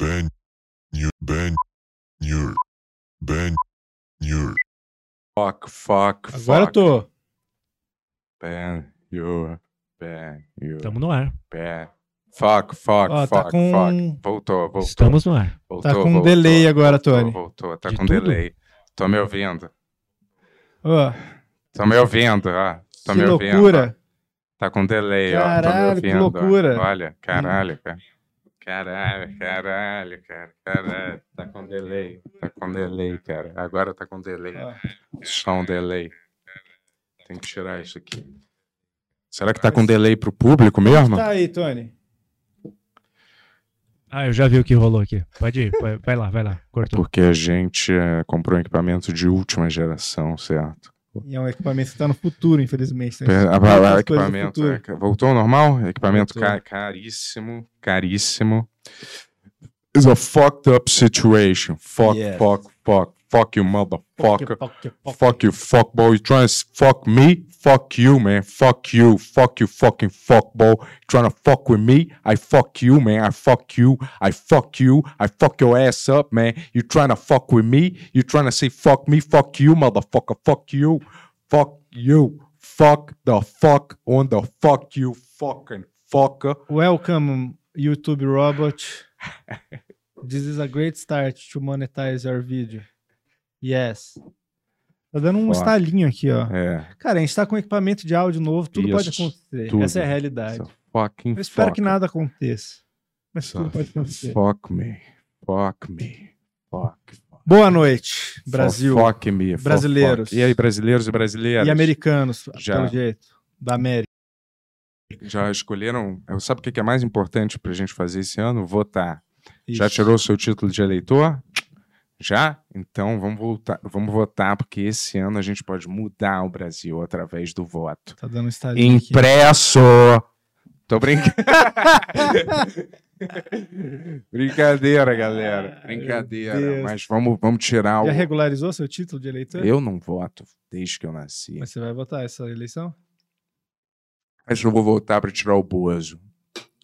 Ben. Nur. Ben. Nur. Ben. Nur. Fuck, fuck, Agora eu tô. Ben, you, ben, you, Tamo no ar. ben. Fuck, fuck, Ó, tá fuck, com- fuck. Voltou, voltou. Estamos no ar. voltou, Tá com um voltou, delay agora, voltou, Tony. Voltou, tá De com tudo? delay. Tô me ouvindo. Ó, Tô me ouvindo, ó. Tô que me ouvindo. loucura. Tá com delay, ó. Tô me Caralho, que ouvindo. ó. loucura. Olha, caralho, cara. Caralho, caralho, cara. Caralho, tá com delay. Tá com delay, cara. Agora tá com delay. Ó. Só um delay. Tem que tirar isso aqui. Será que tá com delay pro público mesmo? Tá aí, Tony. Ah, eu já vi o que rolou aqui. Pode ir, vai- vai lá, vai lá. Cortou. Porque a gente eh, comprou um equipamento de última geração, certo? E é um equipamento que tá no futuro, infelizmente. Muitas ah, ah, coisas do equipamento. é, voltou ao normal? Equipamento Voltou. ca- caríssimo, caríssimo. It's a fucked up situation. Fuck, Yes. fuck, fuck. Fuck you, motherfucker. Fuck, fuck, Fuck you, fuck boy. You trying to fuck me? Fuck you, man. Fuck you. Fuck you, fucking fuck boy. Trying to fuck with me? I fuck you, man. I fuck you. I fuck you. I fuck your ass up, man. You trying to fuck with me? You trying to say fuck me? Fuck you, motherfucker. Fuck you. Fuck you. Fuck the fuck on the fuck you, fucking fucker. Welcome, YouTube robot. This is a great start to monetize your video. Yes. Tá dando um Fuck. estalinho aqui, ó. É. Cara, a gente tá com equipamento de áudio novo, tudo pode Isso, acontecer. tudo. Essa é a realidade. So fucking Eu espero que fucker. nada aconteça. Mas So tudo pode acontecer. Fuck me. Fuck me. Fuck. fuck. Boa noite, Brasil. For fuck me. Brasileiros. fuck. E aí, brasileiros e brasileiras? E americanos, Já. pelo jeito. Da América. Já escolheram? Sabe o que que é mais importante pra gente fazer esse ano? Votar. Já tirou o seu título de eleitor? Já? Então vamos voltar, vamos votar, porque esse ano a gente pode mudar o Brasil através do voto. Tá dando um estalinho aqui. Impresso! Tô brincando. Brincadeira, galera. Brincadeira. Mas vamos, vamos tirar Já o. regularizou seu título de eleitor? Eu não voto desde que eu nasci. Mas você vai votar essa eleição? Mas eu vou votar para tirar o Bozo.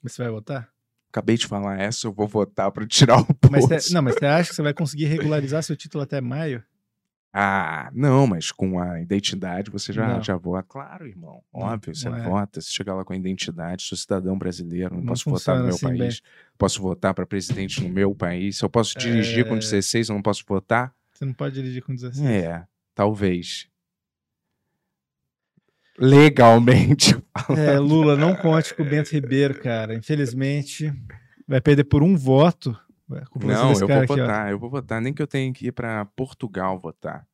Mas você vai votar? Acabei de falar essa, eu vou votar para tirar o Mas Bozo. você- não, mas você acha que você vai conseguir regularizar seu título até maio? Ah, não, mas com a identidade você já, Não. já vota. Claro, irmão. Óbvio, você não é. vota. Se chegar lá com a identidade, sou cidadão brasileiro, não, Não posso votar no meu assim, país. Posso votar para presidente no meu país. Se eu posso dirigir com É. 16, eu não posso votar? Você não pode dirigir com 16. É, talvez. Legalmente. É, Lula, não conte com o Bento Ribeiro, cara. Infelizmente, vai perder por um voto. Não, eu vou aqui, ó. votar, eu vou votar. Nem que eu tenha que ir para Portugal votar,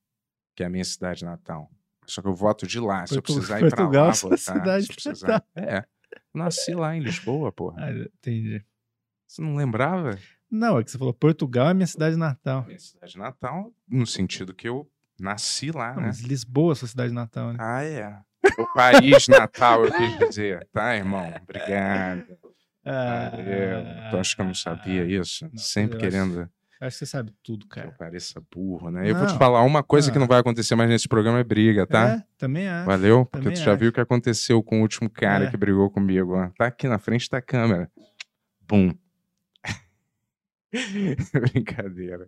que é a minha cidade natal. Só que eu voto de lá. Se eu precisar ir pra Portugal, lá votar. cidade se precisar... É. Nasci lá em Lisboa, porra. Ah, entendi. Você não lembrava? Não, é que você falou Portugal é minha cidade natal. Minha cidade natal, no sentido que eu nasci lá, Não, né? mas Lisboa é sua cidade natal, né? Ah, é. O país natal, eu quis dizer. Tá, irmão? Obrigado. Valeu. Tu acha que eu não sabia isso? Ah, não, Sempre querendo Acho que você sabe tudo, que eu cara. pareça burro, né? Eu vou te Não. falar uma coisa que Ah. não vai acontecer mais nesse programa é briga, tá? É, também acho. Valeu? Porque também tu já acho. viu o que aconteceu com o último cara É. que brigou comigo, ó. Tá aqui na frente da câmera. Bum. Brincadeira.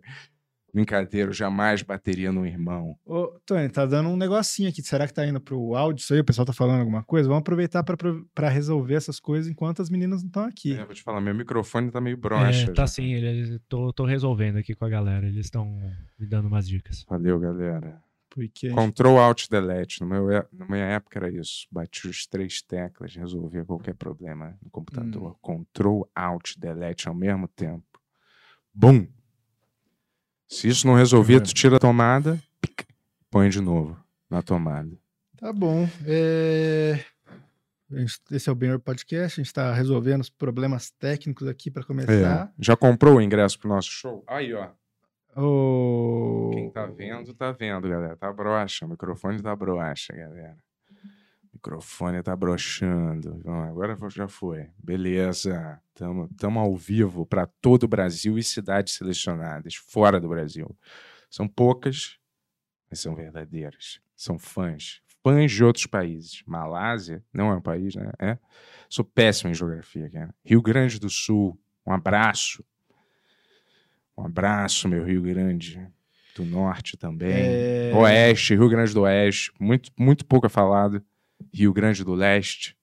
Brincadeira, eu jamais bateria no irmão. Ô, Tony, tá dando um negocinho aqui. Será que tá indo pro áudio isso aí? O pessoal tá falando alguma coisa? Vamos aproveitar pra resolver essas coisas enquanto as meninas não estão aqui. É, vou te falar, meu microfone tá meio broxa. É, tá já. sim, ele, tô, tô resolvendo aqui com a galera. Eles estão me dando umas dicas. Valeu, galera. Porque. Control Alt Delete. No meu, é- na minha época era isso. Bati os três teclas, resolvia qualquer problema no computador. Hum. Control Alt Delete ao mesmo tempo. Bum! Se isso não resolvia, tu tira a tomada, põe de novo na tomada. Tá bom. É... Esse é o Benhor Podcast. A gente tá resolvendo os problemas técnicos aqui pra começar. É. Já comprou o ingresso pro nosso show? Aí, ó. Ô, Quem tá vendo, tá vendo, galera. Tá broxa. O microfone tá broxa, galera. Microfone tá broxando. Bom, agora já foi. Beleza. Tamo, tamo ao vivo para todo o Brasil e cidades selecionadas, fora do Brasil. São poucas, mas são verdadeiras. São fãs. Fãs de outros países. Malásia não é um país, né? É. Sou péssimo em geografia, cara. Rio Grande do Sul, um abraço. Um abraço, meu Rio Grande do Norte também. É, Oeste, Rio Grande do Oeste, muito, muito pouco é falado. Rio Grande do Leste.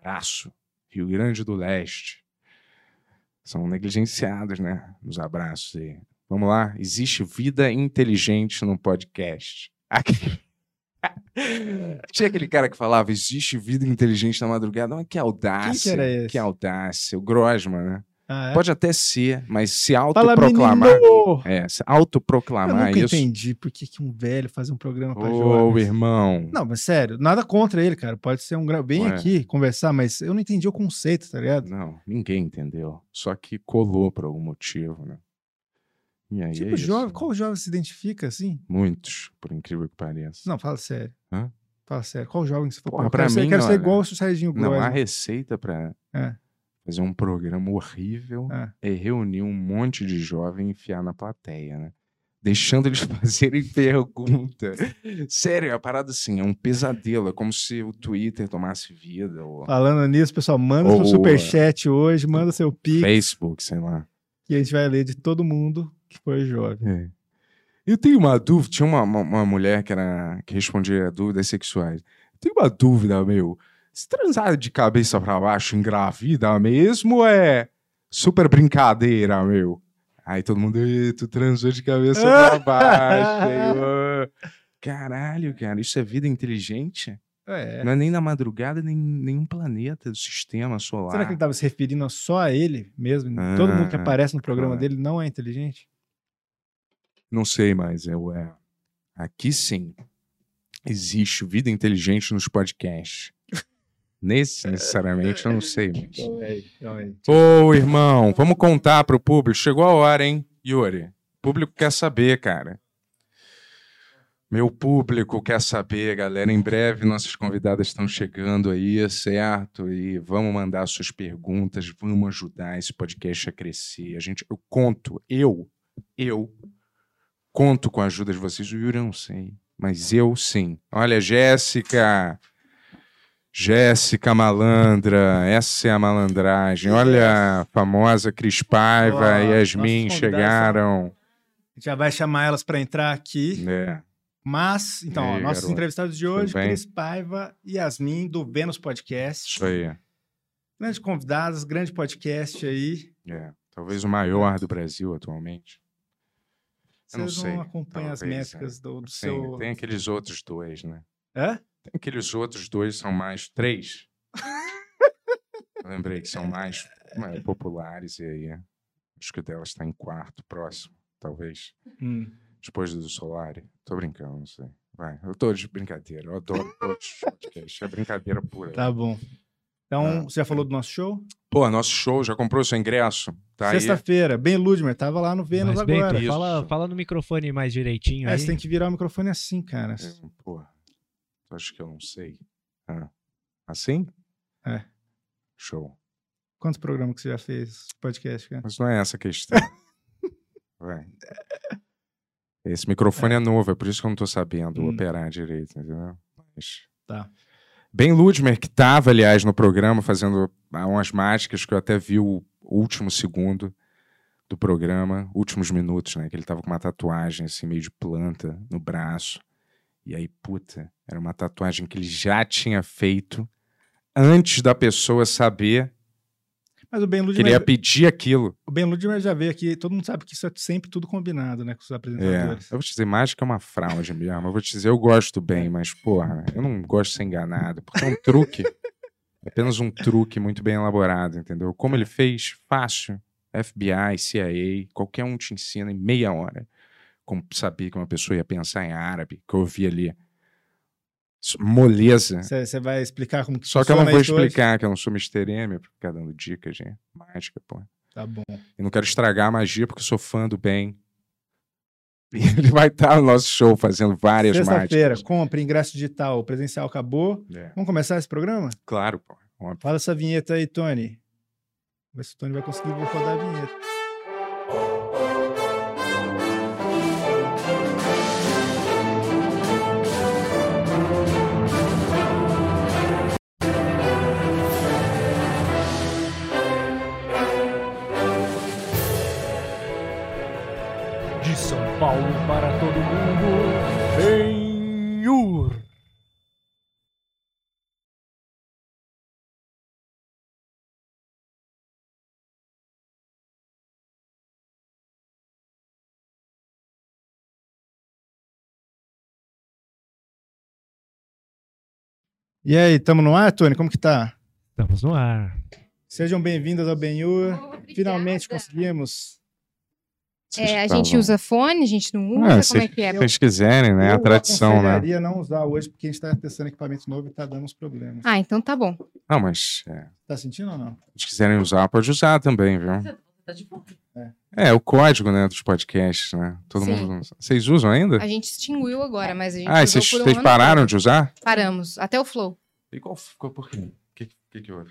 Abraço, Rio Grande do Leste. São negligenciados, né? Nos abraços aí. Vamos lá. Existe vida inteligente no podcast. Aqui. Tinha aquele cara que falava: existe vida inteligente na madrugada. Mas que audácia. Que era esse? Que audácia. O Grosman, né? Ah, é? Pode até ser, mas se Fala, autoproclamar. menino! É, se Eu autoproclamar nunca isso. entendi por que, que um velho faz um programa pra Ô, jovens. irmão. Não, mas sério, nada contra ele, cara. Pode ser um gra... Bem Ué. aqui, conversar, mas eu não entendi o conceito, tá ligado? Não, ninguém entendeu. Só que colou por algum motivo, né? E aí tipo, é jovem, qual jovem se identifica assim? Muitos, por incrível que pareça. Não, fala sério. Hã? Fala sério. Qual jovem que você for Porra, eu pra ser, mim, quero ser olha, igual o Serginho Não há receita pra É. fazer um programa horrível É. é reunir um monte de jovem e enfiar na plateia, né? Deixando eles fazerem pergunta. Sério, é a parada assim, é um pesadelo. É como se o Twitter tomasse vida, ou Falando nisso, pessoal, manda seu Ou, superchat hoje, manda seu pix, Facebook, sei lá. que a gente vai ler de todo mundo que foi jovem. É. Eu tenho uma dúvida. Tinha uma, uma, uma mulher que, era, que respondia dúvidas sexuais. Eu tenho uma dúvida, meu. Se transar de cabeça pra baixo engravida mesmo é super brincadeira, meu? Aí todo mundo, "Ê, tu transou de cabeça pra baixo. Aí. Caralho, cara, isso é vida inteligente? É. Não é nem na madrugada, nem nenhum planeta do sistema solar. Será que ele estava se referindo só a ele mesmo? Todo mundo que Ah, aparece no programa dele não é inteligente? Não sei, mas eu é. Aqui sim. Existe vida inteligente nos podcasts. Nesse, necessariamente, eu não sei. Mas... Ô, irmão, vamos contar pro público. Chegou a hora, hein, Yuri? O público quer saber, cara. Meu público quer saber, galera. Em breve nossas convidadas estão chegando aí, certo? E vamos mandar suas perguntas, vamos ajudar esse podcast a crescer. A gente, eu conto, eu, eu conto com a ajuda de vocês. O Yuri eu não sei, mas eu sim. Olha, Jéssica, Jéssica malandra, essa é a malandragem. Olha, a famosa Cris Paiva e Yasmin chegaram. A gente já vai chamar elas para entrar aqui. É. Mas, então, E ó, aí, nossos garoto? entrevistados de hoje? Cris Paiva e Yasmin, do Vênus Podcast. Isso aí. Grandes convidados, grande podcast aí. É. Talvez o maior do Brasil atualmente. Eu não Vocês sei, não acompanham as talvez, métricas do, do Sim, seu... tem aqueles outros dois, né? Hã? Aqueles outros dois, são mais três. Lembrei que são mais, mais populares e aí é. acho que o dela está em quarto, próximo, talvez. Hum. Depois do Solari. Tô brincando, não sei. Vai, eu tô de brincadeira. Eu adoro todos os podcasts. É brincadeira pura. Tá bom. Então, Ah. você já falou do nosso show? Pô, nosso show, já comprou seu ingresso? Tá. Sexta-feira, bem Ludmer, tava lá no Vênus bem, agora. Fala, fala no microfone mais direitinho É, aí. você tem que virar o microfone assim, cara. É, Porra, tu acha que eu não sei? Ah. Assim? É. Show. Quantos programas que você já fez podcast, cara? Mas não é essa a questão. Vai. Esse microfone é. novo, é por isso que eu não tô sabendo Hum. operar direito, entendeu? Mas... Tá. Ben Ludmer, que tava, aliás, no programa, fazendo ah, umas mágicas, que eu até vi o último segundo do programa, últimos minutos, né? Que ele tava com uma tatuagem, assim, meio de planta no braço. E aí, puta, era uma tatuagem que ele já tinha feito antes da pessoa saber Mas o Ben que ele ia pedir aquilo. o ben Ludmer já veio aqui, todo mundo sabe que isso é sempre tudo combinado, né, com os É, apresentadores. eu vou te dizer, mágica é uma fraude mesmo. Eu vou te dizer, eu gosto bem, mas, porra, eu não gosto de ser enganado. Porque é um truque. É apenas um truque muito bem elaborado, entendeu? Como ele fez, fácil. FBI, CIA, qualquer um te ensina em meia hora. Como saber que uma pessoa ia pensar em árabe, que eu ouvi ali. Moleza. Você vai explicar como que Só que eu não vou isso hoje? explicar, que eu não sou Mr. M, pra ficar dando dicas de mágica, pô. Tá bom. Eu não quero estragar a magia porque eu sou fã do bem. E ele vai estar no nosso show fazendo várias Sexta-feira, mágicas. compre ingresso digital, o presencial acabou. É, Vamos começar esse programa? claro, pô. Óbvio. Fala essa vinheta aí, Tony. Vamos ver se o Tony vai conseguir rodar a vinheta. Um para todo mundo. Benhur. E aí, tamo no ar, Tony? Como que tá? Estamos no ar. Sejam bem-vindos ao Benhur. Finalmente conseguimos. É, a gente usa fone, a gente não Ah, usa, como é se que é? vocês quiserem, né? A Eu tradição, né? aconselharia não usar hoje, porque a gente tá testando equipamento novo e tá dando uns problemas. Ah, então tá bom. Não, mas é, Tá sentindo ou não? se quiserem usar, pode usar também, viu? Tá de boa. É, o código, né, dos podcasts, né? Todo Sim. mundo. usa. Vocês usam ainda? A gente extinguiu agora, mas a gente Ah, e vocês, um vocês pararam de usar? Paramos, até o Flow. E qual ficou por quê? O que, que, que houve?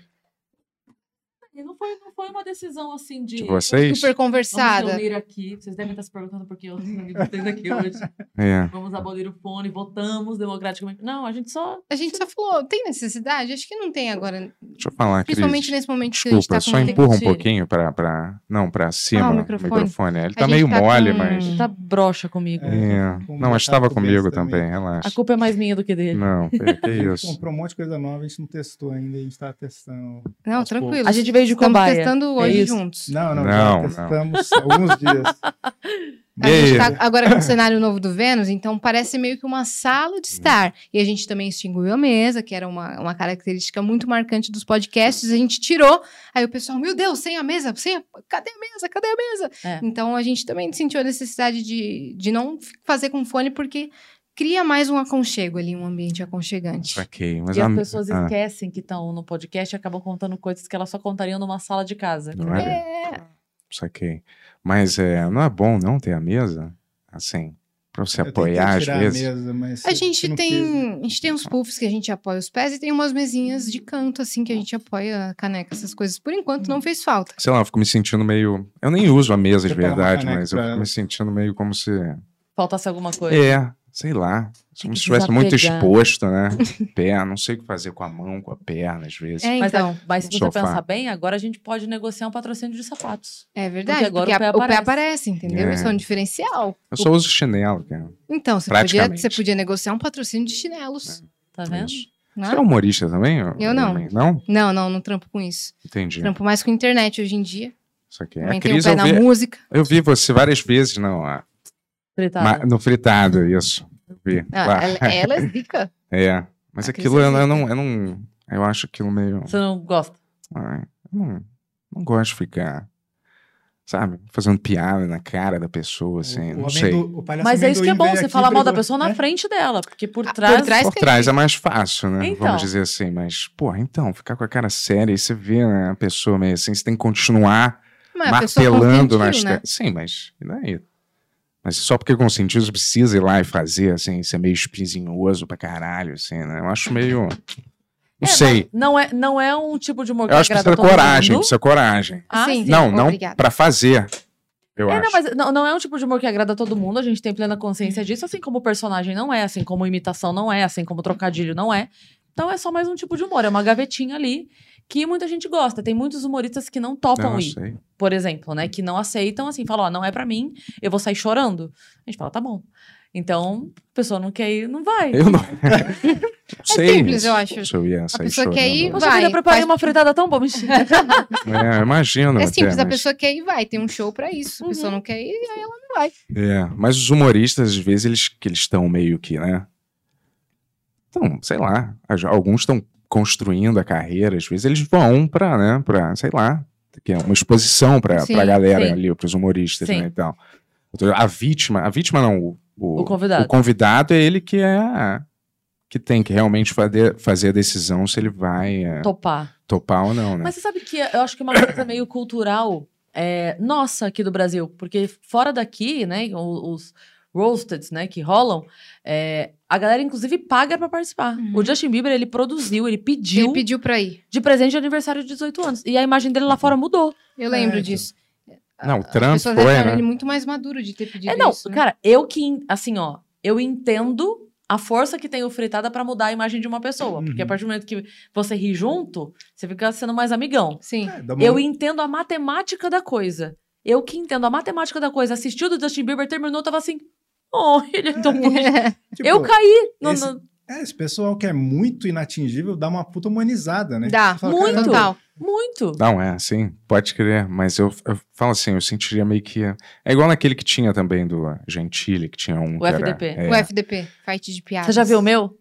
E não foi, não foi uma decisão assim de. De vocês? Super Vamos conversada. reunir aqui. Vocês devem estar se perguntando por que eu vocês aqui hoje. É. Vamos abolir o fone, votamos democraticamente. Não, a gente só. A gente só falou, tem necessidade? Acho que não tem agora. Deixa eu falar, Cris. Principalmente nesse momento que a gente Desculpa, tá só empurra um pouquinho pra, pra. Não, pra cima. Ah, o microfone. microfone. Ele A tá gente meio tá mole, com- mas. Tá broxa comigo. É. Com Não, mas estava comigo também, também. relaxa. A culpa é mais minha do que dele. Não, que, que A gente isso. comprou um monte de coisa nova, a gente não testou ainda, a gente tá testando. Não, tranquilo. A gente veio de Estamos cobaia. testando É hoje isso. juntos. Não, não, Não, já testamos alguns dias. A E gente tá agora com o cenário novo do Vênus, então parece meio que uma sala de estar. E a gente também extinguiu a mesa, que era uma, uma característica muito marcante dos podcasts. A gente tirou. Aí o pessoal, meu Deus, sem a mesa, sem a... cadê a mesa? Cadê a mesa? É. Então a gente também sentiu a necessidade de, de não fazer com fone, porque cria mais um aconchego ali, um ambiente aconchegante. Saquei. Mas E a- as pessoas ah, esquecem que estão no podcast e acabam contando coisas que elas só contariam numa sala de casa. Não é? É, Saquei. Mas é, não é bom não ter a mesa? Assim, pra você Eu apoiar às vezes. A, mesa, mas a gente tem, a gente tem uns puffs que a gente apoia os pés e tem umas mesinhas de canto, assim, que a gente apoia a caneca, essas coisas. Por enquanto não fez falta. Sei lá, eu fico me sentindo meio. Eu nem uso a mesa de verdade, mas eu fico me sentindo meio como se. Faltasse alguma coisa. É, sei lá. Como se estivesse muito exposto, né? Pé, não sei o que fazer com a mão, com a perna, às vezes. É, Mas, então. mas se você Sofá. pensar bem, agora a gente pode negociar um patrocínio de sapatos. É verdade, Porque porque, agora a- o pé o pé aparece. aparece, entendeu? É. Isso é um diferencial. Eu só uso chinelo, cara. Então, você podia, você podia negociar um patrocínio de chinelos. Tá vendo? Isso. né? Você é humorista também? Eu não. Não? Não, não, não trampo com isso. Entendi. Trampo mais com internet hoje em dia. Isso aqui. Também A Cris, pé eu na vi, música. eu vi você várias vezes não, ah, Fritada. ma- no fritado, isso. Eu vi. Ah, ela, ela é zica. É. Mas A aquilo é eu, eu não, eu não. Eu acho aquilo meio. Você não gosta? Eu não, não gosto de ficar. Sabe? Fazendo piada na cara da pessoa, assim. O- não homem sei. do- o palhaço Mas é isso que é bom, você falar mal da pessoa na né? frente dela. Porque por Ah, por trás. trás- Por que é trás é mais fácil, né? Então. Vamos dizer assim. Mas, porra, então, ficar com a cara séria e você vê né, a pessoa meio assim, você tem que continuar Mas martelando nas né? Sim, mas e daí? Mas só porque consentiu, você precisa ir lá e fazer, assim, ser meio espinhoso pra caralho, assim, né? Eu acho meio. Não É, sei. Não é, não é um tipo de humor que Eu acho que agrada precisa coragem, mundo. precisa coragem. Ah, Sim. sim. não, não obrigada. pra fazer. Eu É, acho. não, mas não, não é um tipo de humor que agrada a todo mundo, a gente tem plena consciência disso, assim como o personagem não é, assim como imitação não é, assim como trocadilho não é. Então é só mais um tipo de humor, é uma gavetinha ali que muita gente gosta. Tem muitos humoristas que não topam Não, ir, sei. por exemplo, né? Que não aceitam, assim, falam, ó, não é pra mim, eu vou sair chorando. A gente fala, tá bom. Então, a pessoa não quer ir, não vai. Eu não. sei. simples, eu acho. Se eu ia sair pessoa quer ir, chorando. Poxa, vai, eu preparei faz- uma fritada tão boa. É, eu imagino. É até, simples, a mas- pessoa quer ir, vai. Tem um show pra isso. A pessoa Uhum. não quer ir, aí ela não vai. É, mas os humoristas, às vezes, eles que eles estão meio que, né? Então, sei lá. Alguns estão construindo a carreira, às vezes eles vão pra, né, pra, sei lá, que é uma exposição Sim, pra galera sim. ali, pros humoristas, Sim. né, e tal. A vítima, a vítima não, o, o, O convidado. o convidado é ele que é, que tem que realmente fazer, fazer a decisão se ele vai é, Topar. topar ou não, né? Mas você sabe que eu acho que é uma coisa meio cultural é, nossa aqui do Brasil, porque fora daqui, né, os roasted, né, que rolam, é, a galera inclusive paga pra participar. Uhum. O Justin Bieber, ele produziu, ele pediu Ele pediu pra ir. de presente de aniversário de 18 anos. E a imagem dele lá fora mudou. Eu lembro É, disso. Não, o As Trump pessoas foi, acharam né? ele muito mais maduro de ter pedido É, não, isso. né? cara, eu que, assim, ó, eu entendo a força que tem o fritada pra mudar a imagem de uma pessoa. Porque a Uhum. partir do momento que você ri junto, você fica sendo mais amigão. Sim. É, uma- Eu entendo a matemática da coisa. Eu que entendo a matemática da coisa. Assistiu do Justin Bieber, terminou, tava assim, Oh, ele é tão bonito. Tipo, Eu caí. No, esse- no- É, esse pessoal que é muito inatingível dá uma puta humanizada, né? Dá, fala, muito. "Caramba, Total. Muito. Não, é, sim, pode crer. Mas eu, eu falo assim, eu sentiria meio que. É igual naquele que tinha também do Gentili, que tinha um. O era- FDP. é. O FDP, fight de piadas. Você já viu o meu?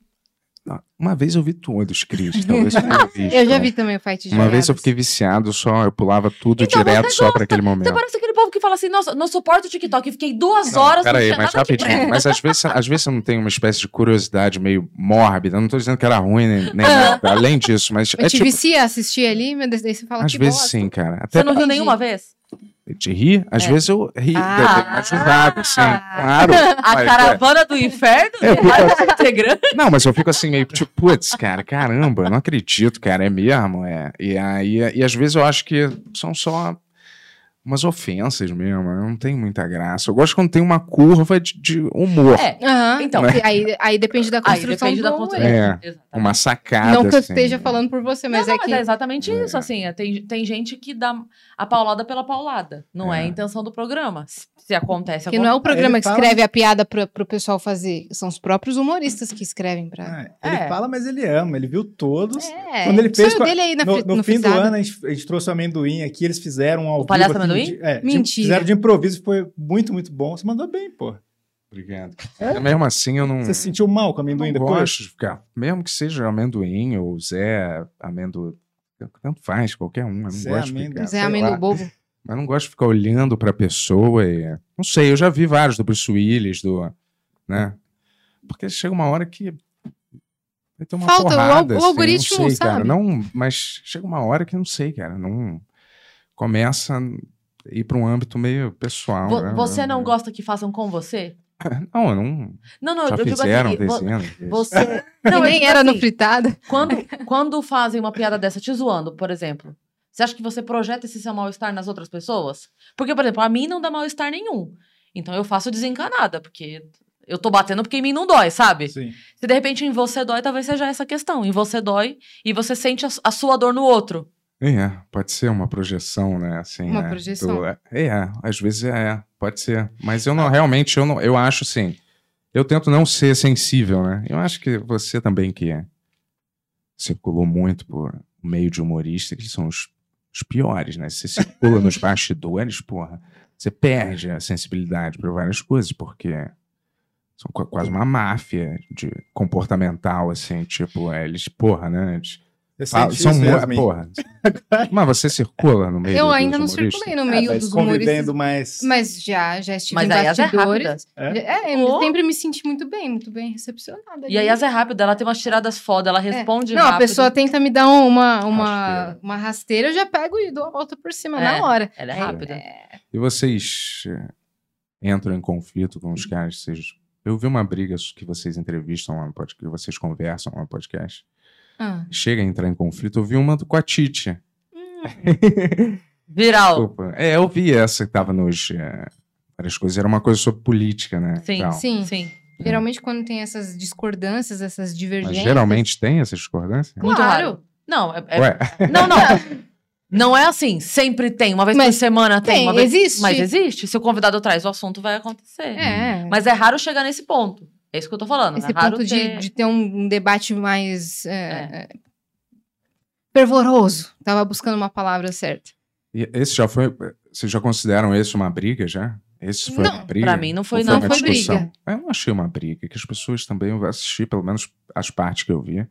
Não, Uma vez eu vi todos, Cris. Talvez eu visto. Eu já vi também o fight de Uma vez eu fiquei viciado, só eu pulava tudo Então direto só pra aquele Você momento. parece aquele povo que fala assim, nossa, não suporto o TikTok. Fiquei duas Não, horas, Peraí, mas nada que rapidinho. Mas às vezes, às vezes você não tem uma espécie de curiosidade meio mórbida. Eu não tô dizendo que era ruim, nem, nem nada. Além disso, mas Eu é te tipo. vicia a assistir ali, meu Deus, daí você fala Às que vezes bosta. sim, cara. Até Você não Entendi. nenhuma vez? De rir, às É. vezes eu ri, Ah. deve ter me ajudado, sim. Claro. A Mas, é. caravana do inferno? É, porque- integrante? Não, mas eu fico assim, meio tipo, putz, cara, caramba, eu não acredito, cara, é mesmo, é. E aí, e às vezes eu acho que são só umas ofensas mesmo, não tem muita graça. Eu gosto quando tem uma curva de, de humor, É, Então. porque aí, aí depende da aí construção depende da do construção. É. Exatamente. uma sacada. Não que eu assim. esteja falando por você, mas não, é não, que... mas é exatamente É. isso, assim, é, tem, tem gente que dá a paulada pela paulada, não é, É. a intenção do programa, se, se acontece, Que não é o programa Ele que fala- escreve a piada pro, pro pessoal fazer, são os próprios humoristas que escrevem pra... Ele É. fala, mas ele ama, ele viu todos. É, Quando ele o fez com dele aí na no fri- no no fim do ano, a gente, a gente trouxe o amendoim aqui, eles fizeram um ao O palhaço aqui amendoim? de- é, de- Mentira. fizeram de improviso, foi muito, muito bom. Você mandou bem, pô. Obrigado. Mesmo assim, eu não. Você se sentiu mal com eu amendoim não depois? gosto de ficar. Mesmo que seja amendoim ou Zé amendo. Tanto faz, qualquer um. Eu não Zé gosto de Amendo- ficar. Zé sei Amendo lá. Bobo. Mas não gosto de ficar olhando pra pessoa e. Não sei, eu já vi vários do Bruce Willis, do. Né? Porque chega uma hora que. Vai ter uma Falta o al- porrada, o assim, algoritmo, não sei, cara. sabe? Não, mas chega uma hora que não sei, cara. Não. Começa a ir pra um âmbito meio pessoal. Vo- né? você não gosta que façam com você? Não, eu não. Não, não, Já eu digo fizeram assim, de vezes. você... Não, nem digo era no assim, fritado. Quando, quando fazem uma piada dessa te zoando, por exemplo, você acha que você projeta esse seu mal-estar nas outras pessoas? Porque, por exemplo, a mim não dá mal-estar nenhum. Então eu faço desencanada, porque eu tô batendo porque em mim não dói, sabe? Sim. Se de repente em você dói, talvez seja essa questão. Em você dói e você sente a, a sua dor no outro. É, pode ser uma projeção, né? Assim, Uma né, projeção. do- é, às vezes é, pode ser. Mas eu não, realmente, eu, não, eu acho assim. Eu tento não ser sensível, né? Eu acho que você também que é, circulou muito por meio de humorista, que são os, os piores, né? Você circula nos bastidores, porra, você perde a sensibilidade para várias coisas, porque são qua- quase uma máfia de comportamental, assim, tipo, é, eles, porra, né? Eles São mu- Yasmin? porra. Mas você circula no meio Eu dos ainda não humoristas? circulei no Ah, meio mas dos convivendo humoristas. mais... Mas já, já estive Mas em aí a Zé bastidores. Rápida. É, eu Oh. sempre me senti muito bem, muito bem recepcionada. E a Zé Rápida, ela tem umas tiradas foda, ela responde É. Não, a rápido. pessoa tenta me dar um- uma, uma, Rasteira. uma rasteira, eu já pego e dou a volta por cima É, na hora. Ela é rápida. E vocês eh, entram em conflito com os caras? Vocês... Eu vi uma briga que vocês entrevistam lá no podcast, que vocês conversam lá no podcast. Ah. Chega a entrar em conflito. Eu vi uma do- com a Titi. Viral. Desculpa. É, eu vi essa que tava nos. eh, várias coisas. Era uma coisa sobre política, né? Sim, Tal. Sim. Sim. Geralmente, quando tem essas discordâncias, essas Mas divergências. geralmente tem essas discordâncias? Muito Claro. raro. Não, é, é- Ué, não, não. Não é assim, sempre tem. Uma vez por Mas semana tem. tem, uma vez... existe. Mas existe. Se o convidado traz o assunto, vai acontecer. É. Mas é raro chegar nesse ponto. É isso que eu tô falando. Esse é raro ponto de, ter... de ter um debate mais. é, é, fervoroso. Tava buscando uma palavra certa. e esse já foi. Vocês já consideram esse uma briga já? Esse foi Não, uma briga? pra mim não foi, Ou não. uma foi discussão? briga. Eu não achei uma briga, que as pessoas também eu assisti, pelo menos as partes que eu vi.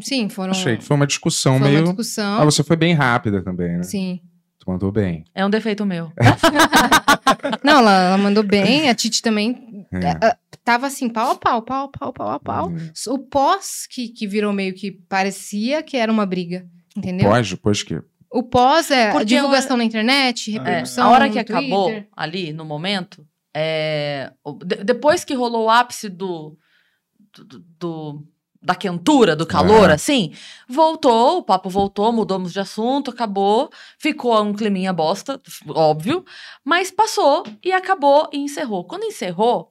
Sim, foram. Achei que foi uma discussão foi meio. uma discussão. Ah, você foi bem rápida também, né? Sim. Tu mandou bem. É um defeito meu. Não, ela, ela mandou bem. A Titi também É. é, é, tava assim, pau a pau, pau a pau, pau a pau. Hum. O pós que, que virou meio que parecia que era uma briga. Entendeu? Pós, depois que. O pós é Porque divulgação na internet, É, repercussão. a hora no que acabou, Twitter. ali, no momento, é, depois que rolou o ápice do, do, do- da quentura, do calor, É. assim, voltou, o papo voltou, mudamos de assunto, acabou, ficou um climinha bosta, óbvio, mas passou e acabou e encerrou. Quando encerrou,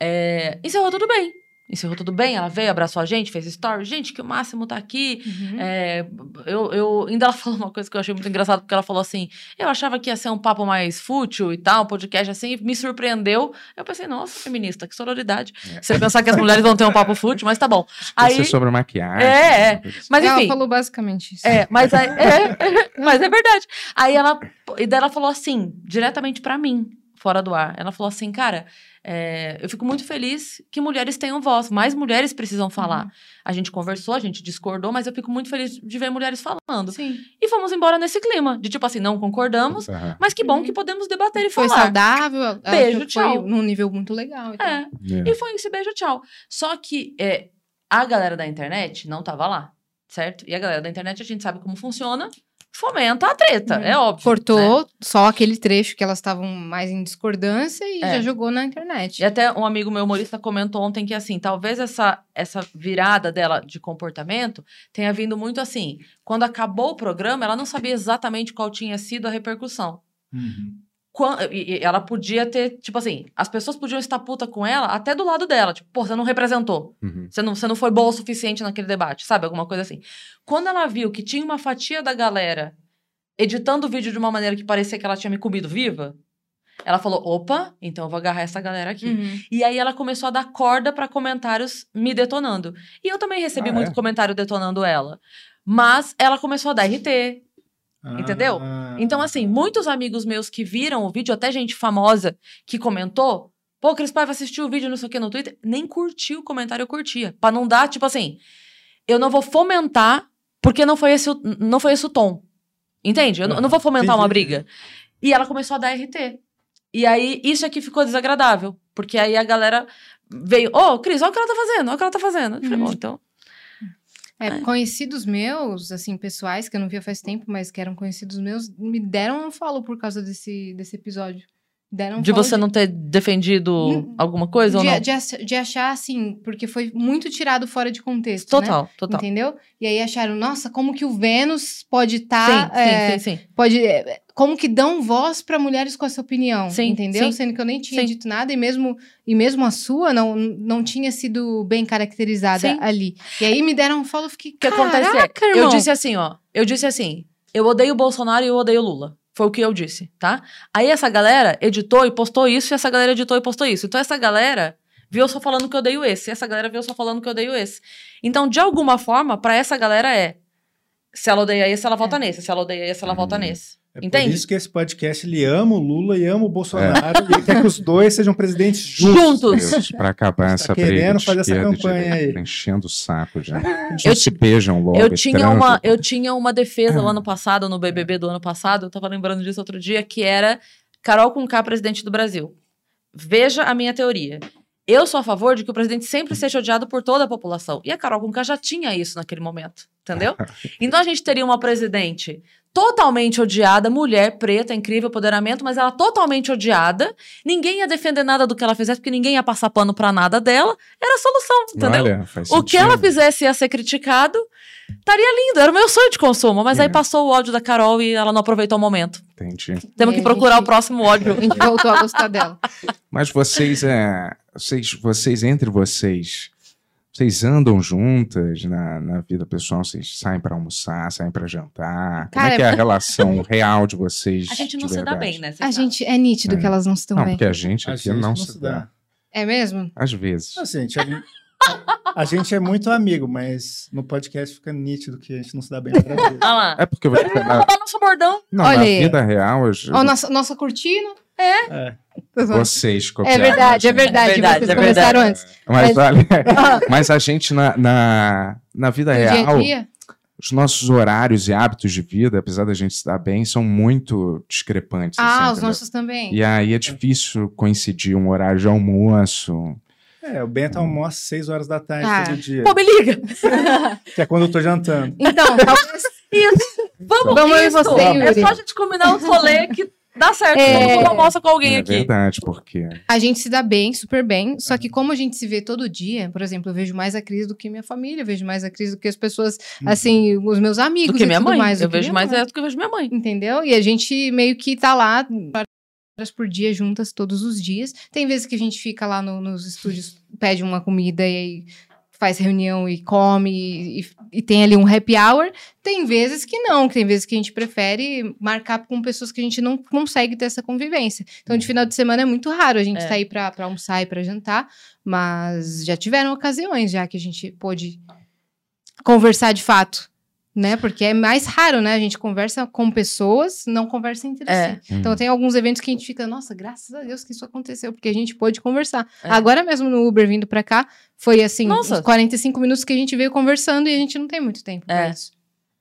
é, encerrou tudo bem. Encerrou tudo bem, ela veio, abraçou a gente, fez story. Gente, que o Máximo tá aqui. Uhum. É, eu, eu ainda ela falou uma coisa que eu achei muito engraçado, porque ela falou assim: eu achava que ia ser um papo mais fútil e tal, um podcast assim, me surpreendeu. Eu pensei, nossa, feminista, que sororidade. É. Você pensar que as mulheres vão ter um papo fútil, mas tá bom. Aí, ser sobre maquiagem. É, é. assim. mas Ela enfim. falou basicamente isso. É, mas, aí- é, mas é verdade. Aí ela, e daí ela falou assim, diretamente pra mim, fora do ar. Ela falou assim, cara, é, eu fico muito feliz que mulheres tenham voz, mais mulheres precisam falar. Uhum. A gente conversou, a gente discordou, mas eu fico muito feliz de ver mulheres falando. Sim. E fomos embora nesse clima, de tipo assim, não concordamos, Aham. mas que bom que podemos debater e Foi falar. saudável. ela Beijo, foi tchau. num nível muito legal. Então. É, É. e foi esse beijo, tchau. Só que é, a galera da internet não tava lá, certo? E a galera da internet, a gente sabe como funciona, fomenta a treta, Uhum. é óbvio. né? Cortou só aquele trecho que elas estavam mais em discordância e É. já jogou na internet. E até um amigo meu humorista comentou ontem que, assim, talvez essa, essa virada dela de comportamento tenha vindo muito assim. Quando acabou o programa, ela não sabia exatamente qual tinha sido a repercussão. Uhum. Ela podia ter, tipo assim, as pessoas podiam estar puta com ela até do lado dela. Tipo, pô, você não representou. Uhum. Você não, você não foi boa o suficiente naquele debate, sabe? Alguma coisa assim. Quando ela viu que tinha uma fatia da galera editando o vídeo de uma maneira que parecia que ela tinha me comido viva, ela falou: opa, então eu vou agarrar essa galera aqui. Uhum. E aí ela começou a dar corda pra comentários me detonando. E eu também recebi Ah, muito é? comentário detonando ela. Mas ela começou a dar RT. Entendeu? Ah. Então, assim, muitos amigos meus que viram o vídeo, até gente famosa que comentou, pô, Cris Paiva assistiu o vídeo, não sei o que, no Twitter, nem curtiu o comentário, eu curtia. Pra não dar, tipo assim, eu não vou fomentar, porque não foi esse, o- não foi esse o tom. Entende? Eu, não- eu não vou fomentar uma Entendi. briga. E ela começou a dar RT. E aí, isso aqui ficou desagradável. Porque aí a galera veio, ô, Cris, olha o que ela tá fazendo, olha o que ela tá fazendo. Eu falei, bom, então. É, conhecidos meus, assim, pessoais que eu não via faz tempo, mas que eram conhecidos meus, me deram um follow por causa desse, desse episódio. Deram De você não ter defendido Hum, alguma coisa ou de, não? de de achar assim, porque foi muito tirado fora de contexto, né? Total, total. Entendeu? E aí acharam, nossa, como que o Vênus pode estar. sim, sim, sim, sim. Pode, é, como que dão voz para mulheres com essa opinião, Sim, entendeu? sim. Sendo que eu nem tinha dito nada e mesmo e mesmo a sua não, não tinha sido bem caracterizada ali. E aí me deram um follow, fiquei, O que acontece é, "Caraca, eu irmão." disse assim, ó. Eu disse assim, eu odeio o Bolsonaro e eu odeio o Lula. Foi o que eu disse, tá? Aí essa galera editou e postou isso, e essa galera editou e postou isso. Então essa galera viu só falando que eu odeio esse, e essa galera viu só falando que eu odeio esse. Então, de alguma forma, pra essa galera é, se ela odeia esse, ela vota nesse. Se ela odeia esse, ela vota nesse. É Entende? por isso que esse podcast ele ama o Lula e ama o Bolsonaro e ele quer que os dois sejam presidentes Juntos. juntos. Pra acabar Tá essa briga querendo de fazer essa e campanha aí. enchendo o saco já. Eu não se beijam logo. Eu e tinha, uma, eu tinha uma defesa lá no passado, no BBB do ano passado, eu tava lembrando disso outro dia, que era Carol com K, presidente do Brasil. Veja a minha teoria. Eu sou a favor de que o presidente sempre seja odiado por toda a população. E a Carol com K já tinha isso naquele momento, entendeu? Então a gente teria uma presidente totalmente odiada, mulher, preta, incrível, empoderamento, mas ela totalmente odiada. Ninguém ia defender nada do que ela fizesse, porque ninguém ia passar pano pra nada dela. Era a solução, entendeu? Olha, O que ela fizesse ia ser criticado, estaria lindo. Era o meu sonho de consumo. Mas aí É. passou o ódio da Carol e ela não aproveitou o momento. Entendi. Temos que a procurar gente- o próximo ódio. A gente voltou a gostar dela. Mas vocês, é, vocês, vocês entre vocês, vocês andam juntas na, na vida pessoal? Vocês saem pra almoçar, saem pra jantar? Como Cara, é que é a relação real de vocês? A gente não se dá bem, né? Você A sabe. gente é nítido É. que elas não estão Não, bem. porque a gente A aqui gente não, se dá. É mesmo? Às vezes. Assim, a, gente é, a- a gente é muito amigo, mas no podcast fica nítido que a gente não se dá bem. Olha lá. É porque você, na, Olha nosso bordão. não, Olha na aí. vida real, as- Ó, nossa, nossa cortina. É. vocês É copiaram. verdade, é a gente. verdade. É verdade, Vocês é começaram verdade. antes. Mas, Mas- olha, mas a gente na, na, na vida No dia real, dia. os nossos horários e hábitos de vida, apesar da gente se dar bem, são muito discrepantes. assim, Ah, os entendeu? nossos também. E aí é difícil coincidir um horário de almoço. É, o Bento almoça às 6 horas da tarde Ah. todo dia, Pô, me liga. que é quando eu tô jantando. Então, talvez. Vamos, Vamos eu e isso. você, É só a gente combinar um rolê que dá certo. É. Todo mundo almoça com alguém é aqui. verdade, porque A gente se dá bem, super bem. Só que como a gente se vê todo dia, por exemplo, eu vejo mais a Cris do que minha família, eu vejo mais a Cris do que as pessoas, assim, os meus amigos Do que e minha tudo mãe. mais. eu vejo mais é do que eu vejo minha mãe. Entendeu? E a gente meio que tá lá horas por dia juntas todos os dias. Tem vezes que a gente fica lá no- nos estúdios, pede uma comida e aí faz reunião e come e, e tem ali um happy hour. Tem vezes que não, tem vezes que a gente prefere marcar com pessoas que a gente não consegue ter essa convivência. Então, de final de semana é muito raro a gente É. sair pra, pra almoçar e pra jantar, mas já tiveram ocasiões já que a gente pôde conversar de fato. Né? Porque é mais raro, né? A gente conversa com pessoas, não conversa entre É. si. Então tem alguns eventos que a gente fica, nossa, graças a Deus que isso aconteceu, porque a gente pôde conversar. É. Agora mesmo no Uber vindo pra cá, foi assim, Nossa. uns 45 minutos que a gente veio conversando e a gente não tem muito tempo pra É. isso.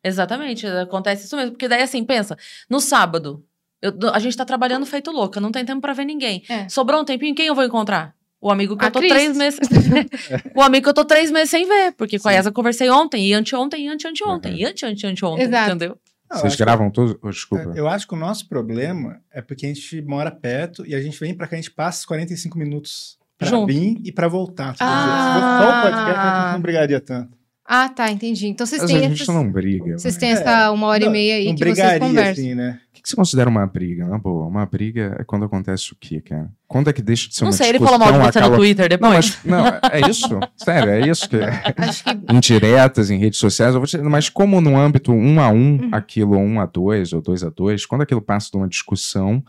Exatamente, acontece isso mesmo. Porque daí, assim, pensa, no sábado, eu- a gente tá trabalhando feito louca, não tem tempo pra ver ninguém. É. Sobrou um tempinho, quem eu vou encontrar? O amigo que A eu tô Cris. três meses. o amigo que eu tô três meses sem ver. Porque com a Yasa eu conversei ontem, e anteontem, e ante-anteontem, Uhum. e ante-ante-anteontem, Exato. entendeu? Não, Vocês acho que- gravam todos? oh, desculpa. Eu acho que o nosso problema é porque a gente mora perto e a gente vem pra cá, a gente passa os 45 minutos pra Junto. vir e pra voltar. todos os Ah. o podcast, a gente não brigaria tanto. Ah, tá, entendi. Então vocês Mas a têm, gente essas- não briga. vocês né? têm essa uma hora Não, e meia aí não que vocês brigaria, conversam. assim, né? O que, que você considera uma briga? Na boa, uma briga é quando acontece o quê, cara? Quando é que deixa de ser Não uma sei, ele discussão falou mal de você no acala- Twitter depois. Não, mas, não, é isso. Sério, é isso que. Acho que Indiretas em redes sociais, eu vou te- mas como no âmbito um a um, Uhum. aquilo um a dois ou dois a dois, quando aquilo passa de uma discussão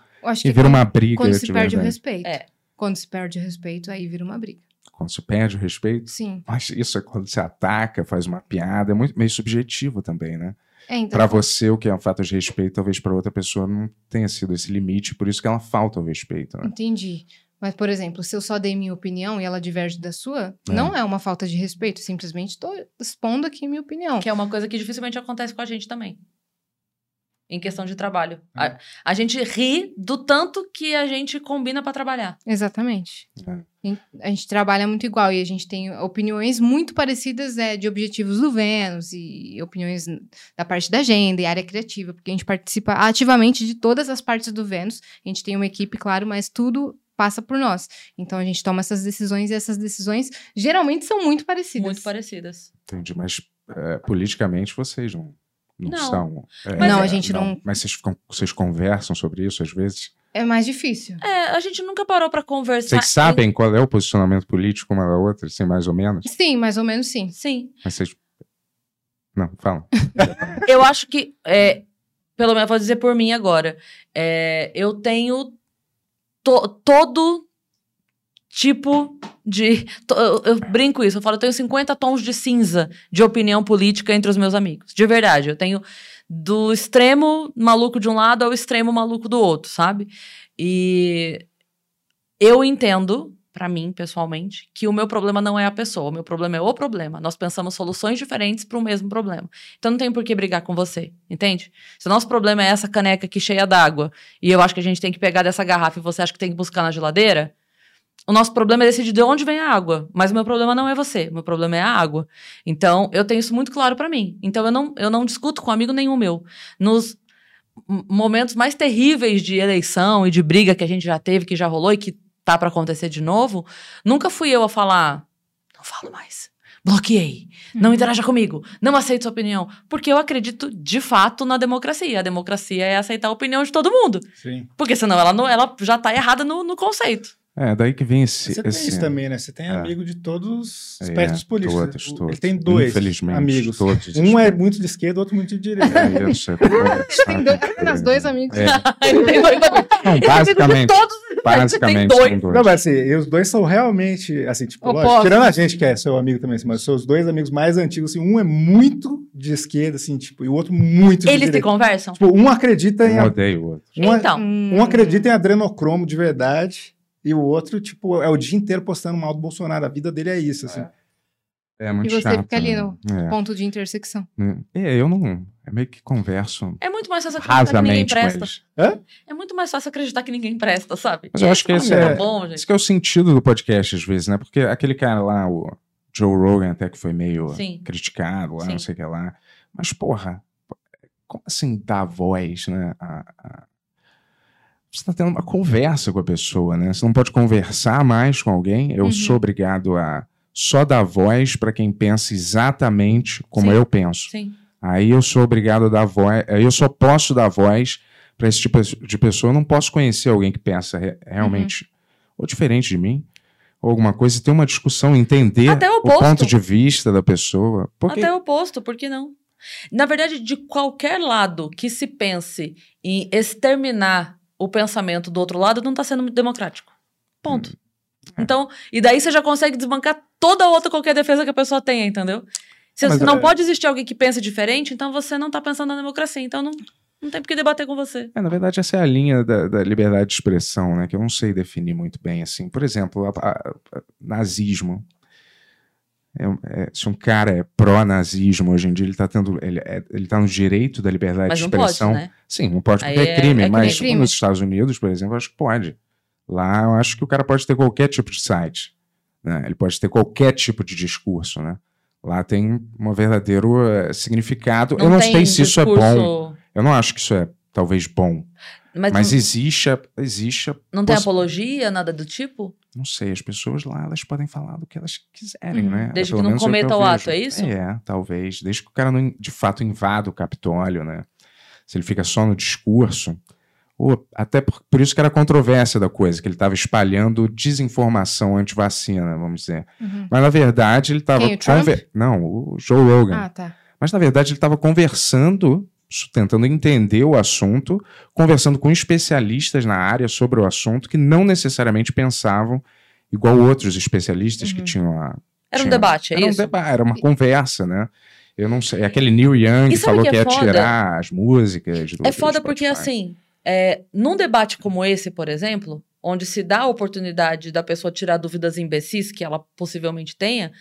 e vira quando, uma briga. quando se de perde o respeito. É. Quando se perde o respeito, aí vira uma briga. Quando se perde o respeito. Sim. Mas isso é quando se ataca, faz uma piada, é muito meio subjetivo também, né? É, então, Pra você, o que é um fato de respeito, talvez pra outra pessoa não tenha sido esse limite, por isso que ela falta o respeito, né? Entendi. Mas, por exemplo, se eu só dei minha opinião e ela diverge da sua, É. não é uma falta de respeito. Simplesmente estou expondo aqui minha opinião. Que é uma coisa que dificilmente acontece com a gente também. Em questão de trabalho. É. A, a gente ri do tanto que a gente combina pra trabalhar. Exatamente. É. A gente- trabalha muito igual e a gente tem opiniões muito parecidas é, de objetivos do Vênus e opiniões da parte da agenda e área criativa, porque a gente participa ativamente de todas as partes do Vênus. A gente tem uma equipe, claro, mas tudo passa por nós. Então a gente toma essas decisões e essas decisões geralmente são muito parecidas. Muito parecidas. Entendi, mas é, politicamente vocês não, não, Não. são. é, Mas Não, a gente não- Mas vocês, vocês conversam sobre isso às vezes? É mais difícil. É, a gente nunca parou pra conversar. Vocês sabem qual é o posicionamento político uma da outra, assim, mais ou menos? Sim, mais ou menos sim. Sim. Mas vocês. Não, fala. Eu acho que, é, pelo menos vou dizer por mim agora, é, eu tenho to- todo tipo de. to- eu, eu brinco isso, eu falo, eu tenho 50 tons de cinza de opinião política entre os meus amigos. De verdade, eu tenho do extremo maluco de um lado ao extremo maluco do outro, sabe? E eu entendo, pra mim, pessoalmente, que o meu problema não é a pessoa, o meu problema é o problema. Nós pensamos soluções diferentes para o mesmo problema. Então não tem por que brigar com você, entende? Se o nosso problema é essa caneca aqui cheia d'água e eu acho que a gente tem que pegar dessa garrafa e você acha que tem que buscar na geladeira, o nosso problema é decidir de onde vem a água. Mas o meu problema não é você, o meu problema é a água. Então eu tenho isso muito claro pra mim. Então eu não, eu não discuto com amigo nenhum meu. Nos momentos mais terríveis de eleição e de briga que a gente já teve, que já rolou e que tá pra acontecer de novo, nunca fui eu a falar, não falo mais. Bloqueei. Não interaja comigo. Não aceito sua opinião. Porque eu acredito, de fato, na democracia. A democracia é aceitar a opinião de todo mundo. Sim. Porque senão ela, não, ela já tá errada no, no conceito. É, daí que vem esse. Você tem esse- isso também, né? Você tem É. amigo de todos os É, espectros políticos. todos, todos. Ele tem dois Infelizmente, amigos. todos. Um é muito de esquerda, outro muito de direita. É isso, é Tem dois, apenas dois amigos. É. Ele tem dois amigos. Não, basicamente. todos. Basicamente, tem dois. Não, mas assim, e os dois são realmente, assim, tipo, lógico, tirando a gente que é seu amigo também, assim, mas são os dois amigos mais antigos, assim, um é muito de esquerda, assim, tipo, e o outro muito de Eles se conversam? Tipo, um acredita em... Um odeia o outro. Um, Então. Um acredita em adrenocromo de verdade e o outro, tipo, é o dia inteiro postando mal do Bolsonaro. A vida dele é isso, assim. É muito E você chato. fica ali né? no É. Ponto de intersecção. É, eu não. É meio que converso É muito mais fácil acreditar que ninguém presta. eles. É muito mais fácil acreditar que ninguém presta, sabe? Mas eu acho que esse Tá é, bom, gente. esse que é o sentido do podcast, às vezes, né? Porque aquele cara lá, o Joe Rogan, até que foi meio Sim. criticado lá, Sim. não sei o que lá. Mas, porra, como assim dar voz, né? a- a- Você tá tendo uma conversa com a pessoa, né? Você não pode conversar mais com alguém. Eu Uhum. sou obrigado a só dar voz para quem pensa exatamente como Sim. eu penso. Sim. Aí eu sou obrigado a dar voz, aí eu só posso dar voz para esse tipo de pessoa, eu não posso conhecer alguém que pensa re- realmente ou diferente de mim, ou alguma coisa, e ter uma discussão, entender o o ponto de vista da pessoa. Porque Até o oposto, por que não? Na verdade, de qualquer lado que se pense em exterminar o pensamento do outro lado, não está sendo muito democrático. Ponto. É. Então, e daí você já consegue desbancar toda outra qualquer defesa que a pessoa tenha, entendeu? Se Mas não é- pode existir alguém que pense diferente, então você não está pensando na democracia. Então não, não tem por que debater com você. É, na verdade, essa é a linha da, da liberdade de expressão, né? Que eu não sei definir muito bem, assim. Por exemplo, a- a- a- nazismo. É- é- se um cara é pró-nazismo hoje em dia, ele tá tendo. Ele, é- ele tá no direito da liberdade Mas de não pode, expressão. né? Sim, não pode porque é crime, é mas crime. nos Estados Unidos, por exemplo, acho que pode. Lá eu acho que o cara pode ter qualquer tipo de site. né? Ele pode ter qualquer tipo de discurso, né? Lá tem um verdadeiro eh, significado. eu não tem sei se isso é bom. discurso- Eu não acho que isso é talvez bom. Mas, Mas não, existe, a- existe, a- não tem poss- apologia, nada do tipo? Não sei, as pessoas lá, elas podem falar do que elas quiserem, Uhum, né? desde Pelo que não é o cometa o ato, é isso? É, talvez. Desde que o cara não, de fato invada o Capitólio, né? Se ele fica só no discurso. Ou, até por, por isso que era a controvérsia da coisa, que ele estava espalhando desinformação anti-vacina, vamos dizer. Uhum. Mas, na verdade, ele estava... Trump? Não, o Joe Rogan. Ah, tá. Mas, na verdade, ele estava conversando, tentando entender o assunto, conversando com especialistas na área sobre o assunto que não necessariamente pensavam igual outros especialistas que Uhum. tinham a. Era um debate, é era um isso? deba- era uma conversa, né? Eu não sei. Aquele Neil Young E sabe falou que que, é ia foda? tirar as músicas. Do, É foda porque, assim, é, num debate como esse, por exemplo, onde se dá a oportunidade da pessoa tirar dúvidas imbecis que ela possivelmente tenha,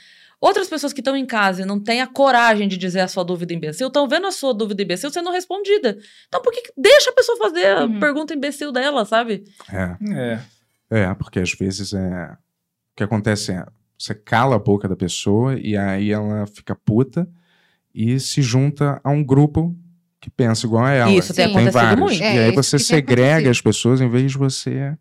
outras pessoas que estão em casa e não têm a coragem de dizer a sua dúvida imbecil, estão vendo a sua dúvida imbecil sendo respondida. Então, por que deixa a pessoa fazer a Uhum. pergunta imbecil dela, sabe? É, É. é, porque às vezes é. O que acontece é. Você cala a boca da pessoa e aí ela fica puta e se junta a um grupo que pensa igual a ela. Isso tem Sim. acontecido vários. muito. É, e aí isso você tem segrega as pessoas em vez de você.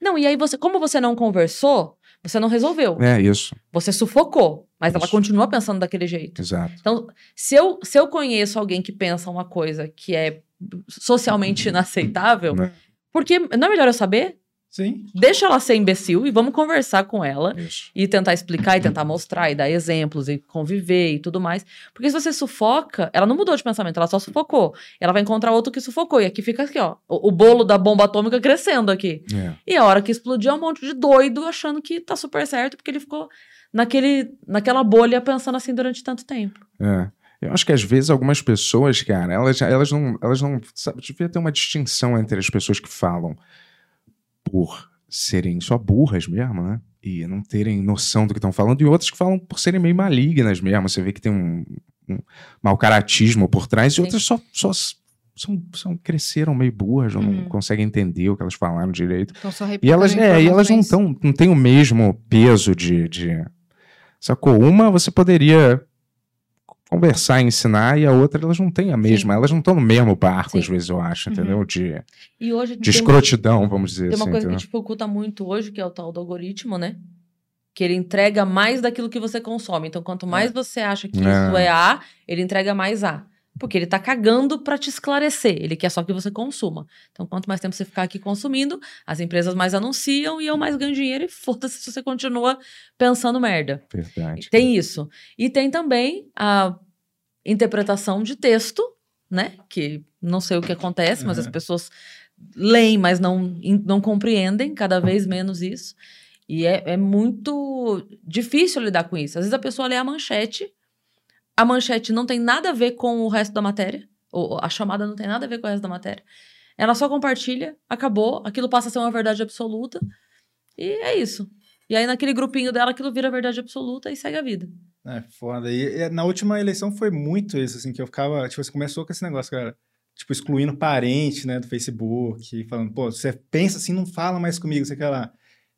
Não, e aí você, como você não conversou, você não resolveu. É isso, Você sufocou, mas ela Isso. continua pensando daquele jeito. exato. Então, se eu, se eu conheço alguém que pensa uma coisa que é socialmente inaceitável, Né? porque não é melhor eu saber? Sim. Deixa ela ser imbecil e vamos conversar com ela Isso. e tentar explicar e tentar mostrar e dar exemplos e conviver e tudo mais. Porque se você sufoca, ela não mudou de pensamento, ela só sufocou. Ela vai encontrar outro que sufocou. E aqui fica aqui, ó, o, o bolo da bomba atômica crescendo aqui. É. E a hora que explodir é um monte de doido achando que tá super certo, porque ele ficou naquele, naquela bolha pensando assim durante tanto tempo. É. Eu acho que às vezes algumas pessoas, cara, elas, elas não. Elas não sabe, devia ter uma distinção entre as pessoas que falam por serem só burras mesmo, né? E não terem noção do que estão falando, e outras que falam por serem meio malignas mesmo. Você vê que tem um, um mau caratismo por trás, Sim. e outras só, só são, são, cresceram meio burras, não Uhum. conseguem entender o que elas falaram direito. Então E elas, é, e elas não, tão, não têm o mesmo peso de, de. Sacou? Uma você poderia conversar e ensinar, e a outra elas não têm a mesma. Elas não estão no mesmo barco, Sim. às vezes, eu acho, Uhum. entendeu? De, E hoje de tem- escrotidão, vamos dizer Tem uma assim. coisa que entendeu? dificulta muito hoje, que é o tal do algoritmo, né? Que ele entrega mais daquilo que você consome. Então, quanto mais você acha que É. isso é A, ele entrega mais A. Porque ele tá cagando pra te esclarecer. Ele quer só que você consuma. Então, quanto mais tempo você ficar aqui consumindo, as empresas mais anunciam e eu mais ganho dinheiro e foda-se se você continua pensando merda. Verdade. Tem isso. E tem também a interpretação de texto, né? Que não sei o que acontece, mas as Uhum. pessoas leem, mas não, não compreendem cada vez menos isso. E é, é muito difícil lidar com isso. Às vezes a pessoa lê a manchete, a manchete não tem nada a ver com o resto da matéria, ou a chamada não tem nada a ver com o resto da matéria. Ela só compartilha, acabou, aquilo passa a ser uma verdade absoluta, e é isso. E aí, naquele grupinho dela, aquilo vira verdade absoluta e segue a vida. É foda. E, e na última eleição foi muito isso, assim, que eu ficava. Tipo, você começou com esse negócio, cara. Tipo, excluindo parente, né, do Facebook, falando, pô, você pensa assim, não fala mais comigo, você quer lá.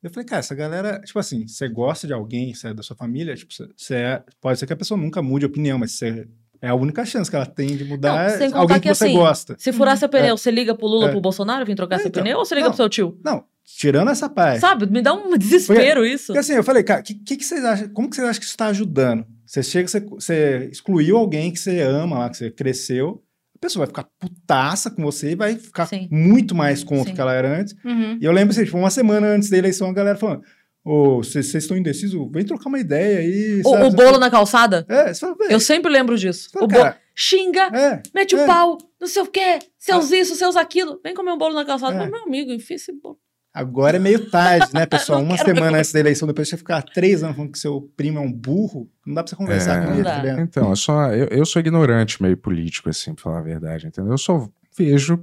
Eu falei, cara, essa galera, tipo assim, você gosta de alguém, você é da sua família, tipo, você- é, pode ser que a pessoa nunca mude a opinião, mas você, é a única chance que ela tem de mudar Não, sem é contar alguém que, que, você assim, gosta. Se furar seu pneu, você liga pro Lula, É. pro Bolsonaro, vir trocar É, seu então. pneu, ou você liga Não. pro seu tio? Não, tirando essa parte. Sabe? Me dá um desespero isso. Porque assim, eu falei, cara, que, que, que vocês acham? Como que vocês acham que isso está ajudando? Você chega, você, você excluiu alguém que você ama lá, que você cresceu. Pessoa vai ficar putaça com você e vai ficar Sim. muito mais contra Sim. o que ela era antes. Uhum. E eu lembro, assim, tipo, uma semana antes da eleição, a galera falando, ô, vocês vocês estão indecisos? Vem trocar uma ideia aí. O, sabe? o bolo na calçada? É, você fala. Eu sempre lembro disso. fala, O bolo xinga, é, mete o é. pau, não sei o quê, seus isso, seus aquilo. Vem comer um bolo na calçada. É. Mas, meu amigo, enfia esse bolo. Agora é meio tarde, né, pessoal? Uma semana antes da eleição, depois você ficar três anos falando que seu primo é um burro, não dá pra você conversar É. com ele, tá? Então, eu, só, eu, eu sou ignorante meio político, assim, pra falar a verdade, entendeu? Eu só vejo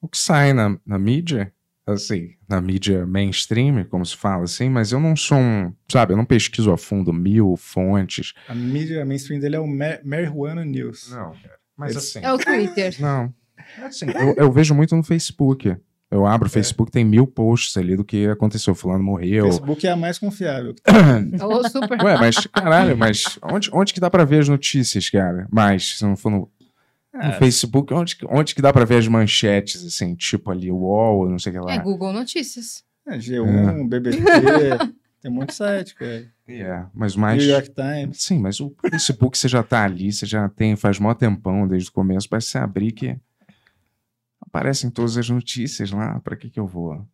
o que sai na, na mídia, assim, na mídia mainstream, como se fala assim, mas eu não sou um, sabe, eu não pesquiso a fundo mil fontes. A mídia mainstream dele é o Ma- Marijuana News. Não, cara. Mas assim. É o Twitter. Não. Assim, eu, eu vejo muito no Facebook. Eu abro o Facebook, tem mil posts ali do que aconteceu. Fulano O morreu. Facebook é a mais confiável. Ou super. Ué, mas, caralho, mas onde, onde que dá pra ver as notícias, cara? Mais, se não for no, no Ah, Facebook, onde, que- onde que dá pra ver as manchetes, assim, tipo ali, o UOL, não sei o que lá. É Google Notícias. é, G1, BBT, tem muito site, cara. É, mas mais... New York Times. Sim, mas o Facebook você já tá ali, você já tem, faz mó tempão desde o começo, para você abrir que aparecem todas as notícias lá, pra que que eu vou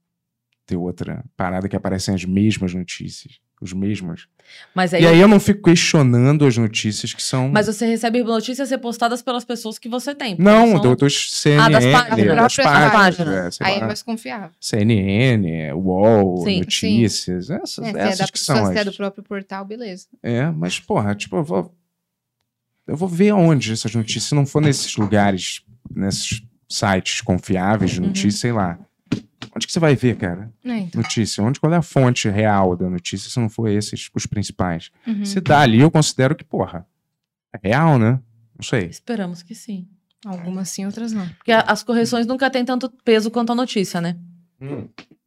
ter outra parada que aparecem as mesmas notícias, os mesmos. Mas aí, E aí eu não fico questionando as notícias que são... mas você recebe notícias repostadas pelas pessoas que você tem. Não, são- dos CNN, Ah, das páginas. das páginas, páginas. é, Aí é lá, mais confiável. CNN, UOL, Sim, notícias, essas, É, é essas da que são se é as... do próprio portal, beleza. É, mas porra, tipo, eu vou... Eu vou ver onde essas notícias, se não for nesses lugares, nesses sites confiáveis de Uhum. notícia, sei lá. Onde que você vai ver, cara? É, então. Notícia. Onde, qual é a fonte real da notícia, se não for esses os principais? Uhum. Se dá ali, eu considero que, porra, é real, né? Não sei. Esperamos que sim. Algumas sim, outras não. Porque a- as correções nunca têm tanto peso quanto a notícia, né?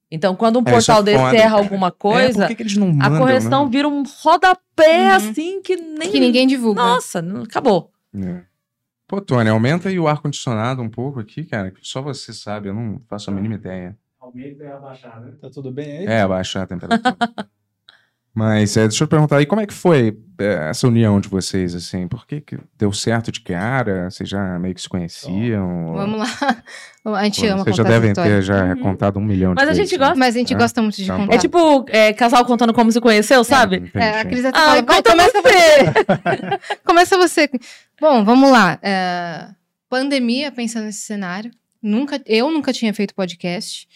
Então, quando um É, é portal desse foda, erra cara. alguma É, por coisa, que, que eles não a mandam, correção né? vira um rodapé, Uhum. assim, que nem... Que ninguém divulga. Nossa, acabou. É. Pô, Tony, aumenta aí o ar-condicionado um pouco aqui, cara, que só você sabe, eu não faço a mínima ideia. Aumenta e abaixar, né? Tá tudo bem aí? É, abaixar a temperatura. Mas é, deixa eu perguntar aí, como é que foi é, essa união de vocês, assim? Por que, que deu certo de cara? Vocês já meio que se conheciam? Vamos lá. A gente Pô, ama Vocês contar já devem ter já Uhum. contado um milhão de Mas a vezes. gente né? gosta. Mas a gente É. gosta muito de Então, contar. É tipo é, casal contando como se conheceu, sabe? Entendi. É, a Cris até Ah, fala, vai, conta começa você! Começa você. Bom, vamos lá. É, pandemia, pensando nesse cenário. Nunca, eu nunca tinha feito podcast.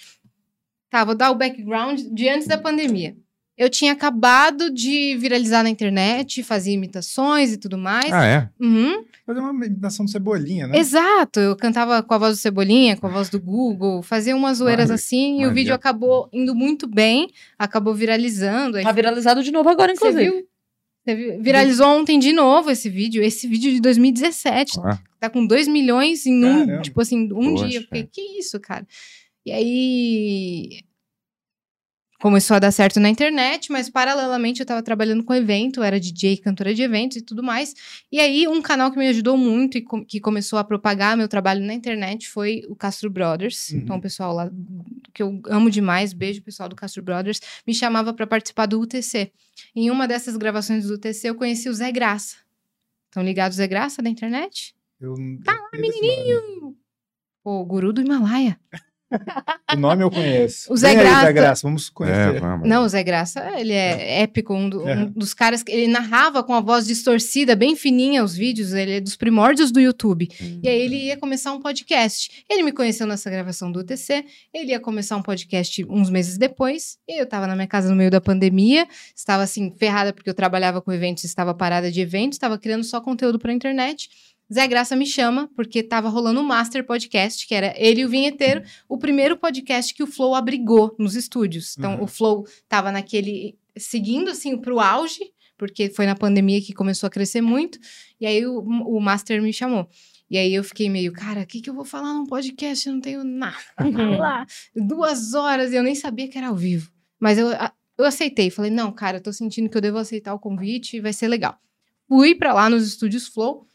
Tá, vou dar o background de antes da pandemia. Eu tinha acabado de viralizar na internet, fazia imitações e tudo mais. Ah, é? Uhum. Fazer uma imitação do Cebolinha, né? Exato, eu cantava com a voz do Cebolinha, com a voz do Google, fazia umas zoeiras assim, e o vídeo acabou indo muito bem, acabou viralizando. aí Tá viralizado de novo agora, inclusive. Você viu? Viralizou ontem de novo esse vídeo, esse vídeo de 2017. Ah, Tá com 2 milhões em um, Caramba. tipo assim, um Poxa. dia. Eu fiquei, que isso, cara? E aí começou a dar certo na internet, mas paralelamente eu tava trabalhando com evento, era DJ, cantora de eventos e tudo mais. E aí um canal que me ajudou muito e com- que começou a propagar meu trabalho na internet foi o Castro Brothers. Uhum. Então o pessoal lá que eu amo demais, beijo pessoal do Castro Brothers, me chamava para participar do UTC. Em uma dessas gravações do UTC eu conheci o Zé Graça. Estão ligados Zé Graça da internet? Eu, tá lá, menininho! O guru do Himalaia. O nome eu conheço. O Zé Vem aí, Graça. Zé Graça, vamos é, conhecer. vamos. Não, o Zé Graça, ele é épico, um, do- um É. dos caras que ele narrava com a voz distorcida, bem fininha os vídeos, ele é dos primórdios do YouTube. Hum. E aí ele ia começar um podcast. Ele me conheceu nessa gravação do UTC, ele ia começar um podcast uns meses depois, e eu tava na minha casa no meio da pandemia, estava assim, ferrada porque eu trabalhava com eventos, estava parada de eventos, estava criando só conteúdo pra internet. Zé Graça me chama, porque tava rolando o Master Podcast, que era ele e o Vinheteiro, o primeiro podcast que o Flow abrigou nos estúdios. Então, Uhum. o Flow tava naquele. seguindo assim pro auge, porque foi na pandemia que começou a crescer muito, e aí o, o Master me chamou. E aí eu fiquei meio, cara, o que, que eu vou falar num podcast? Eu não tenho nada falar. Duas horas e eu nem sabia que era ao vivo. Mas eu, eu aceitei. Falei, não, cara, eu tô sentindo que eu devo aceitar o convite e vai ser legal. Fui pra lá nos estúdios Flow,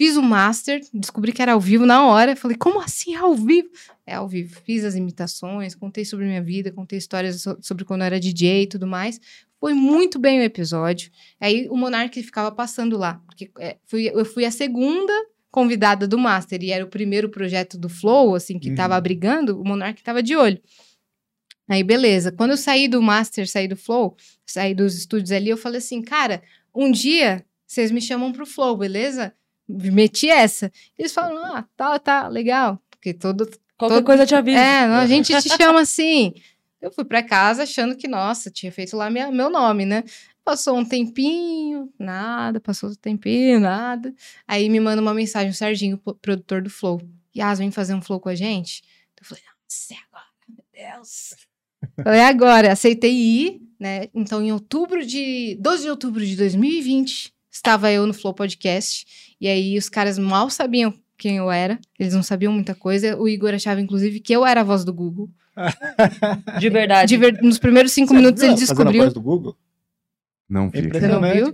fiz o master, descobri que era ao vivo na hora. Falei, como assim é ao vivo? É ao vivo. Fiz as imitações, contei sobre minha vida, contei histórias so- sobre quando eu era DJ e tudo mais. Foi muito bem o episódio. Aí o Monark ficava passando lá. Porque é, fui- eu fui a segunda convidada do Master. E era o primeiro projeto do Flow, assim, que tava Uhum. abrigando, o Monark tava de olho. Aí, beleza. Quando eu saí do Master, saí do Flow, saí dos estúdios ali, eu falei assim, cara, um dia vocês me chamam pro Flow, beleza? Meti essa. Eles falam, ah, tá, tá, legal. Porque todo, Qualquer Todo- coisa te avisa. é, a gente te chama assim. Eu fui pra casa achando que, nossa, tinha feito lá minha- meu nome, né? Passou um tempinho, nada, passou outro tempinho, nada. Aí me manda uma mensagem, o Serginho, pro- produtor do Flow. Yas, vem fazer um Flow com a gente? Eu falei, nossa, é agora, meu Deus. Falei, é agora, aceitei ir, né? Então, em outubro de. 12 de outubro de 2020, estava eu no Flow Podcast. E aí os caras mal sabiam quem eu era. Eles não sabiam muita coisa. O Igor achava, inclusive, que eu era a voz do Google. De verdade. De ver- Nos primeiros cinco Você minutos ele fazendo a descobriu. voz do Google? Não vi. Você não viu?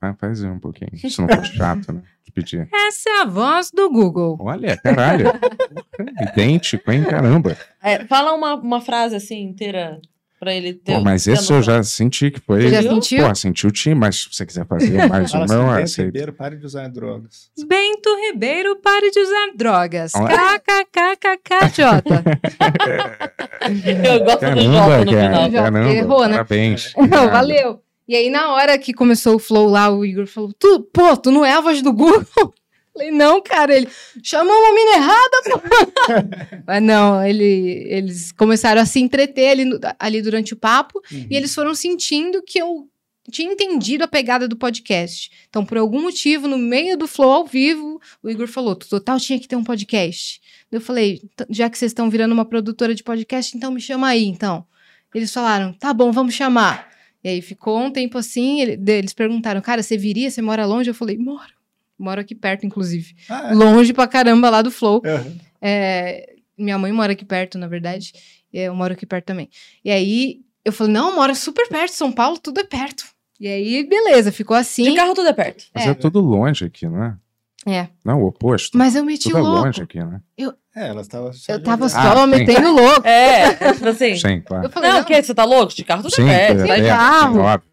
Vai fazer um pouquinho. Se não for chato, né? De pedir. Essa é a voz do Google. Olha, caralho. Idêntico, hein? Caramba. É, fala uma, uma frase assim inteira pra ele ter. Pô, mas esse eu já senti que foi. Você já sentiu? Pô, senti o time, mas se você quiser fazer mais um, assim, eu Bento aceito. Ribeiro, pare de usar drogas. Bento Ribeiro, pare de usar drogas. KKKKJ. Eu gosto do Caramba, Jota no cara, final. Caramba. errou, né? Parabéns. Não, valeu. E aí, na hora que começou o flow lá, o Igor falou: tu, pô, tu não é a voz do Google? Falei, não, cara, ele chamou uma mina errada, pô. Mas não, ele, eles começaram a se entreter ali, ali durante o papo e eles foram sentindo que eu tinha entendido a pegada do podcast. Então, por algum motivo, no meio do flow ao vivo, o Igor falou: "Tu total tinha que ter um podcast. Eu falei: "T- já que vocês estão virando uma produtora de podcast, então me chama aí, então. Eles falaram: tá bom, vamos chamar. E aí ficou um tempo assim, ele- eles perguntaram: cara, você viria? Você mora longe? Eu falei: moro. Moro aqui perto, inclusive. Ah, é. Longe pra caramba lá do Flow. Aham. É, minha mãe mora aqui perto, na verdade. E eu moro aqui perto também. E aí eu falei, não, mora super perto, São Paulo, tudo é perto. E aí, beleza, ficou assim. De carro tudo é perto. Mas é. tudo longe aqui, não é? É. Não, o oposto. Mas eu meti tudo o é louco. longe aqui, né? É, ela estava só Eu tava só Ah, metendo louco. É, tipo assim. Sim, claro. Eu falei, Não, não, o quê? Você tá louco? De carro tudo Sim, é perto. é, vai é, carro. sim, óbvio.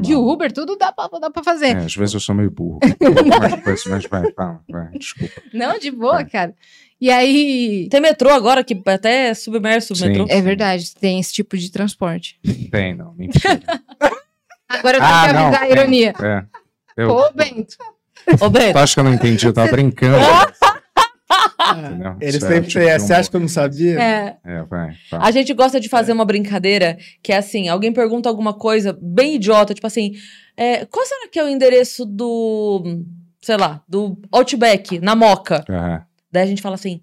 De. Uber, tudo dá pra, dá pra fazer. É, às vezes eu sou meio burro. Algumas coisas, mas vai, fala, vai, desculpa. Não, de boa, É. cara. E aí. Tem metrô agora que até é submerso o Sim. metrô. É verdade, tem esse tipo de transporte. Tem, não, mentira. Agora eu tenho Ah, que não, avisar a tem. ironia. É. Eu Pô, Bento. Ô, Beto, tu acha que eu não entendi, eu tava brincando. Entendeu? Isso é sempre tipo de essa. Você acha que eu não sabia? É, É, vai. a gente gosta de fazer uma brincadeira que é assim: alguém pergunta alguma coisa bem idiota, tipo assim, é, qual será que é o endereço do, sei lá, do Outback, na Moca? Aham. Daí a gente fala assim.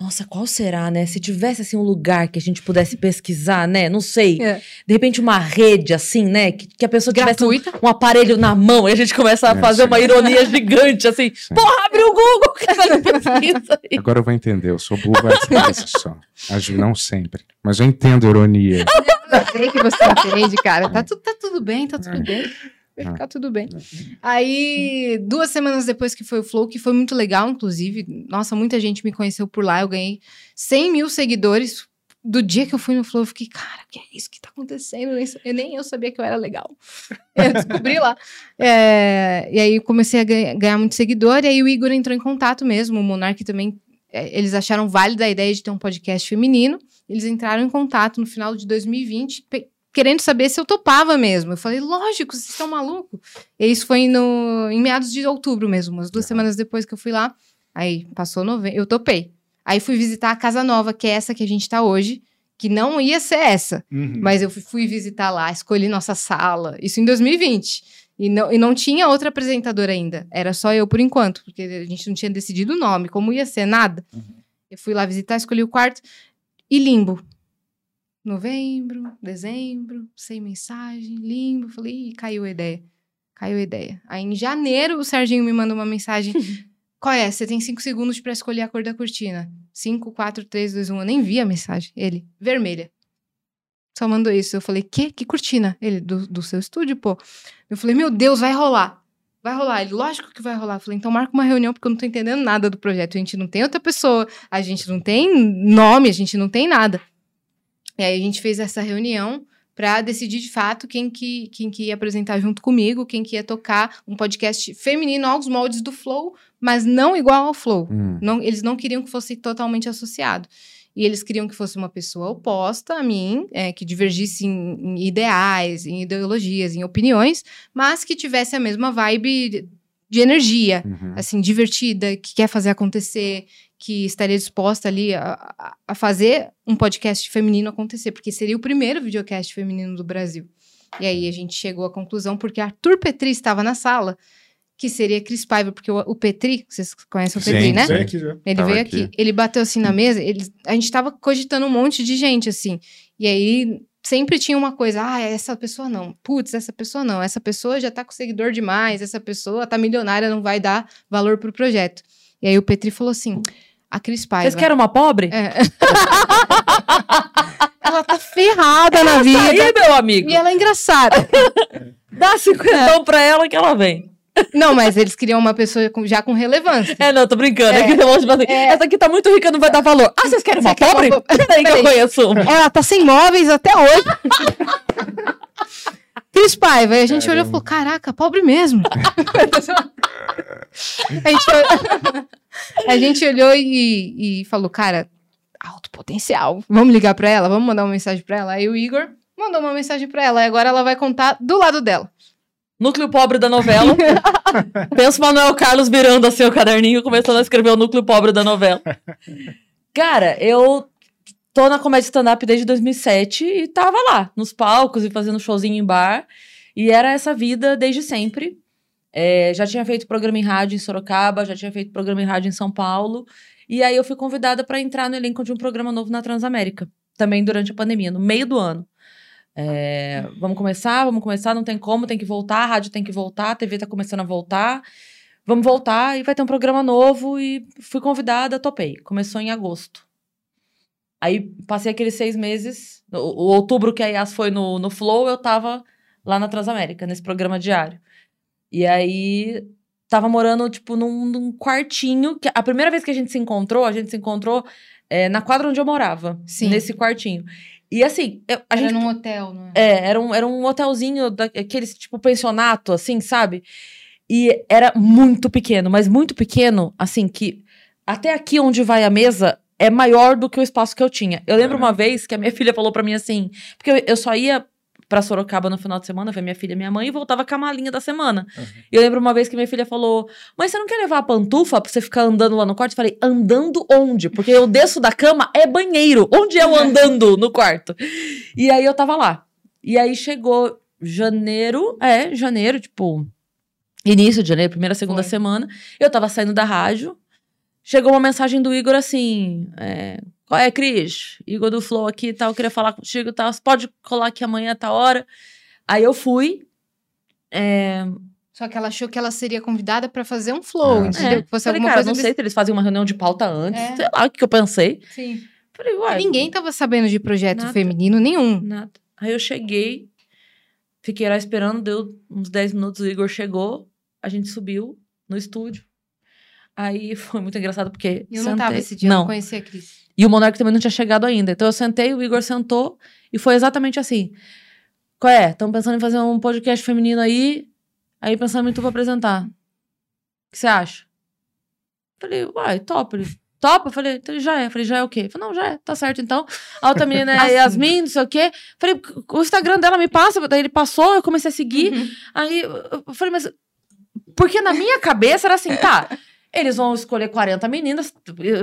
Nossa, qual será, né? Se tivesse assim um lugar que a gente pudesse pesquisar, né? Não sei. É. De repente uma rede assim, né? Que, que a pessoa tivesse um, gratuita. um aparelho na mão e a gente começa a É, fazer sim. uma ironia gigante assim. Sim. Porra, abre o Google que faz pesquisa aí. Agora eu vou entender, eu sou burro às vezes só. Não sempre. Mas eu entendo a ironia. Eu sei que você entende, cara. Tá, tu- tá tudo bem, tá tudo bem. Vai ficar tudo bem. Aí, duas semanas depois que foi o Flow, que foi muito legal, inclusive. Nossa, muita gente me conheceu por lá. Eu ganhei 100 mil seguidores. Do dia que eu fui no Flow, eu fiquei, cara, o que é isso que tá acontecendo? Eu nem, eu sabia que eu era legal. Eu descobri lá. É, e aí, comecei a ganhar, ganhar muito seguidor. E aí, o Igor entrou em contato mesmo. O Monark também. é, Eles acharam válida a ideia de ter um podcast feminino. Eles entraram em contato no final de 2020, pe- querendo saber se eu topava mesmo. Eu falei, lógico, vocês estão malucos. E isso foi no, em meados de outubro mesmo, umas duas semanas depois que eu fui lá. Aí passou novembro, eu topei. Aí fui visitar a casa nova, que é essa que a gente tá hoje, que não ia ser essa. Uhum. Mas eu fui, fui visitar lá, escolhi nossa sala. Isso em 2020. E não, e não tinha outra apresentadora ainda. Era só eu por enquanto, porque a gente não tinha decidido o nome, como ia ser, nada. Eu fui lá visitar, escolhi o quarto. E limbo. Novembro, dezembro, sem mensagem, limbo. Falei, Ih, caiu a ideia. Caiu a ideia. Aí em janeiro o Serginho me manda uma mensagem. Qual é? Você tem cinco segundos pra escolher a cor da cortina. Cinco, quatro, três, dois, um. Eu nem vi a mensagem. Ele, vermelha. Só mandou isso. Eu falei, que? Que cortina? Ele, do, do seu estúdio, pô. Eu falei, meu Deus, vai rolar. Vai rolar. Ele, lógico que vai rolar. Eu falei, então marca uma reunião, porque eu não tô entendendo nada do projeto. A gente não tem outra pessoa, a gente não tem nome, a gente não tem nada. E aí a gente fez essa reunião pra decidir de fato quem que, quem que ia apresentar junto comigo, quem que ia tocar um podcast feminino aos moldes do Flow, mas não igual ao Flow. Hum. Não, eles não queriam que fosse totalmente associado. E eles queriam que fosse uma pessoa oposta a mim, é, que divergisse em, em ideais, em ideologias, em opiniões, mas que tivesse a mesma vibe de- de energia, Uhum. assim, divertida, que quer fazer acontecer, que estaria disposta ali a, a- fazer um podcast feminino acontecer, porque seria o primeiro videocast feminino do Brasil. E aí a gente chegou à conclusão, porque Arthur Petri estava na sala, que seria Cris Paiva, porque o, o Petri, vocês conhecem o Sim, Petri, né? sim. Veio aqui já. Ele Tava veio aqui. aqui. ele bateu assim na mesa, ele, a gente tava cogitando um monte de gente, assim. E aí sempre tinha uma coisa, ah, essa pessoa não. Putz, essa pessoa não. Essa pessoa já tá com seguidor demais, essa pessoa tá milionária, não vai dar valor pro projeto. E aí o Petri falou assim: a Cris Paiva. Vocês querem uma pobre? É. ela tá ferrada na Tá vida. aí, meu amigo. E ela é engraçada. Dá cinquentão pra ela que ela vem. não, mas eles queriam uma pessoa com- já com relevância. É, não, tô brincando. É, É. É. Essa aqui tá muito rica, não vai dar valor. Ah, vocês querem uma pobre? uma Peraí que eu conheço uma. Ela tá sem móveis até hoje. Cris Paiva. Aí a gente olhou e falou: caraca, pobre mesmo. a, gente olhou, a gente olhou e, e falou: cara, alto potencial. Vamos ligar pra ela? Vamos mandar uma mensagem pra ela? Aí o Igor mandou uma mensagem pra ela. E agora ela vai contar do lado dela. Núcleo pobre da novela. Pensa o Manuel Carlos virando assim o caderninho, começando a escrever o núcleo pobre da novela. Cara, eu tô na comédia stand-up desde 2007 e tava lá, nos palcos e fazendo showzinho em bar. E era essa vida desde sempre. É, já tinha feito programa em rádio em Sorocaba, já tinha feito programa em rádio em São Paulo. E aí eu fui convidada para entrar no elenco de um programa novo na Transamérica. Também durante a pandemia, no meio do ano. É, vamos começar, vamos começar, não tem como, tem que voltar, a rádio tem que voltar, a TV tá começando a voltar. Vamos voltar e vai ter um programa novo e fui convidada, topei. Começou em agosto. Aí passei aqueles seis meses, o, o outubro que a Yas foi no, no Flow, eu tava lá na Transamérica, nesse programa diário. E aí tava morando, tipo, num, num quartinho. Que a primeira vez que a gente se encontrou, a gente se encontrou é, na quadra onde eu morava. Sim. Nesse quartinho. E assim, eu- a Era gente num hotel, não é? é, era um, era um hotelzinho, daqueles tipo pensionato, assim, sabe? E era muito pequeno, mas muito pequeno, assim, que até aqui onde vai a mesa é maior do que o espaço que eu tinha. Eu lembro uma vez que a minha filha falou pra mim assim, porque eu, eu só ia pra Sorocaba no final de semana ver minha filha e minha mãe e voltava com a malinha da semana. E eu lembro uma vez que minha filha falou: Mãe, você não quer levar a pantufa pra você ficar andando lá no quarto? Eu falei: Andando onde? Porque eu desço da cama, é banheiro. Onde é o andando no quarto? E aí eu tava lá. E aí chegou janeiro, é, janeiro, tipo, início de janeiro, primeira, segunda Foi. semana. Eu tava saindo da rádio. Chegou uma mensagem do Igor assim: é, Qual é, Cris? Igor do Flow aqui e tal, eu queria falar contigo e tal. Você pode colar aqui amanhã, tá hora? Aí eu fui. É, Só que ela achou que ela seria convidada pra fazer um flow, É. entendeu? é, Que fosse falei, alguma cara, coisa não desse- sei se eles faziam uma reunião de pauta antes, É. sei lá o que, eu pensei. Sim. Falei, uai. Ninguém tava sabendo de projeto Nada. feminino nenhum. Nada. Aí eu cheguei, fiquei lá esperando, deu uns 10 minutos, o Igor chegou, a gente subiu no estúdio. Aí foi muito engraçado porque. Eu não sentei- tava esse dia, eu não Não. conhecia a Cris. E o Monark também não tinha chegado ainda. Então eu sentei, o Igor sentou e foi exatamente assim. Qual é? Estamos pensando em fazer um podcast feminino aí. Aí pensando em tu pra apresentar. O que você acha? Falei, uai, top. Ele, Topa? Falei, então já é. Falei, já é o quê? Falei, não, já é, tá certo então. A outra menina é a Yasmin, não sei o quê. Falei, o Instagram dela me passa, daí ele passou, eu comecei a seguir. Uhum. Aí eu falei, mas. Porque na minha cabeça era assim, tá. Eles vão escolher 40 meninas,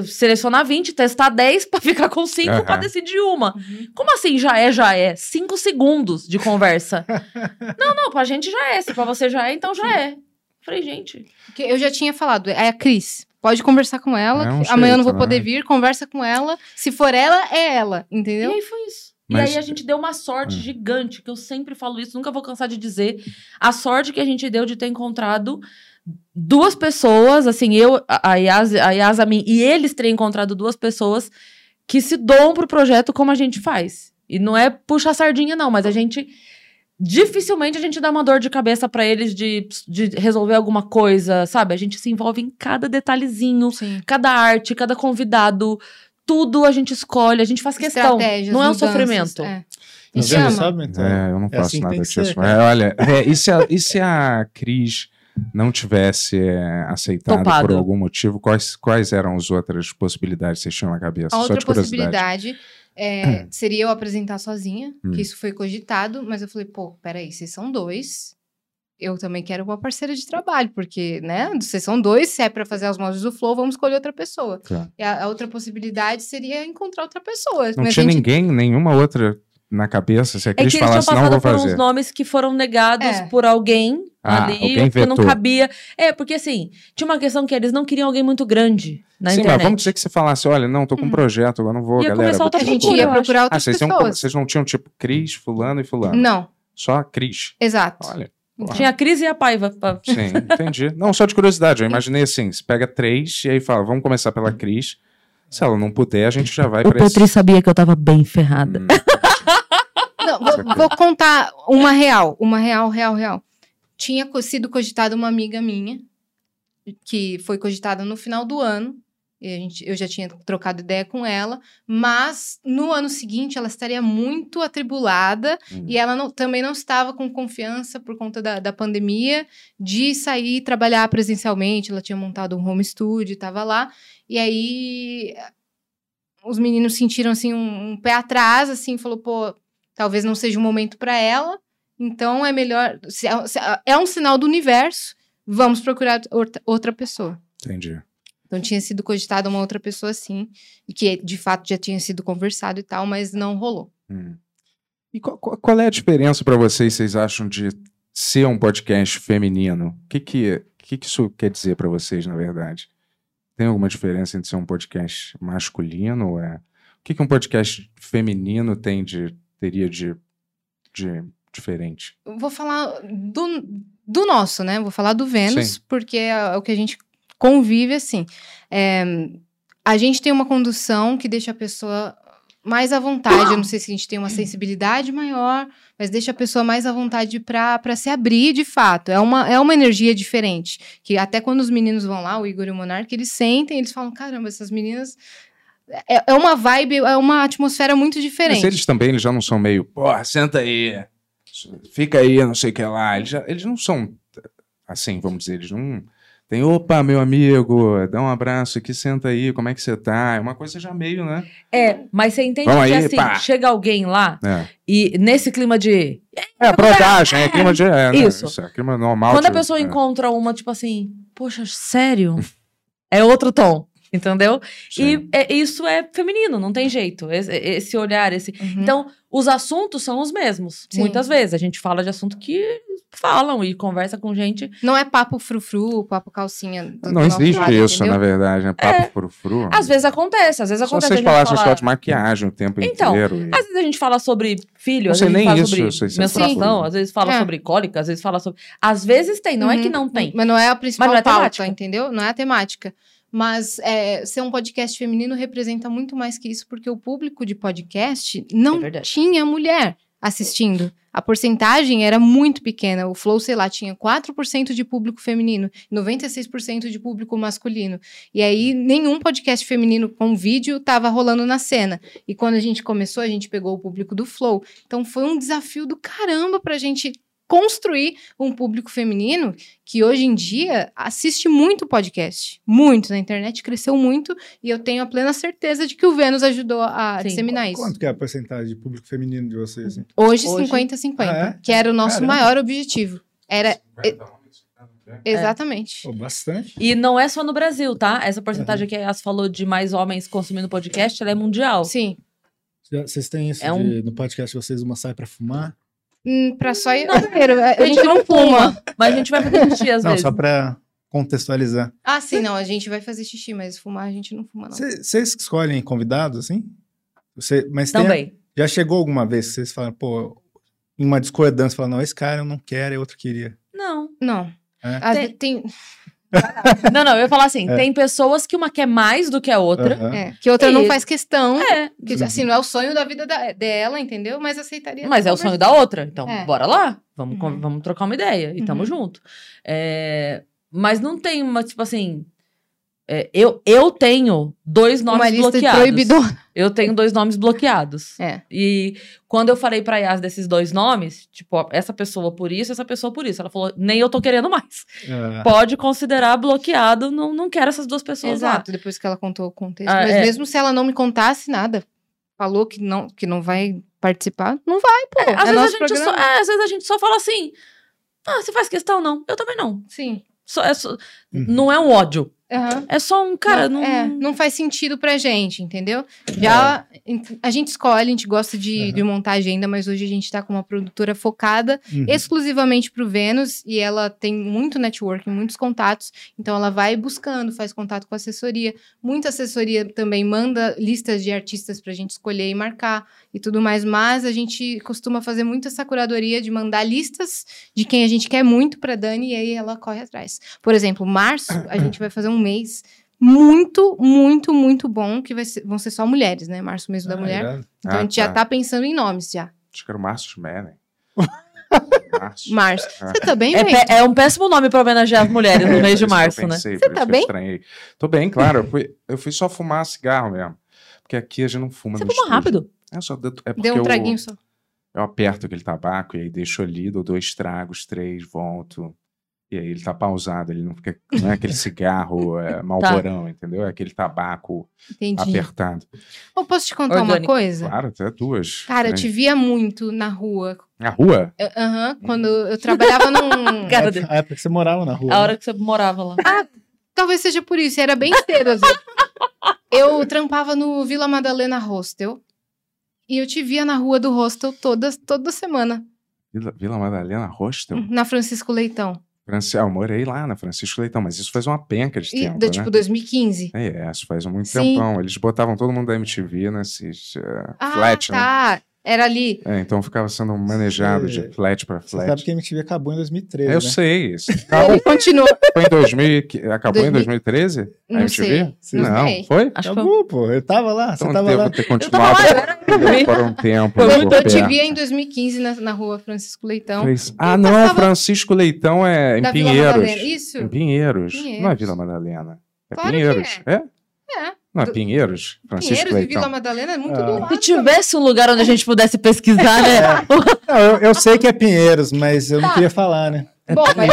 selecionar 20, testar 10 pra ficar com 5 pra Aham. decidir uma. Uhum. Como assim já é, já é? 5 segundos de conversa. não, não, pra gente já é. Se pra você já é, então já é. Falei, gente. Porque eu já tinha falado, é a Cris. Pode conversar com ela. É um amanhã eu não vou poder né? vir, conversa com ela. Se for ela, é ela, E entendeu? aí foi isso. Mas- E aí a gente deu uma sorte Hum. gigante, que eu sempre falo isso, nunca vou cansar de dizer. A sorte que a gente deu de ter encontrado duas pessoas, assim, eu, a Yas, a Yas, a mim, e eles terem encontrado duas pessoas que se doam pro projeto como a gente faz. E não é puxar sardinha, não, mas a gente. Dificilmente a gente dá uma dor de cabeça pra eles de, de resolver alguma coisa, sabe? A gente se envolve em cada detalhezinho, Sim. cada arte, cada convidado, tudo a gente escolhe, a gente faz questão. Não é um sofrimento. é. Vendo? chama. Sabe? Então, É, eu não é faço assim que nada disso. É, olha, é, e, se a, e se a Cris não tivesse é, aceitado Topado. por algum motivo, quais, quais eram as outras possibilidades que vocês tinham na cabeça? A outra possibilidade é, seria eu apresentar sozinha, Hum. que isso foi cogitado, mas eu falei, pô, peraí, vocês são dois. Eu também quero uma parceira de trabalho, porque, né? Vocês são dois, se é pra fazer as mãos do Flow, vamos escolher outra pessoa. Claro. E a, a outra possibilidade seria encontrar outra pessoa. Não Mas tinha gente- ninguém, nenhuma outra na cabeça. Se a É eles tinham falasse, não, vou por fazer. uns nomes que foram negados É. por alguém Ah, ali, alguém que não vetou. cabia. É, porque assim, tinha uma questão que eles não queriam alguém muito grande na Sim, internet. mas vamos dizer que você falasse, olha, não, tô com um projeto, eu não vou, Ia galera. começar outra a te gente procura, ia procurar Ah, outras vocês, iam- pessoas. vocês não tinham tipo Cris, fulano e fulano. Não, Só Cris. exato. Olha. Tinha a Cris e a Paiva. Sim, entendi. Não, só de curiosidade. Eu imaginei assim: você pega três e aí fala, vamos começar pela Cris. Se ela não puder, a gente já vai O pra esse. Petri sabia que eu tava bem ferrada. Hum, Não, vou, vou contar uma real, uma real, real, real. Tinha sido cogitada uma amiga minha, que foi cogitada no final do ano. E gente, eu já tinha trocado ideia com ela, mas no ano seguinte ela estaria muito atribulada Hum. e ela não- também não estava com confiança por conta da, da pandemia de sair e trabalhar presencialmente. Ela tinha montado um home studio, estava lá. E aí os meninos sentiram assim um, um pé atrás, assim, falou, pô, talvez não seja o momento para ela. Então é melhor, se é, se é um sinal do universo, vamos procurar outra, pessoa. Entendi. Então tinha sido cogitada uma outra pessoa assim, e que de fato já tinha sido conversado e tal, mas não rolou. Hum. E qual, qual- é a diferença pra vocês, vocês acham, de ser um podcast feminino? O que, que, que, que isso quer dizer pra vocês, na verdade? Tem alguma diferença entre ser um podcast masculino? É... O que, que um podcast feminino tem de, teria de, de diferente? Vou falar do, do nosso, né? Vou falar do Vênus, Sim. porque é o que a gente convive assim. É, a gente tem uma condução que deixa a pessoa mais à vontade. Eu não sei se a gente tem uma sensibilidade maior, mas deixa a pessoa mais à vontade para se abrir de fato. É uma, é uma energia diferente. Que até quando os meninos vão lá, o Igor e o Monark, eles sentem, eles falam: caramba, essas meninas. É, é uma vibe, é uma atmosfera muito diferente. Mas eles também eles já não são meio, porra, senta aí, fica aí, não sei o que lá. Eles, já, eles não são assim, vamos dizer, eles não. Tem, opa, meu amigo, dá um abraço aqui, senta aí, como é que você tá? É uma coisa já meio, né? É, mas você entende Vamos que aí, assim, pá. chega alguém lá É, e nesse clima de. é a brodagem, é clima de. É, né? Isso. Isso é clima normal. Quando a de- pessoa é. encontra uma, tipo assim, poxa, sério? é outro tom. Entendeu? Sim. E é- isso é feminino, não tem jeito. Esse, esse olhar, esse. Uhum. Então, os assuntos são os mesmos. Sim. Muitas vezes. A gente fala de assunto que falam e conversa com gente. Não é papo frufru, papo calcinha. Não existe lado, isso, entendeu? na verdade, né? Papo frufru. Às vezes acontece, às vezes Só acontece. vocês a gente falassem fala- só de maquiagem o tempo Então, inteiro. e- Às vezes a gente fala sobre filho, Não às vezes nem fala isso, sobre se é menstruação, às vezes fala É. sobre cólica, às vezes fala sobre. Às vezes tem, não é que Uhum. não tem. Mas não é a principal Mas não é pauta, temática. entendeu? Não é a temática. Mas é, ser um podcast feminino representa muito mais que isso, porque o público de podcast não É tinha mulher assistindo. A porcentagem era muito pequena. O Flow, sei lá, tinha 4% de público feminino, 96% de público masculino. E aí, nenhum podcast feminino com vídeo estava rolando na cena. E quando a gente começou, a gente pegou o público do Flow. Então, foi um desafio do caramba pra gente construir um público feminino que hoje em dia assiste muito podcast. Muito. Na internet cresceu muito. E eu tenho a plena certeza de que o Vênus ajudou a Sim. disseminar isso. Quanto que é a porcentagem de público feminino de vocês? assim? Hoje, Hoje- 50-50. Ah, é? Que era o nosso Caramba. maior objetivo. Era É. exatamente. Pô, bastante. E não é só no Brasil, tá? Essa porcentagem que a Yas falou de mais homens consumindo podcast, ela é mundial. Sim. Vocês têm isso É de, no podcast de vocês, uma sai pra fumar? Hum, pra só ir. A, gente não fuma. Mas a gente vai fazer xixi às não, vezes. só pra contextualizar. Ah, sim, não. A gente vai fazer xixi, mas fumar a gente não fuma, não. Cê- Vocês escolhem convidados, assim? Você, mas tem, Também. já chegou alguma vez que vocês falaram, pô, em uma discordância, falaram, não, esse cara eu não quero, e outro queria. Não. Não. É? Tem- tem, Não, não, eu ia falar assim: É. tem pessoas que uma quer mais do que a outra. Aham. é, que outra não E- faz questão. É. Que, assim, não é o sonho da vida da- dela, entendeu? Mas aceitaria. Mas é o sonho da outra. Então, É. bora lá. Vamos, Uhum. vamos trocar uma ideia. E tamo Uhum. junto. É, mas não tem uma, tipo assim. É, eu, eu tenho dois nomes Uma lista bloqueados. proibidor. Eu tenho dois nomes bloqueados. É. E quando eu falei pra Yas desses dois nomes, tipo, ó, essa pessoa por isso, essa pessoa por isso. Ela falou, nem eu tô querendo mais. É. Pode considerar bloqueado, não, não quero essas duas pessoas lá. Exato, depois que ela contou o contexto. Ah, Mas é. mesmo se ela não me contasse nada, falou que não, que não vai participar, não vai, pô. É, às, é vezes a gente só, é, às vezes a gente só fala assim, ah, você faz questão? Não. Eu também não. Sim. Só, é só- Não é um ódio. Aham. É só um, cara, não... É, não faz sentido pra gente, entendeu? Já a gente escolhe, a gente gosta de, Aham. de montar agenda, mas hoje a gente tá com uma produtora focada Uhum. exclusivamente pro Vênus e ela tem muito networking, muitos contatos, então ela vai buscando, faz contato com a assessoria. Muita assessoria também manda listas de artistas pra gente escolher e marcar e tudo mais, mas a gente costuma fazer muito essa curadoria de mandar listas de quem a gente quer muito pra Dani e aí ela corre atrás. Por exemplo, março a gente vai fazer um mês muito, muito, muito bom, que vai ser- vão ser só mulheres, né? Março, mês da Ah, mulher. irado. Então a Ah, gente já tá. tá pensando em nomes já. Acho que era o Márcio. Março. Março. Ah. Você tá bem, É, é um péssimo nome pra homenagear as mulheres no É, mês de março, né? pensei, Você por tá bem? estranhei. Tô bem, claro. Eu fui, eu fui só fumar cigarro mesmo. Porque aqui a gente não fuma Você no fuma estúdio. rápido. É, só, deu- é porque Deu um eu, traguinho só. eu aperto aquele tabaco e aí deixo ali, dou dois tragos, três, volto. E aí ele tá pausado, ele não fica. Não é aquele cigarro é, malborão, entendeu? É aquele tabaco Entendi. apertado. Eu posso te contar uma coisa? Claro, até duas. Cara, eu né? te via muito na rua. Na rua? Eu- Aham, quando eu trabalhava num. Cara dele. A época que você morava na rua. A né? hora que você morava lá. Talvez seja por isso, era bem cedo às vezes. Eu trampava no Vila Madalena Hostel. E eu te via na rua do hostel toda, toda semana, Vila, Vila Madalena Hostel? na Francisco Leitão. Franci... Ah, eu morei lá na Francisco Leitão, mas isso faz uma penca de E, tempo, do, né? tipo, 2015. É, isso faz muito Sim. tempão. Eles botavam todo mundo da MTV nesses uh, Ah, flat, né? Era ali. É, então ficava sendo manejado Sei. de flat pra Você flat. sabe que a MTV acabou em 2013, eu né? sei. Isso. Ele continuou. Foi em 2000, que- acabou em 2000. 2013? A Não MTV? sei. Não, sei. foi? Acho que foi. Acabou, pô. Eu tava lá, você Então tava devo lá. ter Eu tava continuado eu por um tempo. Eu, por eu te via em 2015 na, na rua Francisco Leitão. Fez- Ah, não, passava- Francisco Leitão é em da Pinheiros. Isso. Em Pinheiros. Não é Pinheiros. Vila Madalena. É Claro que Pinheiros. É? É. Não é Do- Pinheiros? Francisco Pinheiros e Leitão. Vila Madalena é muito Ah. do Se lado. tivesse um lugar onde a gente pudesse pesquisar, né? Não, eu, eu sei que é Pinheiros, mas eu não Tá. queria falar, né? Bom, mas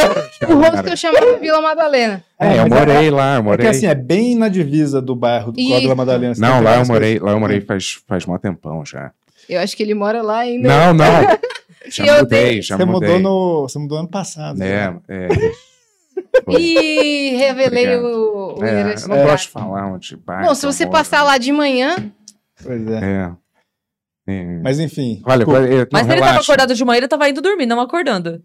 o hostel chamava Vila Madalena. É, eu mas morei lá, eu É morei. que assim, é bem na divisa do bairro do E- Vila Madalena. Não, lá eu morei, lá eu morei É. faz, faz mó tempão já. Eu acho que ele mora lá ainda. Não, não. Já Eu mudei, dei- já Você mudei. mudou, no, você mudou ano passado. É, né? é. Foi. E revelei o, o É, eu não gosto de falar onde bairro Bom, se você moro. passar lá de manhã, Pois é. É. É. Mas enfim. Olha, não, Mas se ele tava relaxa. acordado de manhã, ele tava indo dormir, não acordando.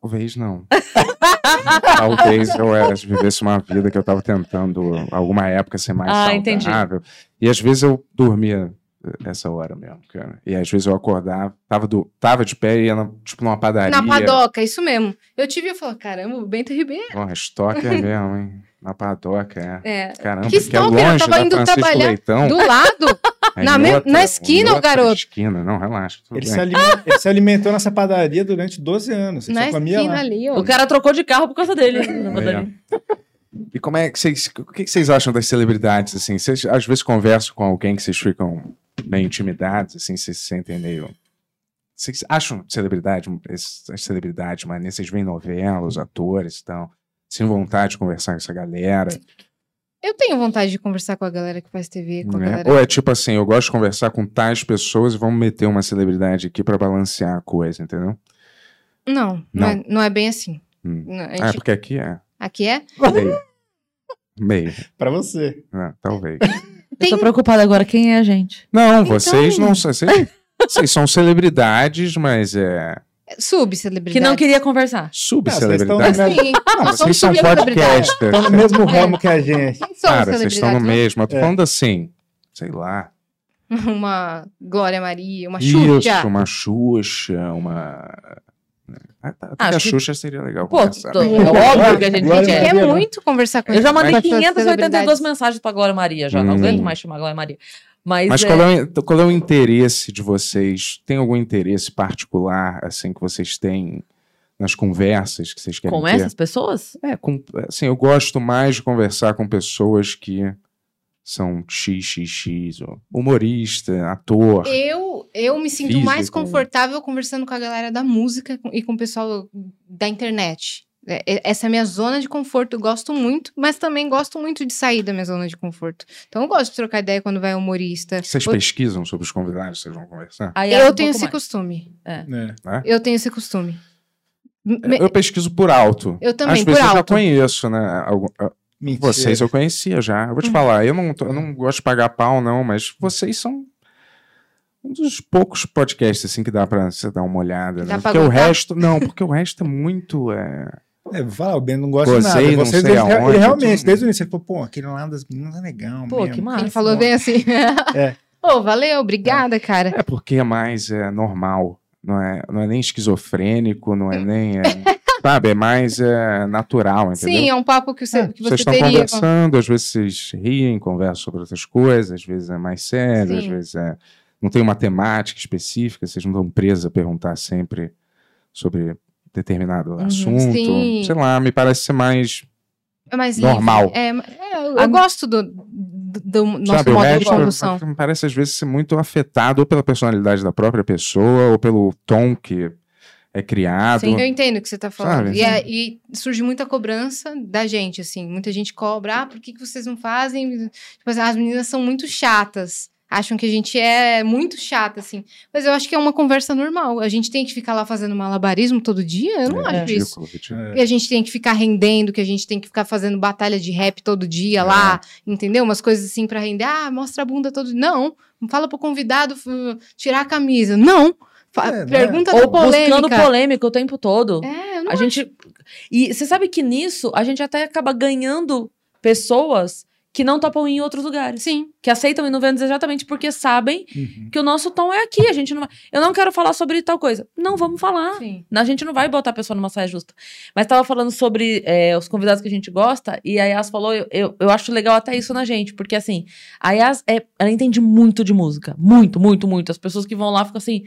Talvez não. Talvez eu é, vivesse uma vida que eu tava tentando, alguma época, ser mais Ah, entendi. saudável. E às vezes eu dormia essa hora mesmo, cara. E às vezes eu acordava, tava, do, tava de pé e ia na, tipo numa padaria. na padoca, isso mesmo. Eu te vi e falei, caramba, o Bento Ribeiro. Porra, estoque é mesmo, hein? Na padoca, é. É, Caramba, Que que, é stalker, eu longe tava da indo Francisco trabalhar Leitão. do lado, É na outra- na esquina, o garoto. esquina, não, relaxa. tudo Ele bem. se, ele se alimentou nessa padaria durante 12 anos. Ele na esquina lá. ali, ó. O cara trocou de carro por causa dele. É. E como é que vocês. O que que vocês acham das celebridades, assim? Vocês às vezes conversam com alguém que vocês ficam meio intimidados, assim, vocês se sentem meio. Vocês acham celebridade, as celebridades, mas vocês veem novela, os atores e tal. Sem vontade de conversar com essa galera. Eu tenho vontade de conversar com a galera que faz TV, com a né? galera. Ou é tipo assim, eu gosto de conversar com tais pessoas e vamos meter uma celebridade aqui pra balancear a coisa, entendeu? Não, não, é, não é bem assim. Hum. Não, Ah, porque aqui é. Aqui é? Meio. Meio. Pra você. né? Talvez. Eu tô preocupada agora, quem é a gente? Não, Então. vocês não são. Vocês, vocês são celebridades, mas é. Subcelebridade. Que não queria conversar. Subcelebridades. Não, vocês Sim, Não, vocês são podcasters. Estão no mesmo ramo que a gente. Cara, vocês estão no celebridades, mesmo. Eu tô É. falando assim, sei lá. né? Uma Glória Maria, uma Xuxa. Isso, uma Xuxa, uma. Ah, tá, Até Acho a que- Xuxa seria legal Pô, conversar. tô- é óbvio que a gente Glória quer. Quer Maria, muito conversar com Eu já mandei com essas 582 celebridades. mensagens pra Glória Maria já. Não Hum. aguento mais chamar Glória Maria. Mas, Mas é, qual é, o, qual é o interesse de vocês? Tem algum interesse particular, assim, que vocês têm nas conversas que vocês querem Com ter? essas pessoas? É, com, assim, eu gosto mais de conversar com pessoas que são XXX, humorista, ator. Eu, eu me sinto mais Físico. confortável conversando com a galera da música e com o pessoal da internet. É, é- Essa é a minha zona de conforto. Eu gosto muito, mas também gosto muito de sair da minha zona de conforto. Então eu gosto de trocar ideia quando vai humorista. Vocês pesquisam sobre os convidados que vocês vão conversar? Aí é Eu um tenho esse mais. costume. né? Eu tenho esse costume. Me- Eu pesquiso por alto. Eu também, Às por vezes eu já alto. conheço, né? Mentira. Vocês eu conhecia já. Eu vou te Hum. falar, eu não, tô- eu não gosto de pagar pau, não, mas vocês são um dos poucos podcasts assim que dá pra você dar uma olhada. Né? Porque o resto. Não, porque o resto é muito. É... É, vou falar, o Ben não gosta Gozei, de nada. não Vocês, sei ele, aonde, ele realmente, tudo. desde o início, ele falou, pô, aquele lá das meninas é legal Pô, mesmo. que massa. Ele falou bem assim. É. Pô, valeu, obrigada, cara. é porque é mais é, normal. Não é, não é nem esquizofrênico, não é nem. é, sabe, é mais é, natural, entendeu? Sim, é um papo que você, É, que vocês você estão teria. com- conversando, às vezes vocês riem, conversam sobre outras coisas, às vezes é mais sério, às Sim. vezes é, não tem uma temática específica, vocês não estão presos a perguntar sempre sobre determinado assunto. Uhum. Sim. Sei lá, me parece ser mais. É mais Normal. livre. É, é, eu, eu A- gosto do, do, do nosso sabe, modo de resto condução. me parece às vezes ser muito afetado ou pela personalidade da própria pessoa ou pelo tom que é criado. Sim, eu entendo o que você tá falando. Sabe? E, é- e surge muita cobrança da gente, assim. Muita gente cobra, ah, por que, que vocês não fazem? Tipo assim, as meninas são muito chatas. Acham que a gente é muito chata, assim. Mas eu acho que é uma conversa normal. A gente tem que ficar lá fazendo malabarismo todo dia? Eu não É acho isso. É. Que a gente tem que ficar rendendo, que a gente tem que ficar fazendo batalha de rap todo dia lá, entendeu? Umas coisas assim pra render. Ah, mostra a bunda todo dia. Não. Fala pro convidado tirar a camisa. Não. É, né? Pergunta Ou da polêmica. buscando polêmica o tempo todo. É, eu não A gente. E você sabe que nisso a gente até acaba ganhando pessoas que não topam ir em outros lugares. Sim. Que aceitam ir no Vênus exatamente porque sabem Uhum. que o nosso tom é aqui. A gente não vai. Eu não quero falar sobre tal coisa. Não, vamos falar. Sim. A gente não vai botar a pessoa numa saia justa. Mas tava falando sobre é, os convidados que a gente gosta, e a Yas falou, eu, eu, eu acho legal até isso na gente, porque assim, a Yas, é, ela entende muito de música. Muito, muito, muito. As pessoas que vão lá ficam assim.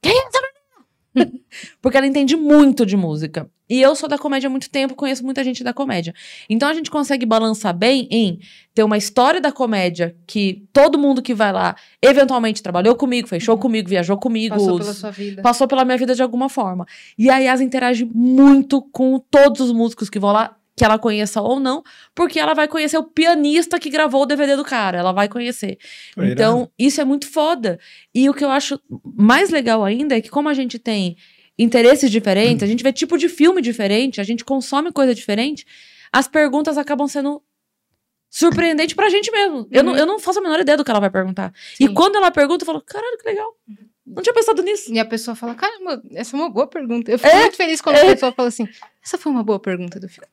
Quem é essa menina?" Porque ela entende muito de música. E eu sou da comédia há muito tempo, conheço muita gente da comédia. Então a gente consegue balançar bem em ter uma história da comédia que todo mundo que vai lá eventualmente trabalhou comigo, fez show comigo, viajou comigo, Passou pela sua vida. passou pela minha vida de alguma forma. E a Yas interage muito com todos os músicos que vão lá, que ela conheça ou não, porque ela vai conhecer o pianista que gravou o DVD do cara, ela vai conhecer. Foi irado. Então, isso é muito foda. E o que eu acho mais legal ainda é que como a gente tem interesses diferentes, a gente vê tipo de filme diferente, a gente consome coisa diferente, as perguntas acabam sendo surpreendentes pra gente mesmo. Eu, não, eu não faço a menor ideia do que ela vai perguntar. E Sim. quando ela pergunta, eu falo, caralho, que legal. Não tinha pensado nisso. E a pessoa fala, caramba, essa é uma boa pergunta. Eu fico É, muito feliz quando a pessoa fala assim, essa foi uma boa pergunta do filme.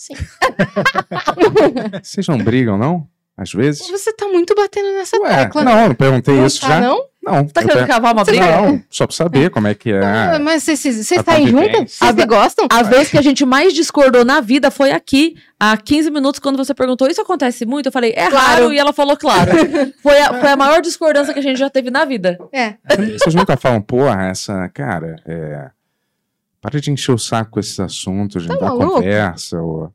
Sim. Vocês não brigam, não? Às vezes? Você tá muito batendo nessa Ué, tecla. não, não perguntei Não isso tá, já. não? Não. Tá eu querendo per- cavar uma briga? Não, só pra saber como é que é. Ah, mas vocês- saem juntas? Vocês gostam? A vez que a gente mais discordou na vida foi aqui, há 15 minutos, quando você perguntou, isso acontece muito? Eu falei, é Claro. raro, e ela falou, claro. foi, a, foi a maior discordância que a gente já teve na vida. É. Vocês nunca falam, porra, essa, cara, é. Para de encher o saco com esses assuntos, de Tá dar maluco? conversa. Ou...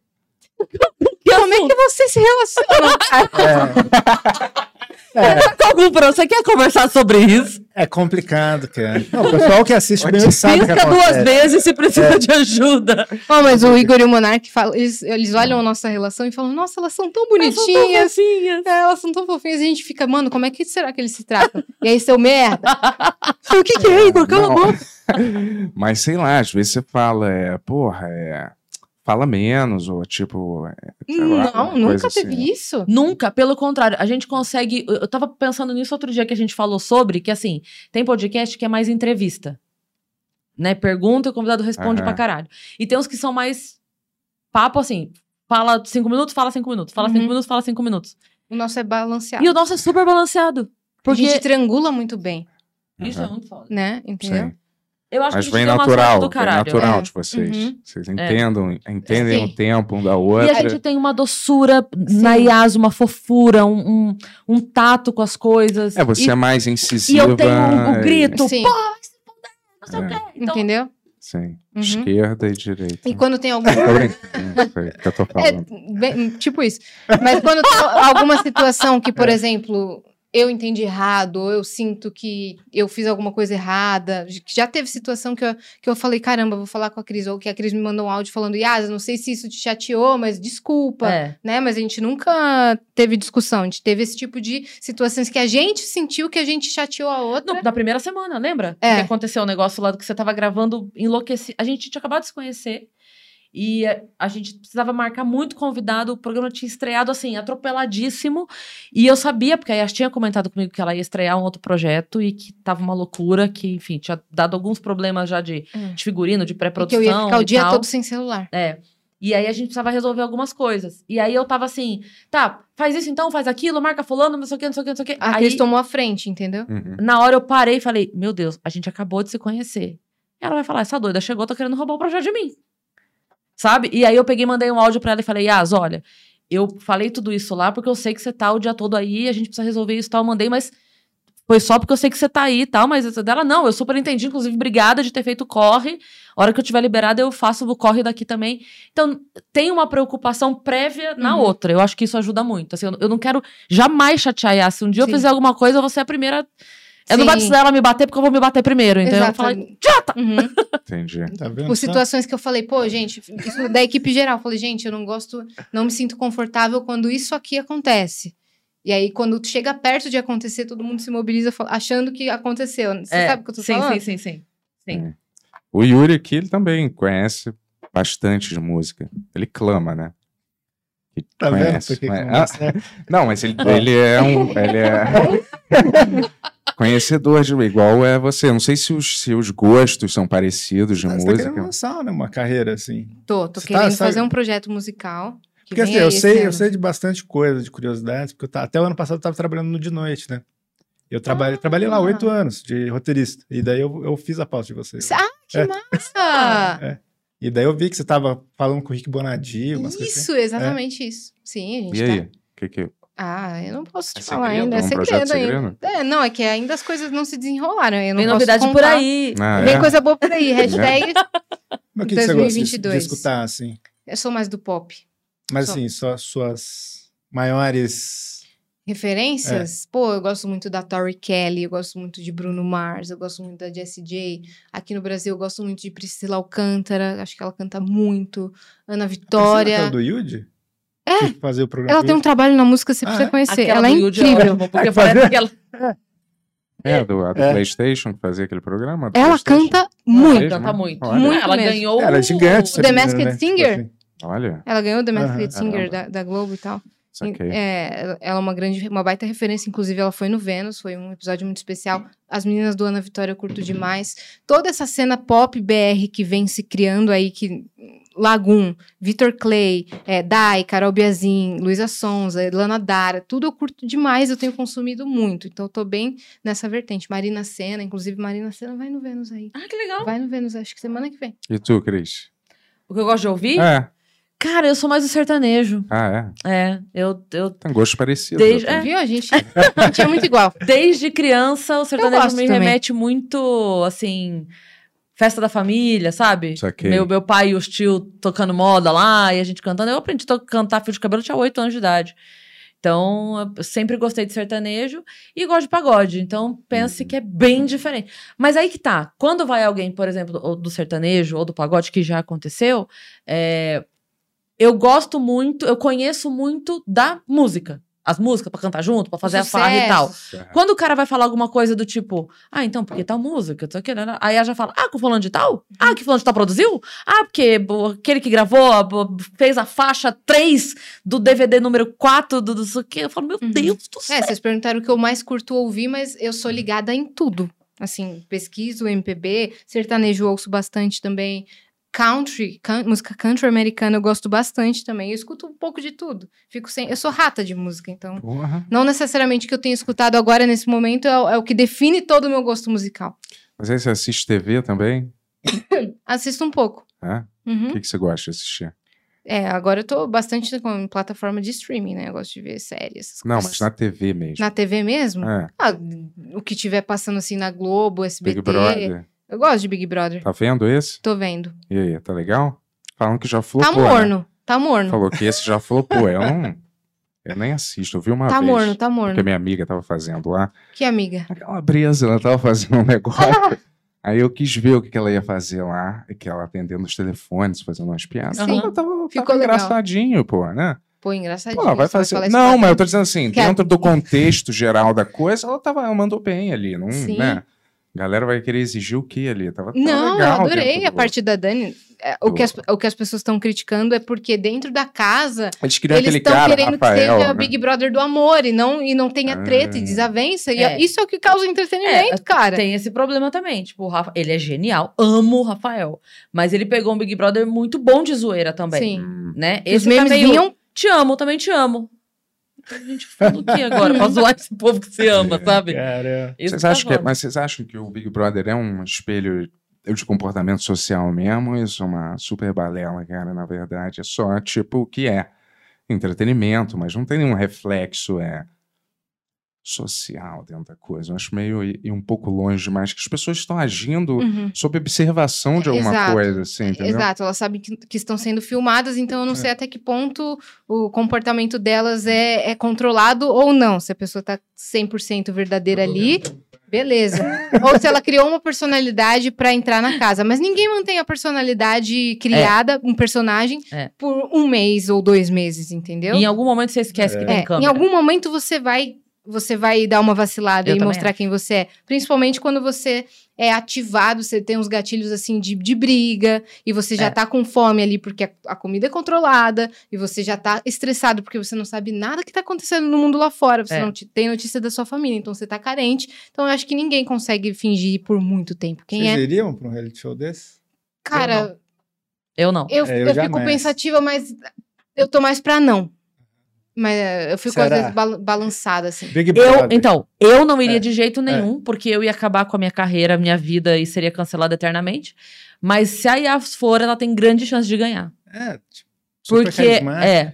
Como é que vocês se relacionam? cara? Algum pra você quer conversar sobre isso? É complicado, cara. Não, o pessoal que assiste bem sabe o que Pisca duas vezes se precisa de ajuda. Ó, mas o Igor e o Monark falam, eles, eles olham a nossa relação e falam, nossa, elas são tão bonitinhas. fofinhas. É, elas são tão fofinhas. E a gente fica, mano, como é que será que eles se tratam? E aí, seu merda. o que que é, Igor? Cala a boca. Mas sei lá, às vezes você fala, é, porra, é. Fala menos, ou tipo. é, lá, Não, uma nunca teve assim. isso. Nunca, pelo contrário, a gente consegue. Eu tava pensando nisso outro dia que a gente falou sobre, que assim, tem podcast que é mais entrevista. Né? Pergunta e o convidado responde Aham. pra caralho. E tem uns que são mais papo assim. Fala cinco minutos, fala cinco minutos. Fala cinco Uhum. minutos, fala cinco minutos. O nosso é balanceado. E o nosso é super balanceado. A Porque. gente triangula muito bem, Isso é muito foda. né? Entendeu? Sim. Eu acho Mas que uma natural, do natural É. de vocês. Uhum. Vocês entendam, entendem Sim. o tempo um da E outra. a gente tem uma doçura na Sim. Yas, uma fofura, um, um, um tato com as coisas. É, você e, é mais e incisiva. eu tenho o, o é, grito, Sim. pô, vai se fuder, não sei o É. quê. Então, Entendeu? Sim. Uhum. Esquerda e direita. E quando tem algum. Tô brincando, não sei o que eu tô É, falando. bem, tipo isso. Mas quando tem alguma situação que, por exemplo, eu entendi errado, ou eu sinto que eu fiz alguma coisa errada, já teve situação que eu, que eu falei, caramba, vou falar com a Cris, ou que a Cris me mandou um áudio falando, Yas, não sei se isso te chateou, mas desculpa, É. né? Mas a gente nunca teve discussão, a gente teve esse tipo de situações que a gente sentiu que a gente chateou a outra. No- na primeira semana, lembra? É. Que aconteceu o negócio lá do que você tava gravando enlouquecido. A gente tinha acabado de se conhecer e a gente precisava marcar muito convidado. O programa tinha estreado assim, atropeladíssimo. E eu sabia, porque a Yas tinha comentado comigo que ela ia estrear um outro projeto e que tava uma loucura, que, enfim, tinha dado alguns problemas já de, Hum. de figurino, de E que pré-produção. eu ia ficar o dia tal. todo sem celular. É. E aí a gente precisava resolver algumas coisas. E aí eu tava assim, tá, faz isso então, faz aquilo, marca fulano, não sei o que, não sei o que, não sei o que. A aí, Cris tomou a frente, entendeu? Uhum. na hora eu parei e falei, meu Deus, a gente acabou de se conhecer. Ela vai falar, essa doida chegou, tá querendo roubar o projeto de mim. Sabe? E aí eu peguei e mandei um áudio pra ela e falei, Yas, olha, eu falei tudo isso lá porque eu sei que você tá o dia todo aí, a gente precisa resolver isso e tal. Eu mandei, mas foi só porque eu sei que você tá aí e tal, mas essa dela, não, eu super entendi, inclusive, obrigada de ter feito o corre. A hora que eu tiver liberada, eu faço o corre daqui também. Então, tem uma preocupação prévia na Uhum. outra. Eu acho que isso ajuda muito. Assim, eu, eu não quero jamais chatear a Yas. Se um dia Sim. eu fizer alguma coisa, eu vou ser a primeira. Eu não Sim. vou precisar ela me bater porque eu vou me bater primeiro. Então eu vou Exato. falar, idiota! Uhum. Entendi. Tá vendo? Por situações que eu falei, pô, gente, isso da equipe geral. Eu falei, gente, eu não gosto, não me sinto confortável quando isso aqui acontece. E aí, quando chega perto de acontecer, todo mundo se mobiliza achando que aconteceu. Você É, sabe o que eu tô sim, falando? sim, sim, sim. Sim. O Yuri aqui, ele também conhece bastante de música. Ele clama, né? Que Tá vendo? conhece, que mas- não dá Ah? Não, mas ele, ele é um. Ele é conhecedor de igual é você. Não sei se os seus gostos são parecidos de Ah, Você tá querendo música. lançar né, uma carreira assim. Tô, tô Você tá- querendo sabe- fazer um projeto musical. Que Porque assim, eu sei, eu sei de bastante coisa, de curiosidades, porque eu tá, até o ano passado eu tava trabalhando no de noite, né? Eu trabalhei, trabalhei lá Ah. oito anos de roteirista. E daí eu, eu fiz a pauta de vocês. Ah, que É. massa! É. E daí eu vi que você tava falando com o Rick Bonadio, umas coisas assim. Isso, exatamente isso. Sim, a gente E aí? tá. O que que. Ah, eu não posso te É falar segredo? ainda. É É um segredo projeto ainda. É, não, é que ainda as coisas não se desenrolaram. Eu não Vem posso novidade por contar. aí. Ah, Vem é? coisa boa por aí. Hashtag Mas o que, que você gosta de, de 2022. escutar, assim? eu sou mais do pop. Mas Só. assim, só, suas maiores. Referências? Pô, eu gosto muito da Tori Kelly, eu gosto muito de Bruno Mars, eu gosto muito da Jessie J. Aqui no Brasil eu gosto muito de Priscila Alcântara, acho que ela canta muito. Ana Priscila, Vitória. aquela do Yudi? É. Fazer o programa Ela tem um trabalho na música, você Ah, precisa é? conhecer. Aquela ela é do Yudi incrível. ótima, porque É, parece que ela... É, do, a do É. PlayStation, que fazia aquele programa? Ela canta Ela muito. Mesmo, canta muito. Olha. Muito ela mesmo. ganhou. Ela é gigante. essa The Masked né? Tipo Singer? assim. Olha, Ela ganhou The Aham, Masked Singer da, da Globo e tal. Saquei. É, ela é uma grande, uma baita referência. Inclusive, ela foi no Vênus, foi um episódio muito especial. As meninas do Ana Vitória eu curto demais. Toda essa cena pop BR que vem se criando aí, que Lagoon, Vitor Clay, é, Dai, Carol Biazin, Luísa Sonza, Lana Dara, tudo eu curto demais, eu tenho consumido muito. Então, eu tô bem nessa vertente. Marina Senna, inclusive, Marina Senna vai no Vênus aí. Ah, que legal. Vai no Vênus, acho que semana que vem. E tu, Cris? O que eu gosto de ouvir? É. Cara, eu sou mais do sertanejo. Ah, é. É, eu, eu Tem gosto parecido. Desde-. É. Viu? A gente, a gente é muito igual. Desde criança, o sertanejo me também. remete muito, assim, festa da família, sabe? Saquei. Meu, meu pai e os tios tocando moda lá e a gente cantando. Eu aprendi a cantar fio de cabelo, eu tinha 8 anos de idade. Então, eu sempre gostei de sertanejo e gosto de pagode. Então, pense Uhum. que é bem diferente. Mas aí que tá. Quando vai alguém, por exemplo, do sertanejo ou do pagode, que já aconteceu, é, eu gosto muito, eu conheço muito da música. As músicas pra cantar junto, pra fazer a farra e tal. Sucesso. Quando o cara vai falar alguma coisa do tipo, ah, então, porque tal música, sei o que, né? aí ela já fala, ah, com fulano de tal? Ah, que fulano de tal produziu? Ah, porque bo- aquele que gravou, fez a faixa 3 do DVD número 4 do, do não sei o que. Eu falo, meu Uhum. Deus do céu. É, vocês perguntaram o que eu mais curto ouvir, mas eu sou ligada em tudo. Assim, pesquiso MPB, sertanejo eu ouço bastante também. Country, can- música country americana eu gosto bastante também. Eu escuto um pouco de tudo. Fico sem, eu sou rata de música, então Porra. não necessariamente o que eu tenho escutado agora nesse momento é, o- é o que define todo o meu gosto musical. Mas aí você assiste TV também? Assisto um pouco. É? Uhum. O que, que você gosta de assistir? É, agora eu tô bastante com plataforma de streaming, né? Eu gosto de ver séries. Não, coisas. mas na TV mesmo. Na TV mesmo? É, Ah, o que tiver passando assim na Globo, SBT. Big Brother. Eu gosto de Big Brother. Tá vendo esse? Tô vendo. E aí, tá legal? Falam que já Tá flopou. né? morno. Tá morno. Falou que esse já flopou. Eu não. Eu nem assisto. Eu vi uma Tá vez. morno, tá Que a morno. minha amiga tava fazendo lá. Que amiga. Aquela brisa, ela tava fazendo um negócio. Aí eu quis ver o que, que ela ia fazer lá. Que ela atendendo os telefones, fazendo umas piadas. Sim. Ela tava, Ficou tava engraçadinho, pô, né? Pô, engraçadinho. Pô, vai fazer. isso Não, mas eu tô dizendo assim, Que dentro do contexto geral da coisa, ela tava, ela mandou bem ali, não, Sim. né? A galera vai querer exigir o quê ali? Tava, tava Não, legal eu adorei a parte da Dani. É, O que, as, o que as pessoas estão criticando é porque dentro da casa Eles estão querendo Rafael. que seja né? Big Brother do amor e não, e não tenha treta e Ah. desavença. E É. isso é o que causa entretenimento, É, cara. Tem esse problema também. Tipo, o Rafa, ele é genial, amo o Rafael. Mas ele pegou um Big Brother muito bom de zoeira também. Sim. Né? Os Esse tá memes meio, vinham. Te amo, também te amo. A gente fala o que agora? pra zoar esse povo que se ama, sabe? Cara, Vocês tá acham que, mas vocês acham que o Big Brother é um espelho de comportamento social mesmo? Isso é uma super balela, cara, na verdade. É só, tipo, o que é entretenimento, mas não tem nenhum reflexo é, social dentro da coisa. Eu acho meio ir, ir um pouco longe demais, que as pessoas estão agindo Uhum. sob observação de alguma Exato. coisa, assim, entendeu? Exato, elas sabem que, que estão sendo filmadas, então eu não sei até que ponto o comportamento delas é, é controlado ou não. Se a pessoa tá 100% verdadeira ali, beleza. ou se ela criou uma personalidade pra entrar na casa. Mas ninguém mantém a personalidade criada, um personagem, É. por um mês ou dois meses, entendeu? Em algum momento você esquece que tem É, câmera. em algum momento você vai você vai dar uma vacilada Eu e mostrar quem você é. Principalmente quando você é ativado, você tem uns gatilhos assim de, de briga, e você já É. tá com fome ali porque a, a comida é controlada, e você já tá estressado porque você não sabe nada que tá acontecendo no mundo lá fora, você É. não te- tem notícia da sua família, então você tá carente. Então eu acho que ninguém consegue fingir por muito tempo. Quem vocês é? iriam pra um reality show desse? Cara, Eu não. eu, É, eu eu, fico pensativa, mas eu tô mais pra não. Mas eu fico às Será? vezes bal- balançada assim. Big Eu, então, eu não iria É, de jeito nenhum, porque eu ia acabar com a minha carreira, a minha vida e seria cancelada eternamente. Mas se a Yas for, ela tem grande chance de ganhar. É, tipo, super Porque, é.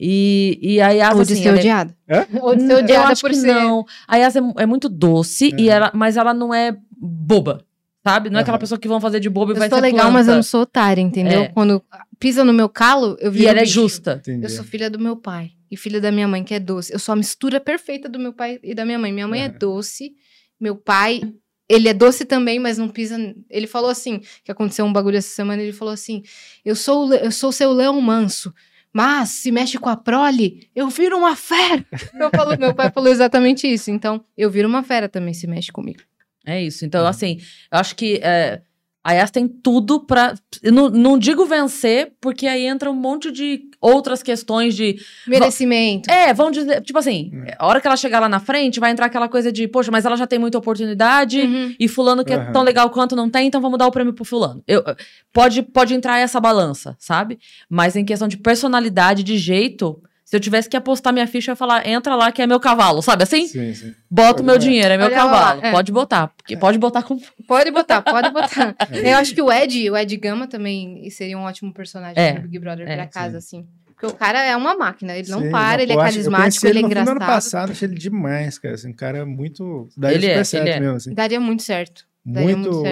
E, e a Yas, Ou de assim, ser é- odiada. Hã? Ou de ser eu odiada acho por que ser. não. A Yas é, é muito doce, e Uhum. ela, mas ela não é boba, sabe? Não é aquela pessoa que vão fazer de boba e Eu vai sou ser legal, mas eu planta. não sou otária, entendeu? É. Quando pisa no meu calo, eu vi E ela é justa. Entendi. Eu sou filha do meu pai e filha da minha mãe, que é doce. Eu sou a mistura perfeita do meu pai e da minha mãe. Minha mãe é Uhum. doce, meu pai, ele é doce também, mas não pisa. Ele falou assim: que aconteceu um bagulho essa semana, ele falou assim: eu sou, o eu sou seu leão manso. Mas se mexe com a prole, eu viro uma fera. Eu falo, meu pai falou exatamente isso. Então, eu viro uma fera também se mexe comigo. É isso. Então, assim, eu acho que é, a Yas tem tudo pra. eu Não, não digo vencer, porque aí entra um monte de outras questões de. Merecimento. É, vão dizer. Tipo assim, Hum. a hora que ela chegar lá na frente, vai entrar aquela coisa de, poxa, mas ela já tem muita oportunidade. Uhum. E fulano que é Aham. tão legal quanto não tem, então vamos dar o prêmio pro fulano. Eu, pode, pode entrar essa balança, sabe? Mas em questão de personalidade, de jeito, se eu tivesse que apostar minha ficha, eu ia falar, entra lá que é meu cavalo, sabe assim? Sim, sim. Bota o meu dinheiro, é meu Olha lá, cavalo. é. Pode botar. Porque pode botar com. Pode botar, pode botar. É. Eu acho que o Ed, o Ed Gama também seria um ótimo personagem É, do Big Brother é, pra casa, assim. Porque o cara é uma máquina, ele não Sim, para, ele é carismático, conheci ele é no fim do ano engraçado. passado, achei ele demais, cara. Assim, um cara muito. Daí Ele super é, certo ele é. mesmo, assim. Daria muito certo. Daria Muito, muito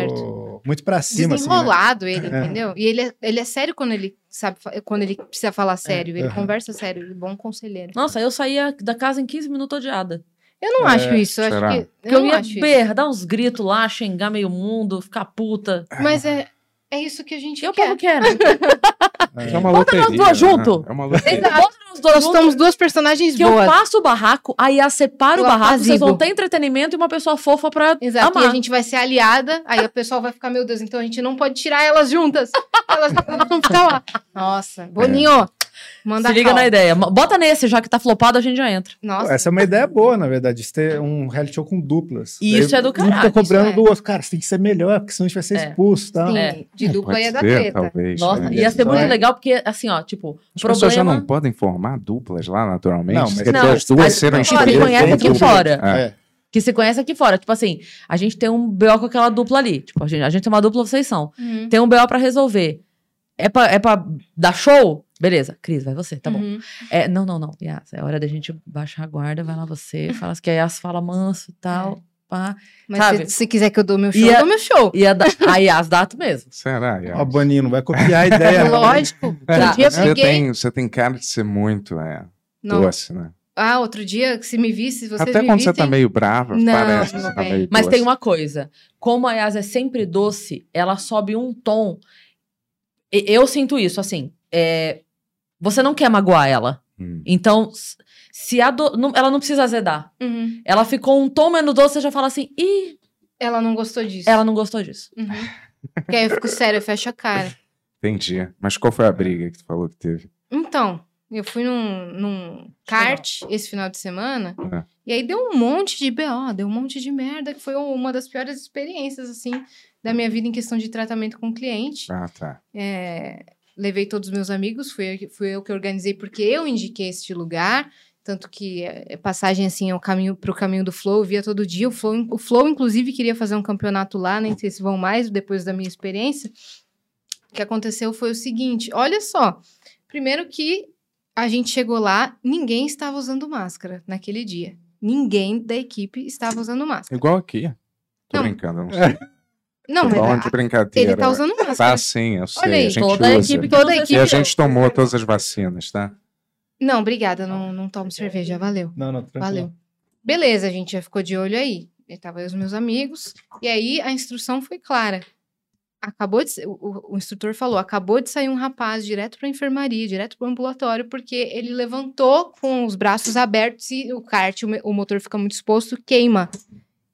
muito, certo. pra cima, assim. Né? Desenrolado ele, É. entendeu? E ele é, ele é sério quando ele sabe, quando ele precisa falar sério. Ele Aham. conversa sério, ele é bom conselheiro. Nossa, eu saía da casa em 15 minutos odiada. Eu não É, acho isso, eu acho será? que. Porque Eu eu ia acho berrar, dar uns gritos lá, xingar meio mundo, ficar puta. Mas é, é isso que a gente E o quer. povo quer, né? É uma Bota nós duas junto. né? É uma loteria. Bota nós dois Nós duas personagens que eu boas. faço o barraco, aí a separa o Eu barraco, vocês apaziguo. vão ter entretenimento e uma pessoa fofa pra Exato, amar. e a gente vai ser aliada, aí a pessoa vai ficar, meu Deus, então a gente não pode tirar elas juntas. Elas vão ficar lá. Nossa, Boninho, manda Se liga cal. na ideia. Bota nesse, já que tá flopado, a gente já entra. Nossa, Essa é uma ideia boa, na verdade, de ter um reality show com duplas. Isso Daí é do Um caralho, fica cobrando isso é. do outro. Cara, você tem que ser melhor, porque senão a gente vai ser É. expulso e tal. sim, É. de dupla Pode ia dar ser, treta. talvez. Nossa, né? ia ser muito legal, porque, assim, ó, tipo, As pessoas já problema... não podem formar duplas lá, naturalmente? Não, mas- Não, as duas a- serem não, escolhidas se conhece aqui fora. É. É. Que se conhece aqui fora. Tipo assim, a gente tem um BO com aquela dupla ali. Tipo, a gente, a gente tem uma dupla, vocês são. Uhum. Tem um BO pra resolver. É pra, é pra dar show? Beleza. Cris, vai você, tá bom. Uhum. É, não, não, não. Yas, é hora da gente baixar a guarda, vai lá você. Fala que a Yas fala manso e tal. pá. Mas Sabe? se, se quiser que eu dou meu show, E eu a- dou meu show. Ia dar. Aí as datas mesmo. Será? Yas? Ó, Boninho, não vai copiar a ideia. não. Lógico. Tá. Outro dia eu Você peguei. tem, você tem cara de ser muito é, Não. doce, né? Ah, outro dia, que se me visse, vocês Até me quando vissem... você tá meio brava, Não, parece que não você tá meio Mas doce. tem uma coisa. Como a Yas é sempre doce, ela sobe um tom. E- Eu sinto isso, assim. é, Você não quer magoar ela. Hum. Então, se a do- não- ela não precisa azedar. Uhum. Ela ficou um tom menos doce, você já fala assim, ih, Ela não gostou disso. ela não gostou disso. Uhum. Porque aí eu fico sério, eu fecho a cara. Entendi. Mas qual foi a briga que tu falou que teve? Então, eu fui num, num kart esse final de semana, É. e aí deu um monte de BO, deu um monte de merda, que foi uma das piores experiências, assim, da minha vida em questão de tratamento com o cliente. Ah, tá. É, levei todos os meus amigos, fui, eu- fui eu que organizei, porque eu indiquei este lugar. Tanto que é, passagem assim ao caminho para o caminho do Flow, eu via todo dia. O Flow, o Flow, inclusive, queria fazer um campeonato lá, nem sei se vão mais, depois da minha experiência. O que aconteceu foi o seguinte: olha só. Primeiro que a gente chegou lá, ninguém estava usando máscara naquele dia. Ninguém da equipe estava usando máscara. Igual aqui. Tô Não. brincando, não sei. Não, Tô mas de a- brincadeira. ele tá usando Tá máscara. sim, eu sei. Olha aí, a gente Toda a usa. equipe que Toda a equipe. E a gente tomou todas as vacinas, tá? Não, obrigada, não, não tomo cerveja, valeu. Não, não, tranquilo. Valeu. Beleza, a gente já ficou de olho aí. Eu tava aí os meus amigos. E aí a instrução foi clara. Acabou de. O, o- o instrutor falou: acabou de sair um rapaz direto pra enfermaria, direto pro ambulatório, porque ele levantou com os braços abertos e o kart, o, o motor fica muito exposto, queima.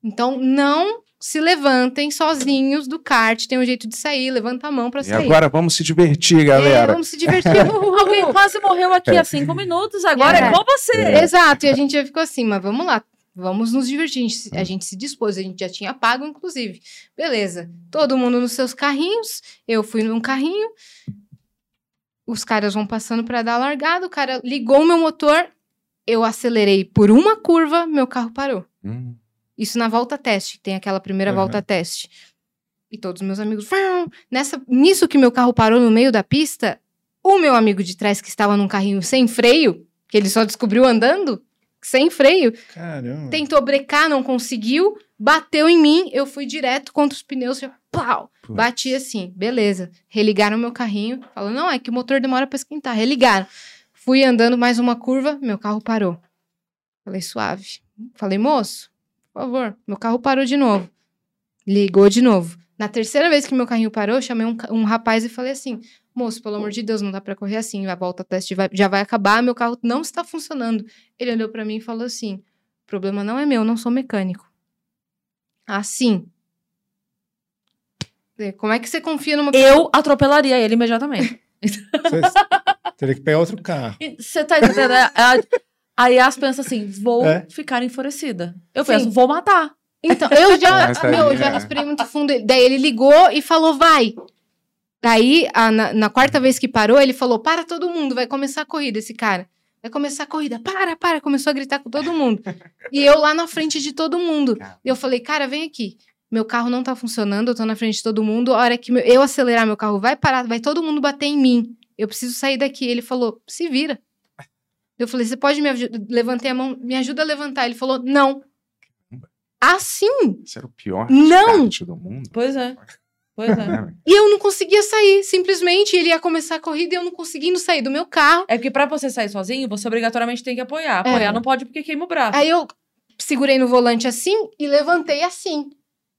Então não se levantem sozinhos do kart, tem um jeito de sair, levanta a mão pra E sair. agora vamos se divertir, É, galera. vamos se divertir. Alguém quase morreu aqui há cinco minutos, agora é, É. com você. Exato, e a gente já ficou assim, mas vamos lá, vamos nos divertir. A gente, se- a gente se dispôs, a gente já tinha pago, inclusive. Beleza, todo mundo nos seus carrinhos, eu fui num carrinho, os caras vão passando para dar a largada, o cara ligou o meu motor, eu acelerei por uma curva, meu carro parou. Hum, Isso na volta teste, tem aquela primeira Aham. volta teste. E todos os meus amigos. Nessa, nisso que meu carro parou no meio da pista, o meu amigo de trás, que estava num carrinho sem freio, que ele só descobriu andando, sem freio, Caramba. tentou brecar, não conseguiu, bateu em mim, eu fui direto contra os pneus, já, pau, putz. bati assim, beleza. Religaram meu carrinho, falando, não, é que o motor demora para esquentar. Religaram. Fui andando mais uma curva, meu carro parou. Falei, suave. Falei, moço, por favor, meu carro parou de novo. Ligou de novo. Na terceira vez que meu carrinho parou, eu chamei um, um rapaz e falei assim: moço, pelo amor de Deus, não dá pra correr assim, a volta teste vai- já vai acabar, meu carro não está funcionando. Ele olhou pra mim e falou assim: o problema não é meu, eu não sou mecânico. Assim. Como é que você confia numa Eu atropelaria ele imediatamente. Você teria que pegar outro carro. Você tá entendendo? É, A, a Yas pensa assim: vou É. ficar enfurecida. Eu Sim. penso, vou matar. Então, eu já, aí, meu, eu já é. respirei muito fundo. Daí ele ligou e falou, vai. Daí, a- na, na quarta vez que parou, ele falou, para todo mundo, vai começar a corrida, esse cara. Vai começar a corrida, para, para. Começou a gritar com todo mundo. E eu lá na frente de todo mundo. E eu falei, cara, vem aqui. Meu carro não tá funcionando, eu tô na frente de todo mundo. A hora que meu- eu acelerar meu carro, vai parar, vai todo mundo bater em mim. Eu preciso sair daqui. Ele falou, se vira. Eu falei, você pode me ajudar? Levantei a mão, me ajuda a levantar. Ele falou, não. Assim? Esse era o pior Não! do mundo. Pois é. Pois é. É, E eu não conseguia sair. Simplesmente ele ia começar a corrida e eu não conseguindo sair do meu carro. É que pra você sair sozinho, você obrigatoriamente tem que apoiar. É. Apoiar não pode porque queima o braço. Aí eu segurei no volante assim e levantei assim.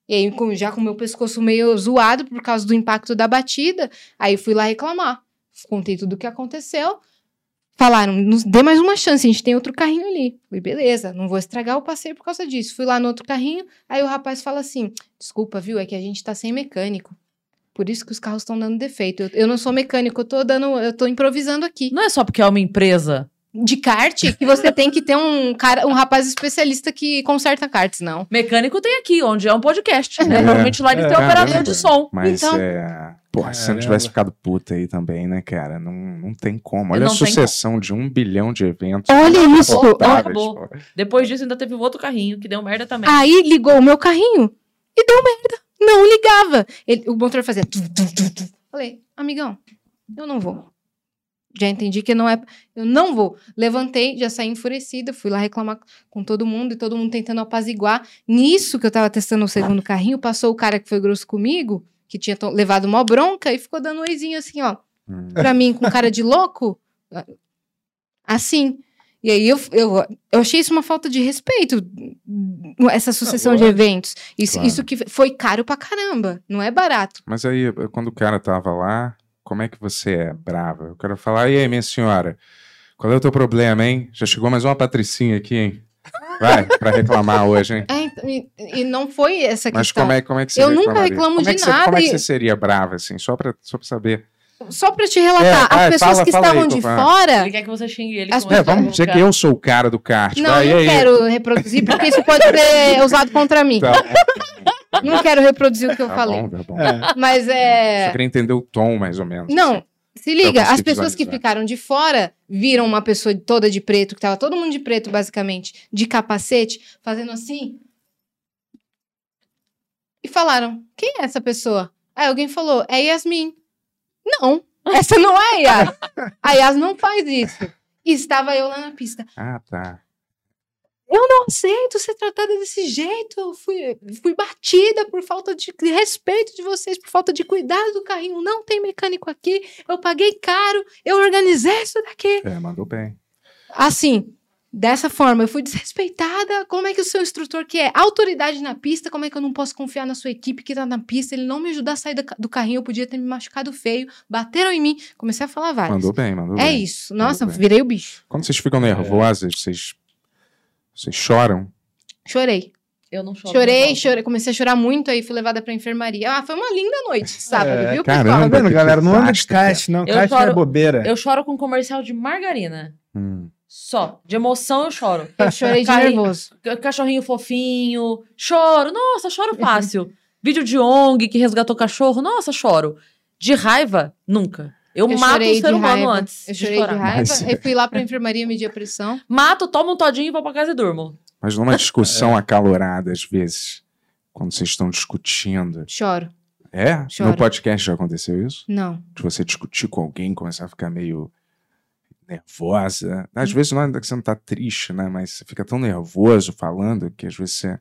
E aí, com- já com o meu pescoço meio zoado por causa do impacto da batida, aí fui lá reclamar. Contei tudo o que aconteceu. Falaram, nos dê mais uma chance, a gente tem outro carrinho ali. Falei, beleza, não vou estragar o passeio por causa disso. Fui lá no outro carrinho, aí o rapaz fala assim: desculpa, viu, é que a gente tá sem mecânico. Por isso que os carros estão dando defeito. Eu, eu não sou mecânico, eu tô dando, eu tô improvisando aqui. Não é só porque é uma empresa. De kart, que você tem que ter um cara, um rapaz especialista que conserta karts, não. Mecânico tem aqui, onde é um podcast, né? É. Normalmente lá ele tem É. operador de som. Mas Então- é. Porra, se não tivesse ficado puta aí também, né, cara? Não, não tem como. Olha Não a sucessão de um bilhão de eventos. Olha isso, insuportáveis, acabou. Depois disso, ainda teve um outro carrinho que deu merda também. Aí ligou o meu carrinho e deu merda. Não ligava. Ele- o motor fazia. tu, tu, tu. Falei, amigão, eu não vou. Já entendi que não é. Eu não vou. Levantei, já saí enfurecida, fui lá reclamar com todo mundo e todo mundo tentando apaziguar. Nisso que eu tava testando o segundo carrinho, passou o cara que foi grosso comigo, que tinha levado uma bronca e ficou dando um oizinho assim, ó, Hum. pra mim, com cara de louco. Assim. E aí eu, eu, eu achei isso uma falta de respeito, essa sucessão de lógico. eventos. Isso, Claro. isso que foi caro pra caramba, não é barato. Mas aí, quando o cara tava lá, como é que você é brava? Eu quero falar, e aí, minha senhora, qual é o teu problema, hein? Já chegou mais uma patricinha aqui, hein? Vai, pra reclamar hoje, hein? É, então, e, e não foi essa Mas questão. como é, como é que você Eu nunca reclamo como é de que você- Como é nada que você seria brava, assim? Só pra, só pra saber. Só pra te relatar, É, as vai, pessoas fala- que fala aí, estavam de tô falando. fora. Ele quer que você xingue ele. As É, vamos dizer que eu sou o cara do kart. Não, vai, e não aí? quero reproduzir, porque isso pode ser usado contra mim. Tá, Não quero reproduzir o que eu tá falei. bom, tá bom. É. Mas Só é. queria entender o tom, mais ou menos. Não, assim. se liga, as pessoas que ficaram de fora viram uma pessoa toda de preto, que tava todo mundo de preto, basicamente, de capacete, fazendo assim. E falaram: quem é essa pessoa? Aí alguém falou: é Yasmin. Não, essa não é a Yas. A Yas não faz isso. E estava eu lá na pista. Ah, tá. Eu não aceito ser tratada desse jeito. Eu fui, fui batida por falta de respeito de vocês, por falta de cuidado do carrinho. Não tem mecânico aqui. Eu paguei caro. Eu organizei isso daqui. É, mandou bem. Assim, dessa forma, eu fui desrespeitada. Como é que o seu instrutor, que é autoridade na pista, como é que eu não posso confiar na sua equipe que tá na pista? Ele não me ajudar a sair do carrinho. Eu podia ter me machucado feio. Bateram em mim. Comecei a falar várias. Mandou bem, mandou É bem. isso. Nossa, virei o bicho. Quando vocês ficam nervosas, vocês, vocês choram? Chorei. Eu não choro. Chorei, não. chorei, comecei a chorar muito, aí fui levada pra enfermaria. Ah, foi uma linda noite, sábado, É, viu, caramba. pessoal? Tá vendo, galera? Não anda de kart, não. Eu Kart é choro- bobeira. Eu choro com comercial de margarina. Hum. Só. De emoção eu choro. Eu chorei de nervoso. Cachorrinho fofinho. Choro. Nossa, choro fácil. Vídeo de ONG que resgatou cachorro. Nossa, choro. De raiva, nunca. Eu, Eu mato o de ser humano raiva. antes. Eu de chorei de chorar. raiva, Mas- aí fui lá pra enfermaria medir a pressão. Mato, tomo um todinho e vou pra casa e durmo. Mas numa discussão acalorada, às vezes, quando vocês estão discutindo. Choro. É? Choro. No podcast já aconteceu isso? Não. De você discutir com alguém, começar a ficar meio nervosa. Às vezes não é que você não tá triste, né? Mas você fica tão nervoso falando que às vezes você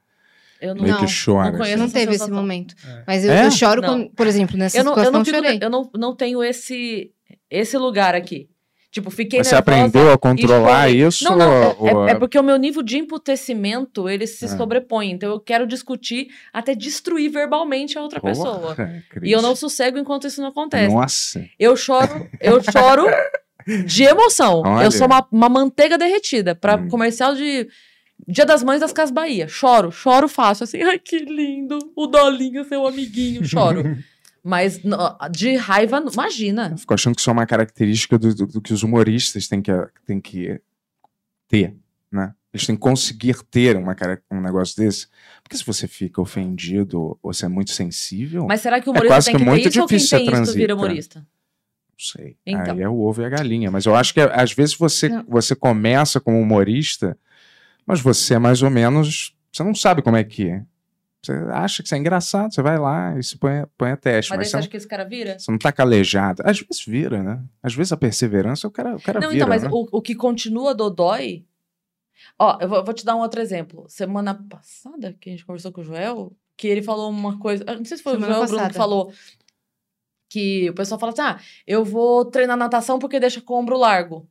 Eu não, meio Não, que chora. não conheço Eu não assim. teve esse momento. É. Mas eu, É? eu choro, Não. quando, por exemplo, nessa eu não, eu situação não, eu fico- chorei. eu não, não tenho esse, esse lugar aqui. Tipo, fiquei Mas você aprendeu a controlar isso? Não, não, é- ou- é, é porque o meu nível de emputecimento, ele se Ah. sobrepõe. Então eu quero discutir até destruir verbalmente a outra pessoa. Porra, E eu não sossego enquanto isso não acontece. Nossa. Eu choro, eu choro de emoção. Olha. Eu sou uma, uma manteiga derretida para Hum. comercial de Dia das Mães das Casas Bahia. Choro, choro fácil, assim, ai que lindo, o Dolinho, seu amiguinho, choro. Mas de raiva, imagina. Eu fico achando que isso é uma característica do, do- do que os humoristas têm que, têm que ter, né? Eles têm que conseguir ter uma, um negócio desse. Porque se você fica ofendido ou você é muito sensível, Mas será que o É humorista quase tem que que ter muito isso ou quem difícil tem isso vira humorista? não sei. Então. Aí é o ovo e a galinha. Mas eu acho que às vezes você, Não. você começa como humorista, mas você é mais ou menos. Você não sabe como é que é. Você acha que você é engraçado, você vai lá e se põe, põe a teste. Mas, Mas, você acha não, que esse cara vira? você não tá calejado. Às vezes vira, né? Às vezes a perseverança o cara, o cara Não, vira. então, mas né? o, o que continua dodói. Ó, eu vou, vou te dar um outro exemplo. Semana passada, que a gente conversou com o Joel, que ele falou uma coisa. Não sei se foi Semana o Joel Bruno que falou. Que o pessoal fala assim: ah, eu vou treinar natação porque deixa com o ombro largo.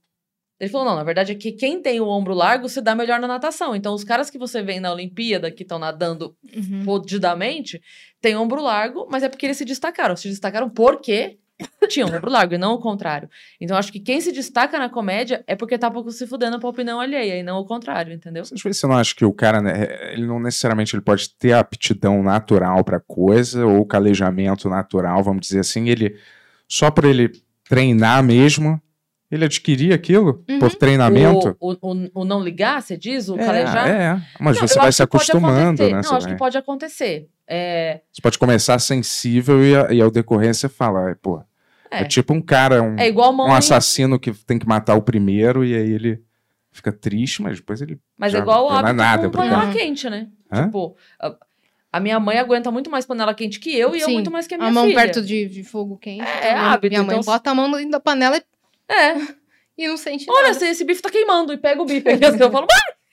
Ele falou: não, na verdade é que quem tem o ombro largo se dá melhor na natação. Então, os caras que você vê na Olimpíada, que estão nadando Uhum. fodidamente, têm ombro largo, mas é porque eles se destacaram. Se destacaram porque tinham ombro largo e não o contrário. Então, acho que quem se destaca na comédia é porque tá pouco se fudendo pra opinião alheia e não o contrário, entendeu? Às vezes você não acha que o cara, né, ele não necessariamente ele pode ter a aptidão natural para coisa ou o calejamento natural, vamos dizer assim, ele só por ele treinar mesmo, ele adquirir aquilo Uhum. por treinamento. O, o, o- o não ligar, você diz? O é, calejar? é, mas Não, você eu vai se acostumando, né? Não, acho vai- que pode acontecer. É, você pode começar sensível e, e ao decorrer você fala, "Ai, pô, é. É. tipo um cara, um, é igual mãe, um assassino que tem que matar o primeiro e aí ele fica triste, mas depois ele mas é igual o não é hábito nada com panela quente, né? Hã? Tipo, a, minha mãe aguenta muito mais panela quente que eu e eu Sim, muito mais que a minha a mão filha. perto de, de fogo quente. É, é Minha- hábito, Minha mãe então- bota a mão dentro da panela e É. E não sente Olha, nada. assim, esse bife tá queimando. E pega o bife. Aí eu falo,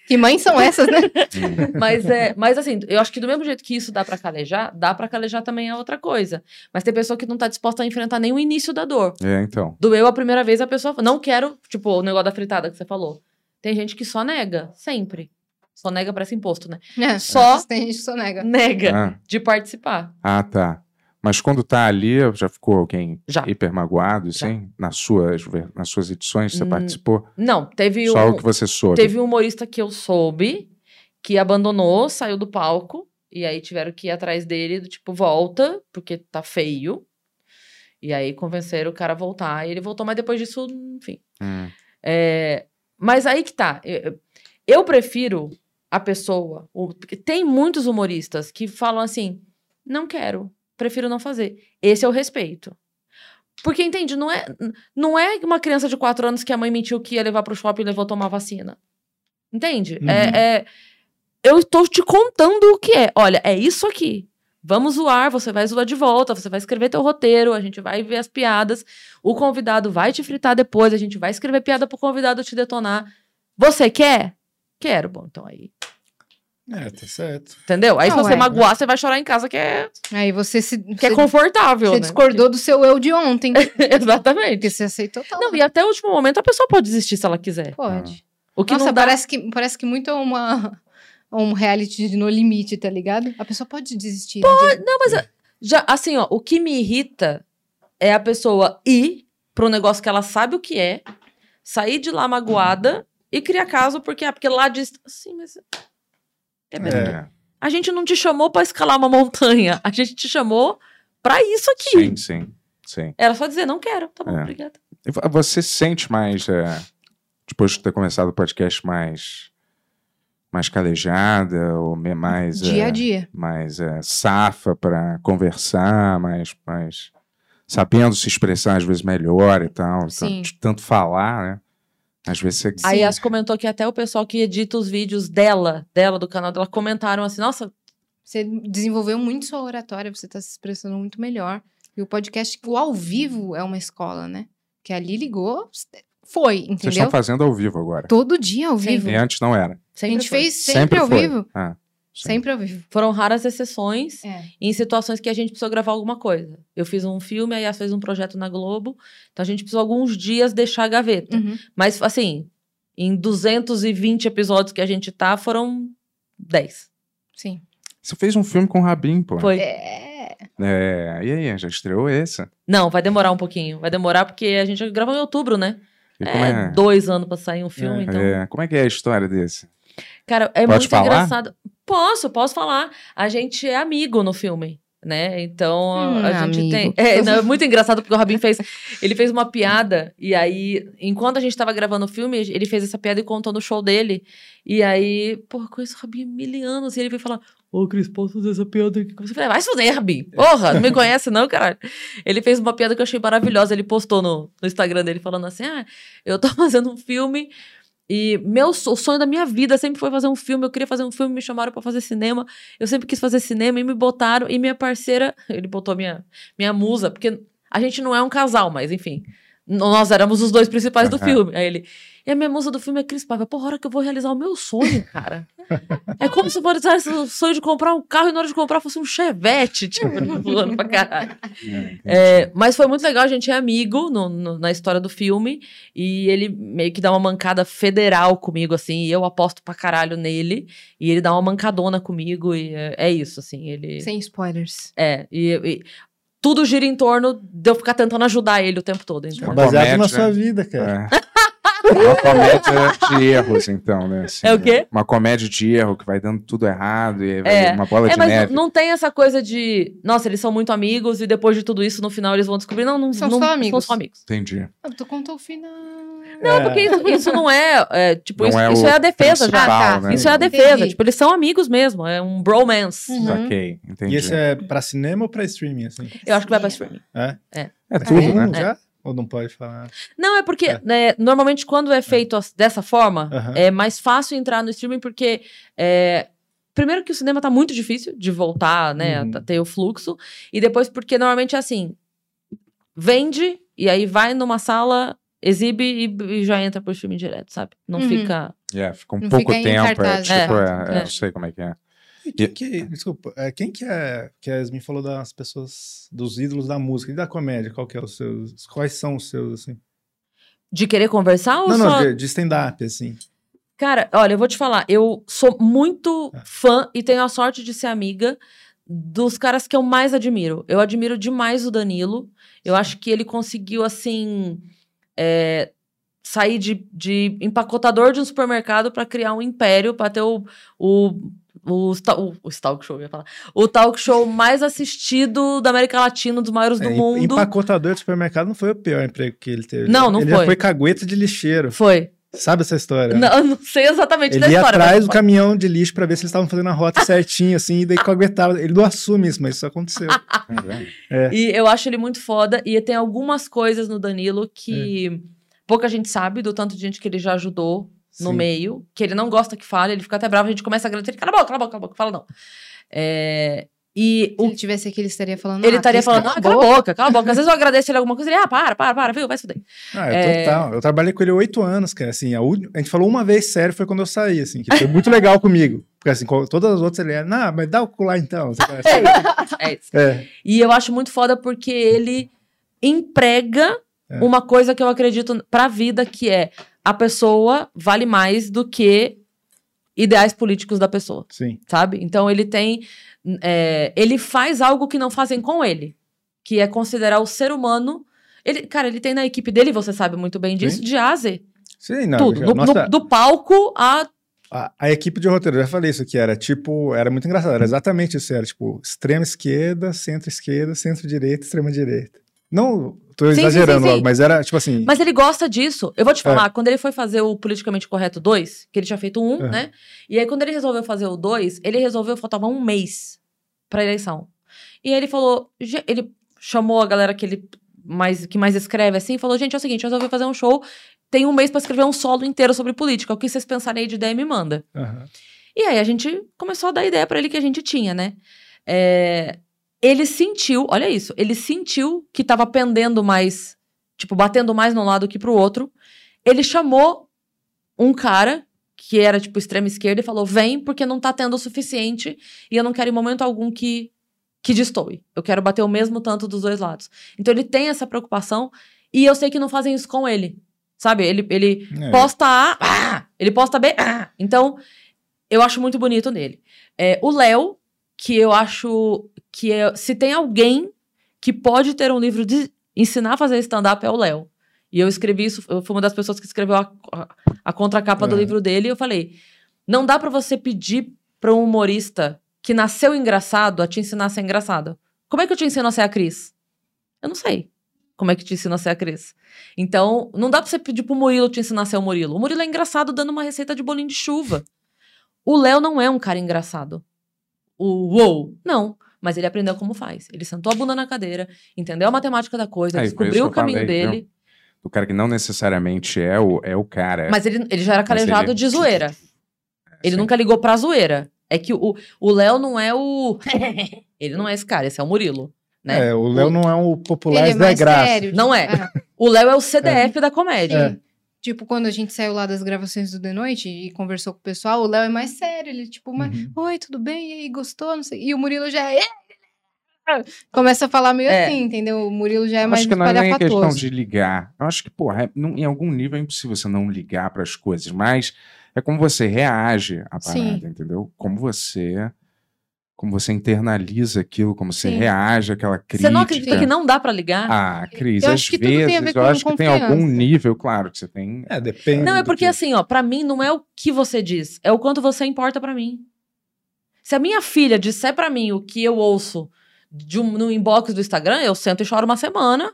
Que mães são essas, né? Mas, é, mas assim, eu acho que do mesmo jeito que isso dá pra calejar, dá pra calejar também é outra coisa. Mas tem pessoa que não tá disposta a enfrentar nem o início da dor. É, então. Doeu a primeira vez, a pessoa fala, não quero, tipo, o negócio da fritada que você falou. Tem gente que só nega, sempre. Só nega parece imposto, né? É, Só- Tem gente que só nega. Nega Ah, de participar. ah, tá. Mas quando tá ali, já ficou alguém Já. hiper magoado, assim? Nas suas, nas suas edições, você Hum, participou? Não, teve Só um, o que você soube. teve um humorista que eu soube que abandonou, saiu do palco. E aí tiveram que ir atrás dele, do tipo, volta, porque tá feio. E aí convenceram o cara a voltar. E ele voltou, mas depois disso, enfim. Hum, É, mas aí que tá. Eu, eu prefiro a pessoa. o- tem muitos humoristas que falam assim: não quero, prefiro não fazer. Esse é o respeito. Porque, entende, não é, não é uma criança de 4 anos que a mãe mentiu que ia levar pro shopping e levou tomar vacina. Entende? Uhum. É, é- eu estou te contando o que é. Olha, é isso aqui. Vamos zoar, você vai zoar de volta, você vai escrever teu roteiro, a gente vai ver as piadas, o convidado vai te fritar depois, a gente vai escrever piada pro convidado te detonar. Você quer? Quero. Bom, então aí. É, tá certo. Entendeu? Aí se Não, você é. magoar, você vai chorar em casa, que é, Aí você se. que é você, confortável. você né? discordou do seu eu de ontem. Exatamente. Porque você aceitou tal. Não, e até o último momento a pessoa pode desistir se ela quiser. Pode. O que Nossa, não dá... parece, que, parece que muito é uma, um reality de no limite, tá ligado? A pessoa pode desistir. Pode. Não, mas já, assim, ó, o que me irrita é a pessoa ir pro negócio que ela sabe o que é, sair de lá magoada e criar caso porque, ah, porque lá diz. Sim, mas. É, é. A gente não te chamou pra escalar uma montanha. A gente te chamou pra isso aqui. Sim, sim, sim. Era só dizer, não quero. Tá bom, É. obrigada. Vo- Você se sente mais, é, depois de ter começado o podcast, mais, mais calejada ou mais, Dia é, a dia. mais é, safa para conversar, mais, mais sabendo se expressar às vezes melhor e tal, Sim. tanto, tanto falar, né? Às vezes você A Sim. Yas comentou que até o pessoal que edita os vídeos dela, dela, do canal dela, comentaram assim, nossa, Você desenvolveu muito sua oratória, você tá se expressando muito melhor. E o podcast, o ao vivo é uma escola, né? Que ali ligou, foi, vocês entendeu? estão fazendo ao vivo agora. Todo dia ao vivo. E antes não era. A sempre gente foi. fez sempre, ao foi. vivo. Ah, sim. Sempre ao vivo. Foram raras exceções É. em situações que a gente precisou gravar alguma coisa. Eu fiz um filme, a Yas fez um projeto na Globo, então a gente precisou alguns dias deixar a gaveta. Uhum. Mas, assim, em 220 episódios que a gente tá, foram 10. Sim. Você fez um filme com o Rabin, pô. Foi. É. É, e aí, já estreou esse? Não, vai demorar um pouquinho. Vai demorar porque a gente gravou em outubro, né? É, é, dois anos pra sair um filme, É. então... é, como é que é a história desse? Cara, é Pode muito falar? engraçado. Posso, posso falar. A gente é amigo no filme. Né? Então Hum, a gente amigo. tem. É, não, é muito engraçado porque o Rabin fez. Ele fez uma piada, e aí, enquanto a gente tava gravando o filme, ele fez essa piada e contou no show dele. E aí, porra, conheço o Rabin há mil anos. E ele veio falar: Ô, Cris, posso fazer essa piada aqui? Eu falei, vai se fuder, Rabin. Porra, não me conhece, não, caralho. Ele fez uma piada que eu achei maravilhosa. Ele postou no, no Instagram dele falando assim: Ah, eu tô fazendo um filme. E meu o sonho da minha vida sempre foi fazer um filme. Eu queria fazer um filme, me chamaram pra fazer cinema. Eu sempre quis fazer cinema e me botaram. E minha parceira, ele botou minha, minha musa, porque a gente não é um casal, mas enfim. Nós éramos os dois principais do filme. Aí ele. E a minha musa do filme é Cris Paiva. Porra, a hora que eu vou realizar o meu sonho, cara. É como se eu realizasse o sonho de comprar um carro e na hora de comprar fosse um chevette, tipo, voando pra caralho. É, mas foi muito legal, a gente é amigo no- no- na história do filme. E ele meio que dá uma mancada federal comigo, assim. E eu aposto pra caralho nele. E ele dá uma mancadona comigo. E é, é isso, assim. Ele. Sem spoilers. É. E, e tudo gira em torno de eu ficar tentando ajudar ele o tempo todo. É Então. Bom, baseado na comédia. sua vida, cara. É. Uma comédia de erros, então, né? assim, É o quê? Uma comédia de erro que vai dando tudo errado e É. uma bola É, de mas neve. não, não tem essa coisa de. Nossa, eles são muito amigos e depois de tudo isso, no final eles vão descobrir. Não, não São não, só São amigos. só amigos. Entendi. Ah, tu contou o final. Não, porque isso, isso não é. é, tipo, Não isso, é isso é a defesa já. Ah, tá. né? Isso é a defesa. Entendi. Tipo, eles são amigos mesmo. É um bromance. Uhum. Saquei, entendi. E esse é pra cinema ou pra streaming, assim? Eu acho que vai pra streaming. É? É tudo, Tem né? já? Ou não pode falar? Não, é porque É. né, normalmente quando é feito as- dessa forma, Aham. é mais fácil entrar no streaming porque. é, primeiro que o cinema tá muito difícil de voltar, né? Uhum. a ter o fluxo. E depois porque normalmente é assim: vende, e aí vai numa sala exibe e, e já entra pro streaming direto, sabe? Não Uhum. fica. É, fica um Não pouco tempo. É, tipo, É, é, é, é. eu sei como é que é. E quem que, desculpa, é, quem que é, que a Yasmin falou das pessoas, dos ídolos da música e da comédia, qual que é os seus, quais são os seus, assim? De querer conversar ou Não, só. não, de, de stand-up, assim. Cara, olha, eu vou te falar, eu sou muito Ah. fã e tenho a sorte de ser amiga dos caras que eu mais admiro. Eu admiro demais o Danilo. Eu acho que ele conseguiu, assim, é, sair de, de empacotador de um supermercado para criar um império, para ter o, o, o, o, o talk show, eu ia falar. O talk show mais assistido da América Latina, dos maiores do É, em- mundo. Empacotador de supermercado não foi o pior emprego que ele teve. Não, não ele foi. já foi cagueta de lixeiro. Foi. Sabe essa história? Não, eu não sei exatamente da Ele ia história. atrás do caminhão de lixo pra ver se eles estavam fazendo a rota certinho, assim, e daí caguetava. Ele não assume isso, mas isso aconteceu. É. E eu acho ele muito foda. E tem algumas coisas no Danilo que pouca gente sabe, do tanto de gente que ele já ajudou no Sim. meio, que ele não gosta que fale, ele fica até bravo, a gente começa a agradecer, ele, cala a boca, cala a boca, cala a boca, fala não. É, e Se o, ele tivesse aqui, ele estaria falando. ele ah, estaria falando, cala ah, cala a boca. cala a boca. Às vezes eu agradeço ele alguma coisa, ele, ah, para, para, para, viu, vai se fuder. Ah, é, É. total. Eu trabalhei com ele oito anos, cara. Assim, a, uni- a gente falou uma vez sério, foi quando eu saí, assim, que foi muito legal comigo. Porque assim, todas as outras ele era, não, mas dá o colar então. Você fala assim, É isso. é, E eu acho muito foda porque ele emprega É. uma coisa que eu acredito pra vida, que é a pessoa vale mais do que ideais políticos da pessoa, sim. sabe? Então ele tem. é, ele faz algo que não fazem com ele, que é considerar o ser humano. Ele, cara, ele tem na equipe dele, você sabe muito bem disso, Sim. de A a Z. Sim, não. Tudo. Do, nossa, no- do palco a. a, a equipe de roteiro, eu já falei isso aqui, era tipo, era muito engraçado, era exatamente isso, era tipo, extrema esquerda, centro-esquerda, centro-direita, extrema-direita. Não tô Sim, exagerando sim, sim. logo, mas era tipo assim, Mas ele gosta disso. Eu É. vou te falar, quando ele foi fazer o Politicamente Correto 2, que ele tinha feito um, Aham. né? E aí, quando ele resolveu fazer o 2, ele resolveu, faltava um mês pra eleição. E aí ele falou, "Ge- ele chamou a galera que ele mais, que mais escreve assim, e falou, gente, é o seguinte, eu resolvi fazer um show, tem um mês pra escrever um solo inteiro sobre política, o que vocês pensarem aí de ideia me manda. aham, E aí a gente começou a dar ideia pra ele que a gente tinha, né? É, ele sentiu, olha isso, ele sentiu que tava pendendo mais, tipo, batendo mais num lado que pro outro. Ele chamou um cara que era, tipo, extrema esquerda e falou: vem, porque não tá tendo o suficiente e eu não quero em momento algum que, que destoe. Eu quero bater o mesmo tanto dos dois lados. Então ele tem essa preocupação e eu sei que não fazem isso com ele. Sabe? Ele, ele é, posta A, ah, ele posta B. ah. Então, eu acho muito bonito nele. É, o Léo, que eu acho que é- se tem alguém que pode ter um livro de ensinar a fazer stand-up é o Léo. E eu escrevi isso, eu fui uma das pessoas que escreveu a, a, a contracapa do Uhum. livro dele, e eu falei: não dá pra você pedir pra um humorista que nasceu engraçado a te ensinar a ser engraçado. Como é que eu te ensino a ser a Cris? Eu não sei. Como é que te ensino a ser a Cris? Então, não dá pra você pedir pro Murilo te ensinar a ser o Murilo. O Murilo é engraçado dando uma receita de bolinho de chuva. O Léo não é um cara engraçado. O uou, não. Mas ele aprendeu como faz. Ele sentou a bunda na cadeira, entendeu a matemática da coisa, É, e descobriu o caminho falei, dele. O cara que não necessariamente é o, é o cara. Mas ele, ele já era calejado ele- de zoeira. Ele Sim. nunca ligou pra zoeira. É que o o Léo não é o. ele não é esse cara, esse é o Murilo. Né? é, o Léo não é o popular Ele é da mais graça. sério. Não é. Ah, O Léo é o CDF da comédia. É. tipo, quando a gente saiu lá das gravações do The Noite e conversou com o pessoal, o Léo é mais sério. Ele, tipo, mais, Uhum. oi, tudo bem? E aí, gostou? Não sei. E o Murilo já é. Começa a falar meio É. assim, entendeu? O Murilo já é Eu mais acho que não é nem questão espalhafatoso. de ligar. Eu acho que, porra, é- não- em algum nível é impossível você não ligar para as coisas, mas é como você reage à parada, Sim. entendeu? Como você como você internaliza aquilo, como você Sim. reage àquela crítica. Você não acredita que não dá pra ligar? Ah, Cris, Eu às acho que tudo tem a vezes, eu acho que tem algum nível, claro, que você tem. É, depende. Não, é porque que- assim, ó, pra mim não é o que você diz, é o quanto você importa pra mim. Se a minha filha disser pra mim o que eu ouço de um, no inbox do Instagram, eu sento e choro uma semana,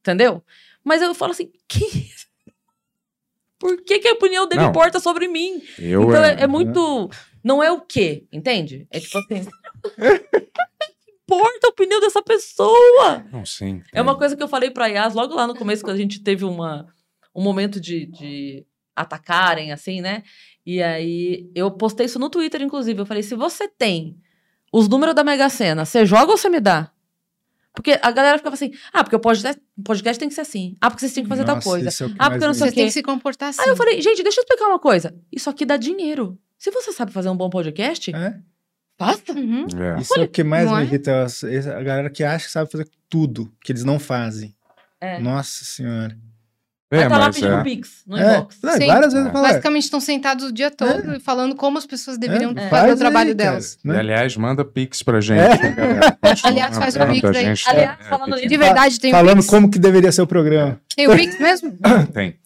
entendeu? Mas eu falo assim, que... por que, que a opinião dele Não. importa sobre mim? Eu, então é, é, é muito, não é o que, entende? É tipo assim, que importa a opinião dessa pessoa? Não, sim. É uma tem. coisa que eu falei pra Yas logo lá no começo, quando a gente teve uma, um momento de, de atacarem, assim, né? E aí eu postei isso no Twitter, inclusive. Eu falei: se você tem os números da Mega Sena, você joga ou você me dá? Porque a galera ficava assim, ah, porque o podcast, o podcast tem que ser assim. Ah, porque vocês têm que fazer tal Nossa, coisa. isso é Ah, porque eu não sei Você o tem quê. que se comportar assim. Aí eu falei, gente, deixa eu explicar uma coisa. Isso aqui dá dinheiro. Se você sabe fazer um bom podcast, É, faça. Uhum. É. isso é o que mais me é? irrita. as- A galera que acha que sabe fazer tudo, que eles não fazem. É. Nossa senhora. É, Aí tá lá mas pedindo é. Pix no É, inbox. Sim. várias vezes é, Basicamente estão sentados o dia todo falando como as pessoas deveriam é, fazer faz o trabalho aí, delas. E, né? aliás, manda pix pra gente. É. né, Aliás, faz o pix aí. Aliás, é, falando De verdade, tem o Falando Pix? como que deveria ser o programa. Tem o Pix mesmo? Tem.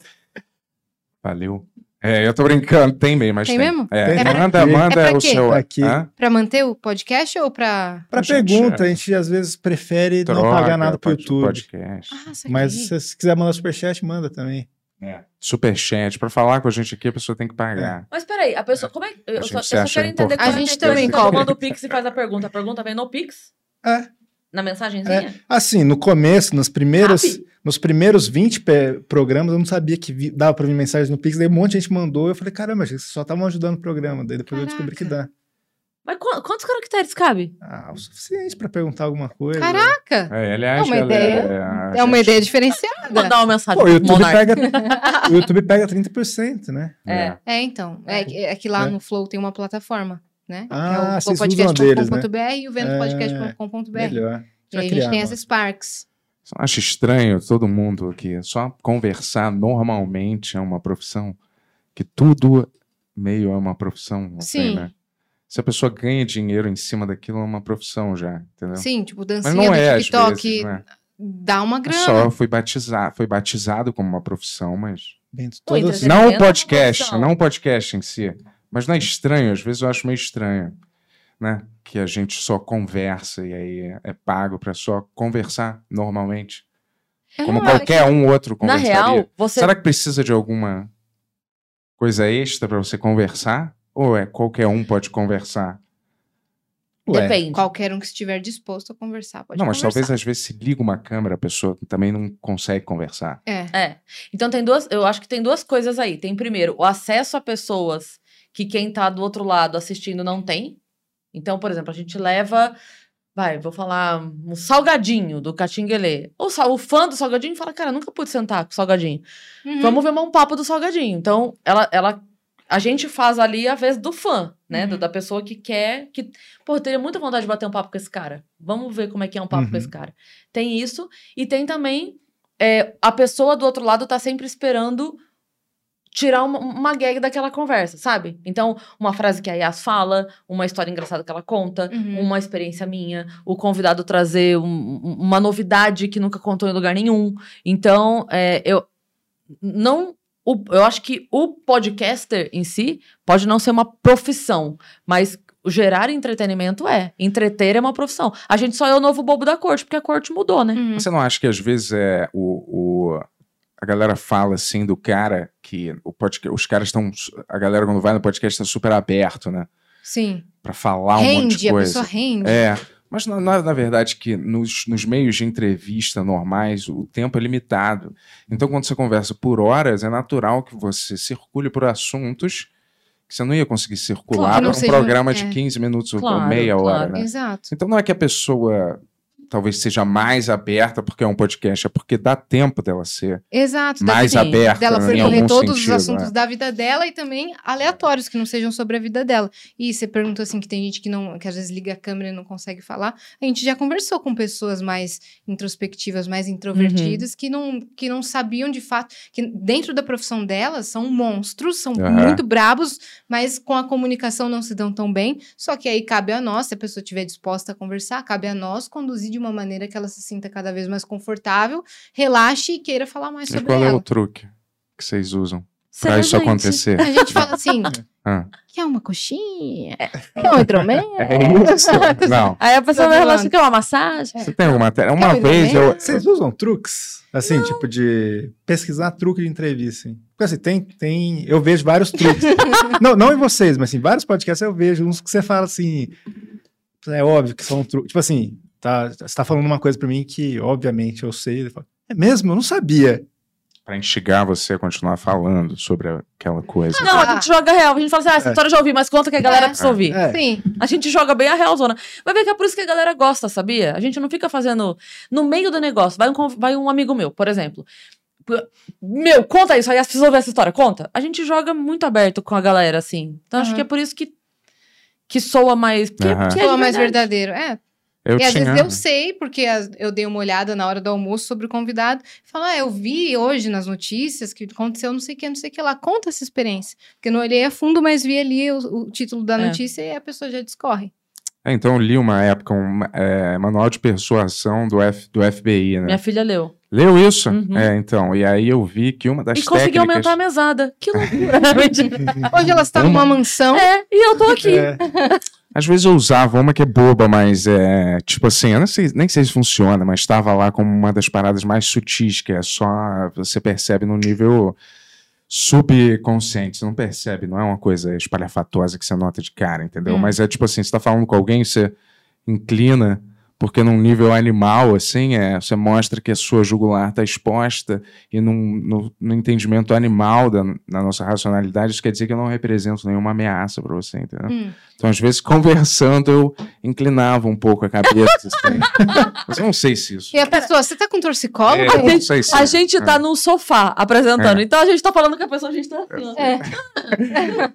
Valeu. É, eu tô brincando, tem mesmo, mas Tem tem. mesmo? É, Tem. manda, É manda pra o quê? seu. Aqui. Hã? Pra manter o podcast ou pra. Pra A gente, pergunta, é, a gente às vezes prefere não Troca, pagar nada pro YouTube. Podcast. Ah. Mas se você quiser mandar superchat, manda também. É. Superchat. Pra falar com a gente aqui, a pessoa tem que pagar. Mas peraí, a pessoa. Como é que. Eu, só, eu só quero entender como A é gente que é também cobra. manda o Pix e faz a pergunta. A pergunta vem no Pix? É. Na mensagenzinha? Assim, no começo, nos primeiros, Sabe? Nos primeiros 20 pe- programas, eu não sabia que vi- dava pra vir mensagem no Pix, daí um monte de gente mandou, eu falei, caramba, gente, vocês só estavam ajudando o programa. Daí depois eu descobri que dá. Mas qu- quantos caracteres cabe? Ah, o suficiente pra perguntar alguma coisa. Caraca! É, aliás, É uma galera, ideia. a É uma gente- ideia diferenciada. Mandar uma mensagem Pô, o YouTube, pega, o YouTube pega 30%, né? É. É, então. É, que- é que lá É. no Flow tem uma plataforma, né? Ah, que é o deles, né? podcast.com.br e o ventopodcast.com.br. Melhor. E aí a gente tem essas Sparks. Só acho estranho todo mundo aqui. Só conversar normalmente é uma profissão. Que tudo meio é uma profissão. não Sim. né? Se a pessoa ganha dinheiro em cima daquilo, é uma profissão já, entendeu? Sim, tipo, Mas dancinha não do é, TikTok vezes, né? dá uma É grana. Só foi batizado, foi batizado como uma profissão, mas. Bento, todas- entretenimento Não é o podcast, não o podcast em si. Mas não é estranho, às vezes eu acho meio estranho, né? Que a gente só conversa e aí é, é pago pra só conversar normalmente. Eu Como qualquer um outro Na conversaria. real, você. Será que precisa de alguma coisa extra pra você conversar? Ou é qualquer um pode conversar? Ué, Depende. Qualquer um que estiver disposto a conversar pode não, mas conversar. talvez às vezes se liga uma câmera, a pessoa também não consegue conversar. É. É. Então tem duas. Eu acho que tem duas coisas aí. Tem primeiro o acesso a pessoas que quem tá do outro lado assistindo não tem. Então, por exemplo, a gente leva. Vai, vou falar um salgadinho do Catinguelê. O, sal- o fã do salgadinho fala, cara, nunca pude sentar com o salgadinho. Uhum. Vamos ver um papo do salgadinho. Então, ela, ela, a gente faz ali a vez do fã, né? Uhum. Da pessoa que quer. que Pô, teria muita vontade de bater um papo com esse cara. Vamos ver como é que é um papo Uhum. com esse cara. Tem isso. E tem também é, a pessoa do outro lado tá sempre esperando tirar uma, uma gag daquela conversa, sabe? Então, uma frase que a Yas fala, uma história engraçada que ela conta, Uhum. uma experiência minha, o convidado trazer um- um- uma novidade que nunca contou em lugar nenhum. Então, é, eu não. o- eu acho que o podcaster em si pode não ser uma profissão, mas gerar entretenimento é. Entreter é uma profissão. A gente só é o novo bobo da corte, porque a corte mudou, né? Uhum. Você não acha que às vezes é o, o- a galera fala assim do cara que o podcast, os caras estão a galera quando vai no podcast está super aberto, né, Sim. Pra falar um monte rende, de a coisa. pessoa rende. É, mas na, verdade que nos, nos meios de entrevista normais o tempo é limitado. Então quando você conversa por horas é natural que você circule por assuntos que você não ia conseguir circular Claro, para um seja- programa de é. 15 minutos ou Claro, meia hora, claro. né? Exato. Então não é que a pessoa talvez seja mais aberta porque é um podcast, é porque dá tempo dela ser. Exato. Mais dá tempo aberta, Dela né, em percorrer algum todos sentido, os assuntos é. da vida dela e também aleatórios, que não sejam sobre a vida dela. E você perguntou assim que tem gente que não, que às vezes liga a câmera e não consegue falar. A gente já conversou com pessoas mais introspectivas, mais introvertidas, que, não, que não sabiam de fato, que dentro da profissão delas são monstros, são Aham. muito brabos, mas com a comunicação não se dão tão bem. Só que aí cabe a nós, se a pessoa estiver disposta a conversar, cabe a nós conduzir de uma maneira que ela se sinta cada vez mais confortável, relaxe e queira falar mais E sobre qual é ela. o truque que vocês usam pra isso gente. acontecer? A gente fala assim, Ah. quer uma coxinha? Quer um hidromel? É isso? Não. Aí a pessoa vai falar zoando. assim, quer uma massagem? Você tem alguma matéria? Uma um vez eu? Vocês usam truques? Assim, tipo de pesquisar truque de entrevista, assim. Porque assim, tem, tem. Eu vejo vários truques. não, não em vocês, mas assim, vários podcasts eu vejo uns que você fala assim. É óbvio que são truques. Tipo assim, tá, você tá falando uma coisa pra mim que, obviamente, eu sei. Eu falo, é mesmo? Eu não sabia. Pra instigar você a continuar falando sobre aquela coisa. Não, a gente joga real. A gente fala assim, ah, essa história eu já ouvi, mas conta que a galera É. precisa ouvir. É. Sim. A gente joga bem a realzona. Vai ver que é por isso que a galera gosta, sabia? A gente não fica fazendo. No meio do negócio, vai um, vai um amigo meu, por exemplo. Meu, conta isso, aí as pessoas ouvem essa história, conta. A gente joga muito aberto com a galera, assim. Então acho Aham. que é por isso que, que soa mais. Porque, Aham. porque é Soa mais verdade. verdadeiro. É. Eu e às vezes eu sei, porque eu dei uma olhada na hora do almoço sobre o convidado. Falo, ah, eu vi hoje nas notícias que aconteceu não sei o que, não sei o que lá. Conta essa experiência. Porque eu não olhei a fundo, mas vi ali o, o título da É. notícia e a pessoa já discorre. É, então eu li uma época um é, manual de persuasão do, F, do FBI, né? Minha filha leu. Leu isso? Uhum. É, então. E aí eu vi que uma das e consegui técnicas... aumentar a mesada. Que loucura. Hoje ela está numa mansão. é, e eu tô aqui. É. Às vezes eu usava uma que é boba, mas é tipo assim, eu não sei, nem sei se funciona, mas estava lá como uma das paradas mais sutis, que é só você percebe no nível subconsciente, você não percebe, não é uma coisa espalhafatosa que você nota de cara, entendeu? Hum. Mas é tipo assim, você tá falando com alguém, você inclina, porque num nível animal, assim, é, você mostra que a sua jugular está exposta, e num, no, no entendimento animal da, na nossa racionalidade, isso quer dizer que eu não represento nenhuma ameaça para você, entendeu? Hum. Então, às vezes, conversando, eu inclinava um pouco a cabeça. Assim. Mas eu não sei se isso. E a pessoa, você tá com torcicolo? É, eu não sei se A gente tá é. num sofá apresentando. É. Então a gente tá falando com a pessoa, a gente tá assim, ó. É.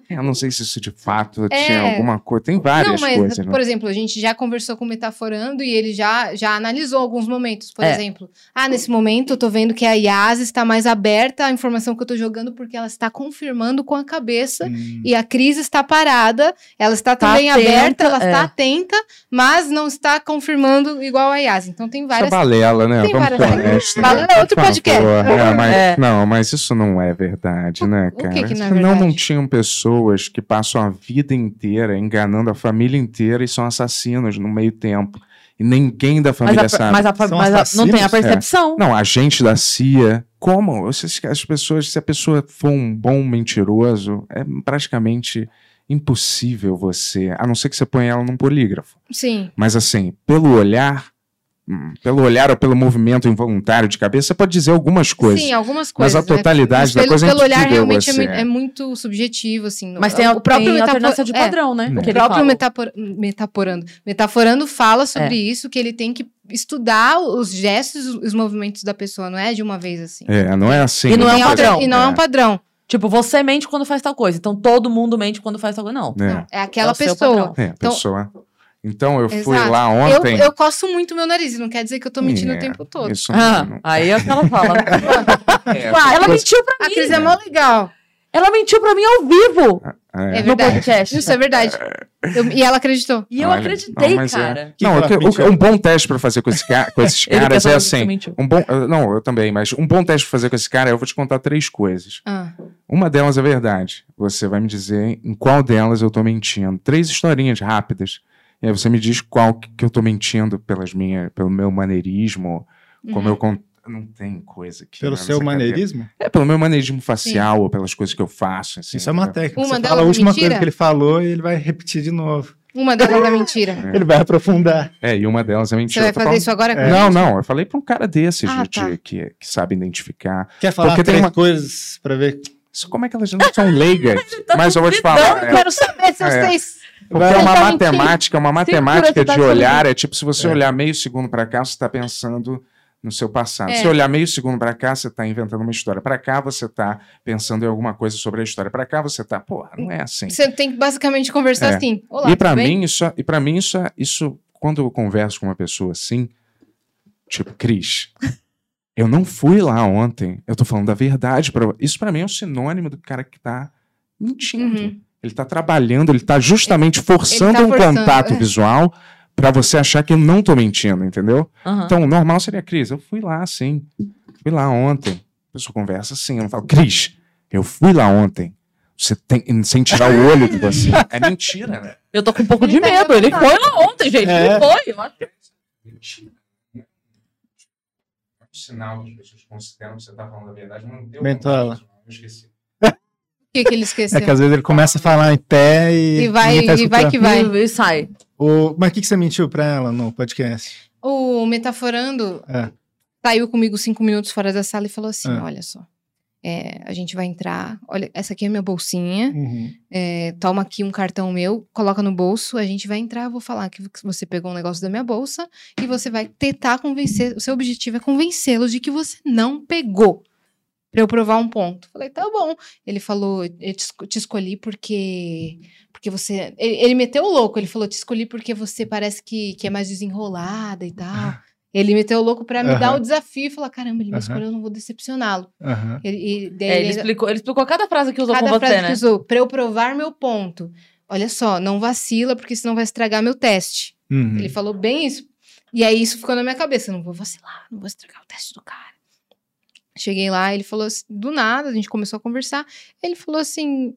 Eu não sei se isso de fato É. tinha alguma coisa. Tem várias Não, mas, coisas. né? por exemplo, a gente já conversou com o Metaforando e ele já, já analisou alguns momentos. Por É. exemplo, ah, nesse momento eu tô vendo que a IAS está mais aberta à informação que eu tô jogando porque ela está confirmando com a cabeça Hum. e a Cris está parada, ela está Tá também atenta, aberta, ela é. está atenta, mas não está confirmando igual a IAS. Então tem Isso é várias... balela, né? Tem Vamos várias- ser honestos. Balela é outro podcast. É, mas- É. Não, mas isso não é verdade, né, O que cara? que não é Senão não verdade? tinham pessoas que passam a vida inteira enganando a família inteira e são assassinos no meio tempo. E ninguém da Mas, família a, sabe. mas, a, mas a- não tem a assassinos? percepção. Não, agente da CIA. Como? Essas- As pessoas, se a pessoa for um bom mentiroso, é praticamente impossível você, a não ser que você ponha ela num polígrafo. Sim. Mas assim, pelo olhar, pelo olhar ou pelo movimento involuntário de cabeça, você pode dizer algumas coisas. Sim, algumas Mas coisas. a totalidade né? da pelo, coisa é Pelo olhar impossível realmente é, você- mui- é muito subjetivo, assim. Mas tem, a, o próprio tem metafo- alternância de é, padrão, né? O próprio fala. metapor- metaforando. Metaforando fala sobre É. isso, que ele tem que estudar os gestos, os movimentos da pessoa, não é de uma vez assim. É, não é assim. E não é um coisa- padrão. E não é um padrão. Tipo, você mente quando faz tal coisa. Então todo mundo mente quando faz tal coisa. Não. É, Não, é aquela É pessoa. padrão. é, Então- pessoa. Então eu fui Exato. lá Eu, ontem. eu coço muito meu nariz, não quer dizer que eu tô mentindo É, o tempo todo. Isso Ah, não- aí é o que ela fala. é, ela coisa- mentiu pra A mim. Cris é mó legal. Ela mentiu pra mim ao vivo é. É no verdade. podcast. Isso é verdade. Eu- e ela acreditou. E eu Olha, acreditei, não, é- cara. Que Não, que o um bom teste pra fazer com, esse ca- com esses caras é assim. Um bom, uh, não, eu também, mas um bom teste pra fazer com esse cara, eu vou te contar três coisas. Ah, Uma delas é verdade. Você vai me dizer em qual delas eu tô mentindo. Três historinhas rápidas. E aí você me diz qual que que eu tô mentindo pelas minhas, pelo meu maneirismo, como uhum. eu con- não tem coisa aqui. Pelo na seu maneirismo? É pelo meu maneirismo facial, ou pelas coisas que eu faço. assim, Isso é uma técnica. Uma Você delas fala a é última mentira? coisa que ele falou e ele vai repetir de novo. Uma delas é mentira. Ele vai aprofundar. É, e uma delas é Você mentira. vai Eu tô fazer falando- isso agora com a Não, não, eu falei pra um cara desses Ah, de- tá. de- que, que sabe identificar. Quer falar Porque tem três uma- coisas pra ver? Isso, como é que elas não são leigas? Mas eu vou te falar. Eu é- quero saber se É. vocês. Porque é uma tá matemática, uma matemática de olhar. É tipo, se você É. olhar meio segundo pra cá, você está pensando no seu passado. É. Se olhar meio segundo pra cá, você está inventando uma história. Pra cá, você está pensando em alguma coisa sobre a história. Pra cá, você tá, pô, não é assim. Você tem que basicamente conversar É. assim. Olá, e bem? mim, isso, e para mim isso, é- isso, quando eu converso com uma pessoa assim, tipo, Cris, eu não fui lá ontem. Eu tô falando da verdade para Isso pra mim é um sinônimo do cara que tá mentindo. Uhum. Ele tá trabalhando, ele tá justamente forçando tá um forçando, contato é. visual pra você achar que eu não tô mentindo, entendeu? Aham. Então, o normal seria, Cris, eu fui lá sim. Fui lá ontem. A pessoa conversa assim, eu não falo, Cris, eu fui lá ontem. Você tem, sem tirar o olho de você. É mentira, né? Eu tô com um pouco de medo. Ele foi lá ontem, gente. É. Ele foi. Eu acho que- Mentira. É um sinal que as pessoas consideram que você tá falando a verdade, mas não deu. Bentola. Eu esqueci. Que, que ele esqueceu? É que às vezes ele começa a falar em pé e. E vai- tá e vai que vai. E, e sai. O... Mas o que, que você mentiu pra ela no podcast? O Metaforando É. saiu comigo cinco minutos fora da sala e falou assim: É. olha só. é, a gente vai entrar. Olha, essa aqui é minha bolsinha. Uhum. é, toma aqui um cartão meu, coloca no bolso, a gente vai entrar, eu vou falar que você pegou um negócio da minha bolsa e você vai tentar convencer, o seu objetivo é convencê-los de que você não pegou. Pra eu provar um ponto. Falei, tá bom. Ele falou, eu te, esco- te escolhi porque. Porque você. Ele, ele meteu o louco, ele falou, te escolhi porque você parece que, que é mais desenrolada e tal. Ele meteu o louco pra me dar Aham. o desafio e falar: caramba, ele me Aham. escolheu, eu não vou decepcioná-lo. Aham. Ele, e É, ele, explicou, ele explicou cada frase que usou cada com frase você, né? que usou, pra eu provar meu ponto. Olha só, não vacila, porque senão vai estragar meu teste. Uhum. Ele falou bem isso. E aí isso ficou na minha cabeça. Não vou vacilar, não vou estragar o teste do cara. Cheguei lá, ele falou assim, do nada, a gente começou a conversar. Ele falou assim: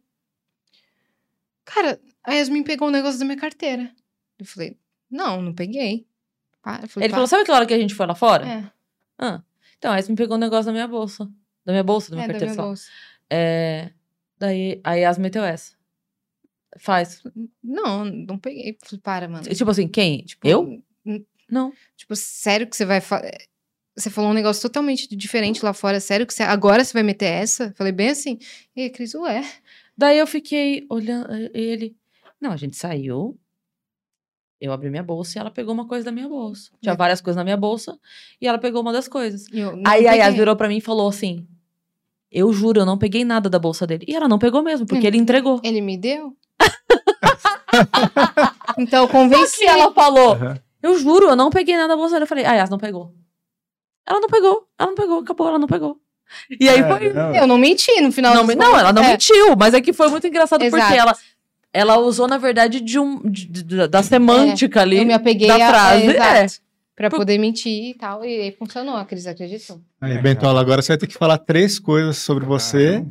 Cara, a Yasmin pegou um negócio da minha carteira. Eu falei: Não, não peguei. Falei, Ele falou, sabe aquela hora que a gente foi lá fora? É, Ah, então, você me pegou um negócio da minha bolsa. Da minha bolsa, da minha é da carteira, minha sei lá. bolsa. É, daí, a Yas meteu essa. Faz. Não, não peguei. Falei, para, mano. Tipo assim, quem? Tipo, Eu? Não. Tipo, sério que você vai. fa- Você falou um negócio totalmente diferente lá fora. Sério que você. Agora você vai meter essa? Falei bem assim. E aí, Cris, ué. Daí eu fiquei olhando ele. Não, a gente saiu. Eu abri minha bolsa e ela pegou uma coisa da minha bolsa. Tinha É. várias coisas na minha bolsa e ela pegou uma das coisas. Aí a Yas virou pra mim e falou assim: Eu juro, eu não peguei nada da bolsa dele. E ela não pegou mesmo, porque Hum. ele entregou. Ele me deu? então eu Só convenci. que ela falou: Aham. Eu juro, eu não peguei nada da bolsa dele. Eu falei: A Yas não pegou. Ela não pegou, ela não pegou, acabou, ela não pegou. E aí foi. É, não, Eu não menti no final Não, não, ela não É, mentiu, mas é que foi muito engraçado porque Exato. ela, ela usou, na verdade, de um, de- de- da semântica ali. Eu me apeguei da a, frase, é, é. exato. Pra Por- poder mentir e tal. E aí funcionou, a Cris acreditou. Aí, Bentola, agora você vai ter que falar três coisas sobre você.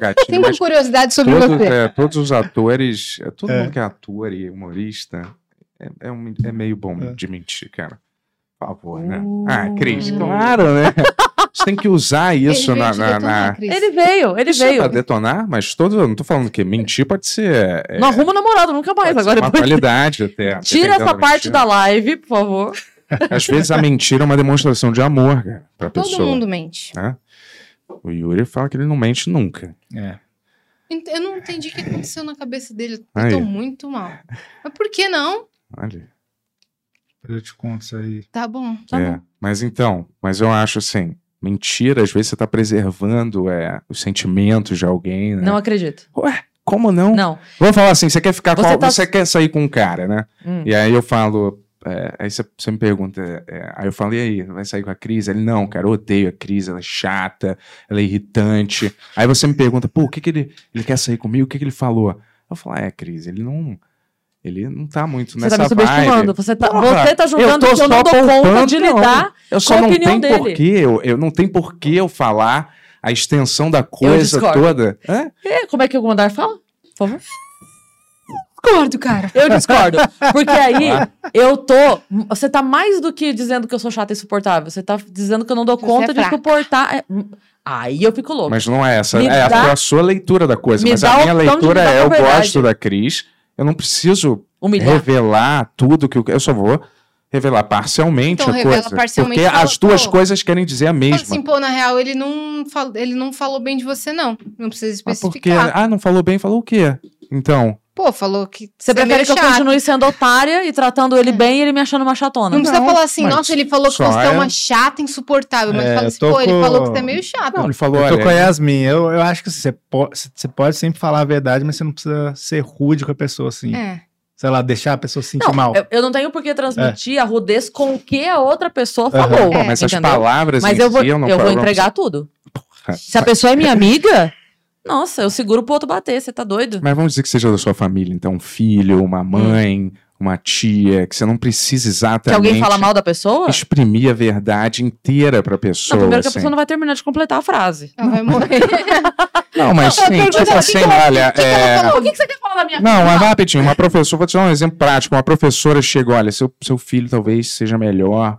Gatinho, Tem uma curiosidade sobre todos, você. é, todos os atores, é, todo É. mundo que é ator e humorista, é, é um- é meio bom É. de mentir, cara. Por favor, né? Uh. Ah, Cris, claro, né? Você tem que usar isso Ele na. na, detonar, na... Ele veio, ele Isso é veio. pra detonar, mas todo. Eu não tô falando que mentir pode ser. é, Não arruma namorado nunca mais. pode ser Agora uma depois- qualidade até. Tira essa parte mentira. da live, por favor. Às vezes a mentira é uma demonstração de amor, cara, pra Todo pessoa. mundo mente. O Yuri fala que ele não mente nunca. É. Eu não entendi o que aconteceu na cabeça dele. Eu Aí. tô muito mal. Mas por que não? Olha. Eu te conto isso aí. Tá bom. Tá é. bom. Mas então, mas eu acho assim, mentira, às vezes você tá preservando é, os sentimentos de alguém, né? Não acredito. Ué, como não? Não. Vamos falar assim, você quer ficar com Você al- tá- você quer sair com um cara, né? Hum. E aí eu falo, é, aí você, você me pergunta, é, aí eu falo, e aí, vai sair com a Cris? Ele, não, cara, eu odeio a Cris, ela é chata, ela é irritante. Aí você me pergunta, pô, o que que ele, ele quer sair comigo? O que que ele falou? Eu falo, é, Cris, ele não, ele não tá muito Você nessa tá me subestimando. vibe. Você tá, Porra, você tá julgando tô que eu não dou conta de não. lidar Eu com só a não opinião dele. porquê, eu, eu não tem porquê eu falar a extensão da coisa toda. Hã? É, como é que o Gondar fala? Por favor. Discordo, cara. Eu discordo. Porque aí eu tô. Você tá mais do que dizendo que eu sou chata e insuportável. Você tá dizendo que eu não dou Você conta é de suportar. é, Aí eu fico louco. Mas não é essa. Me É a, dá- foi a sua leitura da coisa. me Mas a minha leitura é: eu gosto da Cris, eu não preciso Humilhar. revelar tudo que eu. Eu só vou revelar parcialmente Então, a revela coisa. parcialmente, porque fala, as duas pô, coisas querem dizer a mesma. assim, pô, na real, ele não, fal... ele não falou bem de você, não. Não precisa Ah, porque, especificar. ah, não falou bem, falou o quê? Então. Pô, falou que Você é prefere meio que eu chato. continue sendo otária e tratando ele bem e ele me achando uma chatona? Não precisa Não, falar assim, mas nossa, ele falou que você é é- uma chata insuportável. Mas É, fala eu assim, pô, ele com- falou que você é meio chato. Não, ele falou. Eu tô olha, com a Yasmin. Eu, eu acho que você, po- você pode sempre falar a verdade, mas você não precisa ser rude com a pessoa, assim. É. Sei lá, deixar a pessoa se sentir Não, mal. eu, eu não tenho por que transmitir a rudez com o que a outra pessoa falou. Pô, mas as entendeu? palavras Mas em eu vou, si, eu não eu vou entregar tudo. Porra. Se a pessoa é minha amiga, nossa, eu seguro pro outro bater, você tá doido? Mas vamos dizer que seja da sua família, então um filho, uma mãe, uma tia, que você não precisa Que exatamente alguém fala mal da pessoa? exprimir a verdade inteira pra Não, pessoa. primeiro que a assim. pessoa não vai terminar de completar a frase. Ela vai morrer. Não, mas Não, sim, tipo o que assim, que olha. o que que é? O que, que você quer falar da minha Não, mas rapidinho, uma professora, vou te dar um exemplo prático. Uma professora chega, olha, seu, seu filho talvez seja melhor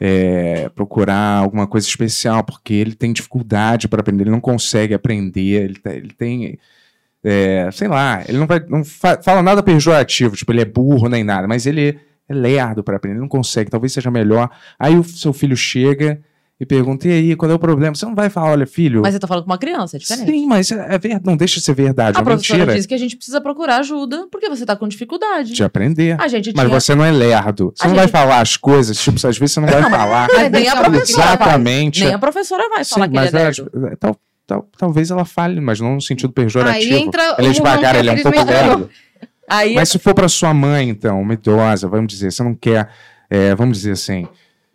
é, procurar alguma coisa especial, porque ele tem dificuldade para aprender, ele não consegue aprender, ele, tá- ele tem. é, sei lá, ele não vai. Não fa- fala nada pejorativo, tipo, ele é burro nem nada, mas ele é lerdo para aprender, ele não consegue, talvez seja melhor. Aí o seu filho chega e pergunta, e aí, qual é o problema? Você não vai falar, olha, filho. Mas você tá falando com uma criança, é diferente. Sim, mas é, é verdade, não deixa de ser verdade, A é professora mentira disse que a gente precisa procurar ajuda porque você tá com dificuldade. de aprender. A gente Mas tinha... você não é lerdo. Você A não vai gente- falar as coisas, tipo, às vezes você não vai falar Mas nem a professora vai. exatamente. Nem a professora vai Sim, falar que ele mas é ela- lerdo. tal- tal- talvez ela fale, mas não no sentido pejorativo. Aí entra Ele é devagar, ele é um pouco lerdo. Aí Mas se for pra sua mãe, então, uma idosa, vamos dizer, você não quer, é, vamos dizer assim,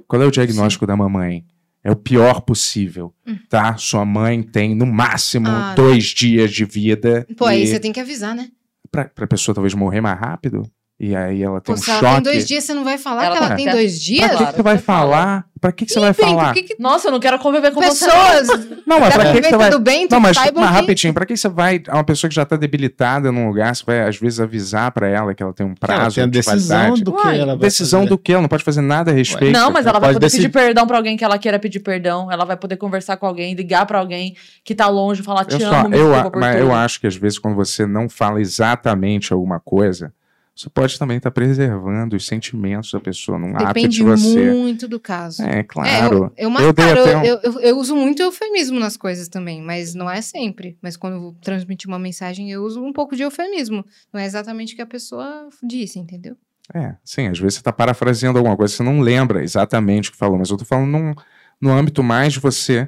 qual é o diagnóstico da mamãe? É o pior possível, tá? Sua mãe tem, no máximo, Hum. Ah. dois dias de vida. Pô, aí e você tem que avisar, né? pra, pra pessoa talvez morrer mais rápido. E aí ela tem Pô, um se ela choque. tem dois dias, você não vai falar Ela que ela tá- tem dois dias? Pra que, Claro, que você vai você fala. falar? Pra que, que você vai Bem, falar? que que Nossa, eu não quero conviver com você. pessoas Não, mas pra que, que você vai. tudo bem, Não, mas, mas rapidinho, pra que você vai. É uma pessoa que já tá debilitada num lugar, você vai às vezes avisar pra ela que ela tem um Ela prazo tem a de decisão validade. do que Uai, ela vai Decisão fazer. do que? Ela não pode fazer nada a respeito. Não, mas ela vai pode poder decidir. pedir perdão pra alguém que ela queira pedir perdão. Ela vai poder conversar com alguém, ligar pra alguém que tá longe, falar te Eu, amo, só, eu, a- mas eu acho que às vezes quando você não fala exatamente alguma coisa, você pode também estar preservando os sentimentos da pessoa num Depende de você. muito do caso. É, É, claro. eu, eu, Eu eu, um- eu, eu- uso muito eufemismo nas coisas também, mas não é sempre. Mas quando eu vou transmitir uma mensagem, eu uso um pouco de eufemismo. Não é exatamente o que a pessoa disse, entendeu? É, sim, às vezes você tá parafraseando alguma coisa, você não lembra exatamente o que falou, mas eu tô falando num, no âmbito mais de você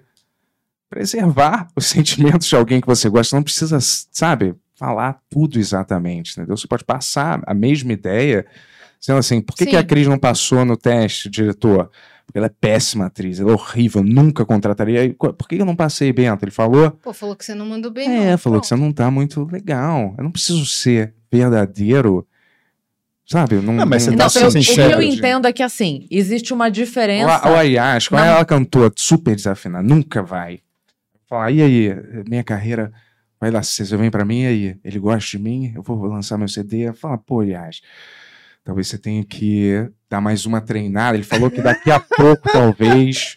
preservar os sentimentos de alguém que você gosta. Não precisa, sabe, falar tudo exatamente, entendeu? Você pode passar a mesma ideia, dizendo assim, por que, que a. Cris não passou no teste, diretor? Porque ela é péssima atriz, ela é horrível, nunca contrataria. E, "Qu- Por que eu não passei, Bento? Ele falou? Pô, falou que você não mandou bem. É, não. falou que você não tá muito legal. Eu não preciso ser verdadeiro. Sabe? Não, Não, mas você Não, tá eu- sendo o que sincero, eu entendo é que, assim, existe uma diferença... O, o Ayaz, quando ela cantou super desafinada, nunca vai. Falar, e aí, minha carreira vai lá, você vem pra mim, aí, ele gosta de mim, eu vou lançar meu CD. Fala, pô, Ayaz, talvez você tenha que dar mais uma treinada. Ele falou que daqui a pouco, talvez.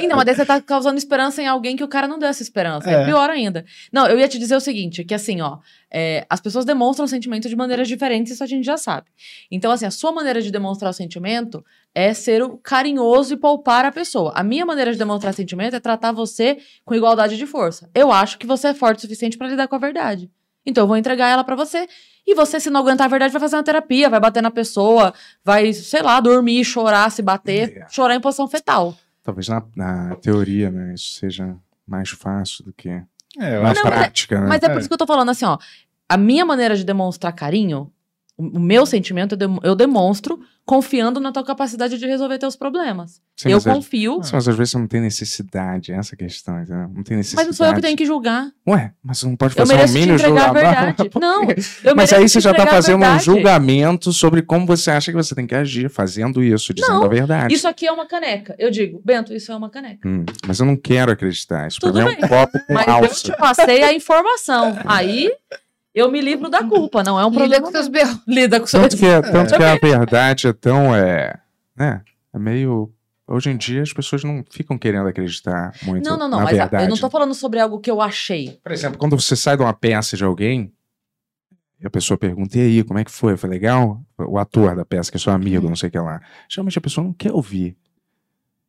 Então, mas daí você tá causando esperança em alguém que o cara não deu essa esperança. É, É. pior ainda. Não, eu ia te dizer o seguinte, que assim, ó, é, as pessoas demonstram sentimento de maneiras diferentes, isso a gente já sabe. Então, assim, a sua maneira de demonstrar o sentimento é ser o carinhoso e poupar a pessoa. A minha maneira de demonstrar sentimento é tratar você com igualdade de força. Eu acho que você é forte o suficiente pra lidar com a verdade. Então, eu vou entregar ela pra você. E você, se não aguentar a verdade, vai fazer uma terapia, vai bater na pessoa, vai, sei lá, dormir, chorar, se bater, É. chorar em posição fetal. Talvez na, na teoria, né, isso seja mais fácil do que É, na Não, mas é- prática, né? Mas é por É. isso que eu tô falando assim, ó. A minha maneira de demonstrar carinho, o meu sentimento, eu dem- eu demonstro confiando na tua capacidade de resolver teus problemas. Sim, eu às- confio, mas às vezes você não tem necessidade, essa questão, entendeu? Não tem necessidade. mas não sou eu que tenho que julgar. Ué, mas você não pode Eu fazer um a julgamento. verdade. Não, eu Mas aí você já tá a fazendo um julgamento sobre como você acha que você tem que agir, fazendo isso, dizendo Não, a verdade. Isso aqui é uma caneca. Eu digo, Bento, isso é uma caneca. Hum, mas eu não quero acreditar. Isso Tudo mim é um bem. copo com Mas eu alça. te passei a informação. Aí eu me livro da culpa, não é um Lida problema. com teus meu. berros. Lida com seus Tanto que, tanto que a verdade é tão. É, né, é meio. Hoje em dia as pessoas não ficam querendo acreditar muito Não, não, não. na Mas verdade. eu não tô falando sobre algo que eu achei. Por exemplo, quando você sai de uma peça de alguém, e a pessoa pergunta, e aí, como é que foi? Foi legal? O ator da peça, que é seu amigo, não sei o que lá. Geralmente a pessoa não quer ouvir.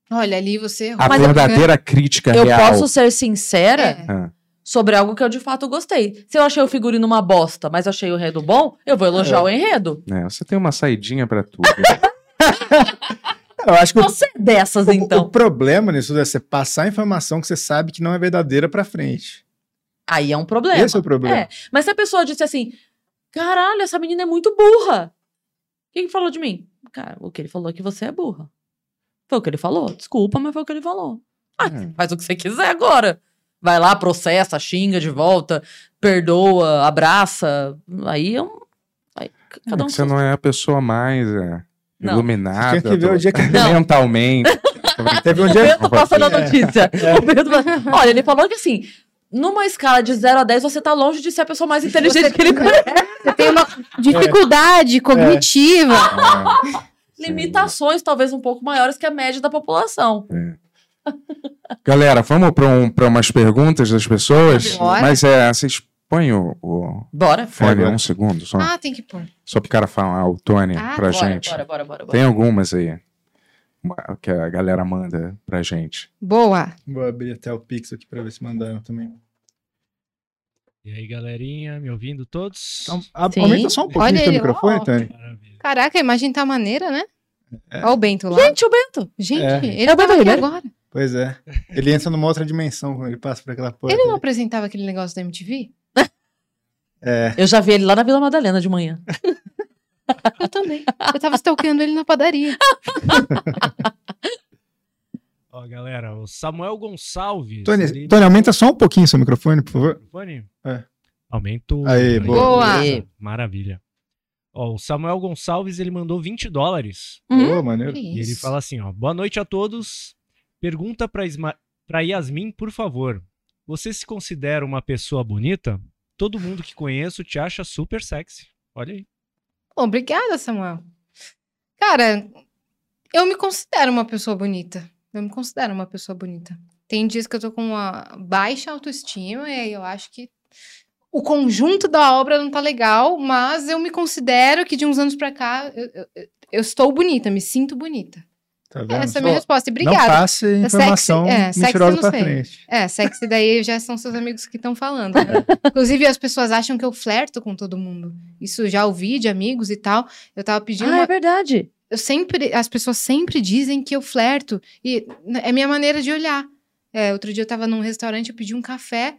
Olha, ali você... A Mas eu- verdadeira crítica Eu real. posso ser sincera É. Ah, sobre algo que eu de fato gostei. Se eu achei o figurino uma bosta, mas achei o enredo bom, eu vou elogiar É. o enredo. né, você tem uma saidinha pra tudo. Eu acho que o, Você é dessas, o- então. o problema nisso é você passar a informação que você sabe que não é verdadeira pra frente. Aí é um problema. Esse é o problema. É, mas se a pessoa disse assim, caralho, essa menina é muito burra. O que que falou de mim? Cara, o que ele falou é que você é burra. Foi o que ele falou. Desculpa, mas foi o que ele falou. Ah, É. faz o que você quiser agora. Vai lá, processa, xinga de volta, perdoa, abraça. Aí é um. Aí, É cada um que você não é a pessoa mais é, Não. iluminada. Tinha que ver o dia que- Não. mentalmente. Teve um O dia. Bento passando a notícia. O Bento fa- Olha, ele falou que assim, numa escala de 0 a 10, você tá longe de ser a pessoa mais inteligente que ele conhece. Você tem uma dificuldade cognitiva. É, Limitações talvez um pouco maiores que a média da população. Galera, vamos para um, pra umas perguntas das pessoas? Bora. Mas é, vocês põem o, o Bora. fone Bora. um segundo só, Ah, tem que pôr. só pro cara falar o Tony Ah, pra Bora, gente. bora, bora, bora, bora. Tem algumas aí. que a galera manda pra gente. Boa. Vou abrir até o Pix aqui pra ver se mandaram também. E aí, galerinha, me ouvindo todos? Então, a- Sim. aumenta só um pouquinho Olha o microfone. Maravilha. Caraca, a imagem tá maneira, né? É. Olha o Bento lá. Gente, o Bento. Gente, É. ele É o Bento Ribeiro? agora. Pois é. Ele entra numa outra dimensão quando ele passa por aquela porta. Ele não ali. apresentava aquele negócio da MTV? É. Eu já vi ele lá na Vila Madalena de manhã. Eu também. Eu tava stalkeando ele na padaria. Ó, galera, o Samuel Gonçalves. Tony, ele- Tony, aumenta só um pouquinho seu microfone, por favor. Microfone? É. Aumento. Aí, boa. Boa. Maravilha. Ó, o Samuel Gonçalves, ele mandou 20 dólares. Hum? Boa, maneiro. Que E ele fala assim, ó. Boa noite a todos. Pergunta pra, Isma... Yasmin, por favor. Você se considera uma pessoa bonita? Todo mundo que conheço te acha super sexy. Olha aí. Obrigada, Samuel. Cara, eu me considero uma pessoa bonita. Eu me considero uma pessoa bonita. Tem dias que eu tô com uma baixa autoestima e aí eu acho que o conjunto da obra não tá legal, mas eu me considero que de uns anos pra cá eu- eu- eu estou bonita, me sinto bonita. Tá vendo? Essa é a minha resposta. E Não obrigada. passe informação sexy, é, sexy mentirosa eu não pra sei. frente. É, sexy daí já são seus amigos que estão falando. né? Inclusive, as pessoas acham que eu flerto com todo mundo. Isso já ouvi de amigos e tal. Eu tava pedindo. Ah, uma- é verdade. Eu sempre. As pessoas sempre dizem que eu flerto. E n- é minha maneira de olhar. É, outro dia eu tava num restaurante, eu pedi um café.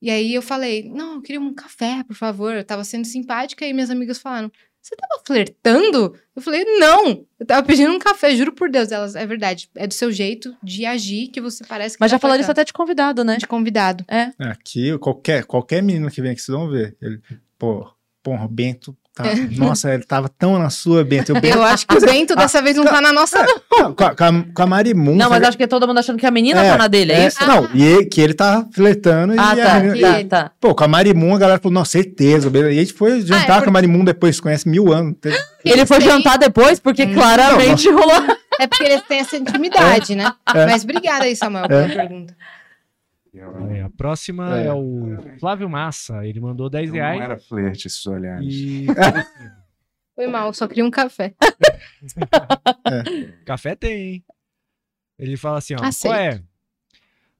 E aí eu falei, não, eu queria um café, por favor. Eu tava sendo simpática e minhas amigas falaram, você tava flertando? Eu falei, não, eu tava pedindo um café, juro por Deus. Elas, é verdade, é do seu jeito de agir que você parece que Mas tá já falaram isso flertando." até de convidado, né? de convidado. É, Aqui, qualquer, qualquer menina que vem aqui, vocês vão ver. Ele, pô, porra, o Bento. Tá, nossa, ele tava tão na sua, Bento. Bento Eu acho que o Bento dessa vez não tá na nossa, não. Não, com, a, com a- com a Marimun. Não, mas acho que todo mundo achando que a menina É, tá na dele, é, É, isso? Não, e ele- que ele tá flertando Ah, e a tá, menina- tá, tá. Pô, com a Marimun, a galera falou, não, certeza. E a gente foi jantar Ah, é por- com a Marimun depois, conhece mil anos. Teve- Ele foi jantar depois porque Hum. claramente rolou. É porque eles têm essa intimidade, né? É. Mas obrigada aí, Samuel, pela pergunta. Aí, a próxima é. É. o Flávio Massa. Ele mandou 10 Não reais. era flerte esses olhares. E Foi mal, só queria um café. café tem, hein? Ele fala assim, ó. Aceito. Qual é?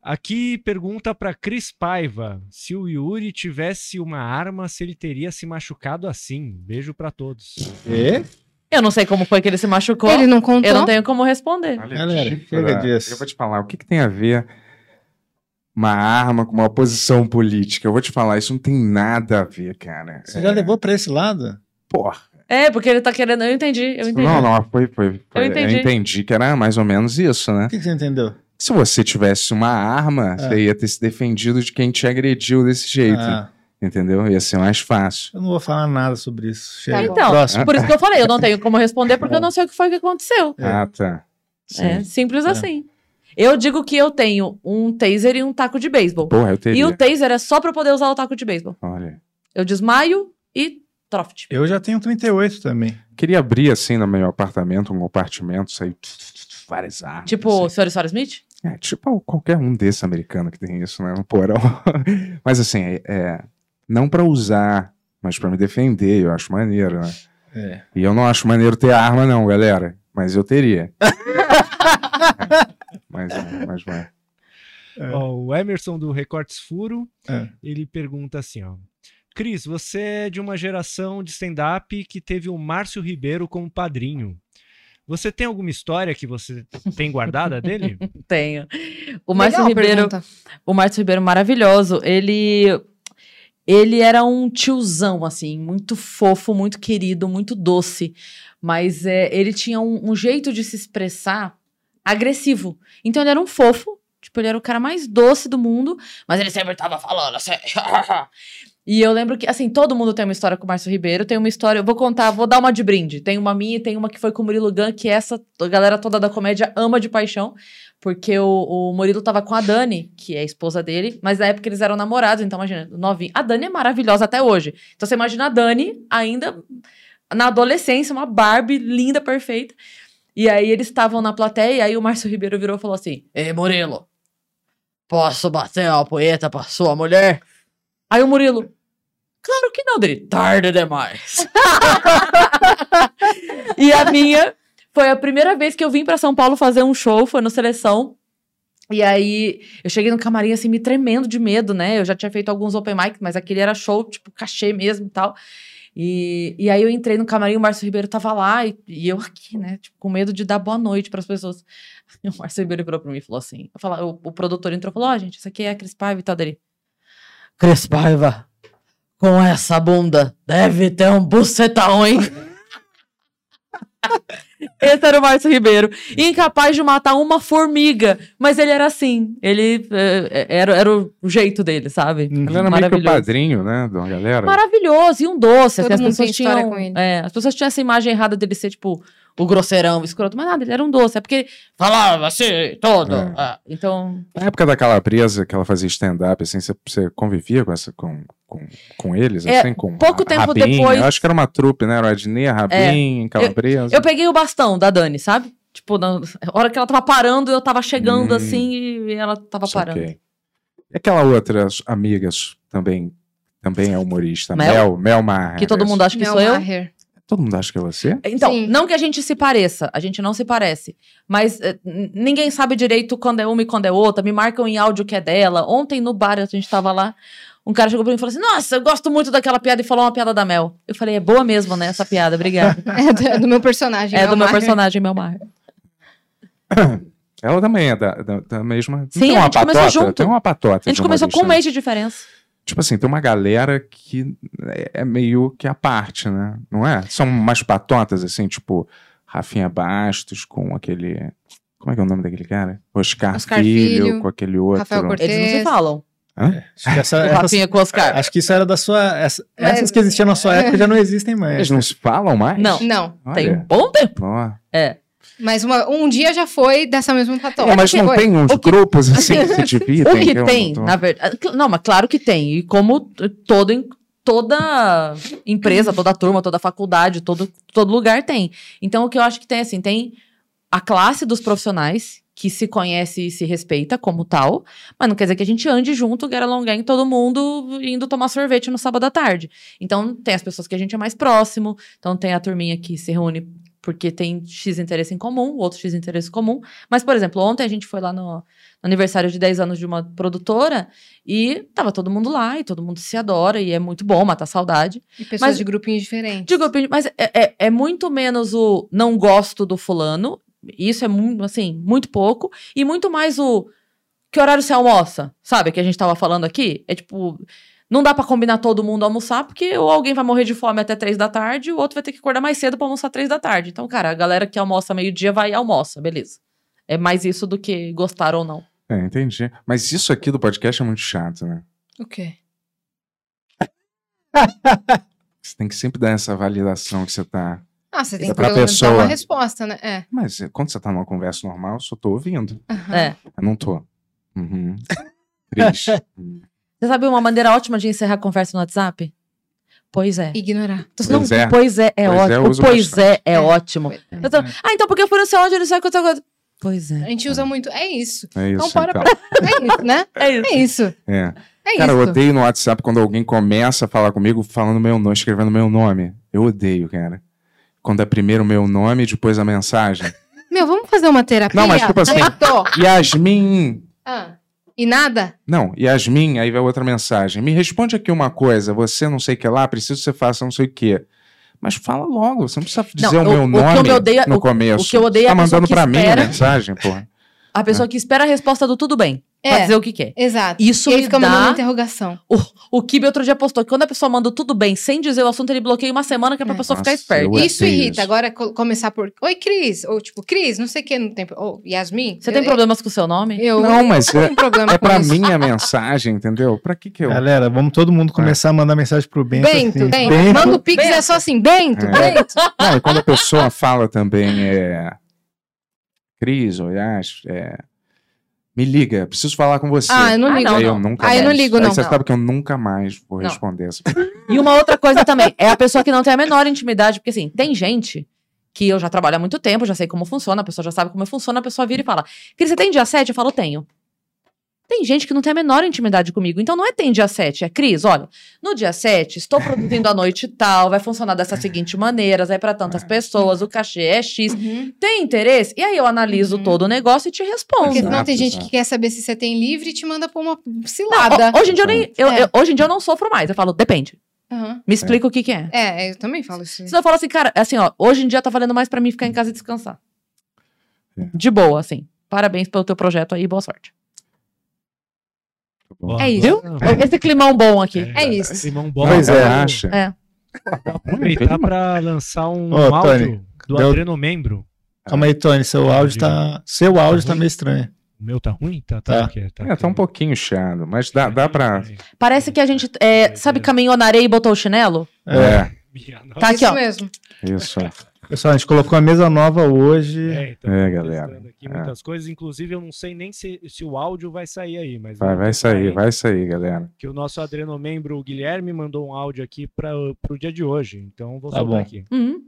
Aqui pergunta pra Cris Paiva se o Yuri tivesse uma arma, se ele teria se machucado assim. Beijo pra todos. E? Eu não sei como foi que ele se machucou. Ele não contou. Eu não tenho como responder. Galera, chega disso. Eu vou te falar, o que, que tem a ver uma arma com uma posição política? Eu vou te falar, isso não tem nada a ver, cara. Você já levou pra esse lado? Porra. É, porque ele tá querendo. Eu entendi, eu entendi. Não, não, foi, foi, foi- entendi. Eu entendi que era mais ou menos isso, né? O que, que você entendeu? Se você tivesse uma arma, É. você ia ter se defendido de quem te agrediu desse jeito. Ah, Entendeu? Ia ser mais fácil. eu não vou falar nada sobre isso. Chega. Tá. Então, Próximo. por isso que eu falei, eu não tenho como responder porque eu não sei o que foi que aconteceu. É. Ah, tá. Sim. É simples É. assim. Eu digo que eu tenho um taser e um taco de beisebol. Porra, eu teria. E o taser é só pra eu poder usar o taco de beisebol. Olha. Eu desmaio e troft. Eu já tenho 38 também. Queria abrir assim no meu apartamento, um compartimento, sair várias armas. Tipo, assim. Sr. e Sra. Smith? É, tipo qualquer um desses americanos que tem isso, né? No porão. mas assim, é, é, não pra usar, mas pra me defender, eu acho maneiro, né? É. E eu não acho maneiro ter arma, não, galera. Mas eu teria. Mas, é, mas vai. É. Ó, o Emerson do Recortes Furo, É. ele pergunta assim, ó. Cris, você é de uma geração de stand-up que teve o Márcio Ribeiro como padrinho. Você tem alguma história que você tem guardada dele? Tenho. O Márcio Ribeiro. pergunta. O Márcio Ribeiro maravilhoso. Ele ele era um tiozão assim, muito fofo, muito querido, muito doce, mas é, ele tinha um, um jeito de se expressar agressivo. Então ele era um fofo, tipo ele era o cara mais doce do mundo, mas ele sempre tava falando assim. E eu lembro que, assim, todo mundo tem uma história com o Márcio Ribeiro. Tem uma história, eu vou contar, vou dar uma de brinde. Tem uma minha e tem uma que foi com o Murilo Gun, que essa a galera toda da comédia ama de paixão. Porque o, o Murilo tava com a Dani, que é a esposa dele, mas na época eles eram namorados, então imagina, novinho. A Dani é maravilhosa até hoje. Então você imagina a Dani ainda na adolescência, uma Barbie linda, perfeita. E aí eles estavam na plateia, e aí o Márcio Ribeiro virou e falou assim: Ei, Murilo, posso bater uma poeta pra sua mulher? Aí o Murilo, claro que não, dele, tarde demais. e a minha Foi a primeira vez que eu vim pra São Paulo fazer um show, foi no Seleção. E aí, eu cheguei no camarim, assim, me tremendo de medo, né? Eu já tinha feito alguns open mic, mas aquele era show, tipo, cachê mesmo e tal. E, e aí eu entrei no camarim, o Márcio Ribeiro tava lá, e, e eu aqui, né? Tipo, com medo de dar boa noite pras pessoas. E o Márcio Ribeiro virou pra mim e falou assim: eu falo, o, o produtor entrou e falou: Ó, gente, isso aqui é a Cris Paiva e tal dele. Cris Paiva, com essa bunda, deve ter um bucetão, hein? Esse era o Márcio Ribeiro. Incapaz de matar uma formiga. Mas ele era assim. Ele eh, era, era o jeito dele, sabe? Ele era meio que o Maravilhoso. padrinho, né, de uma galera. Maravilhoso. E um doce. Todo assim, as mundo pessoas tinham. com ele. é, as pessoas tinham essa imagem errada dele ser, tipo, o grosseirão, o escroto. Mas nada, ele era um doce. É porque falava assim, todo. É. Ah, então. Na época da Calabresa, que ela fazia stand-up, assim, você, você convivia com, essa, com, com, com eles, É, assim, com pouco a tempo Rabin? depois- É, Eu acho que era uma trupe, né? Era o Adnet, a Rabin, Calabresa. Eu peguei o bastão da Dani, sabe? Tipo, na hora que ela tava parando, eu tava chegando Hum. assim e ela tava parando. Saquei. E aquela outra amiga também, também é humorista, Mel? Mel, Mel Maher. Que todo mundo acha que Mel sou eu. Todo mundo acha que é você? Então, Sim. não que a gente se pareça, a gente não se parece. Mas eh, ninguém sabe direito quando é uma e quando é outra. Me marcam em áudio que é dela. Ontem no bar, a gente tava lá, um cara chegou pra mim e falou assim: Nossa, eu gosto muito daquela piada e falou uma piada da Mel. Eu falei: É boa mesmo, né? Essa piada, obrigada. É do, é do meu personagem. é Mel do meu Maher. personagem, Mel Maher. Ela também é da, da, da mesma. Sim, tem a uma gente começou patota, junto. Tem uma patota. A gente começou com um humorista. mês de diferença. Tipo assim, tem uma galera que é- é meio que a parte, né? Não é? São umas patotas, assim, tipo Rafinha Bastos com aquele. Como é que é o nome daquele cara? Oscar, Oscar Filho, Filho, com aquele outro. Rafael Cortez. Eles não se falam. Hã? Acho que, essa, essas- Rafinha com Oscar. acho que isso era da sua. essa- Mas- essas que existiam na sua época já não existem mais. Eles não se falam mais? Não. Não, Tem um Olha. bom tempo. Ó. É. mas uma- um dia já foi dessa mesma patota. É, mas não Foi. tem uns grupos assim que se dividem? O que tem, tô- na verdade. Não, mas claro que tem. E como todo, em- toda empresa, toda turma, toda faculdade, todo, todo lugar tem. Então, o que eu acho que tem, assim, tem a classe dos profissionais que se conhece e se respeita como tal, mas não quer dizer que a gente ande junto, get along gang, todo mundo indo tomar sorvete no sábado à tarde. Então, tem as pessoas que a gente é mais próximo, então tem a turminha que se reúne porque tem X interesse em comum, outro X interesse comum. Mas, por exemplo, ontem a gente foi lá no, no aniversário de 10 anos de uma produtora e tava todo mundo lá e todo mundo se adora e é muito bom matar saudade. E pessoas Mas- de grupinhos diferentes. Digo, opini- mas é, é, é muito menos o não gosto do fulano, isso é muito, assim, muito pouco, e muito mais o que horário você almoça, sabe? Que a gente tava falando aqui. É tipo, não dá pra combinar todo mundo almoçar, porque ou alguém vai morrer de fome até três da tarde, o outro vai ter que acordar mais cedo pra almoçar três da tarde. Então, cara, a galera que almoça meio-dia vai e almoça, beleza. É mais isso do que gostar ou não. É, entendi. Mas isso aqui do podcast é muito chato, né? O quê? Você tem que sempre dar essa validação que você tá. Ah, você tem É que pra pelo menos dar pessoa. uma resposta, né? É. Mas eh, quando você tá numa conversa normal, eu só tô ouvindo. Aham. É. Eu não tô. Uhum. Cris. Você sabe uma maneira ótima de encerrar a conversa no WhatsApp? Pois é. Ignorar. Pois Não, é. Pois é, é Pois é, ótimo. uso pois é, é, É. ótimo. Eu tô- ah, então porque eu fui no seu áudio, não sei o que eu tô- Pois A é. gente usa muito. É isso. É isso. Então, para então. É isso, né? É isso. É isso. É. É Cara, eu odeio no WhatsApp quando alguém começa a falar comigo falando meu nome, escrevendo meu nome. Eu odeio, cara. Quando é primeiro o meu nome e depois a mensagem. Meu, vamos fazer uma terapia? Não, mas tipo assim-. Yasmin. Ah. E nada? Não, Yasmin, aí vai outra mensagem. Me responde aqui uma coisa. Você não sei o que lá, preciso que você faça não sei o que. Mas fala logo, você não precisa dizer Não, o meu o- o que eu nome me odeio é- no o- começo. o que eu odeio é tá a pessoa mandando que pra mim a espera- mensagem, porra. A pessoa que espera a resposta do tudo bem. Pra É. dizer o que quer. Exato. Isso e aí me fica mandando dá- interrogação. O Kibe outro dia postou que quando a pessoa manda o tudo bem sem dizer o assunto, ele bloqueia uma semana que é pra É. pessoa Nossa, ficar esperta. eu- Isso irrita. isso. Agora co- começar por. Oi, Cris. Ou tipo, Cris, não sei o que no tempo. Ou Yasmin. Você tem eu, problemas com o seu nome? Eu, Não, mas eu é, problema é pra isso. mim a mensagem, entendeu? Pra que que eu... Galera, vamos todo mundo começar a mandar mensagem pro Bento. Bento, assim. Bento. Manda o Pix, é só assim. Bento, É. Bento. Não, e quando a pessoa fala também é... Cris, ou Yas, é... Me liga, preciso falar com você. Ah, eu não Ah, ligo. não, Aí eu não. nunca Ah, eu não ligo, Aí não. Você Não. sabe que eu nunca mais vou Não. responder essa E uma outra coisa também, é a pessoa que não tem a menor intimidade, porque assim, tem gente que eu já trabalho há muito tempo, já sei como funciona, a pessoa já sabe como funciona, a pessoa vira e fala: Cris, você tem dia 7? Eu falo, tenho. Tem gente que não tem a menor intimidade comigo. Então não é tem dia 7, é Cris, olha, no dia 7, estou produzindo a noite tal, vai funcionar dessa seguinte maneira, vai para tantas pessoas, o cachê é X. Uhum. Tem interesse? E aí eu analiso Uhum. todo o negócio e te respondo. Porque senão tem gente que quer saber se você tem livre e te manda pra uma Não, cilada. ho- hoje em dia eu nem, eu- É. eu- hoje em dia eu não sofro mais. Eu falo, depende. Aham. Me explica o que que é. É, eu também falo isso. Senão eu falo assim, cara, assim, ó, hoje em dia tá valendo mais pra mim ficar em casa e descansar. É. De boa, assim. Parabéns pelo teu projeto aí, boa sorte. Ó, É isso. Viu? Esse climão bom aqui. É isso. Climão bom. Pois é. Relaxa. É. Aproveitar pra lançar um Ô, áudio Tony, do deu- Adrenomembro. Calma aí, Tony, seu áudio tá. Seu áudio tá meio estranho. O meu tá ruim? Tá, Tá. o quê? É, tá um pouquinho chiado, mas dá, dá pra. Parece que a gente, é, sabe, caminhou na areia e botou o chinelo? É, Tá aqui, isso ó. mesmo. isso. Pessoal, a gente colocou a mesa nova hoje. É, então, É, galera. Aqui É. muitas coisas, inclusive eu não sei nem se, se o áudio vai sair aí, mas Vai, vai sair, saindo, vai sair, galera. Que o nosso adrenomembro o Guilherme mandou um áudio aqui para pro dia de hoje, então vou Tá soltar bom. aqui. Uhum.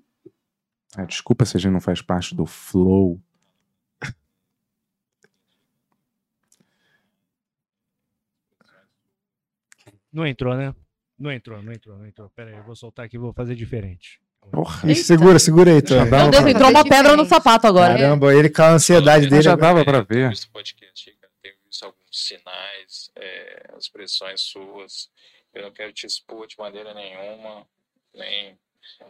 Ah, desculpa se a gente não faz parte do flow. Não entrou, né? Não entrou, não entrou, não entrou. Pera aí, eu vou soltar aqui, vou fazer diferente. Porra, segura, segura aí, dá Meu uma Deus, pra- entrou uma pedra no sapato agora. Caramba, ele com a ansiedade dele. já agora- dava pra ver. visto podcast, cara. Tenho visto alguns sinais, é, expressões suas. Eu não quero te expor de maneira nenhuma, nem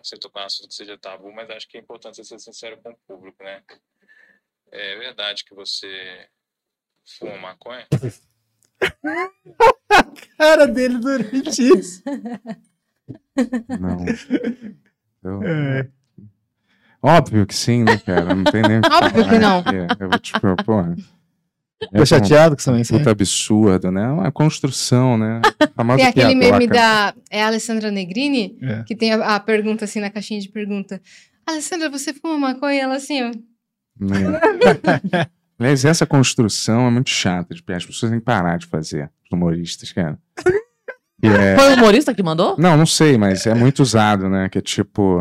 você tocar um assunto que seja tabu, mas acho que é importante você ser sincero com o público, né? É verdade que você fuma maconha? cara dele durante isso. Não. Eu- É. Óbvio que sim, né, cara? Não tem nem. Óbvio que não. É, eu vou te propor. porra. Tô chateado com isso também. Puta absurdo, né? Uma construção, né? Tem aquele meme da é a Alessandra Negrini, É. que tem a, a pergunta assim na caixinha de pergunta. Alessandra, você fuma maconha? E ela assim, ó. Né? Aliás, essa construção é muito chata. de- As pessoas têm que parar de fazer, os humoristas, cara. E é- Foi o humorista que mandou? Não, não sei, mas é muito usado, né? Que é tipo.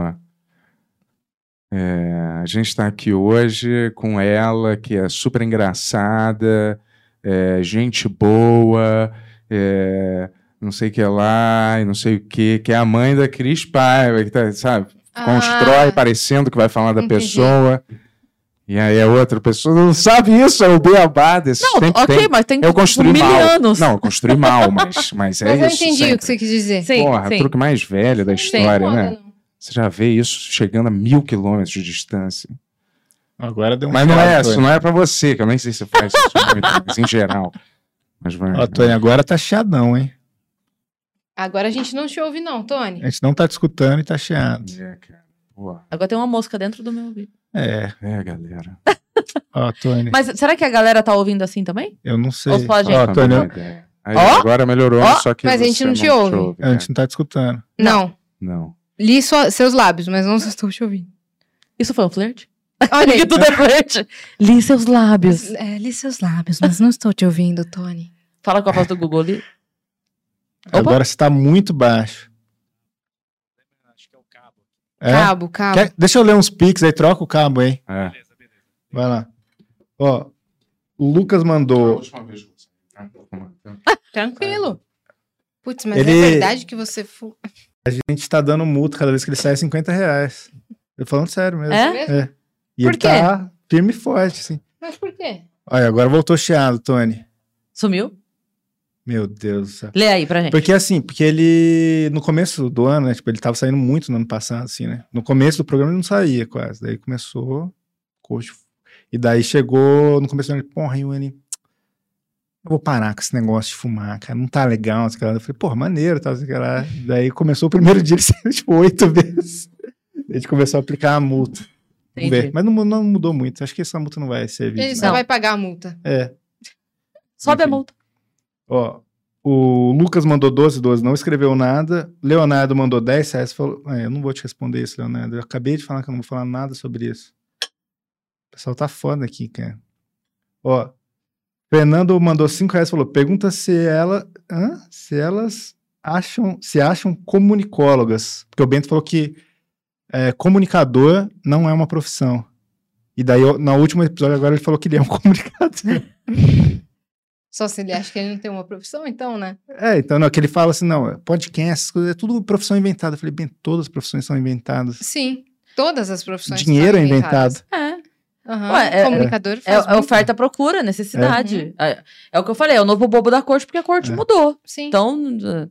é, a gente tá aqui hoje com ela, que é super engraçada, é, gente boa, é, não sei o que lá, e não sei o que, que é a mãe da Cris Paiva, que tá, sabe? Constrói Ah, parecendo que vai falar da entendi. pessoa. E aí a outra pessoa não sabe isso, é o beabá desse. Não, sempre ok, tem. mas tem Eu construí mil mal. anos. Não, eu construí mal, mas, mas é Mas eu isso. entendi sempre. o que você quis dizer. Sim, Porra, sim. truque mais velho da história, Foda, né? não. Você já vê isso chegando a mil quilômetros de distância. Agora deu um Mas não é, isso não é pra você, que eu nem sei se você faz isso muito, mas em geral. Mas vai. Ó, Tony, agora tá chiadão, hein? Agora a gente não te ouve, não, Tony. A gente não tá te escutando e tá chiado. É, cara. Agora tem uma mosca dentro do meu ouvido. É, é, galera. ó, Tony, Mas será que a galera tá ouvindo assim também? eu não sei. Ou só a gente? Ó, Tony, eu-. Aí, Ó, agora melhorou, ó, só que mas a gente você não te ouve. a gente não tá te escutando. Não. Não. Li só seus lábios, mas não estou te ouvindo. Isso foi um flerte? Olha aí. que tudo é flerte. Li seus lábios. É, li seus lábios, mas não estou te ouvindo, Tony. Fala com a voz do Google ali. Opa. Agora você tá muito baixo. Acho que é o cabo. É? Cabo, cabo. Quer- Deixa eu ler uns pics aí, troca o cabo aí. É. Beleza, beleza. Vai lá. Ó, o Lucas mandou. Tranquilo. Putz, mas Ele- é verdade que você fuma. A gente tá dando multa cada vez que ele sai 50 reais. Eu falando sério mesmo. É? É. E Por ele quê? tá firme e forte, assim. Mas por quê? Olha, agora voltou chiado, Tony. Sumiu? Meu Deus do céu. Lê aí pra gente. Porque assim, porque ele, no começo do ano, né, tipo, ele tava saindo muito no ano passado, assim, né? No começo do programa ele não saía quase. Daí começou, coxo. E daí chegou no começo do ano, ele, porra, Iwane, eu vou parar com esse negócio de fumar, cara, não tá legal. sei lá. Eu falei, porra, maneiro, tal, sei lá. Daí começou o primeiro dia, ele saiu, tipo, oito vezes. A gente começou a aplicar a multa. Vamos Entendi. ver. Mas não, não mudou muito. Acho que essa multa não vai servir. Ele só vai pagar a multa. É. Sobe a Enfim. multa. Ó, o Lucas mandou 12, 12, não escreveu nada. Leonardo mandou 10 reais. Falou, é, eu não vou te responder isso, Leonardo. Eu acabei de falar que eu não vou falar nada sobre isso. O pessoal tá foda aqui, cara. Ó, Fernando mandou 5 reais. Falou, pergunta se ela, hã? se elas acham, se acham comunicólogas. Porque o Bento falou que é, comunicador não é uma profissão. E daí, no último episódio agora, ele falou que ele é um comunicador. Só se ele acha que ele não tem uma profissão, então, né? É, então, não, que ele fala assim, não, podcast, essas coisas, é tudo profissão inventada. Eu falei, bem, todas as profissões são inventadas. Sim. Todas as profissões. Dinheiro é são inventado. É. Ué, é- Comunicador É, faz é oferta procura, necessidade. É, é o que eu falei, é o novo bobo da corte, porque a corte É. mudou. Sim. Então, eh,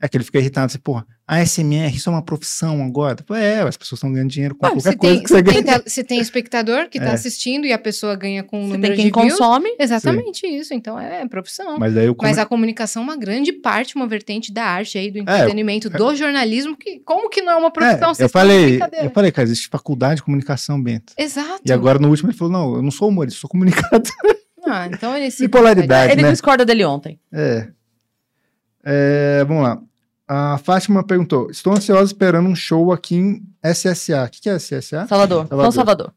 É que ele fica irritado, assim, porra, a SMR, isso é uma profissão agora? É, as pessoas estão ganhando dinheiro com Bom, qualquer se, coisa tem, que você se, ganha. tem, se tem espectador que tá É. assistindo e a pessoa ganha com o se número tem quem de views, consome, exatamente isso. Então é profissão. Mas daí eu Mas come- a comunicação é uma grande parte, uma vertente da arte aí, do É, entretenimento, do jornalismo, que como que não é uma É, profissão? eu falei, eu falei, cara, existe faculdade de comunicação, Bento. Exato. E agora no último ele falou, não, eu não sou humorista, sou comunicador. Ah, então ele se Bipolaridade, ele né? discorda dele ontem. É. É, Vamos lá. A Fátima perguntou, estou ansiosa esperando um show aqui em SSA. O que, que é SSA? Salvador. Salvador. São Salvador.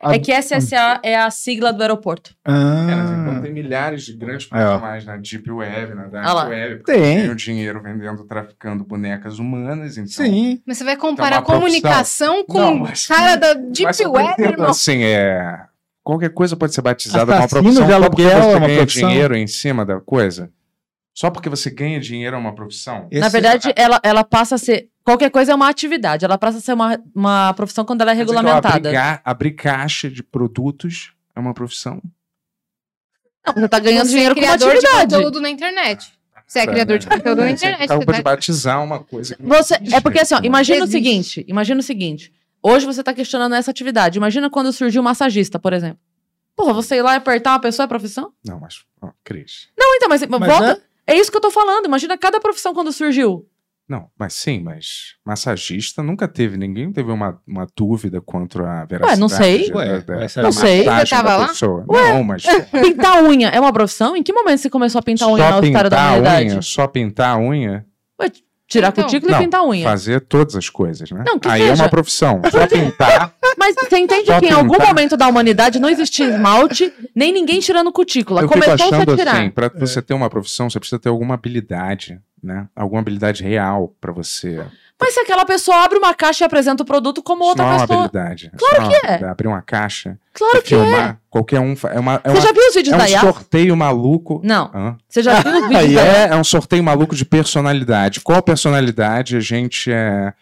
A- É que SSA é a sigla do aeroporto. É, mas Ah, então tem milhares de grandes ó. profissionais na Deep Web, na Dark Ah. Web, porque Tem. ganham dinheiro vendendo, traficando bonecas humanas. Então, sim. Mas você vai comparar Então, comunicação com Não, o mas- cara da Deep Mas Web, entendo, irmão. assim, é... Qualquer coisa pode ser batizada como uma profissão de só porque aluguel você é uma ganha profissão? dinheiro em cima da coisa. Só porque você ganha dinheiro é uma profissão. Esse- Na verdade, ela, ela passa a ser. Qualquer coisa é uma atividade. Ela passa a ser uma, uma profissão quando ela é ó, regulamentada. Abrir, ga- abrir caixa de produtos é uma profissão. Não, você tá ganhando Você dinheiro é com uma criador de atividade. conteúdo na internet. Você é criador de conteúdo na Você internet. acabou Você de tá... batizar uma coisa Você, é porque assim, ó, imagina o seguinte, imagina o seguinte. Hoje você tá questionando essa atividade. Imagina quando surgiu o massagista, por exemplo. Porra, você ir lá e apertar uma pessoa é profissão? Não, mas, ó, Cris. Não, então, mas, Mas volta. É isso que eu tô falando. Imagina cada profissão quando surgiu. Não, mas sim, mas massagista nunca teve, ninguém teve uma, uma dúvida quanto a veracidade. não sei. Ué, da- ué, da será? Não sei. Você tava lá? pessoa. Não, mas Pintar unha é uma profissão? Em que momento você começou a pintar unha só na história da pintar a unha, só pintar a unha, Tirar Então. cutícula Não, e pintar unha. fazer todas as coisas, né? Não, que Aí é seja. uma profissão. Só pintar, Mas você entende que em algum pintar. momento da humanidade não existia esmalte, nem ninguém tirando cutícula. eu fico Começou-se a achando tirar. assim, pra você ter uma profissão, você precisa ter alguma habilidade, né? Alguma habilidade real pra você. Mas se aquela pessoa abre uma caixa e apresenta o produto como Isso outra não é uma pessoa. habilidade. Claro Isso que é. Abrir uma caixa, Claro que é. filmar, qualquer um. É, uma, é, Você uma- já viu os vídeos é da um Yas? sorteio maluco. Não. Hã? Você já viu os vídeos da é, é um sorteio maluco de personalidade. Qual personalidade a gente é,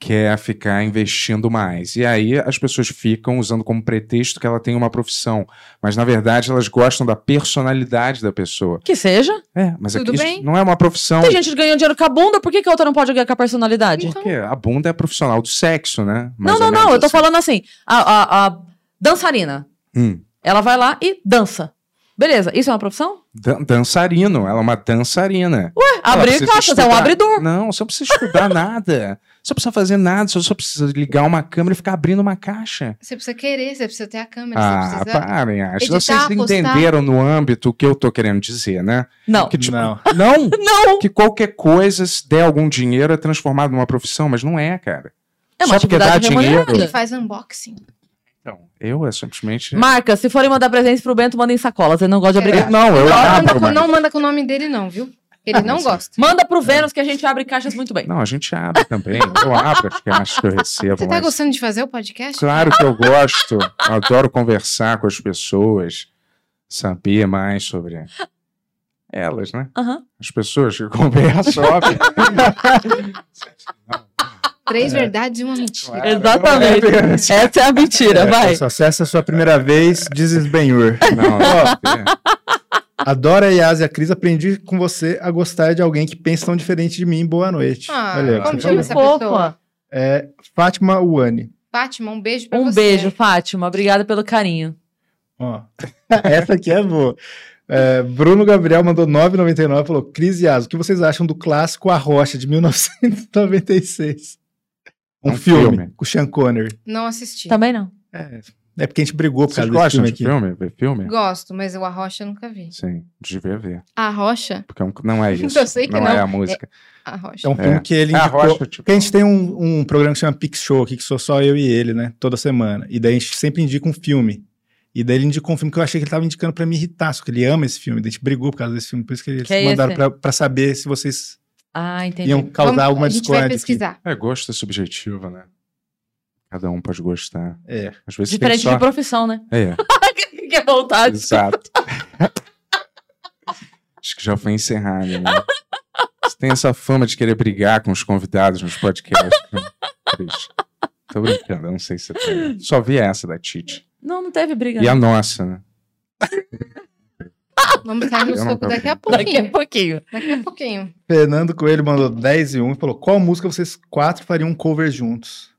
quer ficar investindo mais? E aí as pessoas ficam usando como pretexto que ela tem uma profissão. Mas na verdade elas gostam da personalidade da pessoa. Que seja. É, mas Tudo aqui isso bem. não é uma profissão. Tem gente que ganhou dinheiro com a bunda, por que, que a outra não pode ganhar com a personalidade? Porque a bunda é profissional do sexo, né? Mais não, não, não. menos Eu tô assim. falando assim. A, a, a dançarina. Hum. Ela vai lá e dança. Beleza, isso é uma profissão? Dan- dançarino, ela é uma dançarina. Ué, abrir caixas, é um abridor. Não, você não precisa estudar nada. Você não precisa fazer nada, você só precisa ligar uma câmera e ficar abrindo uma caixa. Você precisa querer, você precisa ter a câmera, Ah, você precisa... parem, acho. editar, Vocês postar. entenderam no âmbito o que eu tô querendo dizer, né? Não. Que, tipo, Não. não. Não. que qualquer coisa, se der algum dinheiro, é transformado numa profissão, mas não é, cara. É uma Só porque dá dinheiro. Ele faz unboxing. Então, eu é simplesmente. Marca, se forem mandar presente pro Bento, mandem sacolas. Ele não gosta de É. abrir. Não, eu Não, abro, manda com, mas- não manda com o nome dele, não, viu? Ele não gosta. Manda pro Vênus que a gente abre caixas muito bem. Não, a gente abre também. Eu abro as caixas que eu recebo. Você tá mas- gostando de fazer o podcast? Claro que eu gosto. Eu adoro conversar com as pessoas, saber mais sobre elas, né? Aham. As pessoas que conversam, óbvio. Três verdades e uma mentira. Claro, Exatamente. é Essa é a mentira, vai. Só se essa é a sua primeira vez, dizes Benhur. Não, não, é. Adoro a Yas e a Cris, aprendi com você a gostar de alguém que pensa tão diferente de mim. Boa noite. Ah, Olha, como você chama essa pessoa? É Fátima Uani. Fátima, um beijo pra Um você. beijo, Fátima. Obrigada pelo carinho. Ó, essa aqui é boa. É, Bruno Gabriel mandou 9,99 falou: Cris e Yas, o que vocês acham do clássico A Rocha de 1996? Um, Um filme, filme. com o Sean Connery. Não assisti. Também não. É, é porque a gente brigou por causa desse filme de aqui. filme? Ver filme? Gosto, mas o Arrocha eu nunca vi. Sim, devia ver. A Rocha? Porque é um- não é isso. Eu sei que não, não. é a música. A Rocha. É um filme É. que ele É a indicou. Rocha, tipo- Porque a gente tem um, um programa que chama Pix Show aqui, que sou só eu e ele, né? Toda semana. E daí a gente sempre indica um filme. E daí ele indicou um filme que eu achei que ele tava indicando pra me irritar, só que ele ama esse filme. Daí a gente brigou por causa desse filme. Por isso que eles Que é mandaram esse? pra, pra saber se vocês Ah, entendi. iam causar Vamos- alguma A gente vai discórdia. aqui. pesquisar. É, gosto é subjetivo, né? Cada um pode gostar. É. Às vezes Diferente tem de só... profissão, né? É, Que é vontade. exato. Acho que já foi encerrado, né? Você tem essa fama de querer brigar com os convidados nos podcasts. né? Tô brincando, eu não sei se você tem. Só vi essa da Tite. Não, não teve briga. E a nossa, né? Vamos cair no soco daqui a Daqui a pouquinho. pouquinho. Daqui a pouquinho. Fernando Coelho mandou 10 e 1 e falou: qual música vocês quatro fariam um cover juntos?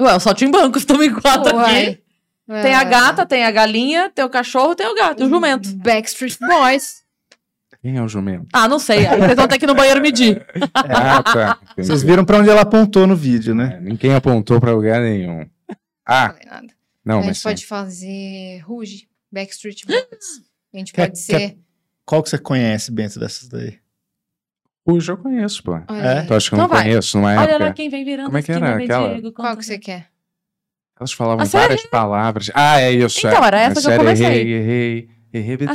Ué, só tinha em banco, estamos em quatro aqui. Tem a gata, tem a galinha, tem o cachorro, tem o gato, o jumento. Backstreet Boys. Quem é o jumento? Ah, não sei. Aí vocês vão ter que ir no banheiro medir. Ah, tá. entendi. Vocês viram pra onde ela apontou no vídeo, né? É, Ninguém apontou pra lugar nenhum. Ah, Falei nada. não, a mas gente sim. pode fazer Ruge, Backstreet Boys. A gente Quer- pode ser. Qual que você conhece, Bento, dessas daí? Hoje eu conheço, pô. Olha É? Tu acha que eu não Então vai. conheço numa Olha época? lá quem vem virando. Como é que era vem aquela? Diego, Qual que você quer? Elas falavam A série? várias palavras. Ah, é isso. Então, é. era essa A que eu comecei. Errei, errei. Errei, errei,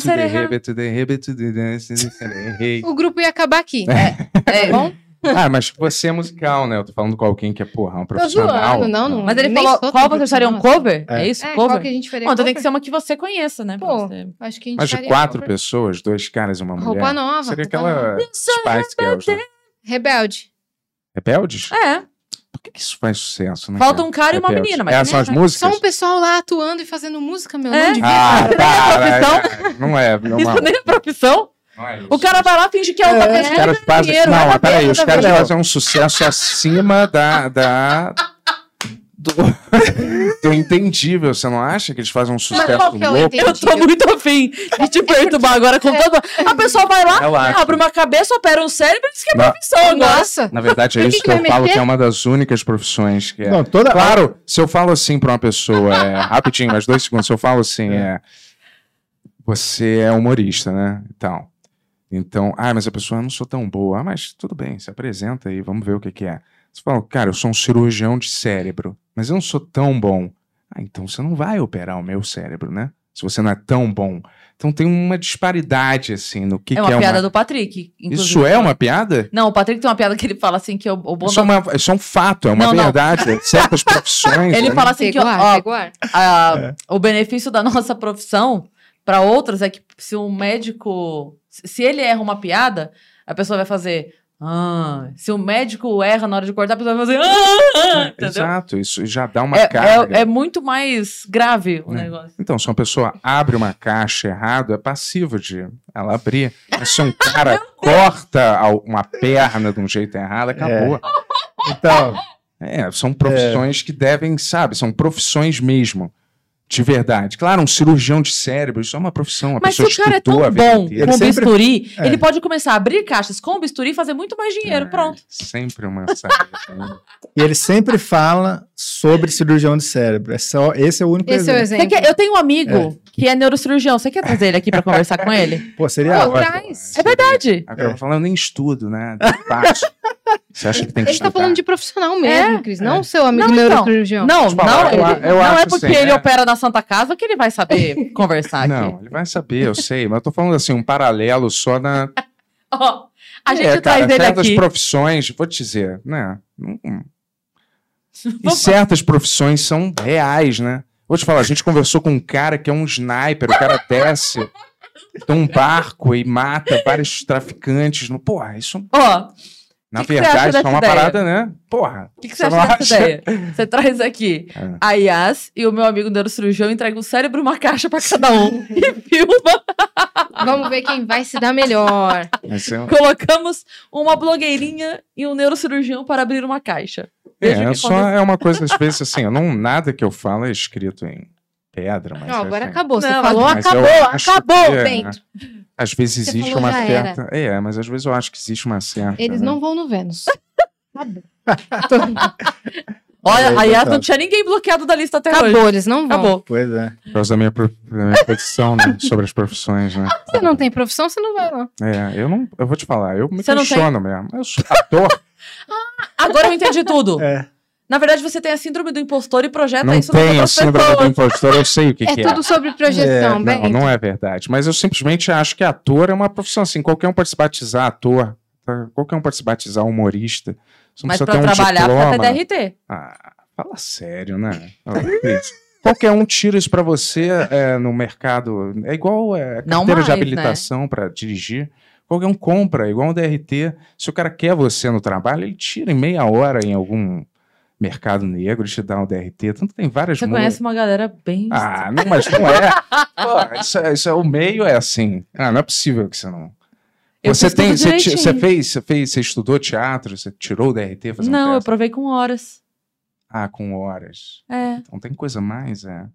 errei. O grupo ia acabar aqui. É, Bom, Ah, mas você é musical, né? Eu tô falando com alguém que é, porra, um tô profissional. zoando, não, não. Mas ele nem falou, qual vocês fariam um cover? É, É. isso? É, cover? qual que a gente faria Bom, então tem que ser uma que você conheça, né? Pô, você- Acho que a gente Mas de quatro cover. pessoas, dois caras e uma mulher. Roupa nova. Seria roupa nova. aquela Spice Girls, né? Rebelde. Rebeldes? É, Por que que isso faz sucesso, né? falta um cara e uma menina, mas Essas são as músicas? Só um pessoal lá atuando e fazendo música, meu. É? Não devia. Ah, Isso para, nem é é, não é. Não, Isso não, nem é profissão. É. O cara vai lá, finge que é outra É. pessoa. Os caras ganha fazem. dinheiro, Não, mas peraí, os caras fazem um sucesso acima da. da do, do entendível. Você não acha que eles fazem um sucesso é louco? Eu tô muito afim de te perturbar agora com todo. A pessoa vai lá, Relaxa. abre uma cabeça, opera um cérebro e diz que é Não. profissão agora. Nossa. Na verdade, é isso que que eu falo meter? que é uma das únicas profissões que é. Não, toda. Claro, se eu falo assim pra uma pessoa, é, rapidinho, mais dois segundos, se eu falo assim, é. Você é humorista, né? Então. Então, ah, mas a pessoa eu não sou tão boa. Ah, mas tudo bem, se apresenta aí, vamos ver o que, que é. Você fala, cara, eu sou um cirurgião de cérebro, mas eu não sou tão bom. Ah, então você não vai operar o meu cérebro, né? Se você não é tão bom. Então tem uma disparidade, assim, no que, É que uma é piada uma. do Patrick. inclusive. Isso é uma piada? Não, o Patrick tem uma piada que ele fala assim que o, o bom Isso é, uma, isso é um fato, é uma Não, não. verdade. Certas profissões. Ele né? fala assim que ó, ar. a- o benefício da nossa profissão para outras é que se um médico, se ele erra uma piada, a pessoa vai fazer ah, se o médico erra na hora de cortar, a pessoa vai fazer ah, entendeu? Exato, isso já dá uma É, carga. é, é muito mais grave o É. negócio. Então, se uma pessoa abre uma caixa errado, é passivo de ela abrir. Mas se um cara corta uma perna de um jeito errado, acabou. Então, É, são profissões que devem, sabe, são profissões mesmo. De verdade. Claro, um cirurgião de cérebro, isso é uma profissão. A Mas se pessoa o cara é tão bom com Ele sempre- bisturi, É. ele pode começar a abrir caixas com bisturi e fazer muito mais dinheiro. É, Pronto. Sempre uma saída. né? e ele sempre fala sobre cirurgião de cérebro. É só, esse é o único Esse é o exemplo. Exemplo. quer- eu tenho um amigo que é neurocirurgião. Você quer trazer ele aqui pra conversar com ele? Pô, seria Pô. É verdade. Agora, eu falando, nem estudo, né? Faço. Você acha que tem que Ele tá estudar? falando de profissional mesmo, É, Cris. Não o seu amigo Não, então. neurocirurgião. Não, eu falar, não, eu eu não é porque assim, ele é. opera na Santa Casa que ele vai saber conversar aqui. Não, ele vai saber, eu sei. Mas eu tô falando assim, um paralelo só na. Ó, a gente é, traz cara, ele certas aqui. profissões, vou te dizer, né? Hum, hum. E certas profissões são reais, né? Vou te falar, a gente conversou com um cara que é um sniper, o cara desce de um barco e mata vários traficantes. No... Porra, isso, Ó, na que que verdade, isso é uma ideia? parada, né? Porra. o que, que você acha dessa acha? ideia? Você traz aqui É. a Yas e o meu amigo neurocirurgião entrega um cérebro e uma caixa pra cada um e filma. Vamos ver quem vai se dar melhor. É, Colocamos uma blogueirinha e um neurocirurgião para abrir uma caixa. Veja é, que só é uma coisa, às vezes, assim, eu não, nada que eu falo é escrito em pedra, mas. Não, agora assim, acabou. Você Não, falou, acabou, acabou, que é- Bento. Às vezes Você existe falou, uma certa. É, mas às vezes eu acho que existe uma certa. Eles né? não vão no Vênus. Acabou. Olha, a Aí, Yas tá. não tinha ninguém bloqueado da lista até hoje. Acabou, eles não vão. Acabou. Pois é. Por causa da minha, pro- da minha posição, né? Sobre as profissões, né? Você não tem profissão, você não vai lá. É, eu não. Eu vou te falar, eu me Você questiono mesmo. Eu sou ator, Agora eu entendi tudo. É. Na verdade, você tem a síndrome do impostor e projeta não isso tenho outras síndrome do pessoas. impostor, eu sei o que, É que tudo sobre projeção, É, Bento. Não, não é verdade. Mas eu simplesmente acho que ator é uma profissão assim. Qualquer um pode se batizar ator, tá? qualquer um pode se batizar humorista. Você não Mas ter um trabalhar, diploma. ter DRT. Ah, fala sério, né? Qualquer um tira isso pra você é, no mercado. É igual é, carteira de mais, né? habilitação pra dirigir. Qualquer um compra, igual um DRT. Se o cara quer você no trabalho, ele tira em meia hora em algum mercado negro te dá um DRT. Tanto tem várias Você conhece uma galera bem. Ah, não, mas não é. Pô, isso, é. isso é- O meio é assim. Ah, não é possível que você não. Eu você tem, você, você fez, você fez, você estudou teatro, você tirou o DRT, fazer um Não, eu teste? provei com horas. Ah, com horas. É. Então tem coisa mais é,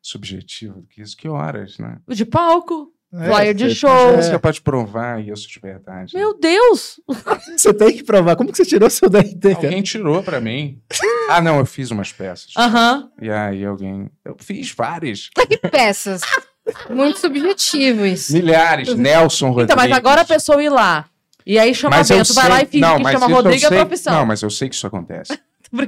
subjetiva do que isso. Que horas, né? De palco. É, Flyer de você- show. Você pode provar isso de verdade? né? Meu Deus! Você tem que provar. Como que você tirou seu DRT, cara? Alguém tirou pra mim. Ah, não, eu fiz umas peças. Aham. E aí alguém. Eu fiz várias. Que peças. Muito subjetivo isso. Milhares. Nelson Rodrigues. Então, mas agora a pessoa ir lá. E aí chama Mas Bento, vai sei- lá e finge não, que mas chama Rodrigo é sei- profissão. Não, mas eu sei que isso acontece.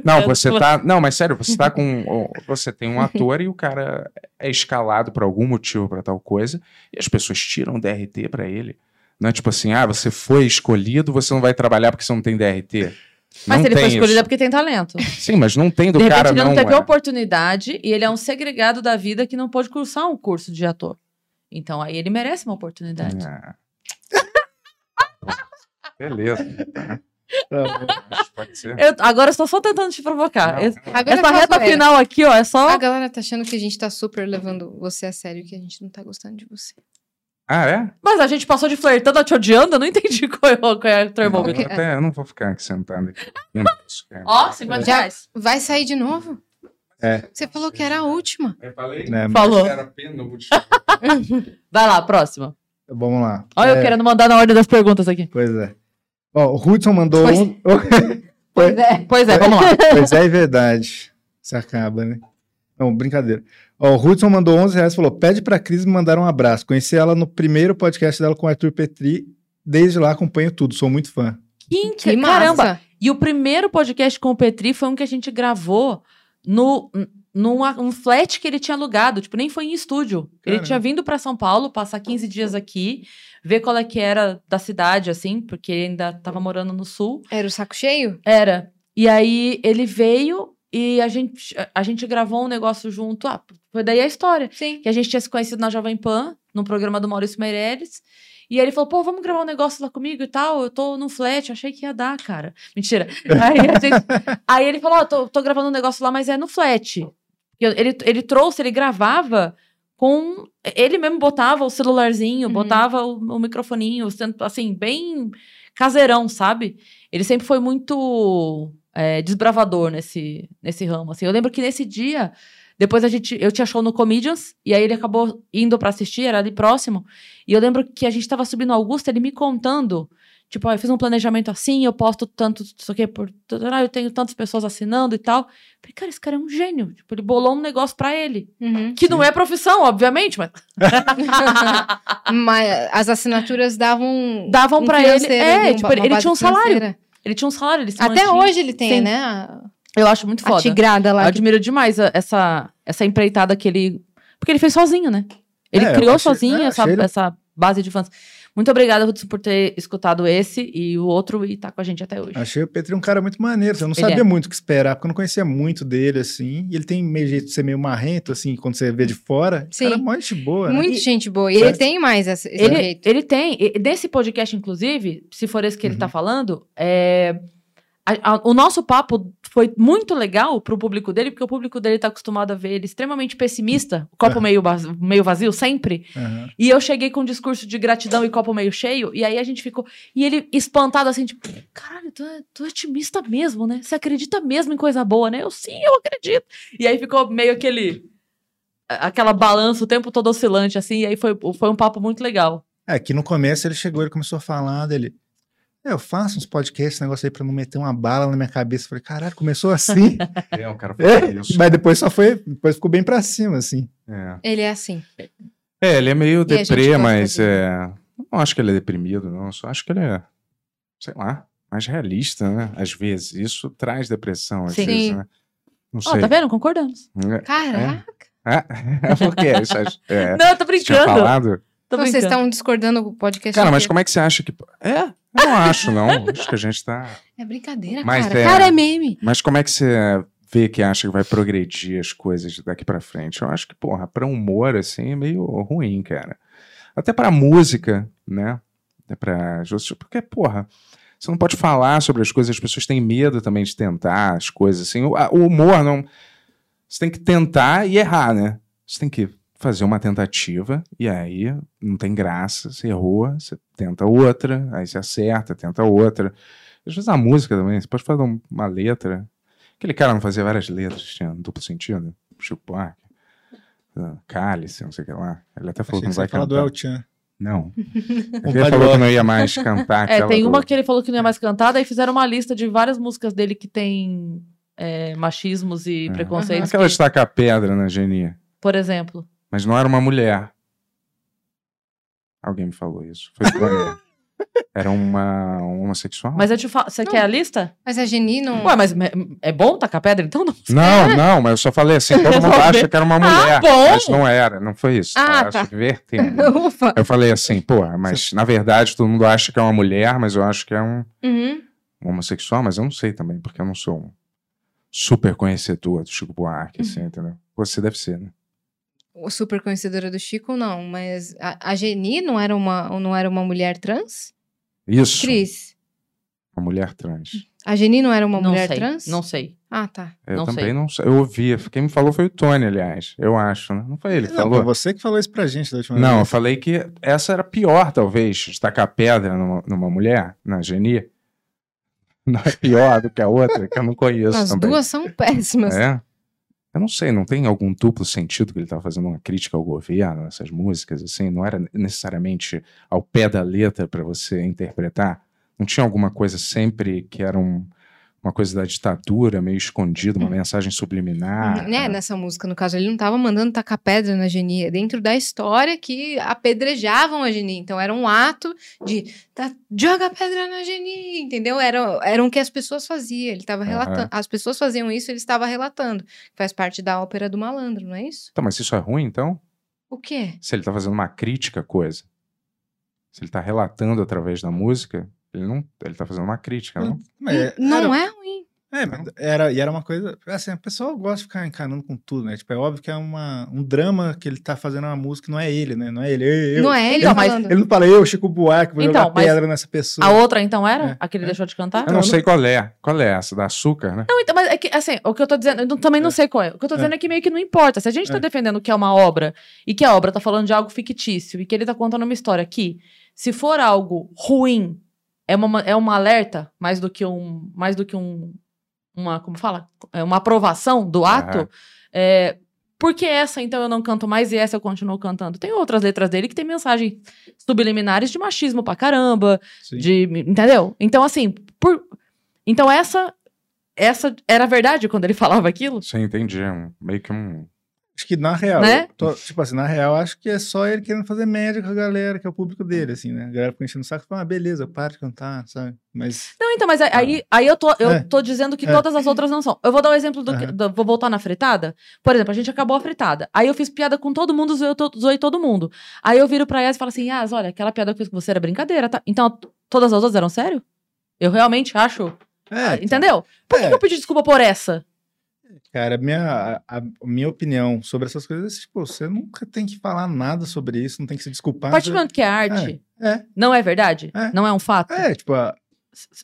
Não, você tá. Não, mas sério, você tá com. Você tem um ator e o cara é escalado por algum motivo pra tal coisa, e as pessoas tiram o DRT pra ele. Não é tipo assim, ah, você foi escolhido, você não vai trabalhar porque você não tem DRT. Mas não se ele foi escolhido é isso. porque tem talento. Sim, mas não tem do De repente cara ele não, não. teve é. oportunidade e ele é um segregado da vida que não pôde cursar um curso de ator. Então aí ele merece uma oportunidade. Ah. Beleza. Tá. Tá. Eu- agora eu estou só tentando te provocar. Não. Essa qual reta é? final aqui, ó, é só. A galera tá achando que a gente tá super levando você a sério que a gente não tá gostando de você. Ah, é? Mas a gente passou de flertando a te odiando, eu não entendi qual é, o- qual é o Não, termômetro. Ok. até, eu não vou ficar aqui sentado aqui. Cara. Ó, 50 Já- reais. Vai sair de novo? É. Você falou que era a última. Eu falei, Né, Falou. era penúltimo. Vai lá, próxima. Vamos lá. Olha eu É, querendo mandar na ordem das perguntas aqui. Pois é. Ó, o Hudson mandou Pois- um. Pois é. Pois é, vamos lá. pois é, é verdade. Se acaba, né? Não, brincadeira. Ó, o Hudson mandou 11 reais e falou: pede pra Cris me mandar um abraço. Conheci ela no primeiro podcast dela com o Arthur Petri. Desde lá acompanho tudo, sou muito fã. Que, Que caramba! massa. E o primeiro podcast com o Petri foi um que a gente gravou no num um flat que ele tinha alugado, tipo, nem foi em estúdio. Ele Caramba. tinha vindo pra São Paulo, passar 15 dias aqui, ver qual é que era da cidade, assim, porque ele ainda tava morando no sul. Era o saco cheio? Era. E aí ele veio e a gente, a gente gravou um negócio junto. Ah, foi daí a história. Sim. Que a gente tinha se conhecido na Jovem Pan, num programa do Maurício Meirelles. E aí ele falou, pô, vamos gravar um negócio lá comigo e tal. Eu tô no flat, achei que ia dar, cara. Mentira. Aí, a gente- aí ele falou, ó, tô, tô gravando um negócio lá, mas é no flat. Ele, ele trouxe, ele gravava com. Ele mesmo botava o celularzinho, Uhum. botava o, o microfoninho, sendo, assim, bem caseirão, sabe? Ele sempre foi muito é, desbravador nesse, nesse ramo. Assim. Eu lembro que nesse dia, depois a gente, eu tinha show no Comedians, e aí ele acabou indo pra assistir, era ali próximo. E eu lembro que a gente tava subindo Augusta, ele me contando. Tipo, ó, eu fiz um planejamento assim, eu posto tanto, isso aqui, por, ah, eu tenho tantas pessoas assinando e tal. Falei, cara, esse cara é um gênio. Tipo, ele bolou um negócio pra ele. Uhum. Que não é profissão, obviamente, mas. Mas as assinaturas davam. Davam um pra ele. É, ali, um tipo, ele base tinha um salário. financeira. Ele tinha um salário, ele Até mantinha. hoje ele tem, Sim. né? A, Eu acho muito a foda. tigrada lá. Eu que- admiro demais a- essa, essa empreitada que ele. Porque ele fez sozinho, né? Ele É, criou achei- sozinho é, essa, ele- essa base de fãs. Muito obrigada, Hudson, por ter escutado esse e o outro e tá com a gente até hoje. Achei o Petri um cara muito maneiro. Eu não Ele sabia é. muito o que esperar, porque eu não conhecia muito dele, assim. E ele tem meio jeito de ser meio marrento, assim, quando você vê de fora. Sim. Cara, é mó gente boa. né? Muito E- gente boa. E ele tem mais esse, esse Ele, jeito. ele tem, e- desse podcast, inclusive, se for esse que ele tá falando, é, a- a- o nosso papo foi muito legal pro público dele, porque o público dele tá acostumado a ver ele extremamente pessimista, copo É. meio, vazio, meio vazio sempre. Aham. E eu cheguei com um discurso de gratidão e copo meio cheio, e aí a gente ficou. E ele espantado assim, tipo, caralho, tu é, tu é otimista mesmo, né? Você acredita mesmo em coisa boa, né? Eu sim, eu acredito. E aí ficou meio aquele. Aquela balança o tempo todo oscilante, assim, e aí foi, foi um papo muito legal. É, que no começo ele chegou, ele começou a falar dele. "É, Eu faço uns podcasts, esse negócio aí pra não meter uma bala na minha cabeça. Eu Falei, caralho, começou assim. É, o cara É, faz isso. Mas depois só foi, depois ficou bem pra cima, assim. É. Ele é assim. É, ele é meio E deprê, mas é. Não acho que ele é deprimido, não. Só acho que ele é, sei lá, mais realista, né? Às vezes. Isso traz depressão, às Sim. vezes, né? Não Ó, sei. tá vendo? Concordamos. É. Caraca. É? Por quê? Isso, é. Não, eu tô tinha brincando. falado? Tô Vocês brincando. estão discordando o podcast. Cara, mas como é que você acha que. É? Eu não acho, não. Acho que a gente tá. É brincadeira, Mas cara. é- Cara, é meme. Mas como é que você vê que acha que vai progredir as coisas daqui pra frente. Eu acho que, porra, pra humor, assim, é meio ruim, cara. Até pra música, né? É pra porque, porra, você não pode falar sobre as coisas, as pessoas têm medo também de tentar as coisas, assim. O, a- o humor não. Você tem que tentar e errar, né? Você tem que fazer uma tentativa e aí não tem graça, você errou, você tenta outra, aí você acerta, tenta outra. Às vezes a música também, você pode fazer um- uma letra. Aquele cara não fazia várias letras, tinha duplo sentido. Chico Buarque, ah, Cálice, não sei o que lá. Ele até falou Achei que não vai você fala do cantar. El Chan. Não. Ele falou que não ia mais cantar É, tem do- uma que ele falou que não ia mais cantar, daí fizeram uma lista de várias músicas dele que tem é, machismos e É. preconceitos. Aquela que- de tacar pedra na Genia. Por exemplo. Mas não era uma mulher. Alguém me falou isso. Foi. Era uma homossexual? Mas eu te falo, você Não. quer a lista? Mas a Geni não. Ué, mas é bom tacar pedra então? Não. Não, não, mas eu só falei assim, todo mundo acha que era uma mulher. bom. Mas não era, não foi isso. Ah, Eu tá. invertendo. Ufa. Eu falei assim, pô, mas na verdade todo mundo acha que é uma mulher, mas eu acho que é um Uhum. homossexual, mas eu não sei também, porque eu não sou um super conhecedor do Chico Buarque, assim, entendeu? Você deve ser, né? O super conhecedora do Chico, não. Mas a, a Geni não era, uma, não era uma mulher trans? Isso, Cris, uma mulher trans. a Geni não era uma não mulher sei. trans? Não sei. Ah, tá. Eu Não também sei. não sei. Eu ouvi. Quem me falou foi o Tony, aliás. Eu acho, né? Não foi ele que Não, falou? foi você que falou isso pra gente da última Não, eu vez. falei que essa era pior, talvez, de tacar pedra numa, numa mulher, na Geni. Não é pior do que a outra, que eu não conheço As também. duas são péssimas. É? Eu não sei, não tem algum duplo sentido que ele estava fazendo uma crítica ao governo, nessas músicas, assim? Não era necessariamente ao pé da letra para você interpretar? Não tinha alguma coisa sempre que era um- uma coisa da ditadura, meio escondida, uma mensagem subliminar? Né, nessa música, no caso, ele não tava mandando tacar pedra na Geni, é dentro da história que apedrejavam a Geni. Então era um ato de tá, joga pedra na Geni, entendeu? Era, era o que as pessoas faziam. Ele tava Aham. relatando. As pessoas faziam isso, ele estava relatando. Faz parte da ópera do malandro, não é isso? Então, mas isso é ruim, então? O quê? Se ele tá fazendo uma crítica à coisa. Se ele tá relatando através da música, ele não. Ele tá fazendo uma crítica, não? É- não era- é ruim. É, mas era, e era uma coisa. Assim, o pessoal gosta de ficar encanando com tudo, né? Tipo, é óbvio que é uma, um drama que ele tá fazendo uma música, não é ele, né? Não é ele. Eu, Não é ele Então, mas. Ele não fala, eu, Chico Buarque, vou Então, jogar pedra nessa pessoa. A outra, então, era? É, A que ele é. deixou de cantar? Eu não sei qual é. Qual é essa? Da açúcar, né? Não, então, mas é que, assim, o que eu tô dizendo, eu não- também não É. sei qual é. O que eu tô dizendo é. que meio que não importa. Se a gente tá É. defendendo que é uma obra e que a obra tá falando de algo fictício e que ele tá contando uma história que, se for algo ruim, é uma, é uma alerta mais do que um. Mais do que um. Uma. Como fala? É uma aprovação do ato. Aham. É, por que essa, então, eu não canto mais e essa eu continuo cantando? Tem outras letras dele que tem mensagens subliminares de machismo pra caramba, Sim. de, entendeu? Então, assim, por, então essa essa era verdade quando ele falava aquilo? Sim, entendi. Um- meio que um. Acho que na real, Né? tô- tipo assim, na real, acho que é só ele querendo fazer média com a galera, que é o público dele, assim, né? A galera fica enchendo o saco e fala, ah, beleza, para de cantar, sabe? Mas. Não, então, mas aí, aí eu, tô, eu É. tô dizendo que É. todas as outras não são. Eu vou dar um exemplo do, que- Aham. do- Vou voltar na fritada. Por exemplo, a gente acabou a fritada. Aí eu fiz piada com todo mundo, zoei, zoei todo mundo. Aí eu viro pra Yas e falo assim: Yas, olha, aquela piada que eu fiz com você era brincadeira, tá? Então, todas as outras eram sério? Eu realmente acho. É, Ah, entendeu? Por É. que eu pedi desculpa por essa? Cara, a minha, a, a minha opinião sobre essas coisas é, tipo, você nunca tem que falar nada sobre isso, não tem que se desculpar. A partir do momento que é arte, É, não é verdade? É. Não é um fato? é, tipo, a-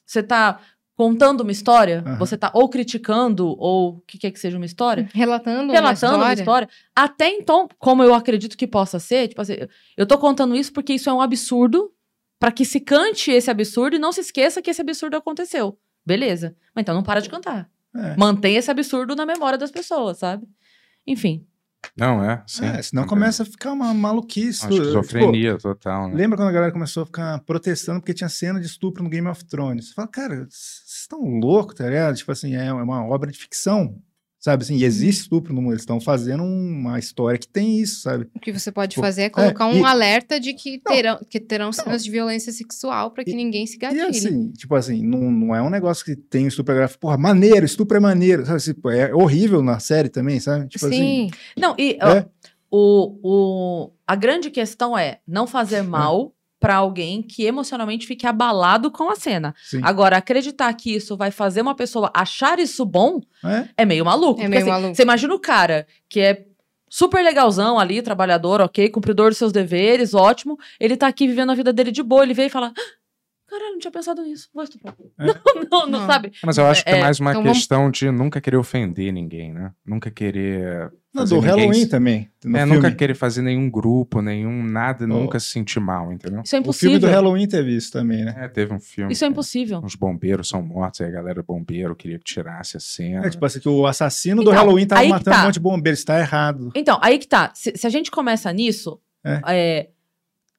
Você tá contando uma história, Aham. você tá ou criticando, ou o que quer que seja uma história, Relatando, relatando uma uma história. história. Até então, como eu acredito que possa ser, tipo assim, eu tô contando isso porque isso é um absurdo, pra que se cante esse absurdo e não se esqueça que esse absurdo aconteceu. Beleza. Mas então não para de cantar. É. Mantém esse absurdo na memória das pessoas, sabe? Enfim. Não, é? Sim. É, senão começa a ficar uma maluquice. Uma esquizofrenia total, Tipo, né? lembra quando a galera começou a ficar protestando porque tinha cena de estupro no Game of Thrones? Você fala, cara, vocês estão loucos, tá ligado? Tipo assim, é uma obra de ficção, sabe? Assim, e existe estupro no mundo. Eles estão fazendo uma história que tem isso, sabe? O que você pode Tipo, fazer é colocar um e- alerta de que Não. terão, que terão cenas de violência sexual pra que E- ninguém se E gatilhe. assim, tipo assim, não, não é um negócio que tem estupro gráfico, porra, maneiro, estupro é maneiro, sabe? Tipo, é horrível na série também, sabe? Tipo assim, Sim. Não, e ó, é, o, o, a grande questão é não fazer mal pra alguém que emocionalmente fique abalado com a cena. Sim. Agora, acreditar que isso vai fazer uma pessoa achar isso bom É? é meio maluco. É porque, meio assim, maluco. Você imagina o cara que é super legalzão ali, trabalhador, ok, cumpridor dos seus deveres, ótimo. Ele tá aqui vivendo a vida dele de boa, ele veio e fala. "Ah, Caralho, não tinha pensado nisso. Vou estuprar. É. Não, não, não, Não. sabe? Mas eu acho que é É, mais uma então vamos- questão de nunca querer ofender ninguém, né? Nunca querer. Não, do Halloween se- também. No é, filme. nunca querer fazer nenhum grupo, nenhum nada, Oh. nunca se sentir mal, entendeu? Isso é O filme impossível. do Halloween teve isso também, né? É, teve um filme. Isso é impossível. Uns bombeiros são mortos, aí a galera bombeiro queria que tirasse a cena. É tipo assim, que o assassino do Então, Halloween tava matando tá. um monte de bombeiros, tá errado. Então, aí que tá. Se, se a gente começa nisso, É. é,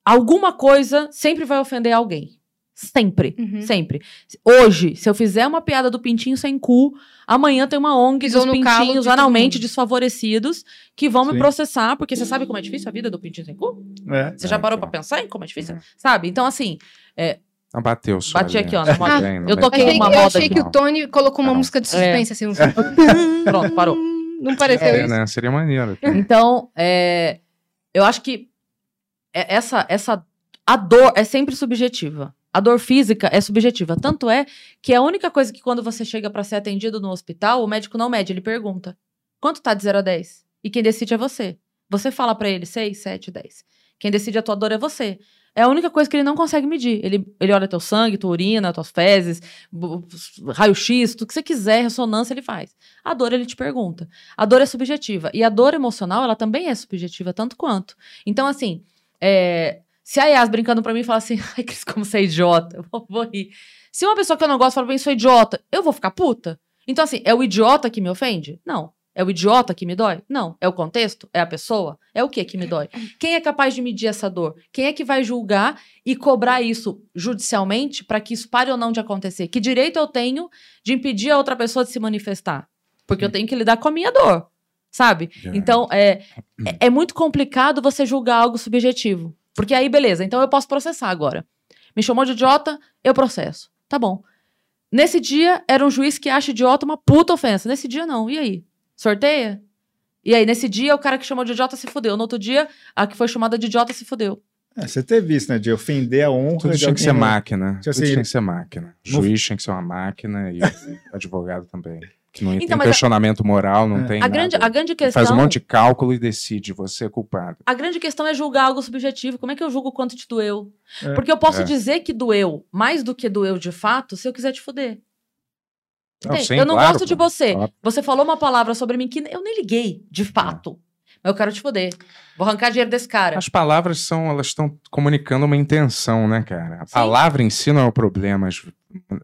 alguma coisa sempre vai ofender alguém. Sempre. Uhum. Sempre. Hoje, se eu fizer uma piada do pintinho sem cu, amanhã tem uma ONG Pisou dos pintinhos analmente desfavorecidos que vão me Sim. processar, porque você sabe como é difícil a vida do pintinho sem cu? É. Você já É, parou então. pra pensar em como é difícil? É. Sabe? Então, assim, Não bateu só. Bati ali, aqui, ó, né? na moda. Não Eu tô bateu. aqui Achei, uma eu moda achei aqui, que o Tony colocou uma Não. música de suspense, assim. Um... pronto, parou. Não pareceu É, isso. né? Seria maneiro. Então, é, eu acho que é- essa, essa a dor é sempre subjetiva. A dor física é subjetiva. Tanto é que é a única coisa que quando você chega pra ser atendido no hospital, o médico não mede, ele pergunta: quanto tá de 0 a 10? E quem decide é você. Você fala pra ele 6, 7, 10. Quem decide a tua dor é você. É a única coisa que ele não consegue medir. Ele, ele olha teu sangue, tua urina, tuas fezes, raio-x, tudo que você quiser, ressonância, ele faz. A dor ele te pergunta. A dor é subjetiva. E a dor emocional, ela também é subjetiva, tanto quanto. Então, assim, é, se a Yas brincando pra mim fala assim, ai, Cris, como você é idiota, eu vou, vou rir. Se uma pessoa que eu não gosto fala pra mim, sou idiota, eu vou ficar puta? Então, assim, é o idiota que me ofende? Não. É o idiota que me dói? Não. É o contexto? É a pessoa? É o que que me dói? Quem é capaz de medir essa dor? Quem é que vai julgar e cobrar isso judicialmente pra que isso pare ou não de acontecer? Que direito eu tenho de impedir a outra pessoa de se manifestar? Porque eu tenho que lidar com a minha dor, sabe? Então, é, é, é muito complicado você julgar algo subjetivo. Porque aí, beleza, então eu posso processar agora. Me chamou de idiota, eu processo. Tá bom. Nesse dia, era um juiz que acha idiota uma puta ofensa. Nesse dia, não. E aí? Sorteia? E aí, nesse dia, o cara que chamou de idiota se fudeu. No outro dia, a que foi chamada de idiota se fudeu. É, você teve isso, né? De ofender a honra Tudo de tinha que ser alguém, né? máquina. Tipo Tudo assim, tinha que ser máquina. no- Juiz tinha que ser uma máquina e advogado também. Que não Então, tem mas a- questionamento moral, não É. tem A grande, nada. a grande questão. Faz um monte de cálculo e decide, você é culpado. A grande questão é julgar algo subjetivo. Como é que eu julgo quanto te doeu? É. Porque eu posso É. dizer que doeu mais do que doeu de fato se eu quiser te fuder. Não, sim, eu não claro, gosto de você. Óbvio. Você falou uma palavra sobre mim que eu nem liguei, de fato. Eu quero te foder. Vou arrancar dinheiro desse cara. As palavras são, elas estão comunicando uma intenção, né, cara? A Sim. palavra em si não é o problema,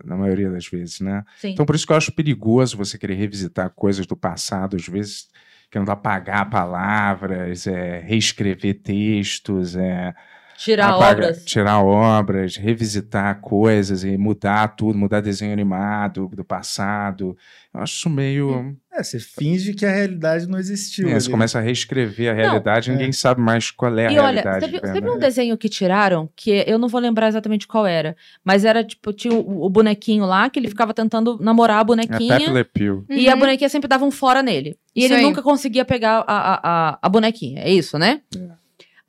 na maioria das vezes, né? Sim. Então, por isso que eu acho perigoso você querer revisitar coisas do passado, às vezes querendo apagar palavras, é, reescrever textos, é, Tirar apagar- obras. tirar obras, revisitar coisas e mudar tudo, mudar desenho animado do passado. Eu acho meio. É, você finge que a realidade não existiu. É, você né? começa a reescrever a realidade, é. ninguém sabe mais qual é a E olha, realidade. você viu, de você viu um verdade. desenho que tiraram, que eu não vou lembrar exatamente qual era, mas era tipo, tinha o, o bonequinho lá, que ele ficava tentando namorar a É bonequinha, Pepe Le Pew. e a Uhum. bonequinha sempre dava um fora nele. E Isso ele aí. nunca conseguia pegar a, a, a, a bonequinha, é isso, né? É.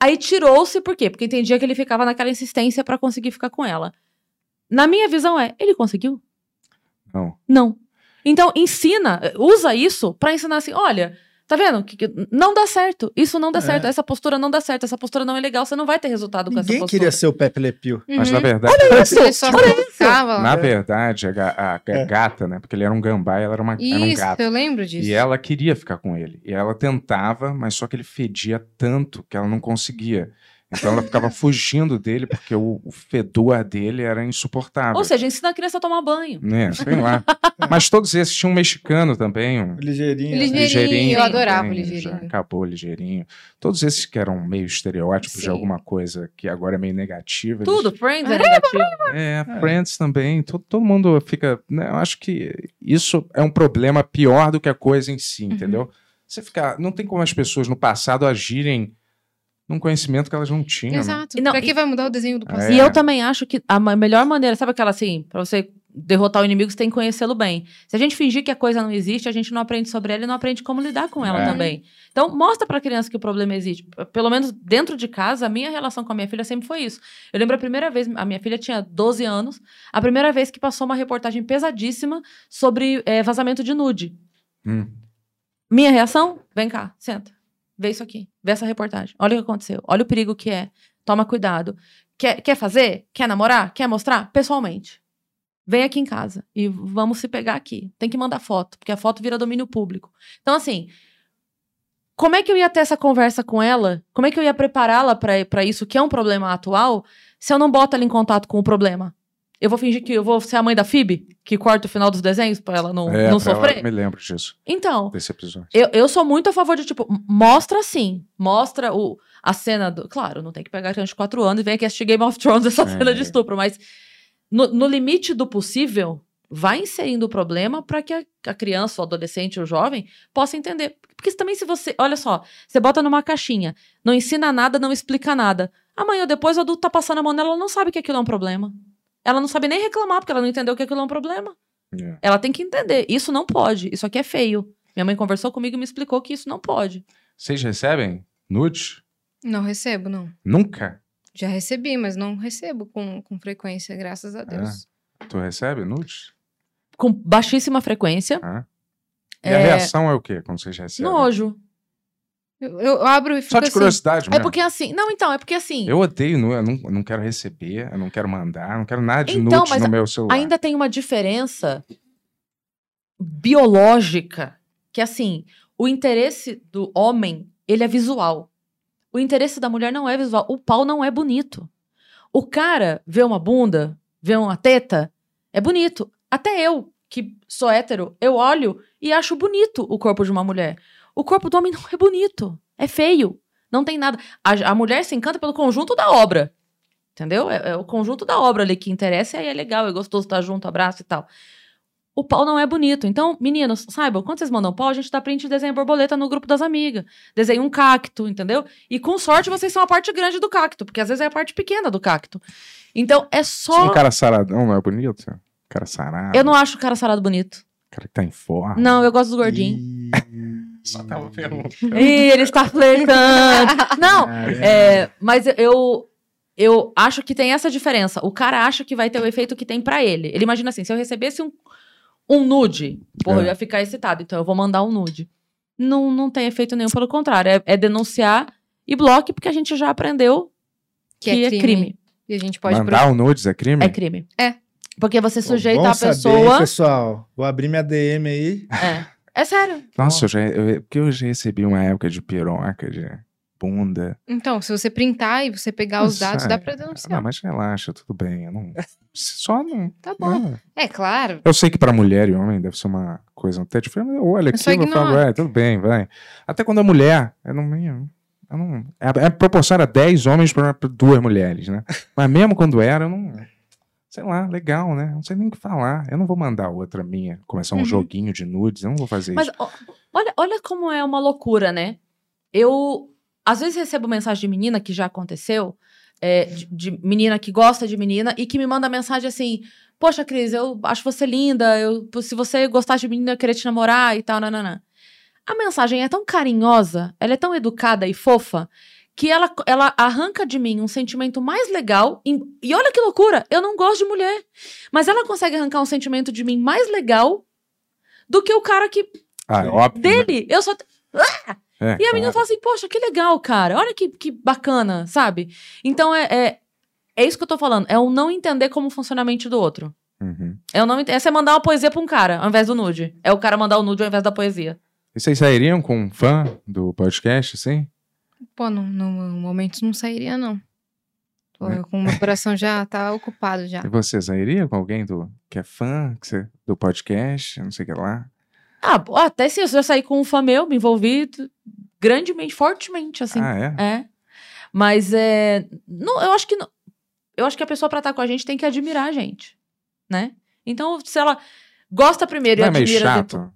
Aí tirou-se, por quê? Porque entendia que ele ficava naquela insistência pra conseguir ficar com ela. Na minha visão é, ele conseguiu? Não. Não. Então, ensina, usa isso pra ensinar assim: olha, tá vendo? Que, que não dá certo. Isso não dá É. certo. Essa postura não dá certo. Essa postura não é legal. Você não vai ter resultado com essa Ninguém postura. queria ser o Pepe Le Pew. Mas Uhum. na verdade. Ele só ficava lá. Na verdade, a, a- a É. gata, né? Porque ele era um gambá e ela era, uma, era um Isso, gato. eu lembro disso. E ela queria ficar com ele. E ela tentava, mas só que ele fedia tanto que ela não conseguia. Então ela ficava fugindo dele porque o, o fedor dele era insuportável. Ou seja, ensina a criança a tomar banho. né? Sei lá. Mas todos esses tinham um mexicano também, um Ligeirinho. Ligeirinho, eu adorava o também, ligeirinho. já Acabou o ligeirinho. Todos esses que eram meio estereótipos de Sim. alguma coisa que agora é meio negativa. eles- Tudo, Friends é negativo. É, Friends também. Todo, todo mundo fica. né, eu acho que isso é um problema pior do que a coisa em si, Uhum. entendeu? Você ficar. Não tem como as pessoas no passado agirem num conhecimento que elas não tinham. né? Exato. E não, pra e- que vai mudar o desenho do passado? É. E eu também acho que a melhor maneira, sabe aquela assim, pra você derrotar o inimigo, você tem que conhecê-lo bem. Se a gente fingir que a coisa não existe, a gente não aprende sobre ela e não aprende como lidar com ela É. também. Então, mostra pra criança que o problema existe. Pelo menos dentro de casa, a minha relação com a minha filha sempre foi isso. Eu lembro a primeira vez, a minha filha tinha 12 anos, a primeira vez que passou uma reportagem pesadíssima sobre eh, vazamento de nude. Hum. Minha reação? Vem cá, senta. Vê isso aqui. Vê essa reportagem. Olha o que aconteceu. Olha o perigo que é. Toma cuidado. Quer, quer fazer? Quer namorar? Quer mostrar? Pessoalmente. Vem aqui em casa e vamos se pegar aqui. Tem que mandar foto, porque a foto vira domínio público. Então, assim, como é que eu ia ter essa conversa com ela? Como é que eu ia prepará-la pra isso, que é um problema atual, se eu não boto ela em contato com o problema? Eu vou fingir que eu vou ser a mãe da Phoebe, que corta o final dos desenhos pra ela não, É, não sofrer? me lembro disso, Então, desse episódio. eu, eu sou muito a favor de, tipo, mostra sim. Mostra o, a cena do. Claro, não tem que pegar criança de 4 anos e vem aqui assistir Game of Thrones essa É. cena de estupro, mas no, no limite do possível, vai inserindo o problema para que a, a criança, o adolescente, o jovem possa entender. Porque também, se você. Olha só, você bota numa caixinha, não ensina nada, não explica nada. Amanhã ou depois o adulto tá passando a mão nela, ela não sabe que aquilo é um problema. Ela não sabe nem reclamar, porque ela não entendeu que aquilo é um problema. É. Ela tem que entender. Isso não pode. Isso aqui é feio. Minha mãe conversou comigo e me explicou que isso não pode. Vocês recebem nudes? Não recebo, não. Nunca? Já recebi, mas não recebo com, com frequência, graças a Deus. Tu recebe nudes? Com baixíssima frequência. Ah. E a É, reação é o quê quando vocês recebem? Nojo. Eu, eu abro e fico Só de assim. curiosidade É mesmo. porque assim. Não, então, é porque assim. Eu odeio, nu- eu não, eu não quero receber, eu não quero mandar, não quero nada de Então, nudes mas no meu celular. Ainda tem uma diferença biológica, que assim, o interesse do homem, ele é visual. O interesse da mulher não é visual. O pau não é bonito. O cara vê uma bunda, vê uma teta, é bonito. Até eu, que sou hétero, eu olho e acho bonito o corpo de uma mulher. O corpo do homem não é bonito. É feio. Não tem nada. A, a mulher se encanta pelo conjunto da obra. Entendeu? É, é o conjunto da obra ali que interessa e aí é legal, é gostoso estar junto, abraço e tal. O pau não é bonito. Então, meninos, saibam, quando vocês mandam pau, a gente dá print e desenha borboleta no grupo das amigas. Desenha um cacto, entendeu? E com sorte vocês são a parte grande do cacto, porque às vezes é a parte pequena do cacto. Então, é só. um cara saradão não é bonito? Cara sarado, Eu não acho o cara sarado bonito. cara que tá em forma. Não, eu gosto dos gordinhos. Só tava perguntando. Ih, ele está flertando. Não, é, mas eu, eu acho que tem essa diferença. O cara acha que vai ter o efeito que tem pra ele. Ele imagina assim: se eu recebesse um, um nude, porra, É. eu ia ficar excitado, então eu vou mandar um nude. Não, não tem efeito nenhum, pelo contrário. É, é denunciar e bloque, porque a gente já aprendeu que, é, crime. E a gente pode Mandar um nudes é crime? É crime. É. Porque você Pô, sujeita bom a saber, pessoa. hein, pessoal. Vou abrir minha DM aí. É. É sério. Nossa, eu já, eu, porque eu já recebi uma época de piroca, de bunda. Então, se você printar e você pegar os dados, dá é- pra denunciar. Não, mas relaxa, tudo bem. Eu não, só não. Tá bom. não. É claro. Eu sei que pra mulher e homem deve ser uma coisa até diferente. mas Eu olho É aquilo e falo, é, tudo bem, vai. Até quando é mulher, eu não. Eu não é, é proporção era 10 homens pra pra duas mulheres, né? Mas mesmo quando era, eu não. Sei lá, legal, né? Não sei nem o que falar. Eu não vou mandar outra minha, começar um Uhum. joguinho de nudes, eu não vou fazer Mas isso. ó, olha, olha como é uma loucura, né? Eu, às vezes, recebo mensagem de menina, que já aconteceu, é, de, de menina que gosta de menina, e que me manda mensagem assim: Poxa, Cris, eu acho você linda, eu, se você gostasse de menina, eu queria te namorar e tal, nananã. A mensagem é tão carinhosa, ela é tão educada e fofa, que ela, ela arranca de mim um sentimento mais legal. E, e olha que loucura, eu não gosto de mulher. Mas ela consegue arrancar um sentimento de mim mais legal do que o cara que Ah, é óbvio. né? dele. Eu só. É, E a menina claro. fala assim, poxa, que legal, cara. Olha que, que bacana, sabe? Então é, é, é isso que eu tô falando. É o não entender como funciona a mente do outro. Uhum. É, o não, ent- é você mandar uma poesia pra um cara, ao invés do nude. É o cara mandar o nude ao invés da poesia. E vocês sairiam com um fã do podcast, assim? Pô, no, no momento não sairia, não. Tô É. com o meu coração já tá ocupado já. E você sairia com alguém do, que é fã que você- do podcast, não sei o que lá? Ah, até se eu já saí com um fã meu, me envolvi grandemente, fortemente, assim. Ah, é? É. Mas é. Não, eu acho que. não- eu acho que a pessoa pra estar com a gente tem que admirar a gente. Né? Então, se ela gosta primeiro Não e é meio admira chato? depois.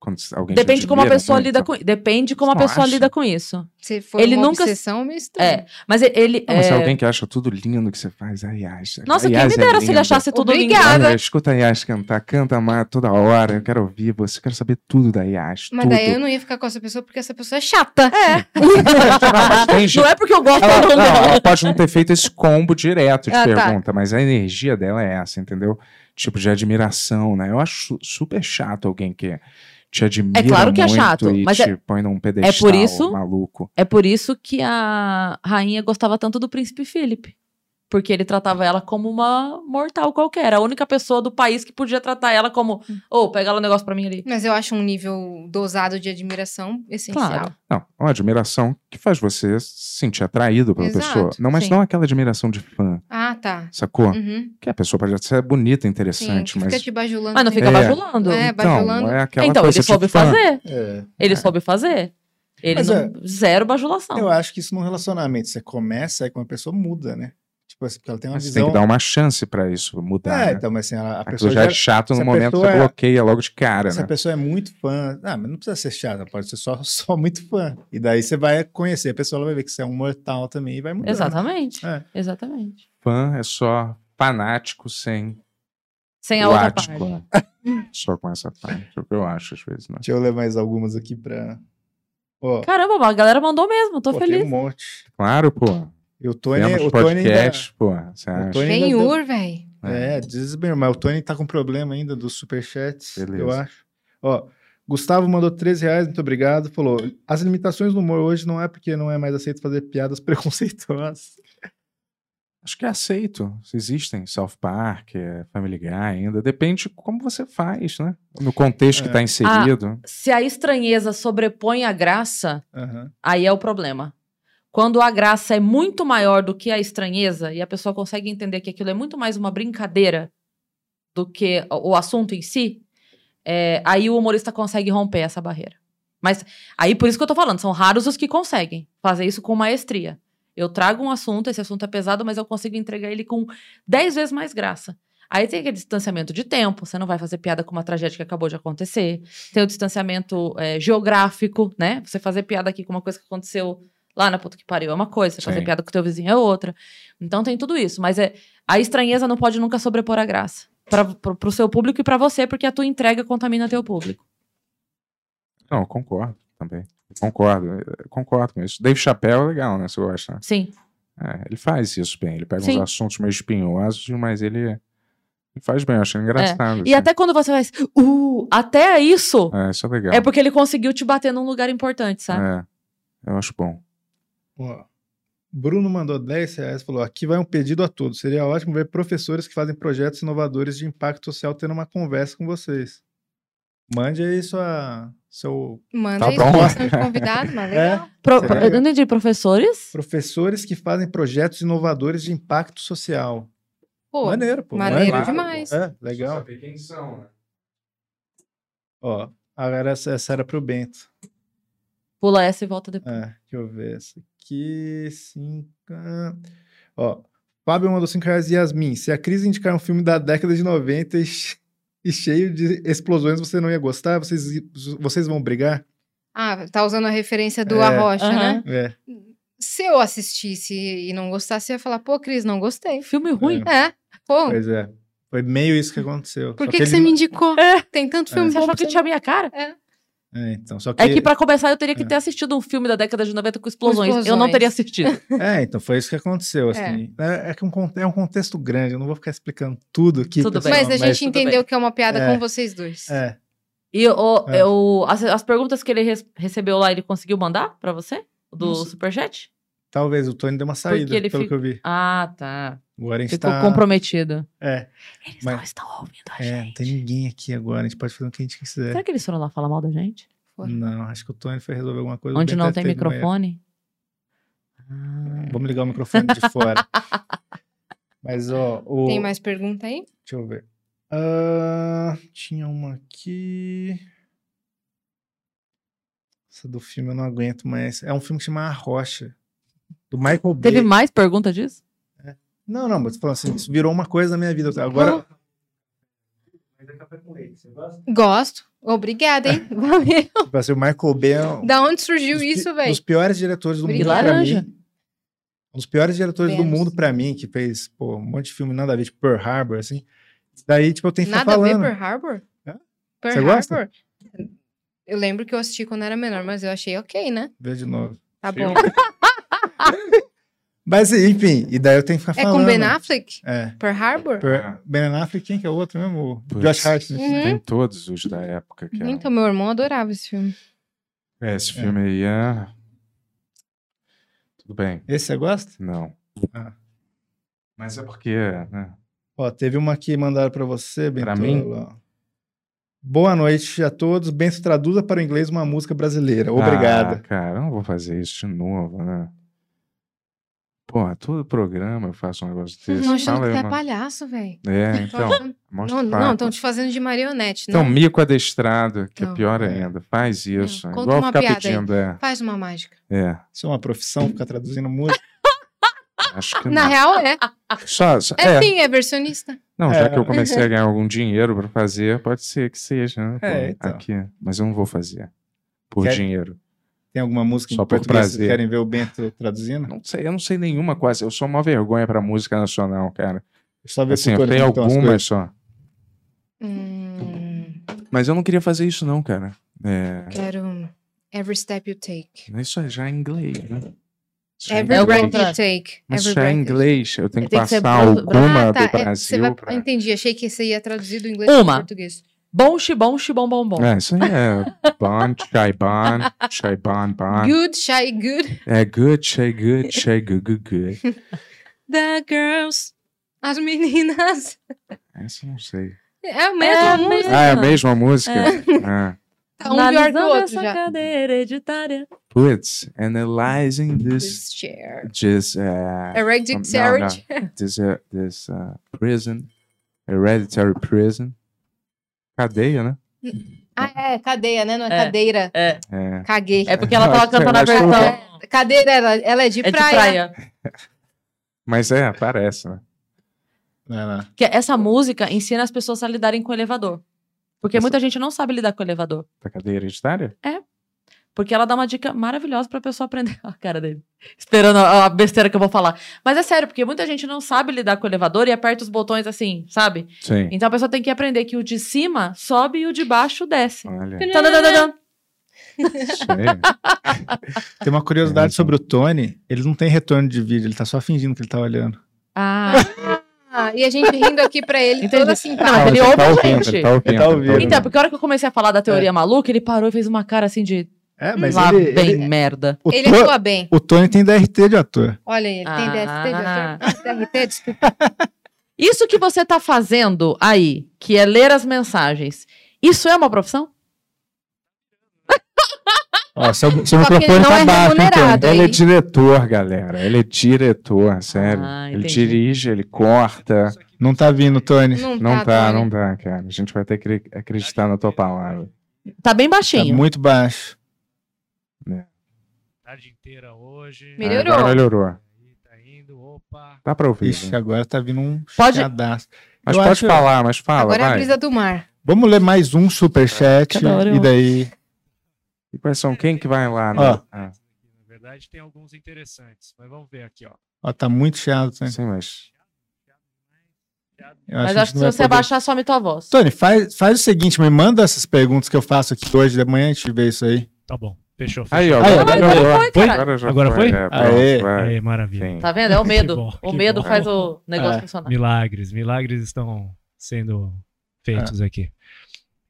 Quando alguém te Depende como a pessoa lida com Depende como a pessoa acha? lida com isso. Se for Ele uma nunca- obsessão, é. É. Mas ele. Não, mas se é, alguém que acha tudo lindo que você faz, ai, acha. Nossa, ai, quem me Yas é dera se ele achasse tudo lindo. Obrigada. Olha, escuta a Yas cantar, canta mais toda hora, eu quero ouvir você, eu quero saber tudo da Yas, Mas tudo. daí eu não ia ficar com essa pessoa porque essa pessoa é chata. É. Não, mas é porque eu gosto Ela, não, não ela pode não ter feito esse combo direto de Ah, tá. pergunta, mas a energia dela é essa, entendeu? Tipo, de admiração, né? Eu acho su- super chato alguém que te admira É claro que é chato, mas te é- põe num pedestal por isso- maluco. É por isso que a rainha gostava tanto do príncipe Philip. Porque ele tratava ela como uma mortal qualquer. A única pessoa do país que podia tratar ela como, ô, pega lá um negócio pra mim ali. Mas eu acho um nível dosado de admiração essencial. Claro. Não, é uma admiração que faz você se sentir atraído pela Exato, pessoa. Não, mas sim. não aquela admiração de fã, Ah, tá. sacou? Uhum. Que a pessoa pode ser bonita, Sim, interessante, que mas. fica te bajulando. Mas não fica É. bajulando. É, então, bajulando. é aquela Então, coisa ele soube tipo, fazer. É. Ele soube fazer. Ele Mas não. é- Zero bajulação. Eu acho que isso num relacionamento, você começa, aí com uma pessoa muda, né? Tipo assim, porque ela tem uma Mas você visão... tem que dar uma chance pra isso mudar. É, né? então, mas assim, a, a pessoa já é chato no momento, você é- bloqueia logo de cara, Se né? a pessoa é muito fã, ah, mas não precisa ser chata, pode ser só, só muito fã. E daí você vai conhecer a pessoa, ela vai ver que você é um mortal também e vai mudar. Exatamente. É. Exatamente. Fã é só fanático sem Sem a outra ático, parte. né? Só com essa parte. É o que eu acho, às vezes, né? Deixa eu ler mais algumas aqui pra... Ó, Caramba, a galera mandou mesmo, tô pô, tem feliz. um monte. Claro, pô. E o Tony, Temos o Tony ainda... podcast, pô. Você o? Tony Bem deu- ur, velho. É, desespero, mas o Tony tá com problema ainda dos superchats, Beleza. eu acho. Ó, Gustavo mandou 13 reais, muito obrigado. Falou: as limitações do humor hoje não é porque não é mais aceito fazer piadas preconceituosas. Acho que é aceito. Existem South Park, é Family Guy ainda. Depende de como você faz, né? No contexto que É. tá inserido. Se a estranheza sobrepõe a graça, Aham. aí é o problema. Quando a graça é muito maior do que a estranheza e a pessoa consegue entender que aquilo é muito mais uma brincadeira do que o assunto em si, é, aí o humorista consegue romper essa barreira. Mas aí por isso que eu tô falando, são raros os que conseguem fazer isso com maestria. Eu trago um assunto, esse assunto é pesado, mas eu consigo entregar ele com 10 vezes mais graça. Aí tem aquele distanciamento de tempo, você não vai fazer piada com uma tragédia que acabou de acontecer. Tem o distanciamento é, geográfico, né? Você fazer piada aqui com uma coisa que aconteceu lá na puta que pariu é uma coisa, fazer Sim. piada com o teu vizinho é outra. Então tem tudo isso, mas é a estranheza não pode nunca sobrepor a graça. Pra, pro, pro seu público e pra você, porque a tua entrega contamina teu público. Não, eu concordo também. Concordo, concordo com isso. Dave Chappelle é legal, né? Você gosta. Sim. É, ele faz isso bem. Ele pega Sim. uns assuntos meio espinhosos, mas ele, faz bem. Eu acho engraçado. E assim. até quando você faz, uh, até isso, É, isso é legal. é porque ele conseguiu te bater num lugar importante, sabe? É, eu acho bom. Ó, Bruno mandou 10 reais falou: aqui vai um pedido a todos. Seria ótimo ver professores que fazem projetos inovadores de impacto social tendo uma conversa com vocês. Mande aí sua, seu. Manda Tá aí sugestão de convidado, mas legal. Pro- Seria eu não entendi, professores? Professores que fazem projetos inovadores de impacto social. Pô, maneiro, pô. maneiro maneiro. demais. É, legal. quem são, né? Ó, agora essa, essa era pro Bento. Pula essa e volta depois. É, deixa eu ver essa aqui. Cinco. Ó, Fábio mandou 5 reais. Yasmin, se a Cris indicar um filme da década de 90 e, che- e cheio de explosões, você não ia gostar? Vocês, vocês vão brigar? Ah, tá usando a referência do É. Arrocha, Aham. né? É. Se eu assistisse e não gostasse, eu ia falar, pô, Cris, não gostei. Filme ruim. É, pô, Pois é. Foi meio isso que aconteceu. por Só que, que ele você me indicou? É. Tem tanto filme Você bom achou pra que tinha a minha cara? É, então, só que... É que pra começar eu teria que É. ter assistido um filme da década de 90 com explosões. Eu não explosões. teria assistido. É, então foi isso que aconteceu, assim. É, é que um, é um contexto grande, eu não vou ficar explicando tudo aqui. Tudo bem. Mas a gente tudo entendeu que é uma piada É. com vocês dois. É, E o, É. eu- as, as perguntas que ele res- recebeu lá, ele conseguiu mandar pra você? Do Não sei. Superchat? talvez o Tony deu uma saída, ele pelo fica- que eu vi. Ah, tá. Agora a gente Ficou tá... comprometido. É, Eles Mas- não estão ouvindo a é, não gente. tem ninguém aqui agora, a gente pode fazer o que a gente quiser. Será que eles foram lá falar mal da gente? foram. Não, acho que o Tony foi resolver alguma coisa. Onde não deve tem microfone? Ah. Vamos ligar o microfone de fora. Mas, ó, o... Tem mais pergunta aí? Deixa eu ver. Ah, tinha uma aqui. Essa do filme eu não aguento mais. É um filme que chama A Rocha. Do Michael Bay. Teve mais pergunta disso? Não, não, mas falando assim, isso virou uma coisa na minha vida. Agora. Gosto. Obrigada, hein? Valeu. Tipo assim, o Michael Bay é um Da onde surgiu dos isso, velho? dos piores diretores do Obrigada. mundo pra Laranja. mim. Um dos piores diretores do Vemos. mundo pra mim, que fez pô, um monte de filme nada a ver, tipo Pearl Harbor, assim. Daí, tipo, eu tenho que ficar Nada a ver falando. Pearl Harbor? Hã? Pearl Você gosta? Harbor? Eu lembro que eu assisti quando era menor, mas eu achei ok, né? Vê de novo. Tá bom. Mas, enfim, e daí eu tenho que ficar É falando. com Ben Affleck? É. Pearl Harbor? Per- Ben Affleck, quem que é o outro mesmo? O Putz. Josh Hart. Uhum. Tem todos os da época. Que eram- Então, meu irmão adorava esse filme. É, esse filme aí é. Tudo bem. Esse você gosta? Não. Ah. Mas é porque, né? Ó, teve uma que mandaram pra você, Bento. Pra mim? ó. Boa noite a todos. Bento, traduza para o inglês uma música brasileira. Obrigado. Ah, cara, eu não vou fazer isso de novo, né? Porra, todo programa eu faço um negócio desse. Não achando que tu é uma- palhaço, velho. É, então. Mostra Não, não, estão te fazendo de marionete, Então, não. mico adestrado, que Não. é pior É. ainda. Faz isso. conta Igual uma ficar piada aí. pedindo, é. Faz uma mágica. É, Isso é uma profissão, ficar traduzindo música. acho que Na não. real, é. Só, só- É, é. sim, é versionista. Não, já É. que eu comecei a ganhar algum dinheiro pra fazer, pode ser que seja, né? É, pô, então. Aqui. Mas eu não vou fazer. Por Quer- dinheiro. Tem alguma música Só em por português que vocês prazer. querem ver o Bento traduzindo? Não sei, eu não sei nenhuma quase. Eu sou uma vergonha pra música nacional, cara. Só ver Assim, eu tutorial, tenho então, as algumas só. Hum, Mas eu não queria fazer isso, não, cara. É. quero Every Step You Take. Isso é já em inglês, né? É Every É o Breath. You Take. Mas isso é em inglês. Eu tenho que Tem que passar alguma Ah, tá. do é, Brasil vai... pra... Entendi. Achei que você ia traduzir do inglês para português. Bom, xibom, xibom, bom, bom. É, isso aí é bon, chai bon, chai bon, bon. Good, shy, good. É good, chai good, chai good, good, good. The girls. As meninas. Essa eu não sei. É a mesma É a música. Ah, é a mesma música? Ah. Tá um pior que o Analisando outro essa já. cadeira hereditária. Puts, analyzing this, This chair. just, uh, Hereditary. this, uh, this uh, prison, hereditary prison. Cadeia, né? Ah, é, cadeia, né? Não é, É. cadeira. É, É. Caguei. é porque ela tava cantando a versão. É, cadeira, ela, ela é de, É de praia. praia. Mas é, parece, né? Que essa música ensina as pessoas a lidarem com o elevador. Porque Essa- muita gente não sabe lidar com o elevador. Da cadeia hereditária? Porque ela dá uma dica maravilhosa pra pessoa aprender. A cara dele. Esperando a besteira que eu vou falar. Mas é sério, porque muita gente não sabe lidar com o elevador e aperta os botões assim, sabe? Sim. Então a pessoa tem que aprender que o de cima sobe e o de baixo desce. Olha, Tadadadadã. Tem uma curiosidade sobre o Tony. Ele não tem retorno de vídeo, ele tá só fingindo que ele tá olhando. Ah, Ah, e a gente rindo aqui pra ele, Entendi. toda Não, simpática. ele ouve tá a gente. ele tá ouvindo. Ele tá ele ouvindo. então, porque a hora que eu comecei a falar da teoria É. maluca, ele parou e fez uma cara assim de É, mas lá ele, bem ele- merda. o, Ele To- atua bem. o Tony tem DRT de ator. Olha ele, tem Ah. DST de ator. Ah, DRT, desculpa. Isso que você tá fazendo aí, que é ler as mensagens, isso é uma profissão? Ó, seu, seu ele microfone não tá é baixo. Tony? Ele é Aí- diretor, galera. Ele é diretor, sério. Ah, ele dirige, ele corta. Não tá vindo, Tony. Não, Não tá, Tony. não dá, cara. A gente vai ter que acreditar na tua palavra. Tá bem Tá baixinho. muito baixo. Tarde inteira hoje. Melhorou. Agora melhorou. Aí, Tá indo, opa. Dá pra ouvir. Ixi, né? agora tá vindo um Pode- chiadaço. Mas eu pode acho- falar, mas fala, Agora é a vai. brisa do mar. Vamos ler mais um superchat e daí... E quais são? Quem que vai lá? né? Ó. Ah, Na verdade, tem alguns interessantes. Mas vamos ver aqui, ó. Ó, tá muito chiado, Tony. sim, mas... Eu Mas que acho que gente se vai você poder- abaixar, some tua voz. Tony, faz, faz o seguinte, me manda essas perguntas que eu faço aqui hoje de manhã, a gente vê isso aí. Tá bom. Fechou, fechou. Aí, ó. Aí, agora agora melhorou. foi, cara. Agora, já Agora foi? É, pronto, Aê. Aí, maravilha. Sim. Tá vendo? É o medo. bom, o medo bom. faz o negócio É. funcionar. Milagres, milagres estão sendo feitos aqui.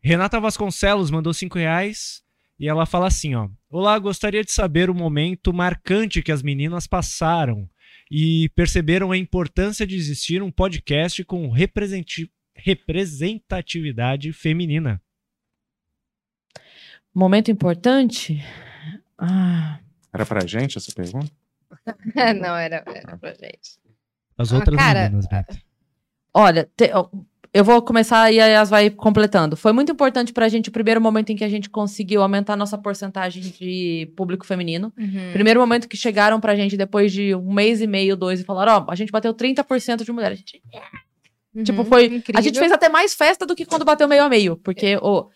Renata Vasconcelos mandou cinco reais e ela fala assim, ó. Olá, gostaria de saber o momento marcante que as meninas passaram e perceberam a importância de existir um podcast com representi- representatividade feminina. Momento importante? Ah, Era pra gente essa pergunta? Não, era, era pra gente. As Ah, outras cara, meninas, Beto. olha, te- eu vou começar e a Yas vai completando. Foi muito importante pra gente o primeiro momento em que a gente conseguiu aumentar nossa porcentagem de público feminino. Uhum. Primeiro momento que chegaram pra gente depois de um mês e meio, dois, e falaram: Ó, a gente bateu 30% de mulheres. A gente, Uhum. tipo, foi. A Incrível. gente fez até mais festa do que quando bateu meio a meio. Porque o, pular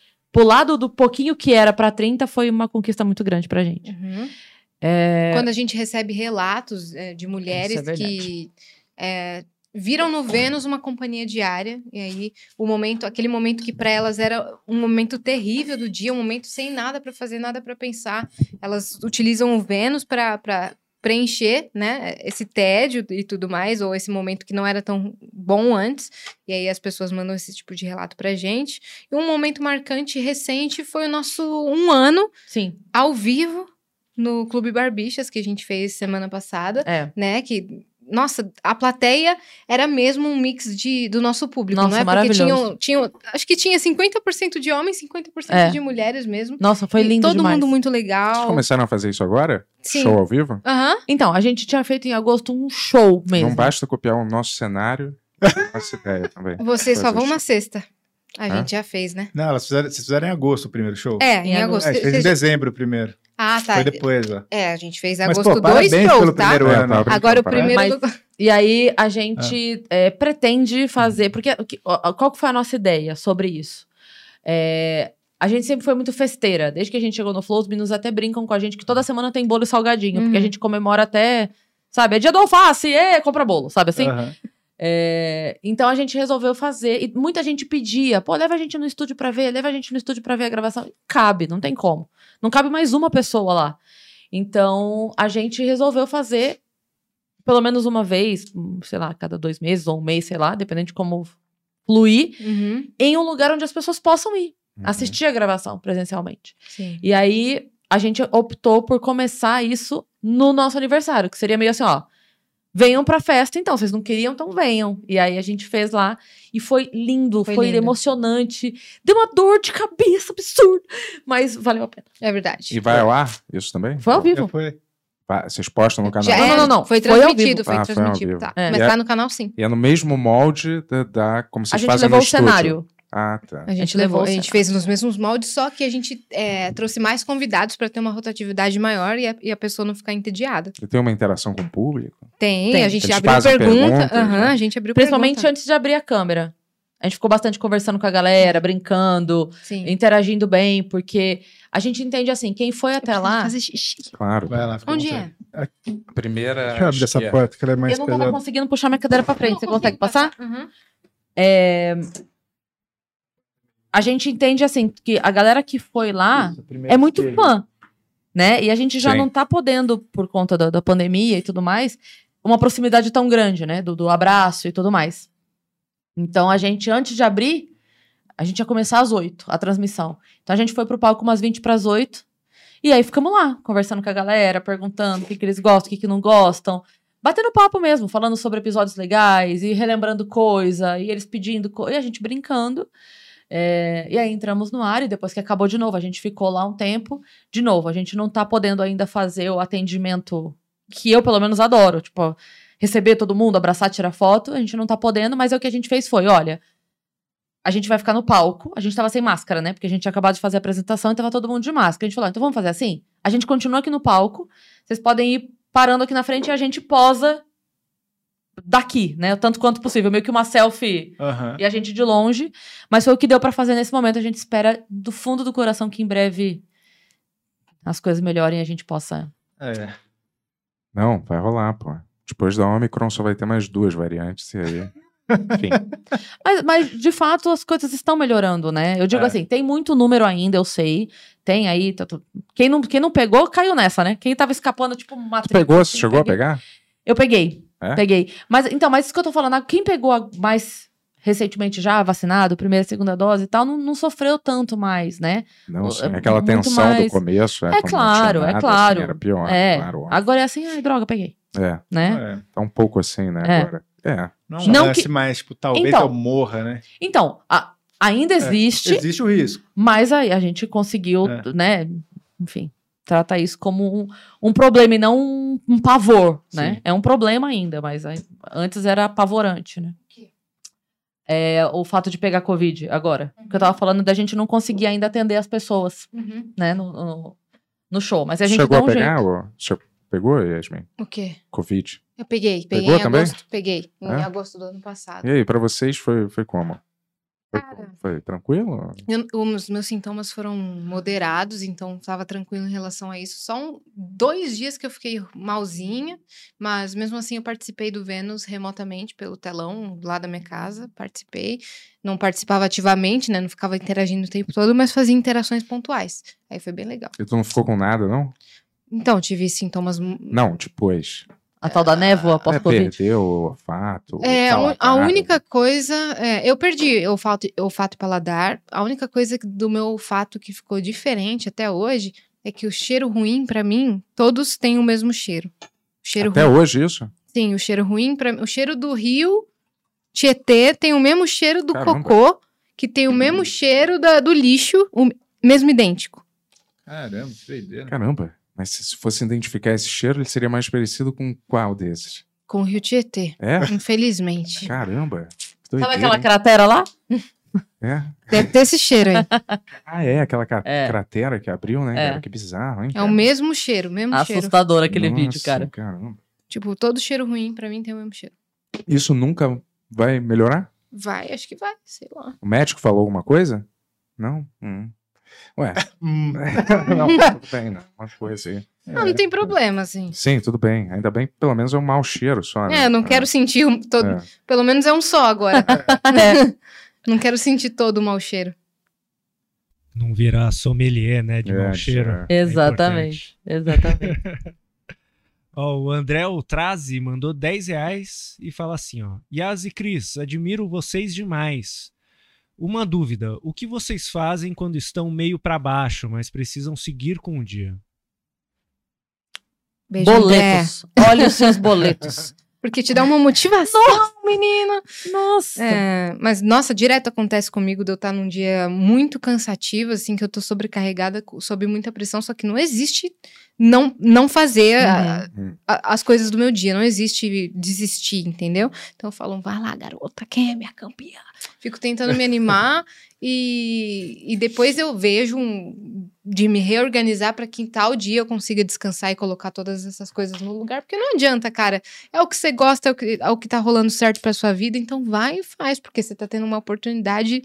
do, do pouquinho que era pra 30 foi uma conquista muito grande pra gente. Uhum. É, Quando a gente recebe relatos é, de mulheres é que é, viram no Vênus uma companhia diária, e aí o momento, aquele momento que para elas era um momento terrível do dia, um momento sem nada para fazer, nada para pensar, elas utilizam o Vênus para preencher, né, esse tédio e tudo mais, ou esse momento que não era tão bom antes, e aí as pessoas mandam esse tipo de relato pra gente. E um momento marcante recente foi o nosso um ano sim, ao vivo no Clube Barbixas, que a gente fez semana passada, é. né? Que, nossa, a plateia era mesmo um mix de, do nosso público, Nossa, não é? Porque tinham, tinham, acho que tinha 50% de homens, 50% É. de mulheres mesmo. Nossa, foi E lindo Todo demais. mundo muito legal. Começaram a fazer isso agora? Sim. Show ao vivo? Aham. Então, a gente tinha feito em agosto um show mesmo. Não basta copiar o nosso cenário, essa ideia também. Vocês só vão na sexta. A Hã? gente já fez, né? Não, elas fizeram, vocês fizeram em agosto o primeiro show. É, em Em agosto. É, a gente fez em dezembro o primeiro. Ah, tá. Foi depois, ó. É, a gente fez Mas, agosto pô, dois shows, pelo tá? primeiro É, ano. tá Agora o primeiro Mas- do... E aí a gente é, pretende fazer, porque o que- ó, qual que foi a nossa ideia sobre isso? É, a gente sempre foi muito festeira. Desde que a gente chegou no Flow, os meninos até brincam com a gente que toda semana tem bolo e salgadinho, porque a Uhum. gente comemora até, sabe, é dia do alface, é, compra bolo, sabe assim? Aham. É, então a gente resolveu fazer, e muita gente pedia, pô, leva a gente no estúdio pra ver, leva a gente no estúdio pra ver a gravação. Cabe, não tem como. Não cabe mais uma pessoa lá. Então a gente resolveu fazer pelo menos uma vez, sei lá, cada dois meses ou um mês, sei lá, dependendo de como fluir, Uhum, em um lugar onde as pessoas possam ir, Uhum. assistir a gravação presencialmente. sim. E aí a gente optou por começar isso no nosso aniversário, que seria meio assim, ó. Venham pra festa, então. Vocês não queriam, então venham. E aí a gente fez lá. E foi lindo, Foi foi, lindo. emocionante. Deu uma dor de cabeça absurda. Mas valeu a pena. É verdade. E vai ao ar isso também? Foi ao vivo. foi. Vocês postam no canal? Já Não, não, não, não. Foi Foi ao transmitido, vivo. foi, Ah, foi ao transmitido, vivo. tá. É. Mas E é- tá no canal sim. E é no mesmo molde da, da- como A vocês gente fazem levou no o estúdio. cenário. Ah, tá. A gente, levou levou, o a gente fez nos mesmos moldes, só que a gente é, trouxe mais convidados para ter uma rotatividade maior e a, e a pessoa não ficar entediada. E tem uma interação com o público? Tem, Tem. a gente Eles abriu pergunta. Aham, né? a gente abriu Principalmente pergunta. antes de abrir a câmera. A gente ficou bastante conversando com a galera, brincando, Sim. interagindo bem, porque a gente entende assim, quem foi até lá. Fazer xixi. Claro. Vai lá. Onde é? Primeira. Deixa eu abrir essa esquerda. porta, que ela é mais Eu não tava pesada. conseguindo puxar minha cadeira pra frente. Você consegue passar? Uhum. É, A gente entende assim que a galera que foi lá Isso, é muito espelho. fã, né? E a gente já Sim. não tá podendo, por conta da, da pandemia e tudo mais, uma proximidade tão grande, né? Do, do abraço e tudo mais. Então a gente, antes de abrir, a gente ia começar às oito, a transmissão. Então a gente foi pro palco umas 20 para as oito. E aí ficamos lá, conversando com a galera, perguntando o que, que eles gostam, o que, que não gostam. Batendo papo mesmo, falando sobre episódios legais e relembrando coisa, e eles pedindo coisa, e a gente brincando. É, e aí entramos no ar e depois que acabou de novo, a gente ficou lá um tempo. De novo, a gente não tá podendo ainda fazer o atendimento que eu, pelo menos, adoro. Tipo, receber todo mundo, abraçar, tirar foto. A gente não tá podendo, mas é o que a gente fez foi: olha, a gente vai ficar no palco. A gente tava sem máscara, né? Porque a gente tinha acabado de fazer a apresentação e tava todo mundo de máscara. A gente falou: então vamos fazer assim? A gente continua aqui no palco. Vocês podem ir parando aqui na frente e a gente posa daqui, né? Tanto quanto possível. Meio que uma selfie Aham. e a gente de longe. Mas foi o que deu pra fazer nesse momento. A gente espera do fundo do coração que em breve as coisas melhorem e a gente possa. É. Não, vai rolar, pô. Depois da Omicron só vai ter mais duas variantes e aí. Enfim. Mas, mas, de fato as coisas estão melhorando, né? Eu digo É. assim, tem muito número ainda, eu sei. Tem aí. tá Quem não, quem não pegou, caiu nessa, né? Quem tava escapando, tipo, uma pegou? Você chegou a pegar? Eu peguei. É? Peguei. Mas, então, mas isso que eu tô falando, quem pegou a- mais recentemente já, vacinado, primeira, segunda dose e tal, não, não sofreu tanto mais, né? Não, É sim. Aquela muito tensão mais- do começo. É, É claro, é claro. Assim, era pior, é. claro. Agora é assim, ai, droga, peguei. É, Né? É. tá um pouco assim, né, É. agora. É. Não, Não que- mais, tipo, talvez Então. eu morra, né? Então, a- ainda existe, Existe o risco. mas aí a gente conseguiu, É. né? Enfim, trata isso como um, um problema e não um, um pavor, né? Sim. É um problema ainda, mas antes era apavorante, né? É, o fato de pegar Covid agora. Que eu tava falando da gente não conseguir ainda atender as pessoas, Uhum. né? No, no, no show. Mas a gente Chegou dá a um pegar? jeito. Ou... Você pegou, Yasmin? O quê? Covid. Eu peguei, peguei Pegou em também? agosto. Peguei, em É? agosto do ano passado. E aí, pra vocês foi, foi como? Foi, Cara. foi tranquilo? Eu- os meus sintomas foram moderados, então estava tranquilo em relação a isso. Só um- dois dias que eu fiquei malzinha, mas mesmo assim eu participei do Vênus remotamente pelo telão lá da minha casa. Participei. Não participava ativamente, né? Não ficava interagindo o tempo todo, mas fazia interações pontuais. Aí foi bem legal. E tu não ficou com nada, não? Então, tive sintomas. Não, depois. A tal da névoa É, pós-Covid. perdeu o olfato. É, a, a única coisa. é, eu perdi olfato, olfato e paladar. A única coisa do meu olfato que ficou diferente até hoje é que o cheiro ruim, pra mim, todos têm o mesmo cheiro. O cheiro Até ruim. hoje isso? Sim, o cheiro ruim. Pra, o cheiro do rio Tietê tem o mesmo cheiro do Caramba. cocô, que tem o mesmo cheiro da- do lixo, o mesmo idêntico. Caramba, que. Caramba. Mas se se fosse identificar esse cheiro, ele seria mais parecido com qual desses? Com o rio Tietê, É? infelizmente. Caramba. que Sabe doideira, aquela hein? cratera lá? É. Deve ter esse cheiro aí. Ah, é, aquela É. cratera que abriu, né? É. Cara, que bizarro, hein? É o mesmo cheiro, o mesmo cheiro. Assustador aquele Nossa, vídeo, cara. Caramba. Tipo, todo cheiro ruim pra mim tem o mesmo cheiro. Isso nunca vai melhorar? Vai, acho que vai, sei lá. O médico falou alguma coisa? Não? Hum. Ué. Hum. não, tudo bem, não. Uma coisa aí. Não, não tem problema, assim. Sim, tudo bem. Ainda bem que pelo menos é um mau cheiro só, né? É, eu não quero sentir um, todo. É. Pelo menos é um só agora. É. Não quero sentir todo o mau cheiro. Não virar sommelier, né? De É, mau cheiro. é. É Exatamente. Exatamente. Ó, o André Ultrazi mandou 10 reais e fala assim, ó. Yas e Cris, admiro vocês demais. Uma dúvida, o que vocês fazem quando estão meio pra baixo, mas precisam seguir com o dia? Beijo, André. boletos. Olha os seus boletos. Porque te dá uma motivação, menina. Nossa. É, mas, nossa, direto acontece comigo de eu estar num dia muito cansativo, assim, que eu tô sobrecarregada, sob muita pressão, só que não existe não, não fazer a- Uhum. a- as coisas do meu dia, não existe desistir, entendeu? Então eu falo, vai lá, garota, quem é minha campeã? Fico tentando me animar e, e depois eu vejo um- de me reorganizar para que tal dia eu consiga descansar e colocar todas essas coisas no lugar, porque não adianta, cara. É o que você gosta, é o que, é o que tá rolando certo pra sua vida, então vai e faz, porque você tá tendo uma oportunidade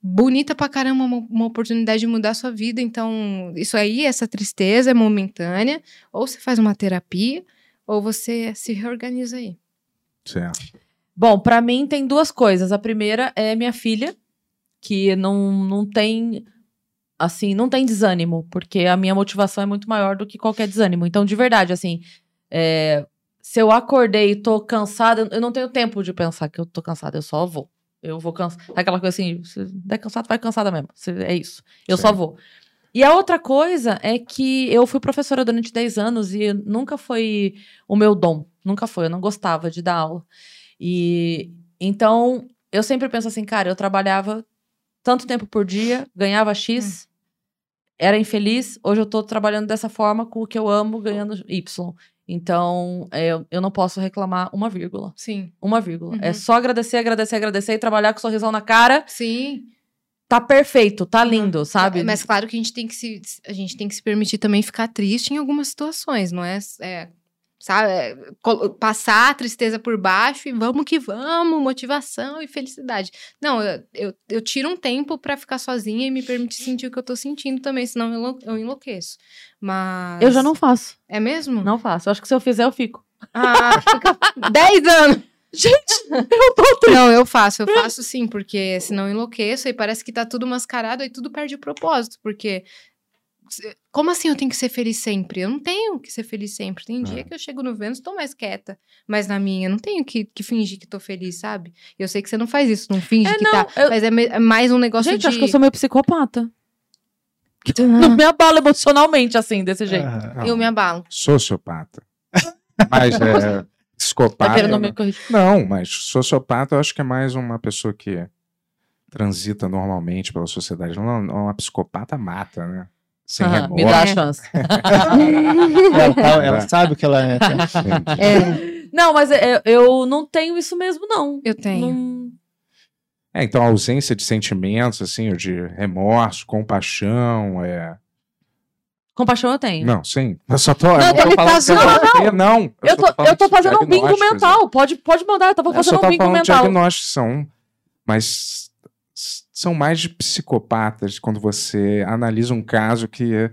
bonita pra caramba, uma, uma oportunidade de mudar a sua vida. Então, isso aí, essa tristeza é momentânea, ou você faz uma terapia, ou você se reorganiza aí. Certo. Bom, pra mim tem duas coisas. A primeira é minha filha, que não, não tem assim, não tem desânimo, porque a minha motivação é muito maior do que qualquer desânimo. Então, de verdade, assim, é, se eu acordei e tô cansada, eu não tenho tempo de pensar que eu tô cansada, eu só vou. Eu vou cansar. Aquela coisa assim, se der cansado, vai cansada mesmo. É isso. Eu só Sim. vou. E a outra coisa é que eu fui professora durante 10 anos e nunca foi o meu dom. Nunca foi. Eu não gostava de dar aula. E então eu sempre penso assim, cara, eu trabalhava tanto tempo por dia, ganhava X, era infeliz, hoje eu tô trabalhando dessa forma com o que eu amo, ganhando Y. Então, é, eu, eu não posso reclamar uma vírgula. Sim. Uma vírgula. É Uhum. só agradecer, agradecer, agradecer e trabalhar com um sorrisão na cara. Sim. Tá perfeito, tá lindo, sabe? Mas claro que a gente tem que se, a gente tem que se permitir também ficar triste em algumas situações, não é? é, sabe, col- passar a tristeza por baixo e vamos que vamos, motivação e felicidade. Não, eu, eu, eu tiro um tempo pra ficar sozinha e me permitir sentir o que eu tô sentindo também, senão eu enlouqueço. Mas. Eu já não faço. É mesmo? Não faço. Eu acho que se eu fizer, eu fico. Ah, fica 10 anos. Gente, eu tô triste. Não, eu faço, eu faço sim, porque senão eu enlouqueço e parece que tá tudo mascarado e tudo perde o propósito, porque como assim eu tenho que ser feliz sempre? Eu não tenho que ser feliz sempre. Tem dia É. que eu chego no Vênus, tô mais quieta, mas na minha, não tenho que, que fingir que tô feliz, sabe? Eu sei que você não faz isso, não finge É, que não, tá, eu- mas é, me- é mais um negócio Gente, de... acho que eu sou meio psicopata. Não me abala emocionalmente assim, desse jeito. Aham. Não, Eu me abalo. Sociopata. Mas é. Psicopata. Tá me corrigir? Não, mas sociopata eu acho que é mais uma pessoa que transita normalmente pela sociedade. Não, não, uma psicopata mata, né? Sem remorso. me dá a chance. Ela, tá- ela sabe o que ela é. tá? Entendi. É, Não, mas é- eu não tenho isso mesmo, não. eu tenho. Não- É, então a ausência de sentimentos, assim, ou de remorso, compaixão, é. Compaixão eu tenho. Não, sim. Eu só tô. Não, eu ele tô falando tá zoando. vai ter, não. Eu só tô, eu falando tô fazendo um bingo mental. Pode, pode mandar, eu tava Eu fazendo um tava bingo falando de mental. diagnósticos, são. Mas são mais de psicopatas quando você analisa um caso que é-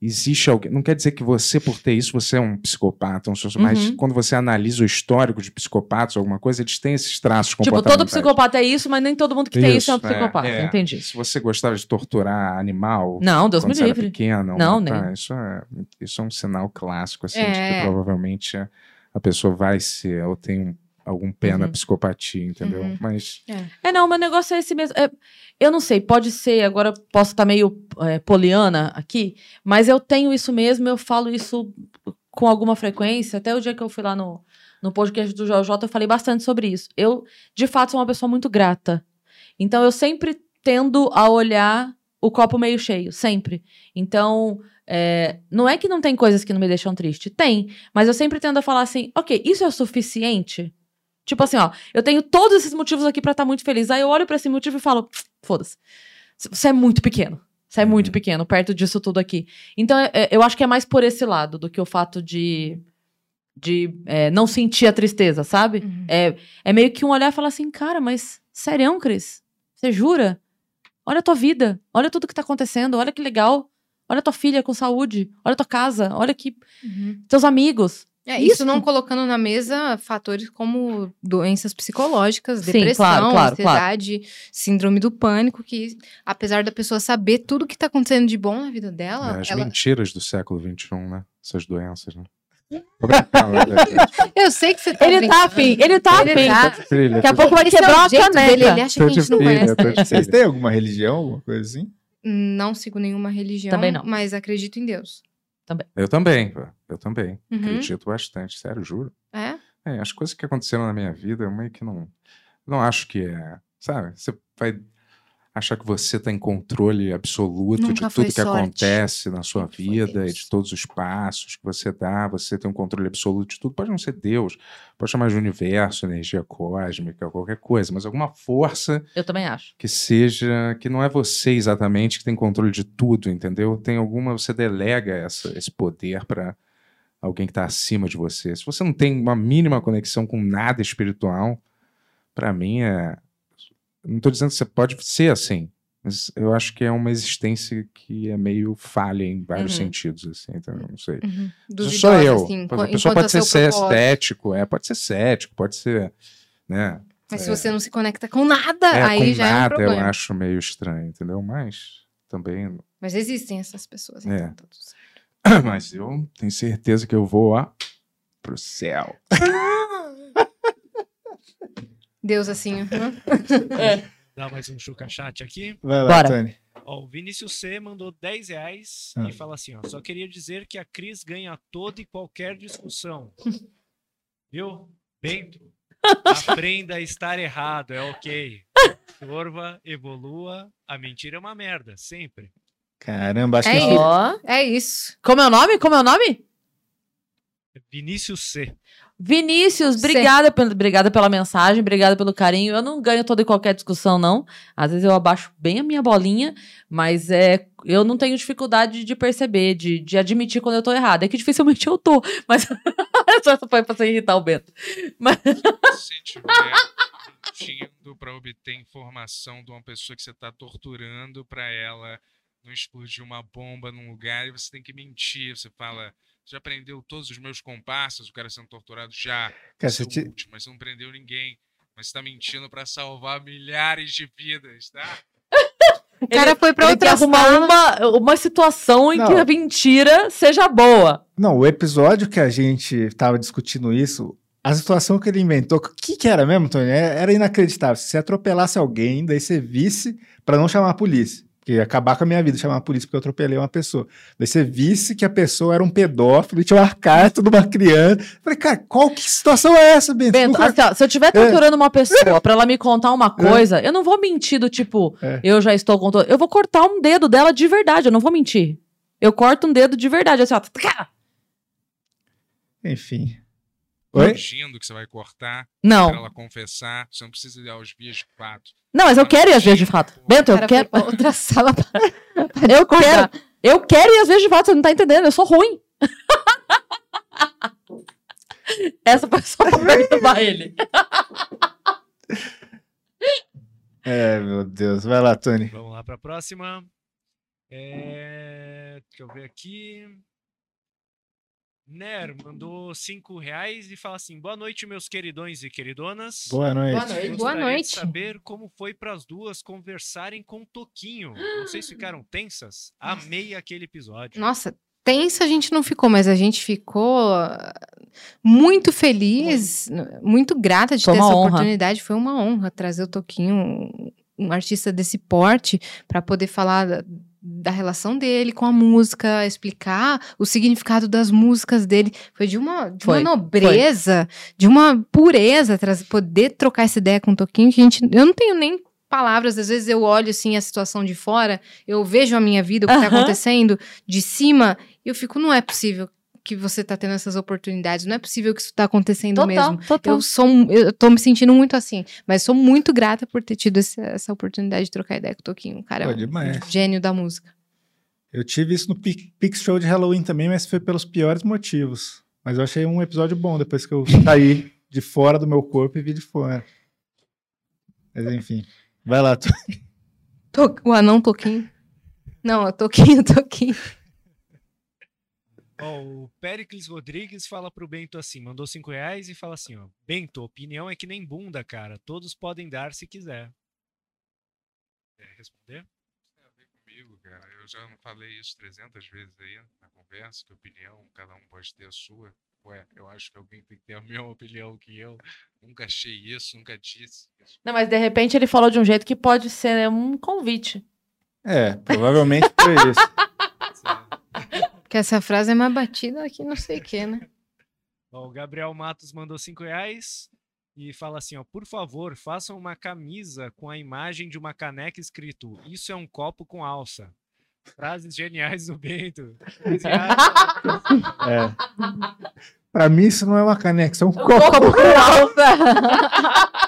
existe alguém. Não quer dizer que você, por ter isso, você é um psicopata, um socio- mas Uhum. quando você analisa o histórico de psicopatas, alguma coisa, eles têm esses traços Tipo, comportamentais. todo psicopata é isso, mas nem todo mundo que tem isso é um Isso, psicopata. é. Entendi. Se você gostava de torturar animal, Não, Deus me livre. pequena, ou Não, matar, nem. Isso é, isso é um sinal clássico, assim, de É. que provavelmente a- a pessoa vai ser, ou tem um- algum pé na Uhum. psicopatia, entendeu? Uhum. Mas É, não, meu negócio é esse mesmo. É, eu não sei, pode ser, agora posso estar meio é, poliana aqui, mas eu tenho isso mesmo, eu falo isso com alguma frequência. Até o dia que eu fui lá no, no podcast do JJ, eu falei bastante sobre isso. Eu, de fato, sou uma pessoa muito grata. Então, eu sempre tendo a olhar o copo meio cheio, sempre. Então, é, não é que não tem coisas que não me deixam triste, tem, mas eu sempre tendo a falar assim, ok, isso é o suficiente? Tipo assim, ó, eu tenho todos esses motivos aqui pra estar muito feliz. Aí eu olho pra esse motivo e falo, foda-se. Você é muito pequeno. Você é muito Uhum. pequeno perto disso tudo aqui. Então, é- é- eu acho que é mais por esse lado do que o fato de, de é, não sentir a tristeza, sabe? Uhum. É, é meio que um olhar e falar assim, cara, mas sério, Cris? Você jura? Olha a tua vida, olha tudo que tá acontecendo, olha que legal. Olha tua filha com saúde, olha tua casa, olha que Uhum. teus amigos. É, isso, Isso. não colocando na mesa fatores como doenças psicológicas, Sim, depressão, claro, claro, ansiedade, síndrome do pânico, que apesar da pessoa saber tudo que tá acontecendo de bom na vida dela, é, as ela... mentiras do século XXI, né? Essas doenças, né? Brincando, né, eu sei que você tá Ele tá afim, ele tá Ele afim. tá- Daqui a pouco vai é quebrar uma jeito caneca. dele, ele acha que a gente não filha, conhece. Vocês têm alguma religião, alguma coisa assim? Não sigo nenhuma religião, Também não. mas acredito em Deus. Eu também, eu também. Uhum. Acredito bastante, sério, juro. É? É, as coisas que aconteceram na minha vida, eu meio que não. Não acho que é. Sabe? Você vai achar que você tem controle absoluto Nunca de tudo que sorte. acontece na sua vida e de todos os passos que você dá, você tem um controle absoluto de tudo. Pode não ser Deus, pode chamar de universo, energia cósmica, qualquer coisa, mas alguma força Eu também acho. que seja. que não é você exatamente que tem controle de tudo, entendeu? Tem alguma. Você delega essa, esse poder para alguém que está acima de você. Se você não tem uma mínima conexão com nada espiritual, para mim é. Não estou dizendo que você pode ser assim, mas eu acho que é uma existência que é meio falha em vários Uhum. sentidos, assim, então eu não sei. Uhum. Isso Duvidosa, sou eu. assim, a pessoa pode ser cético, é, pode ser cético, pode ser, né? Mas se É. você não se conecta com nada, É, aí com já nada é um eu problema. acho meio estranho, entendeu? Mas também Mas existem essas pessoas, É. então tá tudo certo. Mas eu tenho certeza que eu vou ó, pro céu. Deus assim, aham. Dá mais um chuca chat aqui. Vai lá, Bora. Tony. Ó, o Vinícius C mandou 10 reais Ah. e fala assim: ó, só queria dizer que a Cris ganha toda e qualquer discussão. Viu? Bento, aprenda a estar errado, é ok. Sorva, evolua, a mentira é uma merda, sempre. Caramba, acho É que isso. É isso. Como é o nome? Como é o nome? Vinícius C. Vinícius, obrigada, pela- obrigada pela mensagem, obrigada pelo carinho. Eu não ganho toda e qualquer discussão, não. Às vezes eu abaixo bem a minha bolinha, mas é, eu não tenho dificuldade de perceber, de, de admitir quando eu tô errada. É que dificilmente eu tô, mas só foi pra você irritar o Bento. Mas, Se tiver mentindo para obter informação de uma pessoa que você está torturando para ela não explodir uma bomba num lugar e você tem que mentir. Você fala, já prendeu todos os meus comparsas, o cara sendo torturado já. Cara, Você é você ti- último, mas você não prendeu ninguém. Mas você tá mentindo para salvar milhares de vidas, tá? O cara foi pra ele outra arrumar uma, uma situação em Não. que a mentira seja boa. Não, o episódio que a gente tava discutindo isso, a situação que ele inventou, o que que era mesmo, Tony? É- Era inacreditável. Se você atropelasse alguém, daí você visse pra não chamar a polícia. Ia acabar com a minha vida chamar a polícia porque eu atropelei uma pessoa. Daí você visse que a pessoa era um pedófilo e tinha uma carta de uma criança. Eu Falei, cara, qual que situação é essa, Bento? Bento, Nunca- assim, ó, se eu estiver torturando uma pessoa pra ela me contar uma coisa, eu não vou mentir do tipo, É. eu já estou com. Eu vou cortar um dedo dela de verdade, eu não vou mentir. Eu corto um dedo de verdade, assim, ó. Enfim. Oi? Fingindo que você vai cortar Não. ela confessar. Você não precisa ir aos vias de fato. Não, mas eu quero ir às vezes de fato. Bento, eu cara quero. pra outra sala. pra- Eu quero. Eu quero ir às vezes de fato, você não tá entendendo. Eu sou ruim. Essa foi só pra perturbar ele. É, meu Deus. Vai lá, Tony. Vamos lá para a próxima. É, Deixa eu ver aqui. Ner mandou 5 reais e fala assim: Boa noite, meus queridões e queridonas. Boa noite. Boa noite. Boa noite. saber como foi para as duas conversarem com o Toquinho. Vocês ficaram tensas? Amei aquele episódio. Nossa, tensa a gente não ficou, mas a gente ficou ah, muito feliz, muito grata de Foi ter essa honra. oportunidade. Foi uma honra trazer o Toquinho, um, um artista desse porte, para poder falar da, relação dele com a música, explicar o significado das músicas dele. Foi de uma, de uma Foi, nobreza, de uma pureza, poder trocar essa ideia com o Toquinho, que a gente. Eu não tenho nem palavras, às vezes eu olho assim a situação de fora, eu vejo a minha vida, o que está Aham. acontecendo de cima, e eu fico, não é possível que você tá tendo essas oportunidades, não é possível que isso tá acontecendo Total, mesmo. total. Eu sou, um- eu tô me sentindo muito assim, mas sou muito grata por ter tido esse- essa oportunidade de trocar ideia com o Toquinho. O cara é Pô, um demais. gênio da música. Eu tive isso no Pi- Pix Show de Halloween também, mas foi pelos piores motivos. Mas eu achei um episódio bom depois que eu saí de fora do meu corpo e vi de fora. Mas enfim. Vai lá, tu. To- o anão Toquinho. Não, é Toquinho, Toquinho. Ó, o Pericles Rodrigues fala pro Bento assim, mandou 5 reais e fala assim, ó. Bento, opinião é que nem bunda, cara. Todos podem dar se quiser. Quer responder? Tem a ver comigo, cara. Eu já não falei isso 300 vezes aí na conversa, que opinião, cada um pode ter a sua. Ué, eu acho que alguém tem que ter a mesma opinião que eu. Nunca achei isso, nunca disse isso. Não, mas de repente ele falou de um jeito que pode ser um convite. É, provavelmente foi isso. Porque essa frase é mais batida que não sei o que, né? Ó, o Gabriel Matos mandou 5 reais e fala assim, ó. Por favor, façam uma camisa com a imagem de uma caneca escrito Isso é um copo com alça. Frases geniais do Bento. 15 reais. É. Pra mim, isso não é uma caneca, isso é um copo. Copo com alça.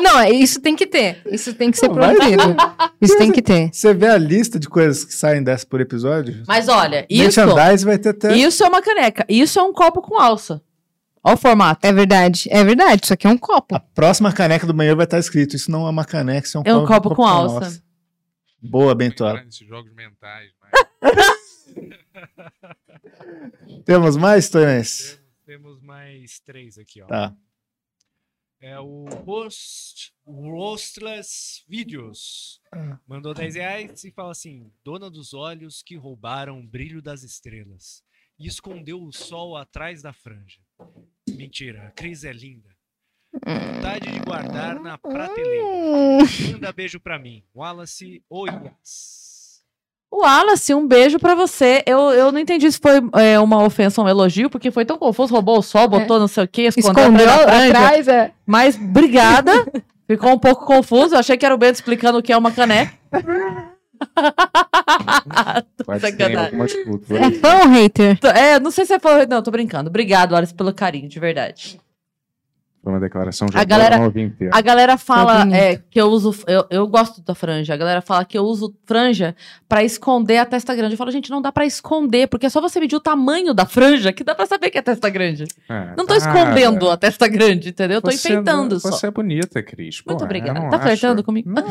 Não, é- isso tem que ter. Isso tem que ser Não, proibido. Isso tem que ter. Você vê a lista de coisas que saem dessa por episódio? Mas olha, isso, vai ter até. isso é uma caneca. Isso é um copo com alça. Olha o formato. É verdade, é verdade. Isso aqui é um copo. A próxima caneca do banheiro vai estar escrito: Isso não é uma caneca, isso é um, É um copo com alça. Boa, Tem que Bentola. jogos mentais, mas Temos mais, Tonhões? Temos mais três aqui, ó. Tá. É o Host, Rostless Videos. Ah. Mandou 10 reais e fala assim: Dona dos olhos que roubaram o brilho das estrelas e escondeu o sol atrás da franja. Mentira, a Cris é linda. Vontade de guardar na prateleira. Manda beijo pra mim. Wallace Oias. O Wallace, um beijo pra você. Eu, eu não entendi se foi é, uma ofensa ou um elogio, porque foi tão confuso. Roubou o sol, botou não sei o quê, escondeu, Escondeu atrás é. Mas obrigada. Ficou um pouco confuso. Eu achei que era o Bento explicando o que é uma caneca. É fã ou hater? É, não sei se você falou. Não, tô brincando. Obrigado, Wallace, pelo carinho, de verdade. Foi uma declaração A já galera- no inteiro. A galera fala é, que eu uso. Eu, eu gosto da franja. A galera fala que eu uso franja pra esconder a testa grande. Eu falo, gente, não dá pra esconder, porque é só você medir o tamanho da franja que dá pra saber que é testa grande. É, Não tô tá, escondendo a testa grande, entendeu? Eu tô Você- enfeitando só. Você é bonita, Cris. Pô, Muito eu obrigada. Tá acho- flertando comigo? Não,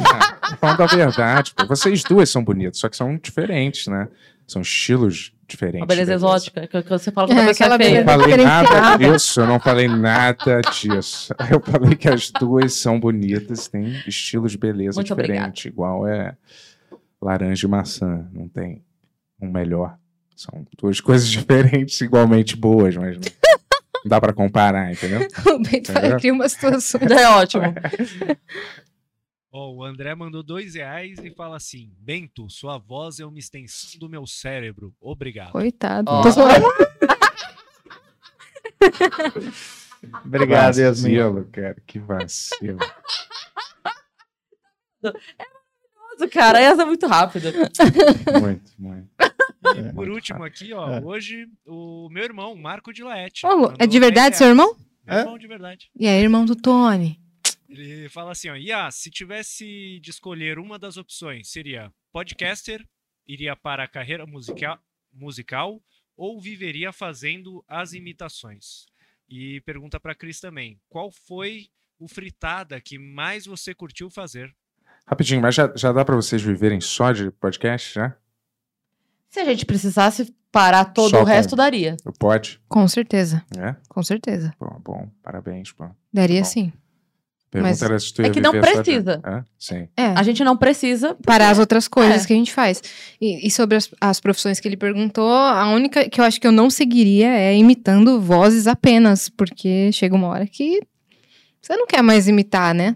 falando a verdade. Pô. Vocês duas são bonitas, só que são diferentes, né? São estilos diferentes. Uma beleza exótica, que, que você fala que É, a aquela é feia. Eu não falei nada disso, eu não falei nada disso. Eu falei que as duas são bonitas, têm estilos de beleza Muito diferente, igual é laranja e maçã, não tem um melhor. São duas coisas diferentes, igualmente boas, mas não, não dá pra comparar, entendeu? O Bento criar uma situação. É ótimo. Ó, o André mandou dois reais e fala assim: Bento, sua voz é uma extensão do meu cérebro. Obrigado. Coitado. Zoando. Obrigado, Yasmin. Vacilo, cara, que vacilo. Nossa, cara, essa é muito rápida. Muito, muito. E por último aqui, ó, É. hoje o meu irmão, Marco de Laete. Mandou é de 10 verdade seu irmão? Meu É? irmão de verdade. E aí, irmão do Tony? Ele fala assim, ó, Ia, se tivesse de escolher uma das opções, seria podcaster, iria para a carreira musical, musical ou viveria fazendo as imitações? E pergunta pra Cris também, qual foi o fritada que mais você curtiu fazer? Rapidinho, mas já, já dá pra vocês viverem só de podcast, já? Se a gente precisasse parar todo Só o resto, com- daria. Pode, Com certeza, é? com certeza. Bom, bom, parabéns, pô. Daria Bom. sim. Pergunta Mas era se tu é que não precisa. Sim. É. A gente não precisa. Para as outras coisas É. que a gente faz. E, e sobre as, as profissões que ele perguntou, a única que eu acho que eu não seguiria é imitando vozes apenas, porque chega uma hora que você não quer mais imitar, né?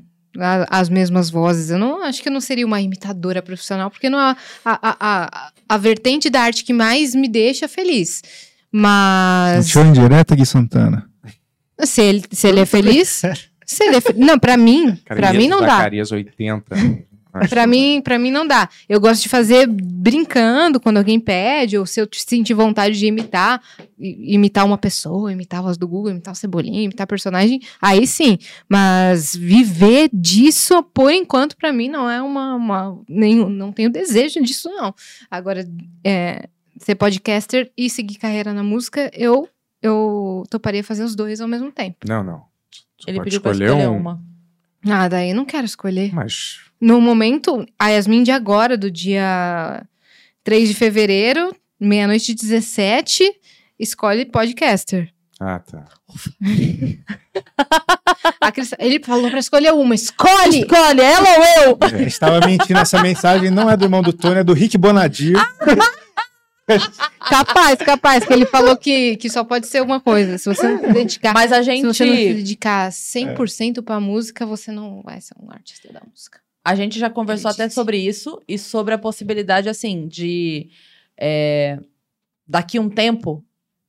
As mesmas vozes. Eu não acho que eu não seria uma imitadora profissional, porque não é a, a, a, a vertente da arte que mais me deixa feliz. Mas Show indireta, Gui Santana. se ele, se ele é feliz, se ele fe- não, pra mim, ia mim não dá. Zacarias 80. Acho Pra que- mim, pra mim não dá. Eu gosto de fazer brincando quando alguém pede, ou se eu sentir vontade de imitar, imitar uma pessoa, imitar a voz do Google, imitar o Cebolinha, imitar personagem, aí sim. Mas viver disso, por enquanto, pra mim não é uma. uma nenhum, não tenho desejo disso, não. Agora, é, ser podcaster e seguir carreira na música, eu, eu toparia fazer os dois ao mesmo tempo. Não, não. Você Ele pode pediu pra escolher um, uma. Ah, daí eu não quero escolher. Mas No momento, a Yasmin de agora, do dia 3 de fevereiro, meia-noite e 17, escolhe podcaster. Ah, tá. A Cris- ele falou pra escolher uma. Escolhe! Escolhe, ela ou eu? A gente tava mentindo, essa mensagem não é do irmão do Tony, é do Rick Bonadio. Capaz, capaz, que ele falou que, que só pode ser uma coisa. Se você não se dedicar, Mas a se gente. você não se dedicar 100% pra música, você não vai ser um artista da música. A gente já conversou até sobre isso e sobre a possibilidade, assim, de é, daqui um tempo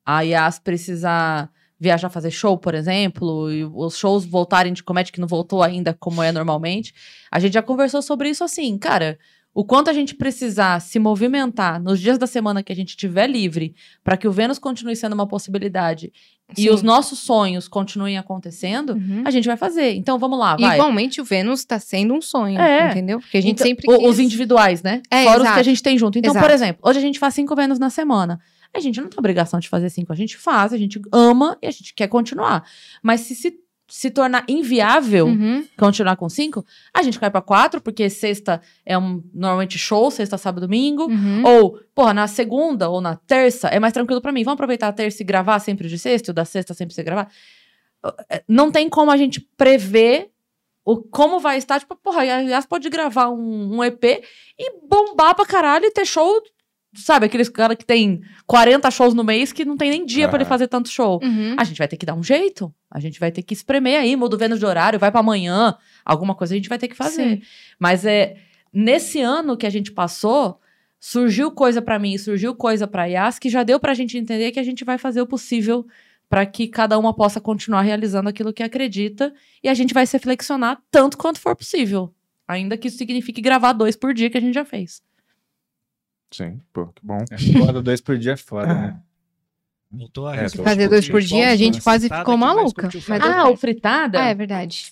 a Yas precisar viajar fazer show, por exemplo, e os shows voltarem de comédia que não voltou ainda como é normalmente. A gente já conversou sobre isso assim, cara. O quanto a gente precisar se movimentar nos dias da semana que a gente tiver livre para que o Vênus continue sendo uma possibilidade e Sim. os nossos sonhos continuem acontecendo, Uhum. a gente vai fazer. Então vamos lá, vai. Igualmente, o Vênus tá sendo um sonho, É. entendeu? Porque a gente Então, sempre quis... Os individuais, né? É, Fora os que a exato. gente tem junto. Então, por Exato. exemplo, hoje a gente faz cinco Vênus na semana. A gente não tem obrigação de fazer cinco. A gente faz, a gente ama e a gente quer continuar. Mas se se, se tornar inviável Uhum. continuar com cinco, a gente cai pra quatro, porque sexta é um normalmente show, sexta, sábado, domingo. Uhum. Ou, porra, na segunda ou na terça é mais tranquilo pra mim. Vamos aproveitar a terça e gravar sempre de sexta, e o da sexta sempre se gravar. Eh, Não tem como a gente prever o como vai estar. Tipo, porra, a Yas pode gravar um, um EP e bombar pra caralho e ter show. Sabe, aqueles cara que tem 40 shows no mês que não tem nem dia pra ele Ah. fazer tanto show. Uhum. A gente vai ter que dar um jeito. A gente vai ter que espremer aí, muda o Vênus de horário, vai pra amanhã. Alguma coisa a gente vai ter que fazer. Sim. Mas é nesse ano que a gente passou, surgiu coisa pra mim, surgiu coisa pra Yas que já deu pra gente entender que a gente vai fazer o possível pra que cada uma possa continuar realizando aquilo que acredita e a gente vai se flexionar tanto quanto for possível. Ainda que isso signifique gravar dois por dia que a gente já fez. Sim, pô, que bom. É foda, dois por dia é foda, né? Voltou a É. Fazer dois por dia, a gente quase ficou maluca. Mas Ah, o fritada? Ah, é verdade.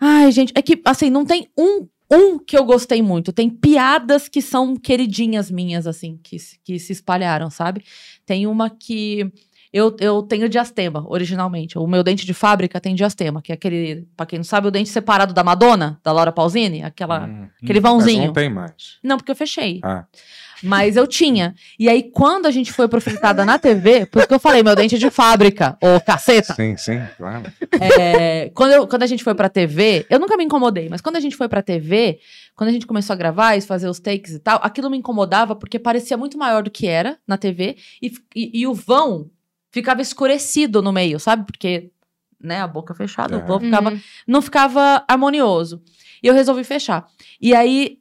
Ai, gente, é que, assim, não tem um, um que eu gostei muito. Tem piadas que são queridinhas minhas, assim, que, que se espalharam, sabe? Tem uma que eu, eu tenho diastema, originalmente. O meu dente de fábrica tem diastema, que é aquele, pra quem não sabe, o dente separado da Madonna, da Laura Pausini, aquela, Hum, aquele mas vãozinho. não tem mais. Não, porque eu fechei. Ah, Mas eu tinha. E aí, quando a gente foi pro Fritada na TV, por isso que eu falei, meu dente é de fábrica, ô caceta. sim, sim, claro. É, quando, eu- quando a gente foi pra TV, eu nunca me incomodei, mas quando a gente foi pra TV, quando a gente começou a gravar e fazer os takes e tal, aquilo me incomodava porque parecia muito maior do que era na TV e, e- e o vão ficava escurecido no meio, sabe? Porque, né, a boca fechada, É. o vão ficava Uhum. não ficava harmonioso. E eu resolvi fechar. E aí,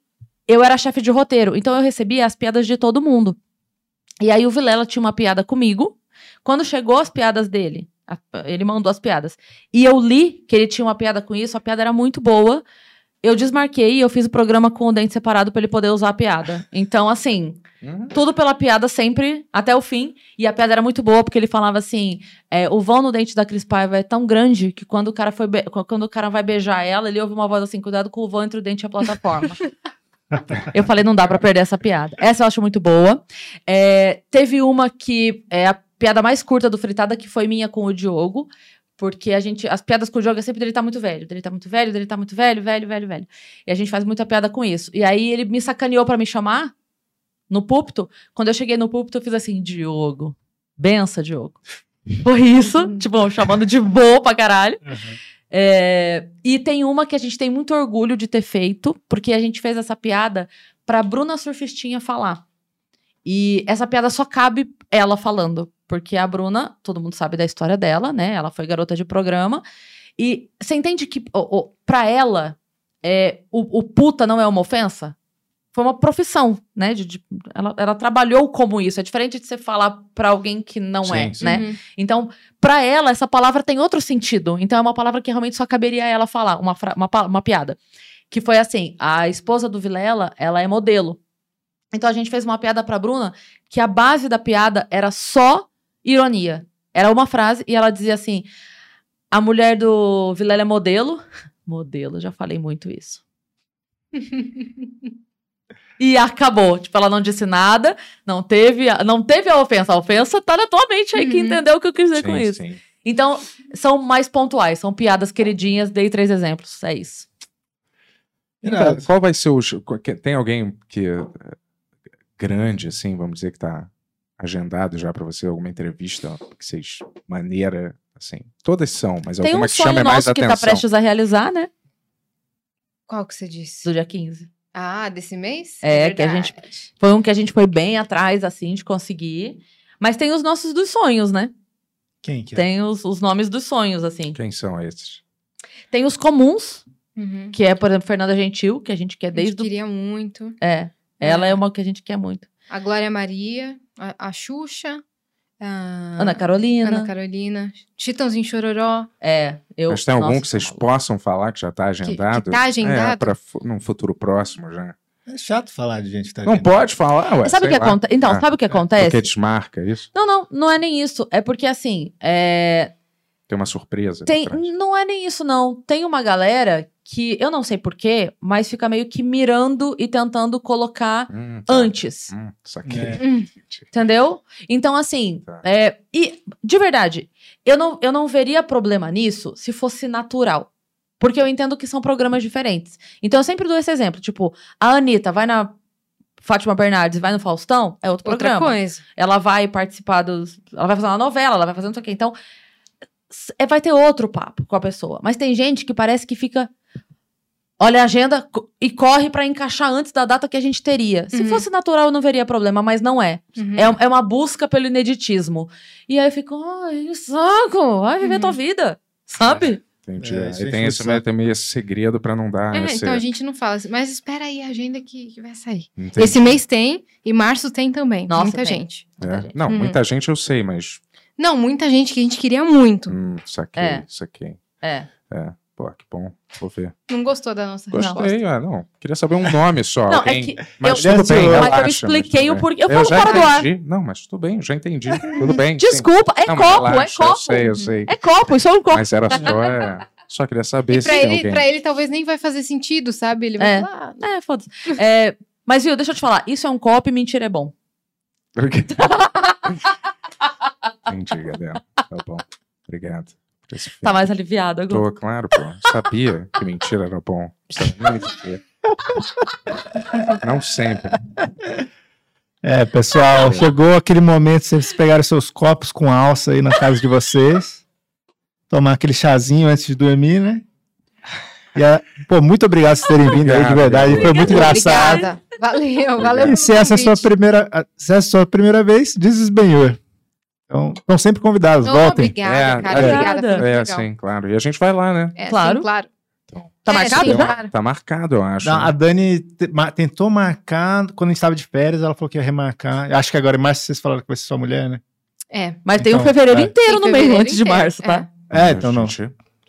eu era chefe de roteiro, então eu recebia as piadas de todo mundo. E aí, o Vilela tinha uma piada comigo. Quando chegou as piadas dele, a- ele mandou as piadas. E eu li que ele tinha uma piada com isso, a piada era muito boa. Eu desmarquei e eu fiz o programa com o dente separado pra ele poder usar a piada. Então, assim, Hum, tudo pela piada sempre, até o fim. E a piada era muito boa, porque ele falava assim: é, o vão no dente da Cris Paiva é tão grande que quando o cara foi quando o cara vai beijar ela, ele ouve uma voz assim: cuidado com o vão entre o dente e a plataforma. eu falei, não dá pra perder essa piada. Essa eu acho muito boa. É, teve uma que é a piada mais curta do Fritada, que foi minha com o Diogo. Porque a gente. As piadas com o Diogo é sempre dele tá muito velho, dele tá muito velho, dele tá muito velho, velho, velho, velho. E a gente faz muita piada com isso. E aí ele me sacaneou pra me chamar no púlpito. Quando eu cheguei no púlpito, eu fiz assim, Diogo. Bença, Diogo. Foi isso, tipo, chamando de vô pra caralho. É, e tem uma que a gente tem muito orgulho de ter feito, porque a gente fez essa piada pra Bruna Surfistinha falar. E essa piada só cabe ela falando, porque a Bruna, todo mundo sabe da história dela, né? Ela foi garota de programa. E você entende que, o, o, pra ela, é, o, o puta não é uma ofensa? Foi uma profissão, né? De, de- ela, ela trabalhou como isso. É diferente de você falar pra alguém que não Sim, é, sim. né? Uhum. Então, pra ela, essa palavra tem outro sentido. Então, é uma palavra que realmente só caberia a ela falar, uma, uma, uma piada. Que foi assim: a esposa do Vilela, ela é modelo. Então, a gente fez uma piada pra Bruna que a base da piada era só ironia. Era uma frase e ela dizia assim: a mulher do Vilela é modelo. Modelo, já falei muito isso. E acabou. Tipo, ela não disse nada, não teve, a- não teve a ofensa. A ofensa tá na tua mente aí que Uhum. entendeu o que eu quis dizer com Sim, isso. sim. Então, são mais pontuais, são piadas queridinhas, dei três exemplos. É isso. Qual vai ser o. que- Tem alguém que. É, grande, assim, vamos dizer, que tá agendado já pra você, alguma entrevista que vocês. maneira, assim. Todas são, mas Tem alguma um que chame sonho mais nosso que atenção. tá prestes a realizar, né? Qual que você disse? Do dia 15. Ah, desse mês? É, que a gente- verdade. Foi um que a gente foi bem atrás, assim, de conseguir. Mas tem os nossos dos sonhos, né? Quem que é? Tem os, os nomes dos sonhos, assim. Quem são esses? Tem os comuns, Uhum. que é, por exemplo, Fernanda Gentil, que a gente quer A gente desde queria muito. É. Ela é uma que a gente quer muito. A Glória Maria, a, a Xuxa, a Ana Carolina. Ana Carolina, Chitãozinho Chororó. É. Eu, Mas tem algum nossa, que vocês falo. possam falar que já tá agendado? tá agendado? É, pra fu- num futuro próximo já. É chato falar de gente que tá Não agendado. pode falar, ué. Sabe o que acontece? Então, Ah, sabe o que acontece? Porque desmarca é isso? Não, não, não é nem isso. É porque assim, é, Tem uma surpresa. tem, não é nem isso não. Tem uma galera que eu não sei porquê, mas fica meio que mirando e tentando colocar Hum, tá. antes, Hum. É. Hum. entendeu? Então assim, Tá. é, e de verdade, eu não, eu não veria problema nisso se fosse natural. Porque eu entendo que são programas diferentes. Então eu sempre dou esse exemplo, tipo, a Anitta vai na Fátima Bernardes e vai no Faustão, é outro Outra programa. coisa. ela vai participar dos. Ela vai fazer uma novela, ela vai fazer não sei o quê. Então, é, vai ter outro papo com a pessoa. Mas tem gente que parece que fica. Olha a agenda e corre pra encaixar antes da data que a gente teria. Se Uhum. fosse natural, eu não veria problema, mas não é. Uhum. É, é uma busca pelo ineditismo. E aí eu fico, ai, saco, vai viver Uhum. tua vida. Sabe? Entendi. É, Aí gente, tem esse, futsal. também esse segredo pra não dar É, esse... então a gente não fala assim, mas espera aí a agenda que, que vai sair. Entendi. Esse mês tem e março tem também. Nossa, muita tem. gente. É. Não, Uhum. muita gente eu sei, mas... Não, muita gente que a gente queria muito. Hum, saquei, É. saquei. É. É, pô, que bom. Vou ver. Não gostou da nossa resposta. Gostei, ah, não. Queria saber um nome só. Não, é que Mas eu- tudo bem, Mas eu relaxa, expliquei mas o porquê. Eu falo já fora do ar. Não, mas tudo bem, já entendi. Tudo bem. sim. Desculpa, é Não, copo, relaxa, é copo. Eu sei, eu sei. É copo, isso é um copo. Mas era só... É... Só queria saber E se pra tem ele, alguém. pra ele talvez nem vai fazer sentido, sabe? Ele vai É. falar, ah, É, foda-se. É, mas, viu, deixa eu te falar. Isso é um copo e mentira é bom. Entendi, galera. Tá bom. Obrigado. Tá mais aliviado agora. Tô, claro, pô. Sabia que mentira era bom. Não sempre. É, pessoal, chegou aquele momento de vocês pegarem seus copos com alça aí na casa de vocês. Tomar aquele chazinho antes de dormir, né? E, a- pô, muito obrigado por terem vindo aí, de Obrigado, verdade. Foi muito engraçado. Obrigada. Valeu, valeu. E se essa é a sua primeira, se essa é a sua primeira vez, Benhur. Então, estão sempre convidados, Oh, voltem. obrigada, É, cara. é. Obrigada. É, legal. sim, claro. E a gente vai lá, né? É, Claro. sim, claro. Tá É, marcado sim, claro. Tá marcado, eu acho. Não, a Dani te- ma- tentou marcar quando a gente estava de férias, ela falou que ia remarcar. Acho que agora em março vocês falaram que vai ser sua mulher, né? É. Mas tem um Então, fevereiro é. inteiro Tem no meio antes de março, tá? É, então não.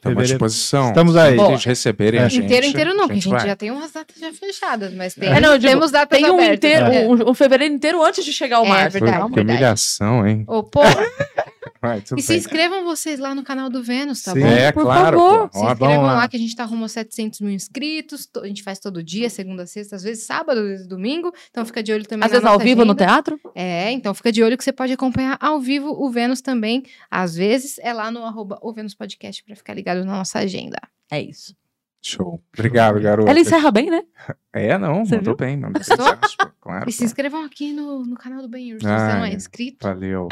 Estamos à disposição. Estamos aí. Eles receberem É. a gente. inteiro, inteiro não, porque a gente vai. já tem umas datas já fechadas, mas tem, É, não, digo, temos datas Tem um, abertas. inteiro, né? um, um fevereiro inteiro antes de chegar o É março. verdade. Pô, que humilhação, hein? Ô, pô, Vai, E se bem. inscrevam vocês lá no canal do Vênus, tá Sim, bom? É, Por claro. favor. pô. Se inscrevam lá. lá. que a gente tá rumo a 700 mil inscritos. To- A gente faz todo dia, segunda, sexta, às vezes sábado, às vezes domingo. Então fica de olho também Às na vezes ao vivo no agenda. teatro? É, então fica de olho que você pode acompanhar ao vivo o Vênus também. Às vezes é lá no arroba o Vênus Podcast pra ficar ligado na nossa agenda. É isso. Show. Obrigado, garoto. Ela encerra bem, né? É, não, Você mandou viu? bem. Mandou Claro. E se inscrevam aqui no, no canal do Ben se você Ai, não é inscrito, Valeu.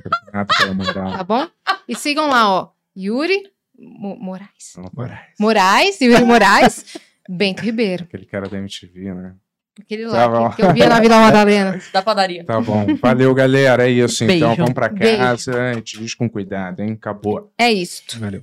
Obrigado pela moral. tá bom? E sigam lá, ó, Yuri Mo- Moraes. Moraes. Moraes, Yuri Moraes, Bento Ribeiro. Aquele cara da MTV, né? Aquele Tá lá que, que eu via na Vila Madalena. Da padaria. Tá bom. Valeu, galera. É isso, então. Beijo. Vamos pra Beijo. casa. A gente diz com cuidado, hein? Acabou. É isso. Valeu.